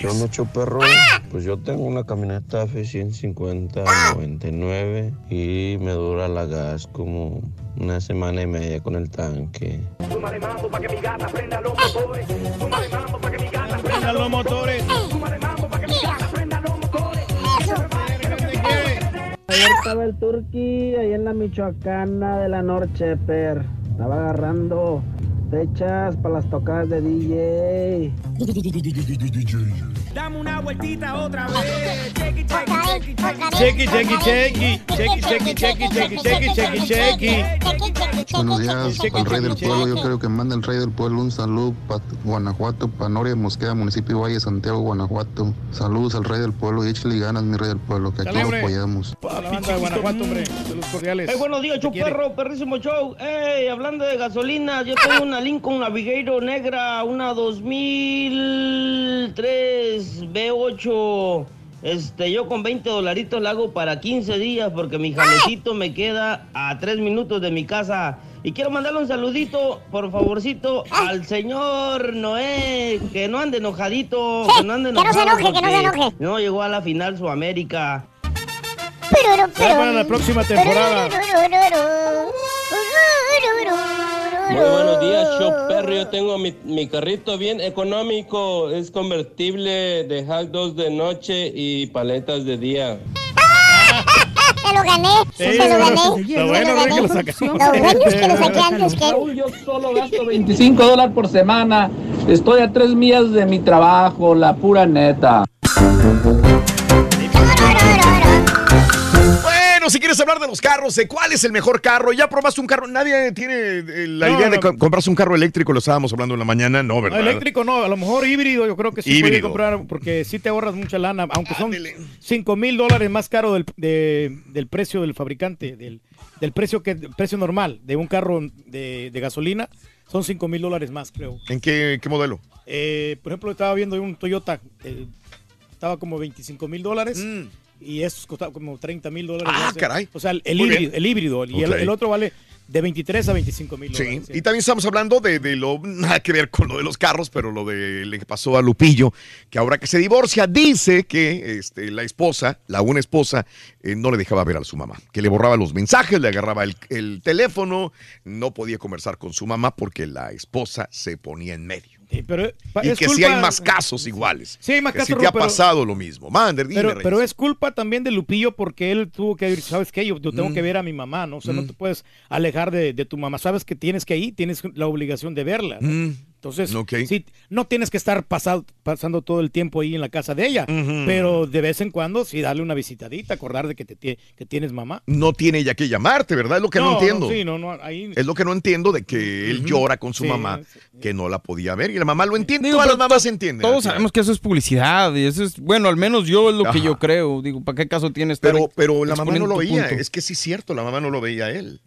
Yo mucho perro, pues yo tengo una camioneta F-150 99 y me dura la gas como una semana y media con el tanque. Prendan los motores. Ayer estaba el turqui ahí en la Michoacana de la Norcheper. Estaba agarrando fechas para las tocadas de DJ. Dame una vueltita otra vez. Chequi, chequi, chequi, Chequi, chequi, chequi. Chequi, chequi, chequi, chequi, chequi, chequi, chequi. Buenos días al rey del pueblo. Yo creo que manda el rey del pueblo un saludo para Guanajuato, para Noria Mosqueda, municipio de Valle Santiago, Guanajuato. Saludos al rey del pueblo y échale ganas, mi rey del pueblo, que aquí lo apoyamos. De Guanajuato, hombre. Saludos cordiales. Hey, buenos días. Chuperro, perrísimo show. Hey, hablando de gasolina, yo tengo una Lincoln Navigator negra, una 2003 B8. Este, yo con 20 dolaritos la hago para 15 días porque mi jalecito me queda a 3 minutos de mi casa. Y quiero mandarle un saludito, por favorcito, al señor Noé, que no ande enojadito, que no ande que no se enojado enoje, que no se porque enoje. No llegó a la final Sudamérica. Pero, Será para la próxima temporada. Muy buenos días, show perro. Yo tengo mi, mi carrito bien económico. Es convertible de hot dogs de noche y paletas de día. Me lo gané, Sí, me lo gané. lo bueno es que gané. lo sacamos. Lo bueno es que lo saqué antes que él. Yo solo gasto 25 dólares por semana. Estoy a tres millas de mi trabajo, la pura neta. Si quieres hablar de los carros, de cuál es el mejor carro, ya probaste un carro, nadie tiene eh, la No, idea de no. co- comprarse un carro eléctrico, lo estábamos hablando en la mañana, no, No, ¿verdad? eléctrico no, a lo mejor híbrido yo creo que sí puede comprar porque sí te ahorras mucha lana, aunque son 5 mil dólares más caro del, de- del precio del fabricante, del, del precio que precio normal de un carro de, de gasolina, son 5 mil dólares más creo. ¿En qué, qué modelo? Eh, por ejemplo, estaba viendo un Toyota, eh, estaba como 25 mil dólares. Y estos costaban como 30 mil dólares. Ah, caray. O sea, el, híbrido, el híbrido. Y el, otro vale de 23 a 25 mil Sí, dólares. y también estamos hablando de, de lo, nada que ver con lo de los carros, pero lo de le que pasó a Lupillo, que ahora que se divorcia, dice que este, la esposa, la una esposa, eh, no le dejaba ver a su mamá, que le borraba los mensajes, le agarraba el, el teléfono, no podía conversar con su mamá porque la esposa se ponía en medio. Pero, pa- y es que si hay más casos iguales. Sí, hay más que casos, si te ha pero- pasado lo mismo. Mander, dime, Pero, es culpa también de Lupillo porque él tuvo que ir, ¿sabes qué? Yo, yo tengo Mm. que ver a mi mamá, ¿no? O sea, no Mm. te puedes alejar de, de tu mamá. Sabes que tienes que ir, tienes la obligación de verla. ¿no? Mm. Entonces, sí, no tienes que estar pasado, pasando todo el tiempo ahí en la casa de ella, pero de vez en cuando sí darle una visitadita, acordar de que, te, que tienes mamá. No tiene ella que llamarte, ¿verdad? Es lo que no, entiendo. sí, no, no, ahí... Es lo que no entiendo de que él llora con su Sí, mamá, que no la podía ver. Y la mamá lo entiende. Digo, Todas las mamás entienden. Todos sabemos que eso es publicidad y eso es, bueno, al menos yo es lo que yo creo. Digo, ¿para qué caso tiene estar Pero, pero la mamá no lo veía. punto? Es que sí es cierto, la mamá no lo veía a él.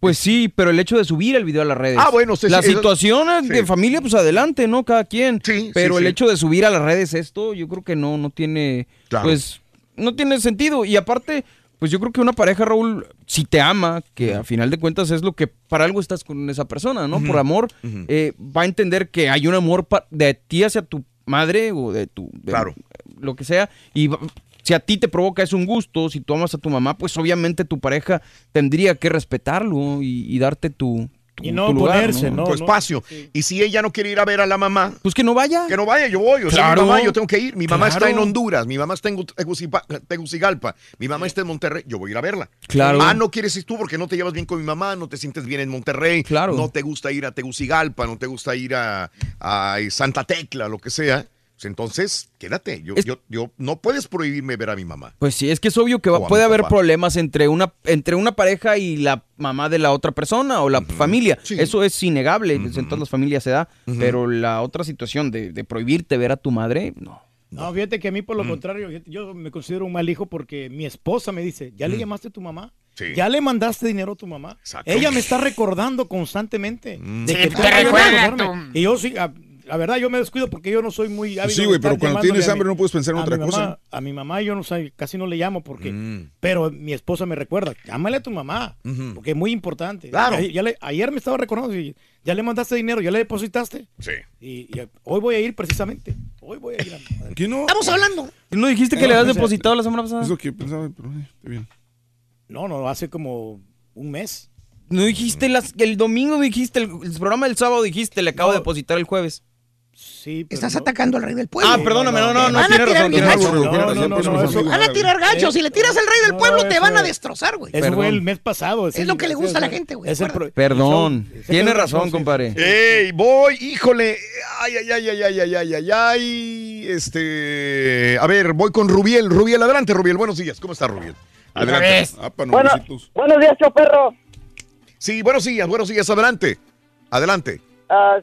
Pues sí, pero el hecho de subir el video a las redes. Ah, bueno, sí, La sí, eso- situación sí. de familia, pues adelante, ¿no? Cada quien. pero sí, el sí. hecho de subir a las redes esto, yo creo que no, no tiene, Claro. pues, no tiene sentido. Y aparte, pues yo creo que una pareja, Raúl, si te ama, que a final de cuentas es lo que para algo estás con esa persona, ¿no? Por amor, eh, va a entender que hay un amor de ti hacia tu madre o de tu... de- Claro. Lo que sea. Y va- si a ti te provoca es un gusto, si tú amas a tu mamá, pues obviamente tu pareja tendría que respetarlo y, y darte tu, tu- Y no tu lugar, oponerse, tu espacio. Y si ella no quiere ir a ver a la mamá. Pues que no vaya. Que no vaya, yo voy. O sea, Claro. mi mamá, yo tengo que ir. Mi mamá está en. Honduras, mi mamá está en Tegucigalpa, mi mamá está en Monterrey, yo voy a ir a verla. Claro. Ah, no quieres ir tú porque no te llevas bien con mi mamá, no te sientes bien en Monterrey. Claro. No te gusta ir a Tegucigalpa, no te gusta ir a, a Santa Tecla, lo que sea. Pues entonces, quédate. Yo, yo, yo, no puedes prohibirme ver a mi mamá. Pues sí, es que es obvio que va- puede haber papá. problemas entre una, entre una pareja y la mamá de la otra persona o la familia. Eso es innegable, pues, en todas las familias se da. Pero la otra situación de, de prohibirte ver a tu madre, no. No, fíjate que a mí por lo contrario, yo me considero un mal hijo porque mi esposa me dice, ¿ya le llamaste a tu mamá? Sí. ¿Ya le mandaste dinero a tu mamá? Ella me está recordando constantemente. De Sí, que te tengo que recuerda. Y yo sí, a- la verdad yo me descuido porque yo no soy muy hábil. Sí, güey, pero cuando tienes hambre no puedes pensar en otra cosa. A mi mamá yo no sé, casi no le llamo porque, Mm. pero mi esposa me recuerda, llámale a tu mamá, Ujú. porque es muy importante. Claro. Ya- ya le- ayer me estaba recordando, y ya le mandaste dinero, ya le depositaste. Sí. Y, y hoy voy a ir precisamente. Hoy voy a ir. a- Aquí no. Estamos hablando. ¿No dijiste que No, le habías no depositado la semana pasada? Es lo que pensaba, pero eh, está bien. No, no, hace como un mes. No dijiste las- el domingo, dijiste el, el programa del sábado, dijiste le acabo de depositar el jueves. Estás atacando al rey del pueblo. Ah, perdóname, no, no, no. Van a tirar gachos. Van a tirar gachos. Si le tiras al rey del pueblo, te van a destrozar, güey. Eso fue el mes pasado. Es, es lo que le gusta a la gente, güey. Perdón. Tiene razón, compadre. ¡Ey, voy! ¡Híjole! ¡Ay, ay, ay, ay, ay, ay, ay, ay! Este. A ver, voy con Rubiel. Rubiel, adelante, Rubiel. Buenos días. ¿Cómo está, Rubiel? Adelante. Ah, bueno, buenos días, choperro. Sí, buenos días, buenos días. Adelante. Adelante. Ah,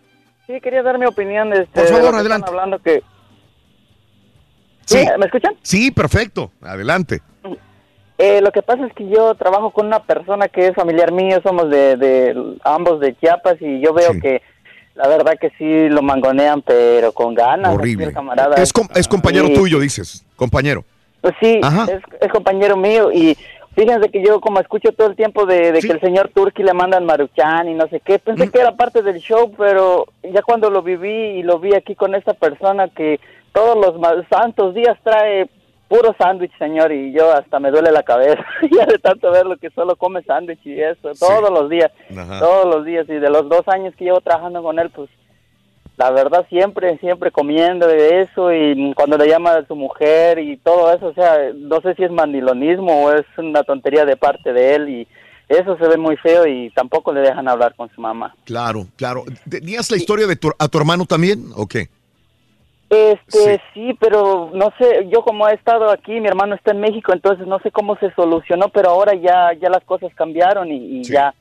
sí, quería dar mi opinión. Este, Por de favor, lo que adelante. Están hablando que... Sí. ¿Sí? ¿Me escuchan? Sí, perfecto. Adelante. Eh, lo que pasa es que yo trabajo con una persona que es familiar mío, somos de, de ambos de Chiapas y yo veo que la verdad que sí lo mangonean, pero con ganas. Horrible. el camarada. Es, com- es compañero Sí. tuyo, dices. Compañero. Pues sí, es, es compañero mío y fíjense que yo como escucho todo el tiempo de, de que el señor Turki le mandan Maruchan y no sé qué, Mm. pensé que era parte del show, pero ya cuando lo viví y lo vi aquí con esta persona que todos los santos días trae puro sándwich, señor, y yo hasta me duele la cabeza ya de tanto verlo que solo come sándwich y eso, todos los días, Ajá. todos los días y de los dos años que llevo trabajando con él, pues la verdad siempre, siempre comiendo de eso y cuando le llama a su mujer y todo eso, o sea, no sé si es mandilonismo o es una tontería de parte de él y eso se ve muy feo y tampoco le dejan hablar con su mamá. Claro, claro. ¿Tenías la historia de tu, a tu hermano también o qué? Este, sí. pero no sé, yo como he estado aquí, mi hermano está en México, entonces no sé cómo se solucionó, pero ahora ya, ya las cosas cambiaron y, y ya,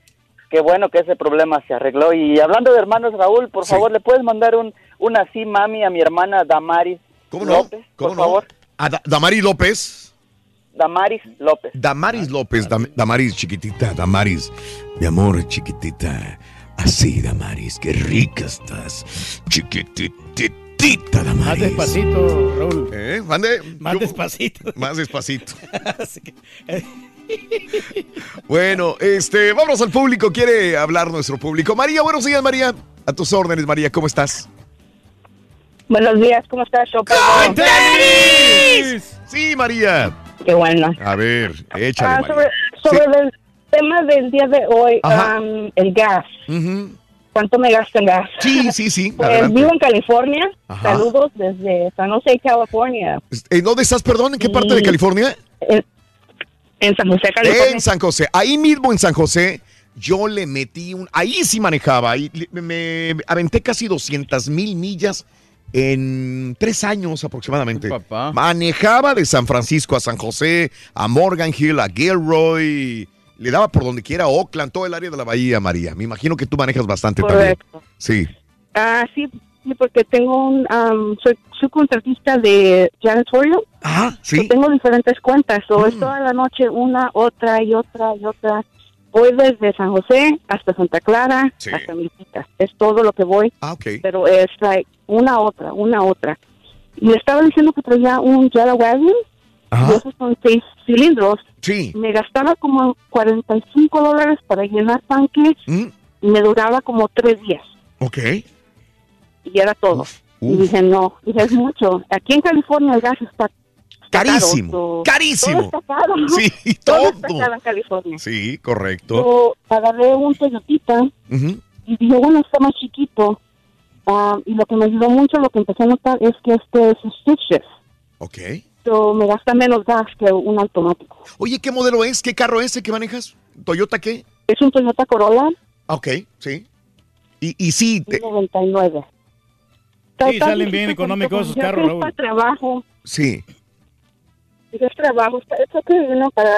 qué bueno que ese problema se arregló. Y hablando de hermanos, Raúl, por favor, ¿le puedes mandar un, un así mami a mi hermana Damaris ¿Cómo no? López, ¿Cómo por no? favor? A Da- Damaris López. Damaris López. Damaris López, Dam- Damaris chiquitita, Damaris, mi amor chiquitita, así Damaris, qué rica estás, chiquititita Damaris. Más despacito, Raúl. ¿Eh? Mande. Más Yo- despacito. Más despacito. Bueno, este, vamos al público, quiere hablar nuestro público. María, buenos días, María. A tus órdenes, María, ¿cómo estás? Buenos días, ¿cómo estás, Choco? Sí, María. Qué bueno. A ver, échale, Ah, María. sobre el tema del día de hoy, am, el gas. ¿Cuánto me gasta en gas? Sí, sí, sí. Pues vivo en California. Ajá. Saludos desde San José, California. ¿En dónde estás, perdón? ¿En qué parte de California? En, en San José, California. En San José. Ahí mismo en San José, yo le metí un... Ahí sí manejaba. Ahí me, me aventé casi 200 mil millas en tres años aproximadamente. Manejaba de San Francisco a San José, a Morgan Hill, a Gilroy. Le daba por donde quiera, Oakland, todo el área de la bahía, María. Me imagino que tú manejas bastante Correcto. también. Sí. Ah, sí, sí, porque tengo un... am, soy, soy contratista de janitorial. Ah, sí. Mm. tengo diferentes cuentas. O es toda la noche una, otra y otra y otra. Voy desde San José hasta Santa Clara, hasta Milpitas. Es todo lo que voy. Ah, ok. Pero es like, una otra, una otra. Y estaba diciendo que traía un Jetta Wagon. Y esos son seis cilindros. Sí. Me gastaba como 45 dólares para llenar tanques. Mm. Y me duraba como tres días. Ok. Y era todo. Y dije, no, dije, es mucho. Aquí en California el gas está está Carísimo, carísimo. Todo está caro. Sí, todo. está todo. caro en California. Sí, correcto. Yo agarré un Toyotita Ujú. y dije, bueno, está más chiquito. Ah, y lo que me ayudó mucho, lo que empecé a notar es que este es un shift. Ok. So, me gasta menos gas que un automático. Oye, ¿qué modelo es? ¿Qué carro es el que manejas? ¿Toyota qué? Es un Toyota Corolla Ah, Ok, sí. Y, y sí, te- 99. Sí, salen bien económicos esos carros, Raúl. Para trabajo, sí. es trabajo, está, está ok, ¿no? Para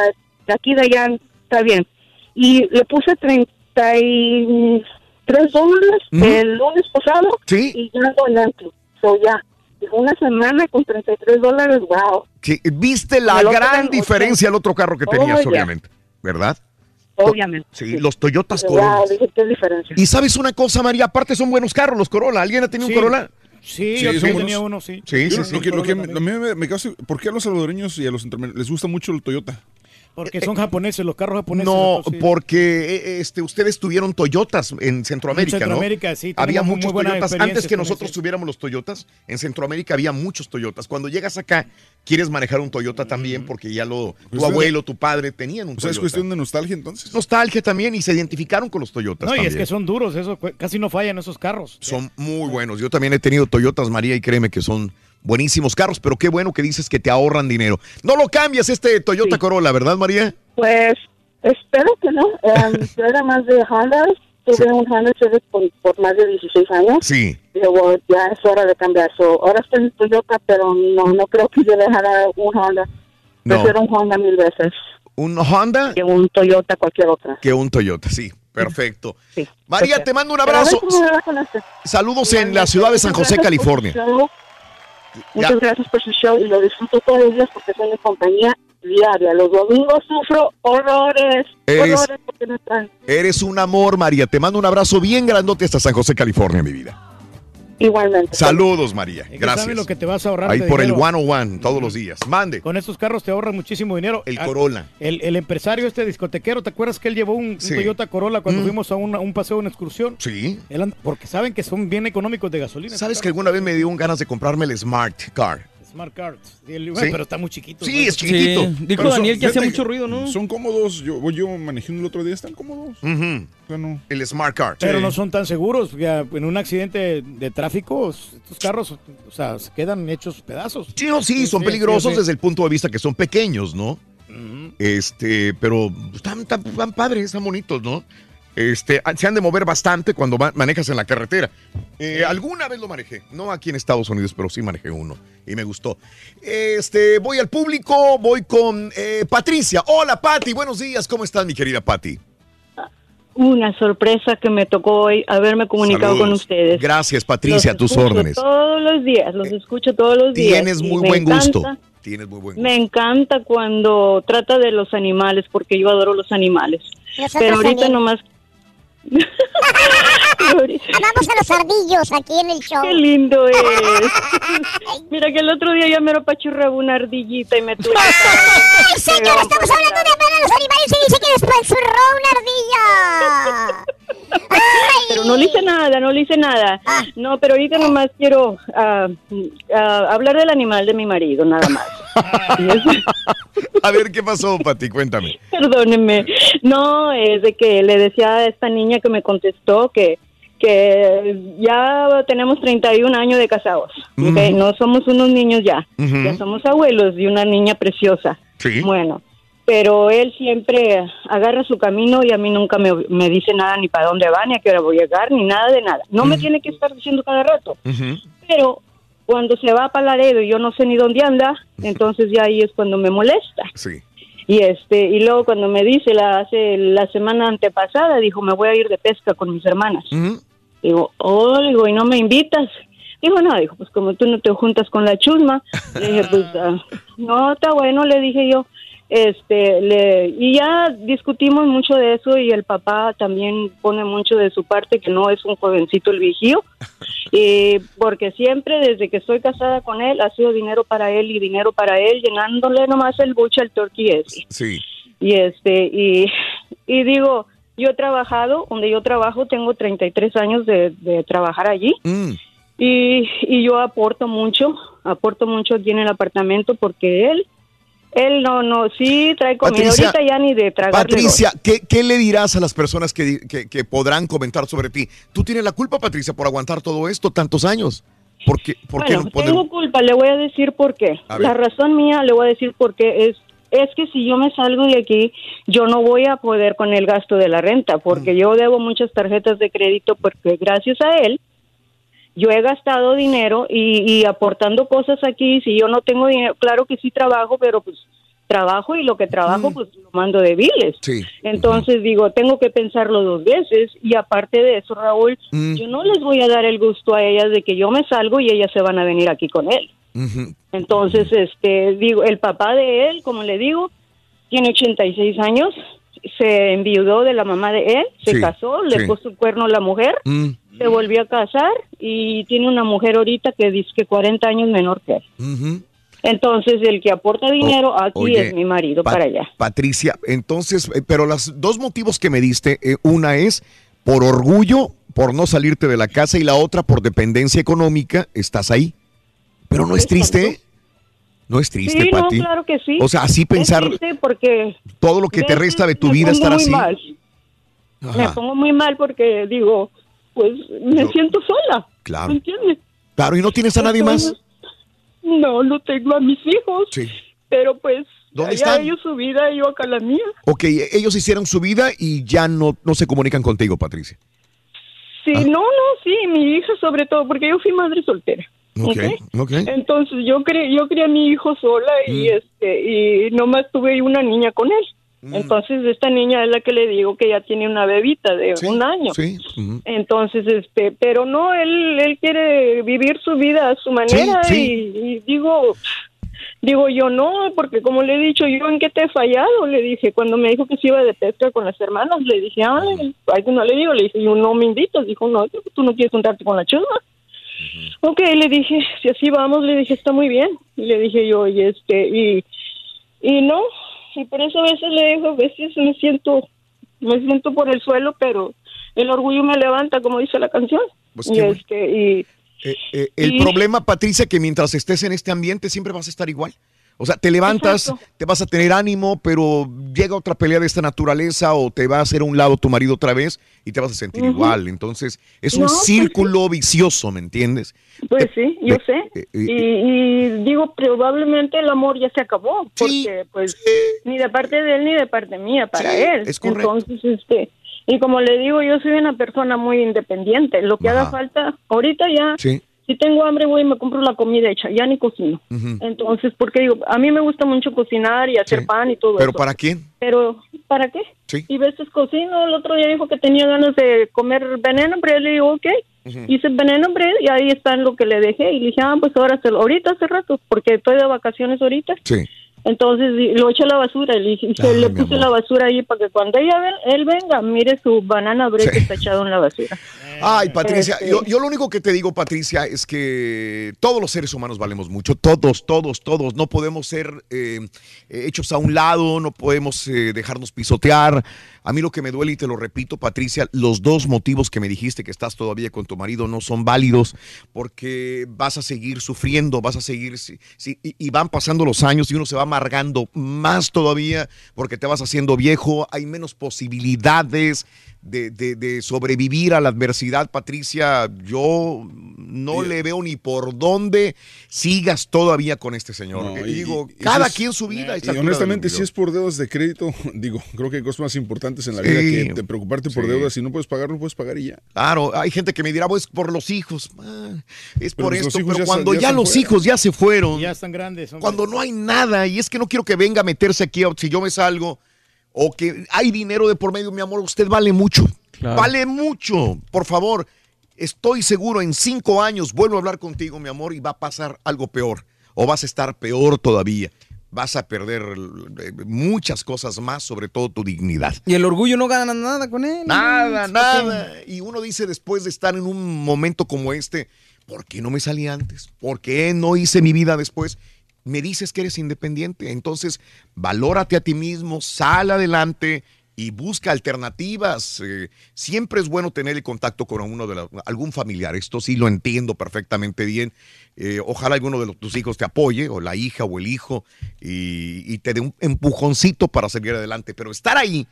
de aquí de allá está bien. Y le puse 33 dólares Ujú. el lunes pasado Sí. y ya ando en Antli. So ya, una semana con 33 dólares, wow. que viste la El gran diferencia al otro carro que Oh, tenías, ya. obviamente. ¿Verdad? Obviamente. Sí, los Toyotas Corolla. dije, ¿qué diferencia? Y sabes una cosa, María, aparte son buenos carros los Corolla. ¿Alguien ha tenido Sí. un Corolla? Sí, Sí, yo buenos. tenía uno, sí. Sí, lo- que, lo que me- a mí me, me causa- ¿Por qué a los salvadoreños y a los les gusta mucho el Toyota? Porque son japoneses, los carros japoneses. No, entonces, porque eh, este, ustedes tuvieron Toyotas en Centroamérica, En Centroamérica, ¿no? sí, Había muchos Toyotas. Antes que nosotros ese. tuviéramos los Toyotas, en Centroamérica había muchos Toyotas. Cuando llegas acá, quieres manejar un Toyota también, porque ya lo, tu Cuestión de- abuelo, tu padre tenían un O sea, es Toyota. cuestión de nostalgia entonces. Nostalgia también y se identificaron con los Toyotas No, y es que son duros, eso casi no fallan esos carros. Son muy buenos. Yo también he tenido Toyotas, María, y créeme que son buenísimos carros, pero qué bueno que dices que te ahorran dinero. No lo cambias este Toyota Corolla, ¿verdad, María? Pues espero que no. Em, yo era más de Honda. Tuve un Honda Civic por, por más de 16 años. Sí. Ya es hora de cambiar. So, ahora estoy en Toyota, pero no, no creo que yo dejara un Honda. No. Prefiero un Honda mil veces. ¿Un Honda? Que un Toyota, cualquier otra. Que un Toyota, sí. Perfecto. María, Ok. te mando un abrazo. Saludos en la ciudad de San José, California. Muchas gracias por su show y lo disfruto todos los días porque son mi compañía diaria. Los domingos sufro horrores, Eres- horrores porque no están. Eres un amor, María. Te mando un abrazo bien grandote hasta San José, California, mi vida. Igualmente. Saludos, María. Gracias. sabes lo que te vas a ahorrar Ahí por el dinero. 101 todos los días. Mande. Con estos carros te ahorras muchísimo dinero. El Ah, Corolla. El, el empresario este discotequero, ¿te acuerdas que él llevó un, un Sí. Toyota Corolla cuando Mm. fuimos a una- un paseo, una excursión? Sí. Él porque saben que son bien económicos de gasolina. ¿Sabes que alguna vez me dio un ganas de comprarme el Smart Car? Smart Cards. Y el- Sí. Pero está muy chiquito. Sí, es chiquitito. Pero son- fíjate, Son cómodos. Yo, yo manejé uno el otro día, están cómodos. Ujú. El Smart Car. Pero no son tan seguros. ya, en un accidente de tráfico, estos carros, o sea, se quedan hechos pedazos. Sí, no, sí, son sí, peligrosos sí. desde el punto de vista que son pequeños, ¿no? Este, pero están, están, están padres, están bonitos, ¿no? Este, ah, se han de mover bastante cuando manejas en la carretera. Eh, Alguna vez lo manejé, no aquí en Estados Unidos, pero sí manejé uno y me gustó. Este, voy al público, voy con eh, Patricia. Hola, Pati, buenos días, ¿cómo estás, mi querida Pati? Una sorpresa que me tocó hoy haberme comunicado Saludos. con ustedes. Gracias, Patricia, a tus escucho órdenes. Todos los días, los escucho todos los días. Tienes muy buen gusto. encanta- Tienes muy buen gusto. Me encanta cuando trata de los animales, porque yo adoro los animales. Pero ahorita también. nomás... Amamos a los ardillos aquí en el show. Qué lindo es. Mira que el otro día ya me lo pachurraba una ardillita y me tuve ¡Ay, señor! Estamos hablando de los animales y dice que después zurró una ardilla. Pero no le hice nada, no le hice nada. Ah. No, pero ahorita nomás quiero ah, ah, hablar del animal de mi marido, nada más. A ver, ¿qué pasó, Pati? Cuéntame. Perdónenme. No, es de que le decía a esta niña que me contestó que que ya tenemos 31 años de casados. No somos unos niños ya. Ya somos abuelos de una niña preciosa. Sí. Bueno, pero él siempre agarra su camino y a mí nunca me, me dice nada ni para dónde va, ni a qué hora voy a llegar, ni nada de nada. No me tiene que estar diciendo cada rato. Pero cuando se va para Laredo y yo no sé ni dónde anda, entonces ya ahí es cuando me molesta. Sí. Y este y luego cuando me dice la hace la semana antepasada dijo me voy a ir de pesca con mis hermanas. Digo, oh, digo, ¿y no me invitas? Dijo, no, dijo, pues como tú no te juntas con la chusma. Le dije, pues, ah, no, está bueno, le dije yo. Este, le, y ya discutimos mucho de eso y el papá también pone mucho de su parte, que no es un jovencito el vigío. Y porque siempre, desde que estoy casada con él, ha sido dinero para él y dinero para él, llenándole nomás el buche al turkey ese. Sí. Y este, y, y digo, yo he trabajado, donde yo trabajo, tengo 33 años de, de trabajar allí. Y, y yo aporto mucho, aporto mucho aquí en el apartamento porque él, él no, no, sí trae comida. Patricia, Ahorita ya ni de tragarle Patricia, ¿qué, qué le dirás a las personas que, que- que podrán comentar sobre ti? Tú tienes la culpa, Patricia, por aguantar todo esto tantos años. ¿Por qué, por qué bueno, no podemos? tengo culpa, le voy a decir por qué. La razón mía, le voy a decir por qué es es que si yo me salgo de aquí, yo no voy a poder con el gasto de la renta, porque Mm. yo debo muchas tarjetas de crédito, porque gracias a él, yo he gastado dinero y, y aportando cosas aquí, si yo no tengo dinero, claro que sí trabajo, pero pues trabajo y lo que trabajo, pues lo mando de biles. Sí. Entonces digo, tengo que pensarlo dos veces y aparte de eso, Raúl, Mm. yo no les voy a dar el gusto a ellas de que yo me salgo y ellas se van a venir aquí con él. Entonces, este, digo, el papá de él, como le digo, tiene 86 años, se enviudó de la mamá de él, se Sí, casó, le sí. puso el cuerno a la mujer, Mm. Se volvió a casar y tiene una mujer ahorita que dice que 40 años menor que él. Entonces, el que aporta dinero aquí oye, es mi marido Pa- para allá. Patricia, entonces, eh, pero los dos motivos que me diste, eh, una es por orgullo, por no salirte de la casa, y la otra por dependencia económica, estás ahí. Pero no es triste, no es triste, sí, no, Pati. claro que sí. O sea, así pensar porque todo lo que te resta de tu vida estar así. mal. Me pongo muy mal porque digo, pues me siento sola. Claro. ¿Me entiendes? Claro, y no tienes a nadie más. No, no tengo a mis hijos. Sí. Pero pues, ¿Dónde están? ellos su vida y yo acá la mía. Ok, ellos hicieron su vida y ya no, no se comunican contigo, Patricia. Sí, Ah. no, no, sí, mi hija sobre todo, porque yo fui madre soltera. Ok, ¿ok? ok. Entonces yo crié, yo crié a mi hijo sola y Mm. este y nomás tuve una niña con él. Mm. Entonces esta niña es la que le digo que ya tiene una bebita de un año. Sí. Entonces, este, pero no, él, él quiere vivir su vida a su manera sí. Y, y digo, digo yo no, porque como le he dicho, yo en qué te he fallado, le dije, cuando me dijo que se iba de pesca con las hermanas, le dije, ah, ay, no le digo, le dije, yo no me invitas, dijo, no, tú no quieres juntarte con la chusma. Ok, le dije, si así vamos, le dije, está muy bien. Y le dije yo, y este, y, y no, y por eso a veces le digo, a veces me siento, me siento por el suelo, pero el orgullo me levanta, como dice la canción. Pues y este, y Eh, eh, el Y- problema, Patricia, que mientras estés en este ambiente siempre vas a estar igual. O sea, te levantas, Exacto. te vas a tener ánimo, pero llega otra pelea de esta naturaleza o te va a hacer a un lado tu marido otra vez y te vas a sentir igual. Entonces, es un pues círculo vicioso, ¿me entiendes? Pues sí, yo eh, sé. eh, Y, y digo, probablemente el amor ya se acabó, porque pues ni de parte de él ni de parte mía para Sí, él. es correcto. Entonces, este, y como le digo, yo soy una persona muy independiente. Lo que haga falta, ahorita ya, Sí. Si tengo hambre voy y me compro la comida hecha, ya ni cocino. Ujú. Entonces, porque digo, a mí me gusta mucho cocinar y hacer Sí. pan y todo ¿Pero eso. para quién? Pero, ¿para qué? Sí. Y veces cocino, el otro día dijo que tenía ganas de comer veneno bread, le digo, ok. Ujú. Hice veneno bread y ahí está en lo que le dejé. Y le dije, ah, pues ahora, ahorita hace rato, porque estoy de vacaciones ahorita. Sí. Entonces lo eché a la basura y le, Ay, le puse amor. la basura ahí para que cuando ella ven- él venga, mire su banana bread que está echado en la basura. Ay, Patricia, Este- yo, yo lo único que te digo, Patricia, es que todos los seres humanos valemos mucho, todos, todos, todos. No podemos ser eh, hechos a un lado, no podemos eh, dejarnos pisotear. A mí lo que me duele, y te lo repito, Patricia, los dos motivos que me dijiste que estás todavía con tu marido no son válidos porque vas a seguir sufriendo, vas a seguir, y van pasando los años y uno se va amargando más todavía porque te vas haciendo viejo, hay menos posibilidades de, de- de sobrevivir a la adversidad, Patricia. Yo no le veo ni por dónde sigas todavía con este señor. No, Y y- digo, y- cada es- quien su vida. Y honestamente, si es por deudas de crédito, digo, creo que hay cosas más importantes en la Sí. vida que de preocuparte por Sí. deudas. Si no puedes pagar, no puedes pagar y ya. Claro, hay gente que me dirá, pues por los hijos. Ah, es Pero por esto, pero ya cuando ya los fuera. hijos ya se fueron, Ya están grandes. hombre. cuando no hay nada, y es que no quiero que venga a meterse aquí, si yo me salgo, o que hay dinero de por medio, mi amor, usted vale mucho. Claro. Vale mucho. Por favor, estoy seguro, en cinco años vuelvo a hablar contigo, mi amor, y va a pasar algo peor, o vas a estar peor todavía. Vas a perder eh, muchas cosas más, sobre todo tu dignidad. Y el orgullo no gana nada con él. Nada, nada. Y uno dice después de estar en un momento como este, ¿por qué no me salí antes? ¿Por qué no hice mi vida después? Me dices que eres independiente, entonces valórate a ti mismo, sal adelante y busca alternativas. Eh, siempre es bueno tener el contacto con uno de la- algún familiar. Esto sí lo entiendo perfectamente bien. Eh, ojalá alguno de los- tus hijos te apoye, o la hija o el hijo, y, y te dé un empujoncito para seguir adelante. Pero estar ahí,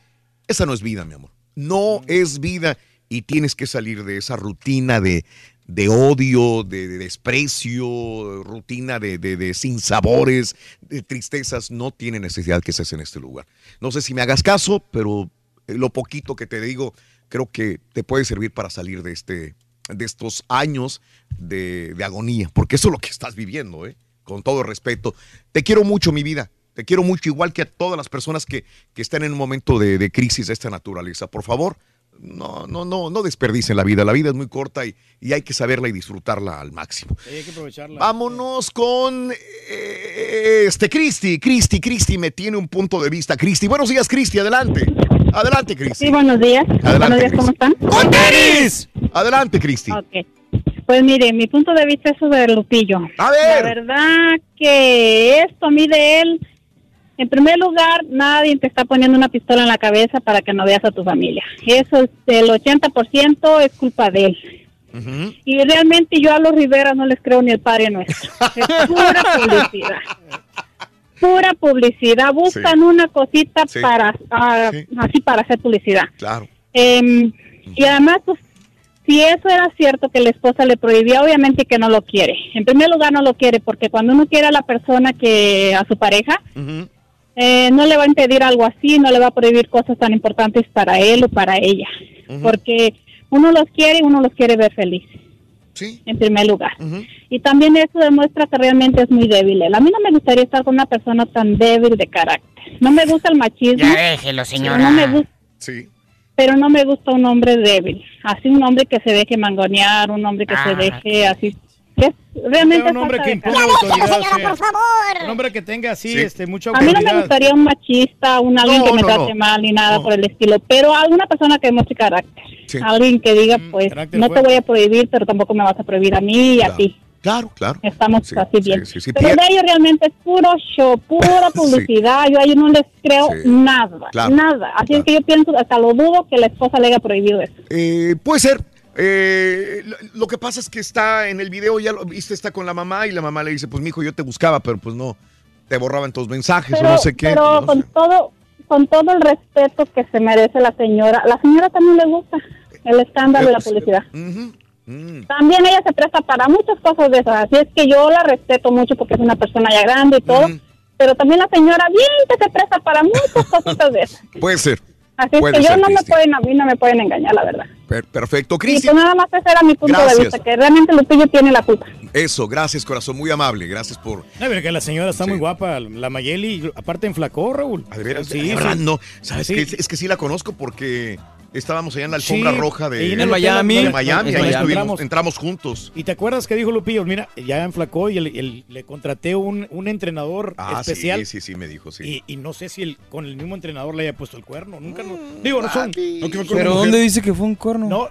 esa no es vida, mi amor. No es vida y tienes que salir de esa rutina de, de odio, de, de desprecio, rutina de, de, de sinsabores, de tristezas. No tiene necesidad que estés en este lugar. No sé si me hagas caso, pero eh, lo poquito que te digo creo que te puede servir para salir de, este, de estos años de, agonía, porque eso es lo que estás viviendo, ¿eh? con todo respeto. Te quiero mucho, mi vida. Te quiero mucho, igual que a todas las personas que, que están en un momento de crisis de esta naturaleza. Por favor, no, no, no, no desperdicien la vida. La vida es muy corta y, y hay que saberla y disfrutarla al máximo. Sí, hay que aprovecharla. Vámonos con eh, este Cristi. Cristi, Cristi me tiene un punto de vista. Cristi, buenos días, Cristi, adelante. Adelante, Cristi. Sí, buenos días. Adelante, buenos días, ¿cómo están? ¡Con tenis! Adelante, Cristi. Ok. Pues mire, mi punto de vista es sobre Lupillo. A ver. La verdad que esto a mí de él, en primer lugar, nadie te está poniendo una pistola en la cabeza para que no veas a tu familia. Eso es el 80% es culpa de él. Y realmente yo a los Rivera no les creo ni el padre nuestro. Es pura publicidad. Pura publicidad. Buscan una cosita Sí. para ah, así para hacer publicidad. Claro. Em, y además, pues, si eso era cierto que la esposa le prohibía, obviamente que no lo quiere. En primer lugar, no lo quiere porque cuando uno quiere a la persona que a su pareja, eh, no le va a impedir algo así, no le va a prohibir cosas tan importantes para él o para ella, porque uno los quiere y uno los quiere ver felices. En primer lugar. Y también eso demuestra que realmente es muy débil. él. A mí no me gustaría estar con una persona tan débil de carácter. No me gusta el machismo. Ya déjelo, señora. No me gusta, Sí. pero no me gusta un hombre débil. Así un hombre que se deje mangonear, un hombre que Ah, se deje así. Es, realmente un hombre que impone autoridad. sea, Un hombre que tenga así, Sí. este, mucha A mí no me autoridad. gustaría un machista, un alguien No, que me no, trate no. mal ni nada por el estilo, pero alguna persona que demuestre carácter. Sí. Alguien que diga, pues, carácter no te voy a prohibir, pero tampoco me vas a prohibir a mí y a ti. Claro, claro. Estamos así bien. sí, sí. Pero de ellos realmente es puro show, pura publicidad. Yo ahí no les creo Sí. nada, Claro, nada. Así es que yo pienso, hasta lo dudo que la esposa le haya prohibido eso. Eh, puede ser. Eh, lo, que pasa es que está en el video, ya lo viste, está con la mamá y la mamá le dice, pues mijo, yo te buscaba, pero pues no, te borraban tus mensajes Pero, o no sé qué. pero no con sé. todo con todo el respeto que se merece la señora, la señora también le gusta el escándalo y la publicidad. Mm. También ella se presta para muchas cosas de esas, así es que yo la respeto mucho porque es una persona ya grande y todo, pero también la señora bien que se presta para muchas cosas de esas. Puede ser. Así es que yo no me pueden, a mí no me pueden engañar, la verdad. Per- perfecto. Y Cristi, pues nada más ese era mi punto Gracias. de vista, que realmente Lupillo tiene la culpa. eso, gracias, corazón, muy amable. Gracias por. No, pero que la señora está muy guapa, la Mayeli, aparte enflacó, Raúl. A ver, Sí, sí. no. ¿Sabes Sí. qué? Es, es que sí la conozco porque estábamos allá en la alfombra Sí, roja de, ahí en el Miami. de Miami. En Ahí Miami. estuvimos, Entramos. entramos juntos. ¿Y te acuerdas que dijo Lupillo? Mira, ya enflacó y el- el- le contraté un, un entrenador Ah, especial. sí, sí, sí, me dijo, sí. Y, y no sé si el, con el mismo entrenador le haya puesto el cuerno. Nunca lo. Digo, no son. Pero ¿dónde dice que fue un corno? No,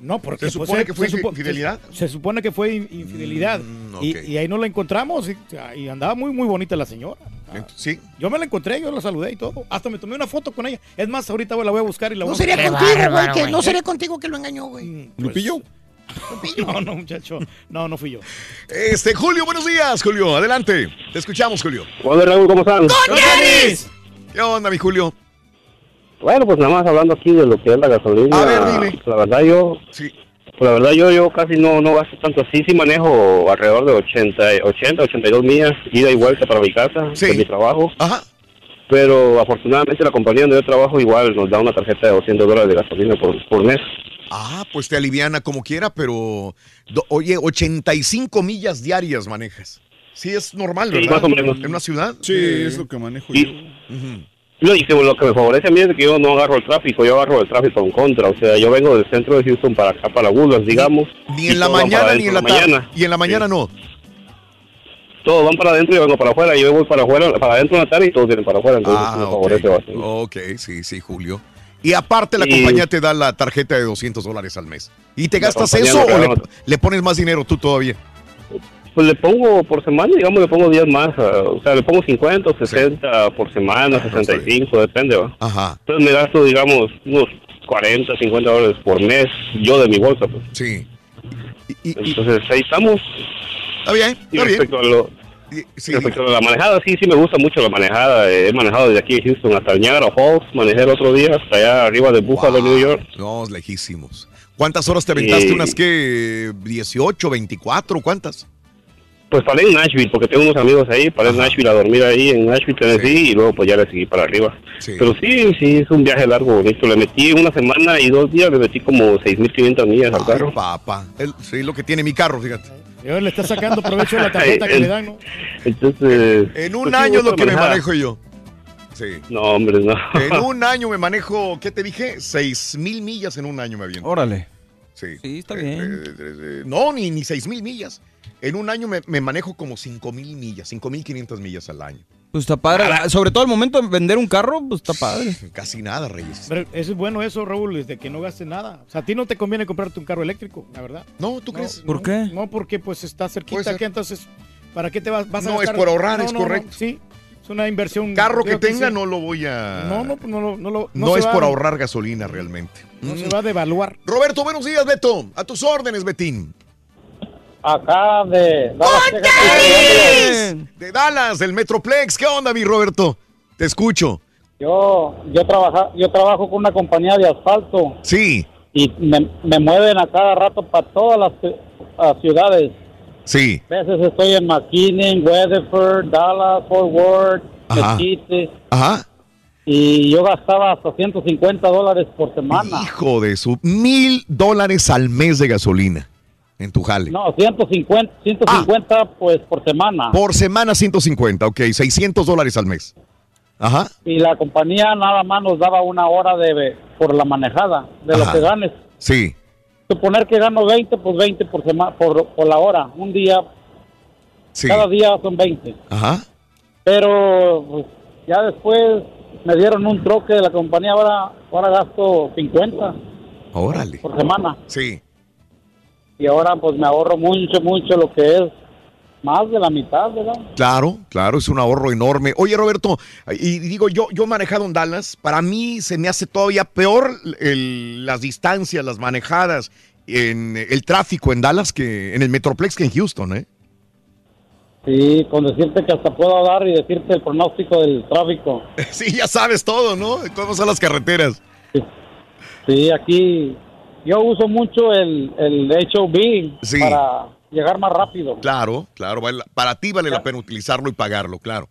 no, porque ¿Se pues, supone que fue supo- infidelidad? Se, se supone que fue in- infidelidad. ok. y, y ahí no la encontramos y, y andaba muy, muy bonita la señora. Sí. Yo me la encontré, yo la saludé y todo. Hasta me tomé una foto con ella. Es más, ahorita la voy a buscar y la No voy a sería Qué contigo, güey, que güey. no sería contigo que lo engañó, güey. ¿Lupillo? No, no, muchacho. No, no fui yo. Este, Julio, buenos días, Julio. Adelante. Te escuchamos, Julio. Hola Raúl, ¿cómo están? ¿Qué onda, mi Julio? Bueno, pues nada más hablando aquí de lo que es la gasolina. A ver, dime. La verdad yo, Sí. Pues la verdad yo, yo casi no, no gasto tanto así. Sí manejo alrededor de 80, 80, 82 millas, ida y vuelta para mi casa, de mi trabajo. Ajá. Pero afortunadamente la compañía donde yo trabajo igual nos da una tarjeta de 200 dólares de gasolina por, por mes. Ah, pues te aliviana como quiera, pero do- oye, 85 millas diarias manejas. Sí, es normal, Sí, ¿verdad? más o menos. En una ciudad. Sí, es lo que manejo Y- No, y que lo que me favorece a mí es que yo no agarro el tráfico, yo agarro el tráfico en contra. O sea, yo vengo del centro de Houston para acá, para Woodlands, digamos. Ni en la mañana ni en la tarde. Y en la mañana no. Todos van para adentro y yo vengo para afuera. Yo voy para afuera, para adentro en la tarde y todos vienen para afuera. Entonces Ah, me ok. favorece bastante. Ok, sí, sí, Julio. Y aparte la Y- compañía te da la tarjeta de 200 dólares al mes. ¿Y te gastas eso o le, le pones más dinero tú todavía? Pues le pongo por semana, digamos, le pongo 10 más. ah, o sea, le pongo 50 o 60 por semana, 65, depende, ¿va? Ajá. Entonces me gasto, digamos, unos 40, 50 dólares por mes, yo de mi bolsa, pues. Sí. Entonces ahí estamos. Está bien, Y está bien. respecto a lo... respecto a la manejada, sí, sí me gusta mucho la manejada. Eh, He manejado desde aquí de Houston hasta Niagara Falls, manejé el otro día hasta allá arriba de Buffalo, New York. No, lejísimos. ¿Cuántas horas te aventaste? Y- ¿Unas que 18, 24? ¿Cuántas? Pues paré en Nashville, porque tengo unos amigos ahí, paré en Nashville a dormir ahí en Nashville, Tennessee, y luego pues ya le seguí para arriba. Pero sí, sí, es un viaje largo, bonito. Le metí una semana y dos días, le metí como 6.500 millas al carro. Papá, el- sí, lo que tiene mi carro, fíjate. Yo le está sacando provecho de la tarjeta que le dan, ¿no? Entonces... En un pues, sí, año lo que me manejo yo. Sí. No, hombre, no. En un año me manejo, ¿qué te dije? 6 mil millas en un año me aviento. Órale. Sí. Sí, está Eh, bien. eh, eh, no, ni, ni 6 mil millas. En un año me, me manejo como 5 mil millas, 5 mil 500 millas al año. Pues está padre. Sobre todo el momento de vender un carro, pues está padre. Casi nada, Reyes. Pero eso es bueno eso, Raúl, es de que no gastes nada. O sea, a ti no te conviene comprarte un carro eléctrico, la verdad. No, ¿tú crees? ¿Por no, qué? No, porque pues está cerquita que entonces, ¿para qué te vas, vas a No, es por ahorrar, No, es no, no, correcto. sí, es una inversión. Carro que tenga sí. no lo voy a... No, no, no, no, no, lo- No, no se es va- por ahorrar gasolina realmente. No Mm. se va a devaluar. Roberto, buenos días, Beto. A tus órdenes, Betín. Acá de De Dallas, del Metroplex. ¿Qué onda, mi Roberto? Te escucho. Yo, yo, trabaja, yo trabajo con una compañía de asfalto Sí, y me, me mueven a cada rato para todas las ci- ciudades. Sí. A veces estoy en McKinney, Weatherford, Dallas, Fort Worth, Ajá. Mesquite, Ajá. y yo gastaba hasta 150 dólares por semana. Hijo de su... Mil dólares al mes de gasolina en tu jale. No, 150, 150 pues por semana. Por semana 150, ok. 600 dólares al mes. Ajá. Y la compañía nada más nos daba una hora de por la manejada, de Ajá. lo que ganes. Sí. Suponer que gano 20, pues 20 por semana, por, por la hora. Un día, Sí. cada día son 20. Ajá. Pero pues, ya después me dieron un troque de la compañía, ahora, ahora gasto 50 Órale. por semana. Sí. Y ahora pues me ahorro mucho, mucho lo que es más de la mitad, ¿verdad? Claro, claro, es un ahorro enorme. Oye, Roberto, y digo, yo, yo he manejado en Dallas, para mí se me hace todavía peor el- las distancias, las manejadas, en el tráfico en Dallas que en el Metroplex que en Houston, ¿eh? Sí, con decirte que hasta puedo dar y decirte el pronóstico del tráfico. Sí, ya sabes todo, ¿no? ¿Cómo son las carreteras? Sí, aquí yo uso mucho el, el HOV Sí. para llegar más rápido. Claro, claro, vale- para ti vale la pena utilizarlo y pagarlo, claro.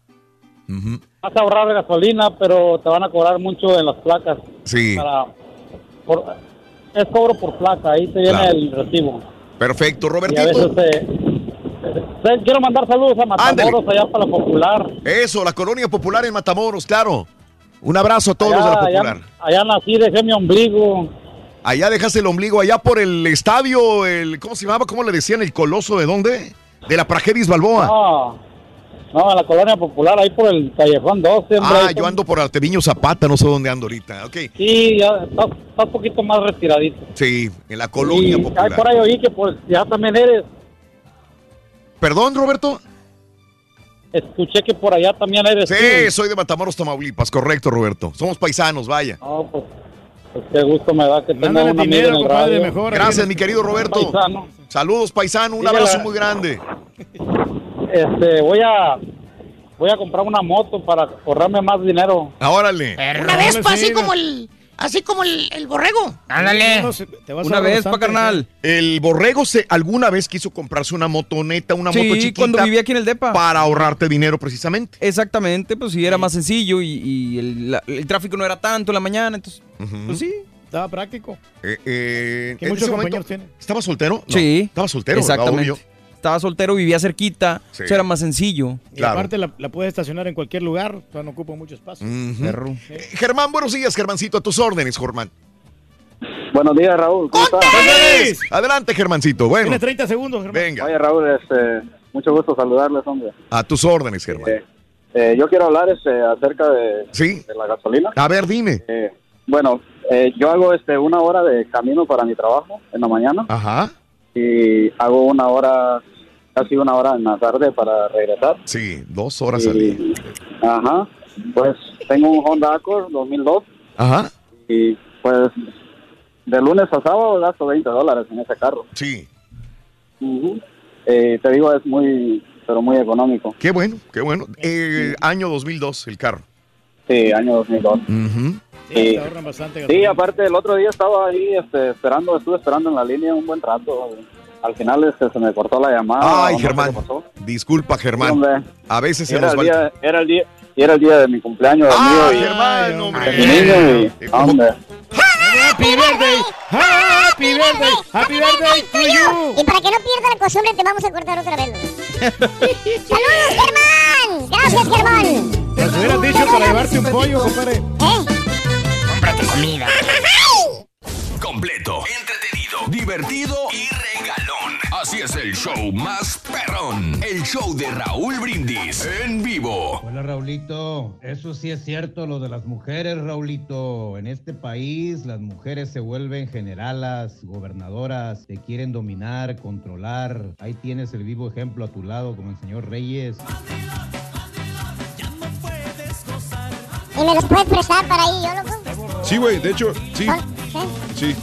Vas a ahorrar gasolina, pero te van a cobrar mucho en las placas. Sí. Para, por- es cobro por placa, ahí te viene Claro. el recibo. Perfecto, Y a Robertito. veces quiero mandar saludos a Matamoros allá para la Popular. Eso, la colonia popular en Matamoros, claro. Un abrazo a todos los de la popular. allá, allá nací, dejé mi ombligo. Allá dejaste el ombligo, allá por el estadio, el ¿cómo se llamaba? ¿Cómo le decían? ¿El coloso de dónde? De la Prajeris Balboa. No, no, en la colonia popular, ahí por el callejón 12. hombre, ah, yo ando por Arteviño Zapata, no sé dónde ando ahorita. Ok, Sí, ya está, está un poquito más retiradito. sí, en la colonia Y ahí popular. por ahí oí que pues ya también eres. ¿Perdón, Roberto? Escuché que por allá también eres. Sí, tú. soy de Matamoros, Tamaulipas, correcto, Roberto. Somos paisanos, vaya. No, pues, pues qué gusto me da que tenga Mándale un amigo dinero, en el compadre, radio. mejor. Gracias, mi querido Roberto. Paisano. Saludos, paisano, un Dígale- abrazo muy grande. Este, voy a voy a comprar una moto para ahorrarme más dinero. Ah, Órale. Una Vespa, así como el, así como el, el borrego. Ándale. Una vez, pa' carnal. El borrego se alguna vez quiso comprarse una motoneta, una Sí, moto chiquita. cuando vivía aquí en el DEPA. Para ahorrarte dinero precisamente. Exactamente, pues sí, era más sencillo y, y el, la- el tráfico no era tanto en la mañana, entonces, pues sí. Estaba práctico. Eh, eh, en muchos compañeros tienen. ¿Estaba soltero? No, sí. Estaba soltero. Exactamente. Obvio. Estaba soltero, vivía cerquita, Sí. eso era más sencillo. Y aparte la, la puedes estacionar en cualquier lugar, o sea, no ocupa mucho espacio. Ujú. Eh, Germán, buenos días, Germancito, a tus órdenes, Germán. Buenos días, Raúl. ¿Cómo estás? Adelante, Germancito. Bueno, Tiene 30 segundos, Germán. venga, Oye, Raúl, este, mucho gusto saludarles, hombre. a tus órdenes, Germán. Eh, yo quiero hablar este, acerca de, Sí. de la gasolina. A ver, dime. Eh, bueno, eh, yo hago este, una hora de camino para mi trabajo en la mañana Ajá. Y hago una hora, casi una hora en la tarde para regresar. Sí, dos horas al día. Y- Ajá. Pues tengo un Honda Accord 2002 Ajá. y pues de lunes a sábado gasto 20 dólares en ese carro. Sí. Eh, te digo, es muy, pero muy económico. Qué bueno, qué bueno. Eh, año 2002, el carro. Sí, año 2002. Ujú. Sí, Sí. te ahorran bastante. Sí, aparte el otro día estaba ahí este, esperando, estuve esperando en la línea un buen rato. Al final este, se me cortó la llamada. Ay, no Germán. Disculpa, Germán. Sí. A veces se Era nos el, va día, era, el día, y era el día de mi cumpleaños Ah, mío y Germán, hombre. de mi niño y, hombre. Happy birthday, happy birthday, happy birthday to you. Y para que no pierda la costumbre, te vamos a cortar otra vez. ¡Saludos, Germán! ¡Gracias, Germán! Nos hubieras dicho para llevarte un pollo, compadre. Cómprate comida. Completo, entretenido, divertido y regalón. Así es el show más perrón. El show de Raúl Brindis en vivo. Hola Raulito, eso sí es cierto lo de las mujeres, Raulito. En este país las mujeres se vuelven generalas, gobernadoras, te quieren dominar, controlar. Ahí tienes el vivo ejemplo a tu lado como el señor Reyes. ¿Y me los puedes prestar para ahí, yo loco? Sí, güey, de hecho, sí. Sí.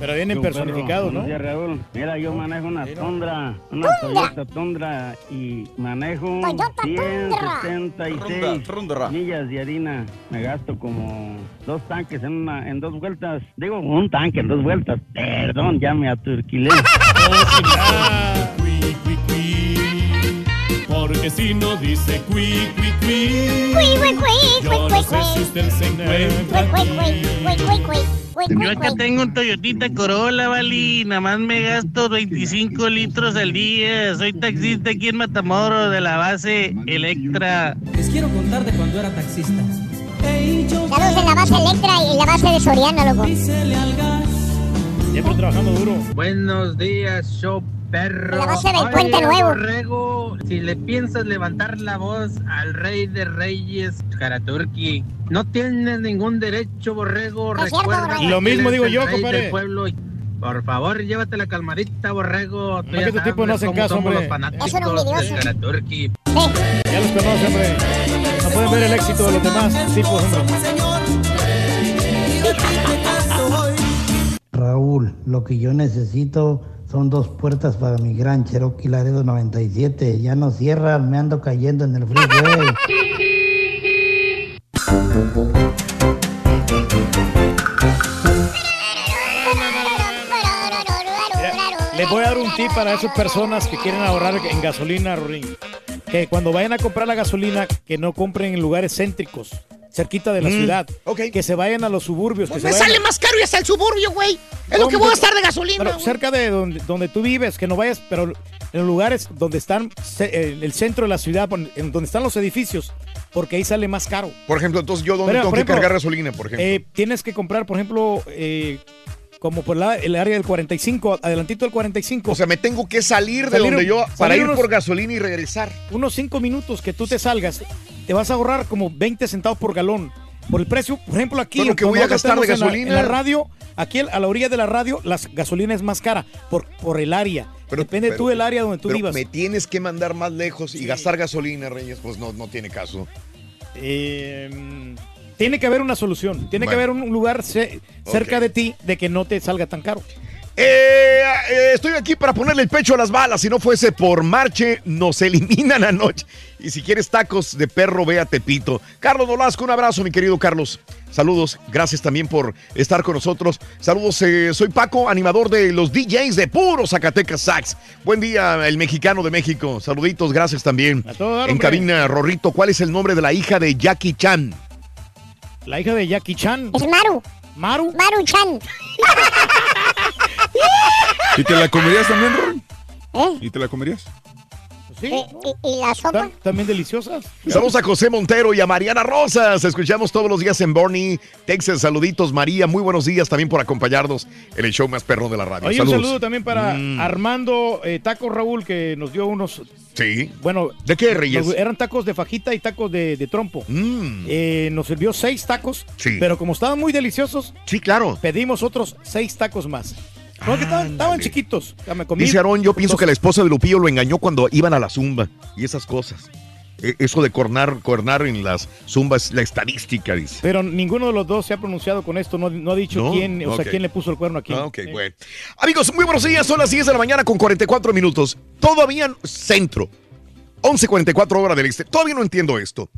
Pero vienen personificados, ¿no? Días, Raúl. Mira, yo manejo una Tundra, una Toyota Tundra y manejo Toyota Tundra. 176 Tundra. millas de harina. Me gasto como dos tanques en una, en dos vueltas. Digo, un tanque en dos vueltas. Perdón, ya me aturquilé. Porque si no dice cui, cui, cui. Cui, cui, cui, Yo no sé si usted se encuentra cui, Yo acá tengo un Toyotita Corolla, Vali. Nada más me gasto 25 litros al día. Soy taxista aquí en Matamoros de la base Electra. Les quiero contar de cuando era taxista. Saludos en la base Electra y en la base de Soriana, loco. Siempre trabajando duro. Buenos días, show perro. La base del Oye, Puente Nuevo. Borrego, si le piensas levantar la voz al rey de reyes, Karaturki, no tienes ningún derecho, Borrego. Es cierto, Recuerda Borrego. que Lo mismo digo yo, compadre. Por favor, llévate la calmadita, Borrego. Tú No, ya que este tipo no cómo caso, hombre. los fanáticos Es un Karaturki. Ya los conoce, hombre. No pueden ver el éxito de los demás tipos, hombre. Raúl, lo que yo necesito son dos puertas para mi gran Cherokee Laredo 97. Ya no cierran, me ando cayendo en el freeway. Les voy a dar un tip para esas personas que quieren ahorrar en gasolina, Rorín. Que cuando vayan a comprar la gasolina, que no compren en lugares céntricos, cerquita de la Mm, ciudad. Que se vayan a los suburbios. Que Pues se me vayan sale más caro y hasta el suburbio, güey. Es lo que voy a gastar de gasolina. Pero güey. cerca de donde, donde tú vives, que no vayas, pero en lugares donde están el centro de la ciudad, donde están los edificios, porque ahí sale más caro. Por ejemplo, entonces yo dónde Pero, tengo que cargar gasolina, por ejemplo. Eh, tienes que comprar, por ejemplo, eh, como por la- el área del 45, adelantito del 45. o sea, me tengo que salir de donde yo para ir unos- por gasolina y regresar. unos 5 minutos que tú te salgas, te vas a ahorrar como 20 centavos por galón. Por el precio, por ejemplo, aquí. Bueno, que voy a gastar de estamos en la- gasolina. En la, radio, aquí a la orilla de la radio, la gasolina es más cara por, por el área. Depende pero- tú del área donde tú Pero vivas. me tienes que mandar más lejos y gastar gasolina, Reyes, pues no, no tiene caso. Eh, tiene que haber una solución. Tiene que haber un lugar ce- cerca de ti de que no te salga tan caro. Eh, eh, estoy aquí para ponerle el pecho a las balas. Si no fuese por Marche, nos eliminan anoche. Y si quieres tacos de perro, ve a Tepito. Carlos Nolasco, un abrazo, mi querido Carlos. Saludos, gracias también por estar con nosotros. Saludos, eh, soy Paco, animador de los DJs de Puro Zacatecas Sax. Buen día, el mexicano de México. Saluditos, gracias también. todo dar, en cabina, Rorrito, ¿cuál es el nombre de la hija de Jackie Chan? La hija de Jackie Chan. Es Maru. Maru. Maru Chan. ¿Y te la comerías también, Ron? ¿Eh? ¿Y te la comerías? Sí. ¿Y, y- y la sopa? También deliciosas. Saludos a José Montero y a Mariana Rosas. Escuchamos todos los días en Bernie, Texas. Saluditos, María. Muy buenos días también por acompañarnos en el show más perro de la radio. Oye, un Saludos. saludo también para Mm. Armando eh, Taco Raúl, que nos dio unos. Sí. Bueno. ¿De qué, Reyes? nos- eran tacos de fajita y tacos de, de trompo. Eh, nos sirvió seis tacos. Mm. Sí. Pero como estaban muy deliciosos. Sí, claro. Pedimos otros seis tacos más. No, que estaban, estaban chiquitos. Ya me comí Dice Aarón, yo pienso que la esposa de Lupillo lo engañó cuando iban a la zumba y esas cosas. E- Eso de cornar, cornar en las zumbas, la estadística, dice. Pero ninguno de los dos se ha pronunciado con esto. No, no ha dicho ¿No? quién, o sea, quién le puso el cuerno a quién. Ah, ok, bueno. Amigos, muy buenos días. Son las 10 de la mañana con 44 minutos. Todavía centro. 11.44 horas del este. Todavía no entiendo esto.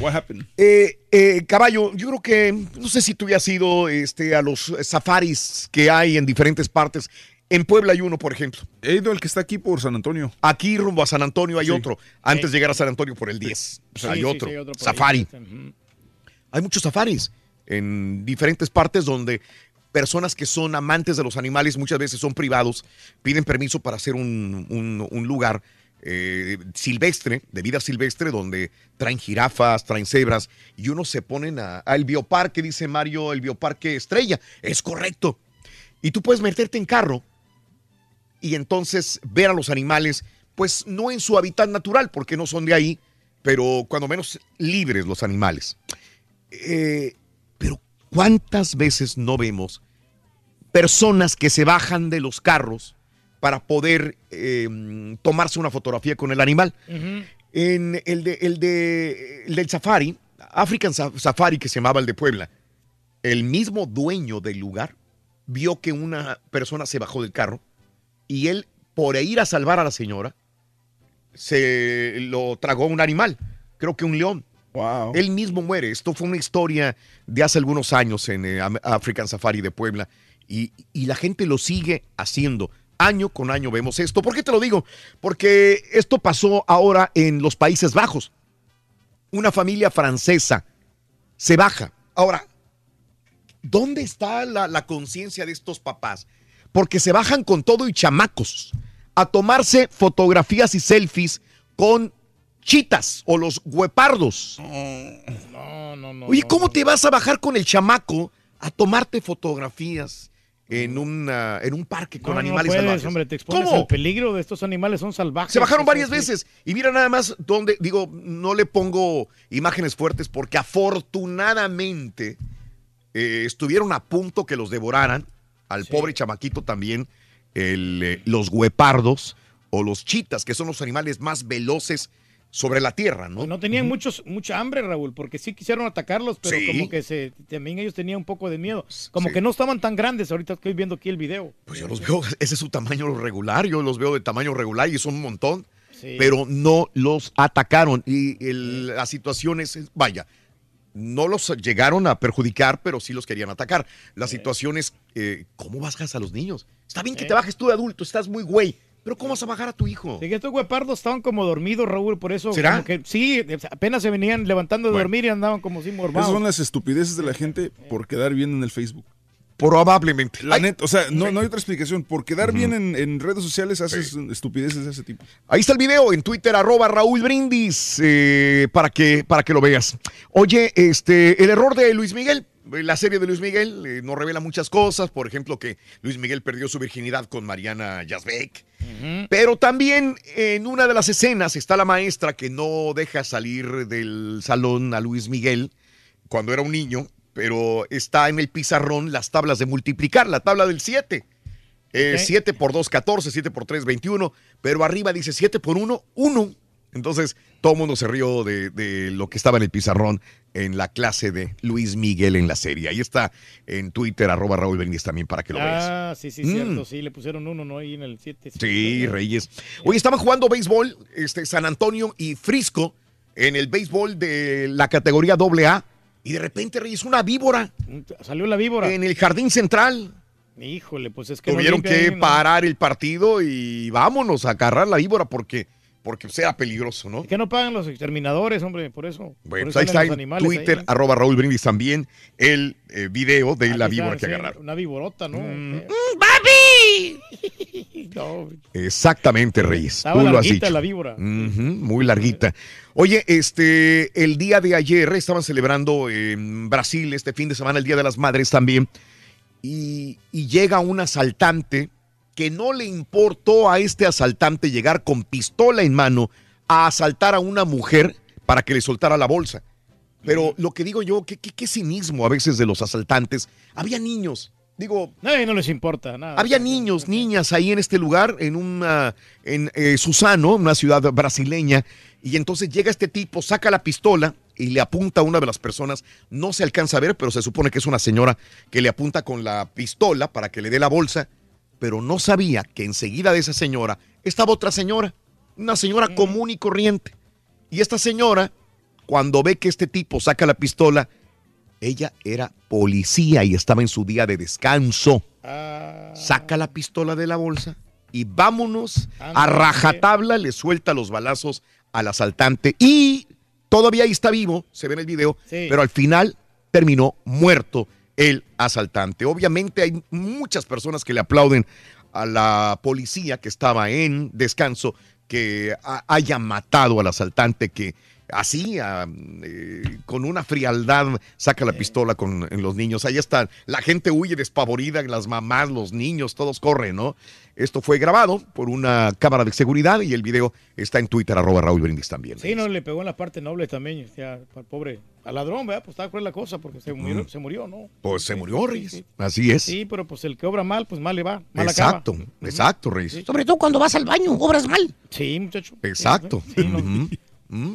What happened? Eh, eh, caballo, yo creo que, no sé si tú ya has ido este, a los safaris que hay en diferentes partes. En Puebla hay uno, por ejemplo. He ido al que está aquí por San Antonio. Aquí rumbo a San Antonio hay Sí. otro. Antes de llegar a San Antonio por el 10. Sí, hay sí, otro. sí, hay otro ahí. Safari. Hay muchos safaris en diferentes partes donde personas que son amantes de los animales, muchas veces son privados, piden permiso para hacer un, un- un lugar eh, silvestre, de vida silvestre, donde traen jirafas, traen cebras, y unos se ponen a- al bioparque, dice Mario, el bioparque estrella. Es correcto. Y tú puedes meterte en carro y entonces ver a los animales, pues no en su hábitat natural, porque no son de ahí, pero cuando menos libres los animales. Eh, pero ¿cuántas veces no vemos personas que se bajan de los carros para poder eh, tomarse una fotografía con el animal? En el, de, el, de, el del safari, African Safari, que se llamaba el de Puebla, el mismo dueño del lugar vio que una persona se bajó del carro y él, por ir a salvar a la señora, se lo tragó un animal, creo que un león. Wow. Él mismo muere. Esto fue una historia de hace algunos años en eh, African Safari de Puebla y, y, la gente lo sigue haciendo. Año con año vemos esto. ¿Por qué te lo digo? Porque esto pasó ahora en los Países Bajos. Una familia francesa se baja. Ahora, ¿dónde está la, la conciencia de estos papás? Porque se bajan con todo y chamacos a tomarse fotografías y selfies con chitas o los huepardos. No, no, no. Oye, ¿cómo te vas a bajar con el chamaco a tomarte fotografías en, una, en un parque con No, no animales puedes, salvajes? hombre, te expones ¿Cómo? al peligro de estos animales, son salvajes. Se bajaron varias sí, veces. Y mira nada más donde, digo, no le pongo imágenes fuertes porque afortunadamente eh, estuvieron a punto que los devoraran, al pobre chamaquito también, el, eh, los huepardos o los chitas, que son los animales más veloces sobre la tierra, ¿no? No tenían muchos, mucha hambre, Raúl, porque sí quisieron atacarlos, pero Sí. como que se, también ellos tenían un poco de miedo. Como que no estaban tan grandes ahorita estoy viendo aquí el video. Pues yo los veo, ese es su tamaño regular, yo los veo de tamaño regular y son un montón, Sí. pero no los atacaron y el- la situación es, vaya, no los llegaron a perjudicar, pero sí los querían atacar. La situación es, eh, ¿cómo bajas a los niños? Está bien que te bajes tú de adulto, estás muy güey, pero ¿cómo vas a bajar a tu hijo? Sí, que estos huepardos estaban como dormidos, Raúl, por eso. ¿Será? como que, sí, apenas se venían levantando de Bueno. dormir y andaban como si Esas mormados. son las estupideces de la gente por quedar bien en el Facebook. Probablemente. La neta, o sea, no, no hay otra explicación. Por quedar bien en, en redes sociales haces estupideces de ese tipo. Ahí está el video en Twitter, arroba Raúl Brindis, eh, para, que, para que lo veas. Oye, este, el error de Luis Miguel, la serie de Luis Miguel eh, nos revela muchas cosas, por ejemplo que Luis Miguel perdió su virginidad con Mariana Yazbek, pero también en una de las escenas está la maestra que no deja salir del salón a Luis Miguel cuando era un niño, pero está en el pizarrón las tablas de multiplicar, la tabla del 7. Eh, Ok. 7 por 2, 14, 7 por 3, 21, pero arriba dice 7 por 1, 1. Entonces, todo el mundo se rió de, de lo que estaba en el pizarrón en la clase de Luis Miguel en la serie. Ahí está en Twitter, arroba Raúl Benítez también para que lo veas. Ah, sí, sí, Mm. cierto. Sí, le pusieron uno, ¿no? Ahí en el 7. Sí, Reyes. Hoy estaban jugando béisbol, este, San Antonio y Frisco, en el béisbol de la categoría AA, y de repente, Reyes, una víbora. Salió la víbora. En el jardín central. Híjole, pues es que Tuvieron que ahí, ¿no? parar el partido y vámonos a agarrar la víbora porque, porque sea peligroso, ¿no? ¿Qué no pagan los exterminadores, hombre? Por eso. Bueno, Por pues eso ahí está en Twitter, ahí. arroba Raúl Brindis también, el eh, video de la víbora está, que sí, agarraron. Una víborota, ¿no? Mm. ¡Papi! No, Exactamente, Reyes. Estaba Tú lo has dicho. la víbora. Ujú, muy larguita. Oye, este, el día de ayer estaban celebrando en Brasil este fin de semana el Día de las Madres también. Y, y llega un asaltante que no le importó a este asaltante llegar con pistola en mano a asaltar a una mujer para que le soltara la bolsa. Pero lo que digo yo, qué, qué, qué cinismo a veces de los asaltantes. Había niños. Digo, No, no les importa nada. había niños, niñas ahí en este lugar, en una, en eh, Susano, una ciudad brasileña, y entonces llega este tipo, saca la pistola y le apunta a una de las personas. No se alcanza a ver, pero se supone que es una señora que le apunta con la pistola para que le dé la bolsa, pero no sabía que enseguida de esa señora estaba otra señora, una señora común y corriente. Y esta señora, cuando ve que este tipo saca la pistola, ella era policía y estaba en su día de descanso. Saca la pistola de la bolsa y vámonos a rajatabla, le suelta los balazos al asaltante y todavía ahí está vivo, se ve en el video, Sí. pero al final terminó muerto el asaltante. Obviamente hay muchas personas que le aplauden a la policía que estaba en descanso que ha- haya matado al asaltante que así, a, eh, con una frialdad, saca la pistola con, en los niños. Ahí está, la gente huye despavorida, las mamás, los niños, todos corren, ¿no? Esto fue grabado por una cámara de seguridad y el video está en Twitter, arroba Raúl Brindis también. Sí, no, le pegó en la parte noble también, o sea, pobre, al ladrón, ¿verdad? Pues estaba cruel la cosa porque se murió, Mm. se murió, ¿no? Pues se murió, Reyes. Así es. Sí, pero pues el que obra mal, pues mal le va, mal Exacto, acaba. exacto, Reyes. Sobre todo cuando vas al baño, obras mal. Sí, muchacho. Exacto. Sí, no.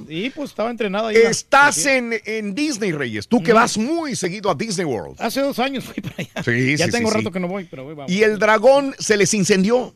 Sí, pues estaba entrenado ahí. la- Estás en, en Disney, Reyes. Tú que vas muy seguido a Disney World. Hace dos años fui para allá. Sí, ya sí, tengo sí, rato sí. que no voy, pero voy, vamos. Y el dragón se les incendió.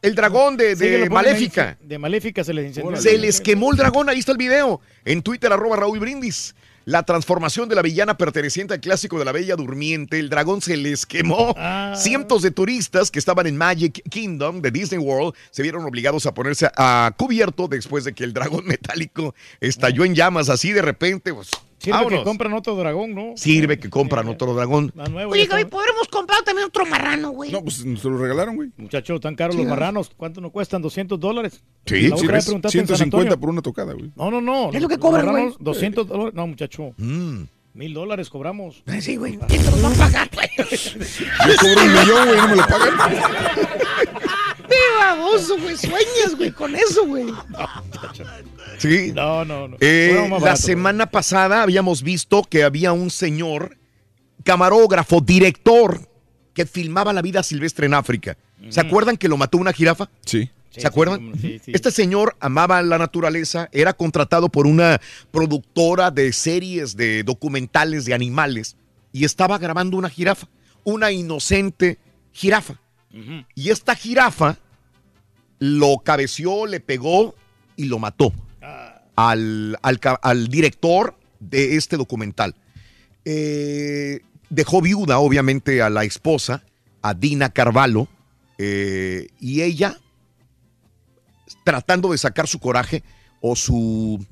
El dragón de, Maléfica. De Maléfica se les incendió. Se les quemó el dragón, ahí está el video. En Twitter, arroba Raúl Brindis. La transformación de la villana perteneciente al clásico de la Bella Durmiente, el dragón se les quemó. Ah. Cientos de turistas que estaban en Magic Kingdom de Disney World se vieron obligados a ponerse a cubierto después de que el dragón metálico estalló en llamas así de repente. Pues, Sirve vámonos. que compran otro dragón, ¿no? Sirve que compran otro dragón. Más nuevo. Oye, Gaby, podremos comprar también otro marrano, güey. No, pues se lo regalaron, güey. Muchachos, tan caros Sí, los ¿no? marranos. ¿Cuánto nos cuestan? ¿200 dólares? Sí, sí, otra vez es preguntaste en San 150 Antonio. por una tocada, güey. No, no, no. Es lo que cobran, marranos, güey. 200 dólares. No, muchacho. Mm. Mil dólares cobramos. Sí, güey. ¿Quién te los va a pagar, güey? Yo cobro un millón, güey, no me lo pagan. ¡Qué baboso, güey! Sueñas, güey, con eso, güey. Sí. No, no, no. Eh, la semana pasada habíamos visto que había un señor, camarógrafo, director, que filmaba la vida silvestre en África. ¿Se acuerdan que lo mató una jirafa? Sí. ¿Se acuerdan? sí, sí. Este señor amaba la naturaleza, era contratado por una productora de series de documentales de animales y estaba grabando una jirafa, una inocente jirafa. Y esta jirafa lo cabeció, le pegó y lo mató al, al al director de este documental. Eh, dejó viuda, obviamente, a la esposa, a Dina Carvalho, eh, y ella, tratando de sacar su coraje o su,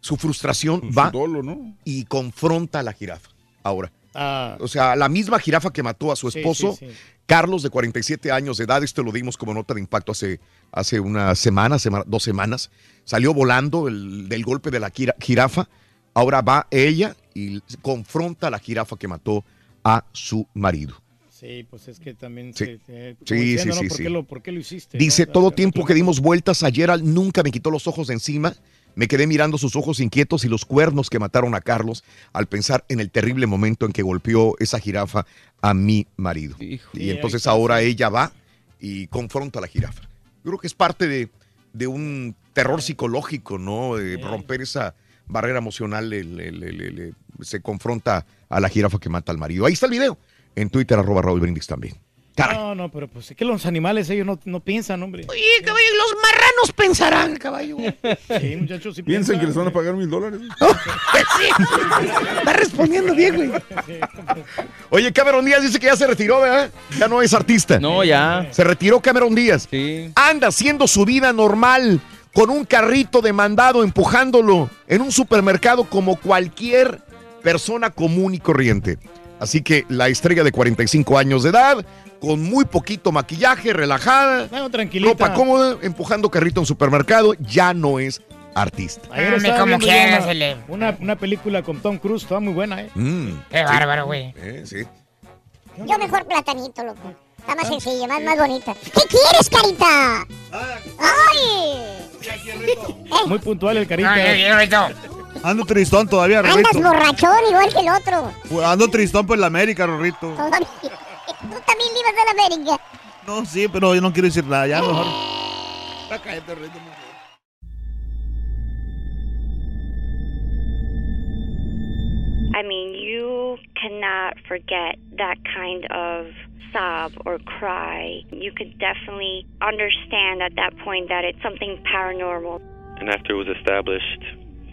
su frustración, va dolo, ¿no? y confronta a la jirafa. Ahora, Ah, o sea, la misma jirafa que mató a su esposo, sí, sí. Carlos, de 47 años de edad, esto lo dimos como nota de impacto hace, hace una semana, sema- dos semanas, salió volando el- del golpe de la jira- jirafa, ahora va ella y confronta a la jirafa que mató a su marido. Sí, pues es que también Sí. se- se- como Sí, diciendo, sí, ¿Por, sí. Qué lo, ¿Por qué lo hiciste? Dice, no? todo tiempo que dimos vueltas ayer al- nunca me quitó los ojos de encima. Me quedé mirando sus ojos inquietos y los cuernos que mataron a Carlos al pensar en el terrible momento en que golpeó esa jirafa a mi marido. Y Sí, entonces ahora ella va y confronta a la jirafa. Yo creo que es parte de, de un terror psicológico, ¿no? De romper esa barrera emocional, le- le- le- le- le- se confronta a la jirafa que mata al marido. Ahí está el video. En Twitter, arroba Raúl Brindis también. No, no, pero pues es que los animales ellos no, no piensan, hombre. Oye, caballo, los marranos pensarán, caballo. Sí, muchachos, sí Piensan que les van a pagar mil dólares. Está respondiendo bien, güey. Oye, Cameron Díaz dice que ya se retiró, ¿verdad? Ya no es artista. No, ya. Se retiró Cameron Díaz. Sí. Anda haciendo su vida normal con un carrito de mandado empujándolo en un supermercado como cualquier persona común y corriente. Así que la estrella de 45 años de edad, con muy poquito maquillaje, relajada, No, tranquilita. ropa cómoda, empujando carrito en supermercado, ya no es artista. Ayer estaba como viendo yo quiera, una, una, una película con Tom Cruise, estaba muy buena, ¿eh? Mm, Qué sí. bárbaro, güey. Eh, sí. Yo mejor platanito, loco. Está más sencillo, más, más bonita. ¿Qué quieres, carita? ¡Ay! Muy puntual el carita. Ay, Ando tristón todavía, Andas borrachón igual que el otro. Ando tristón por la América, Rorrito. Todavía. Tú también le ibas a la América. No, sí, pero yo no quiero decir nada. Ya mejor. I mean, you cannot forget that kind of sob or cry. You could definitely understand at that point that it's something paranormal. And after it was established,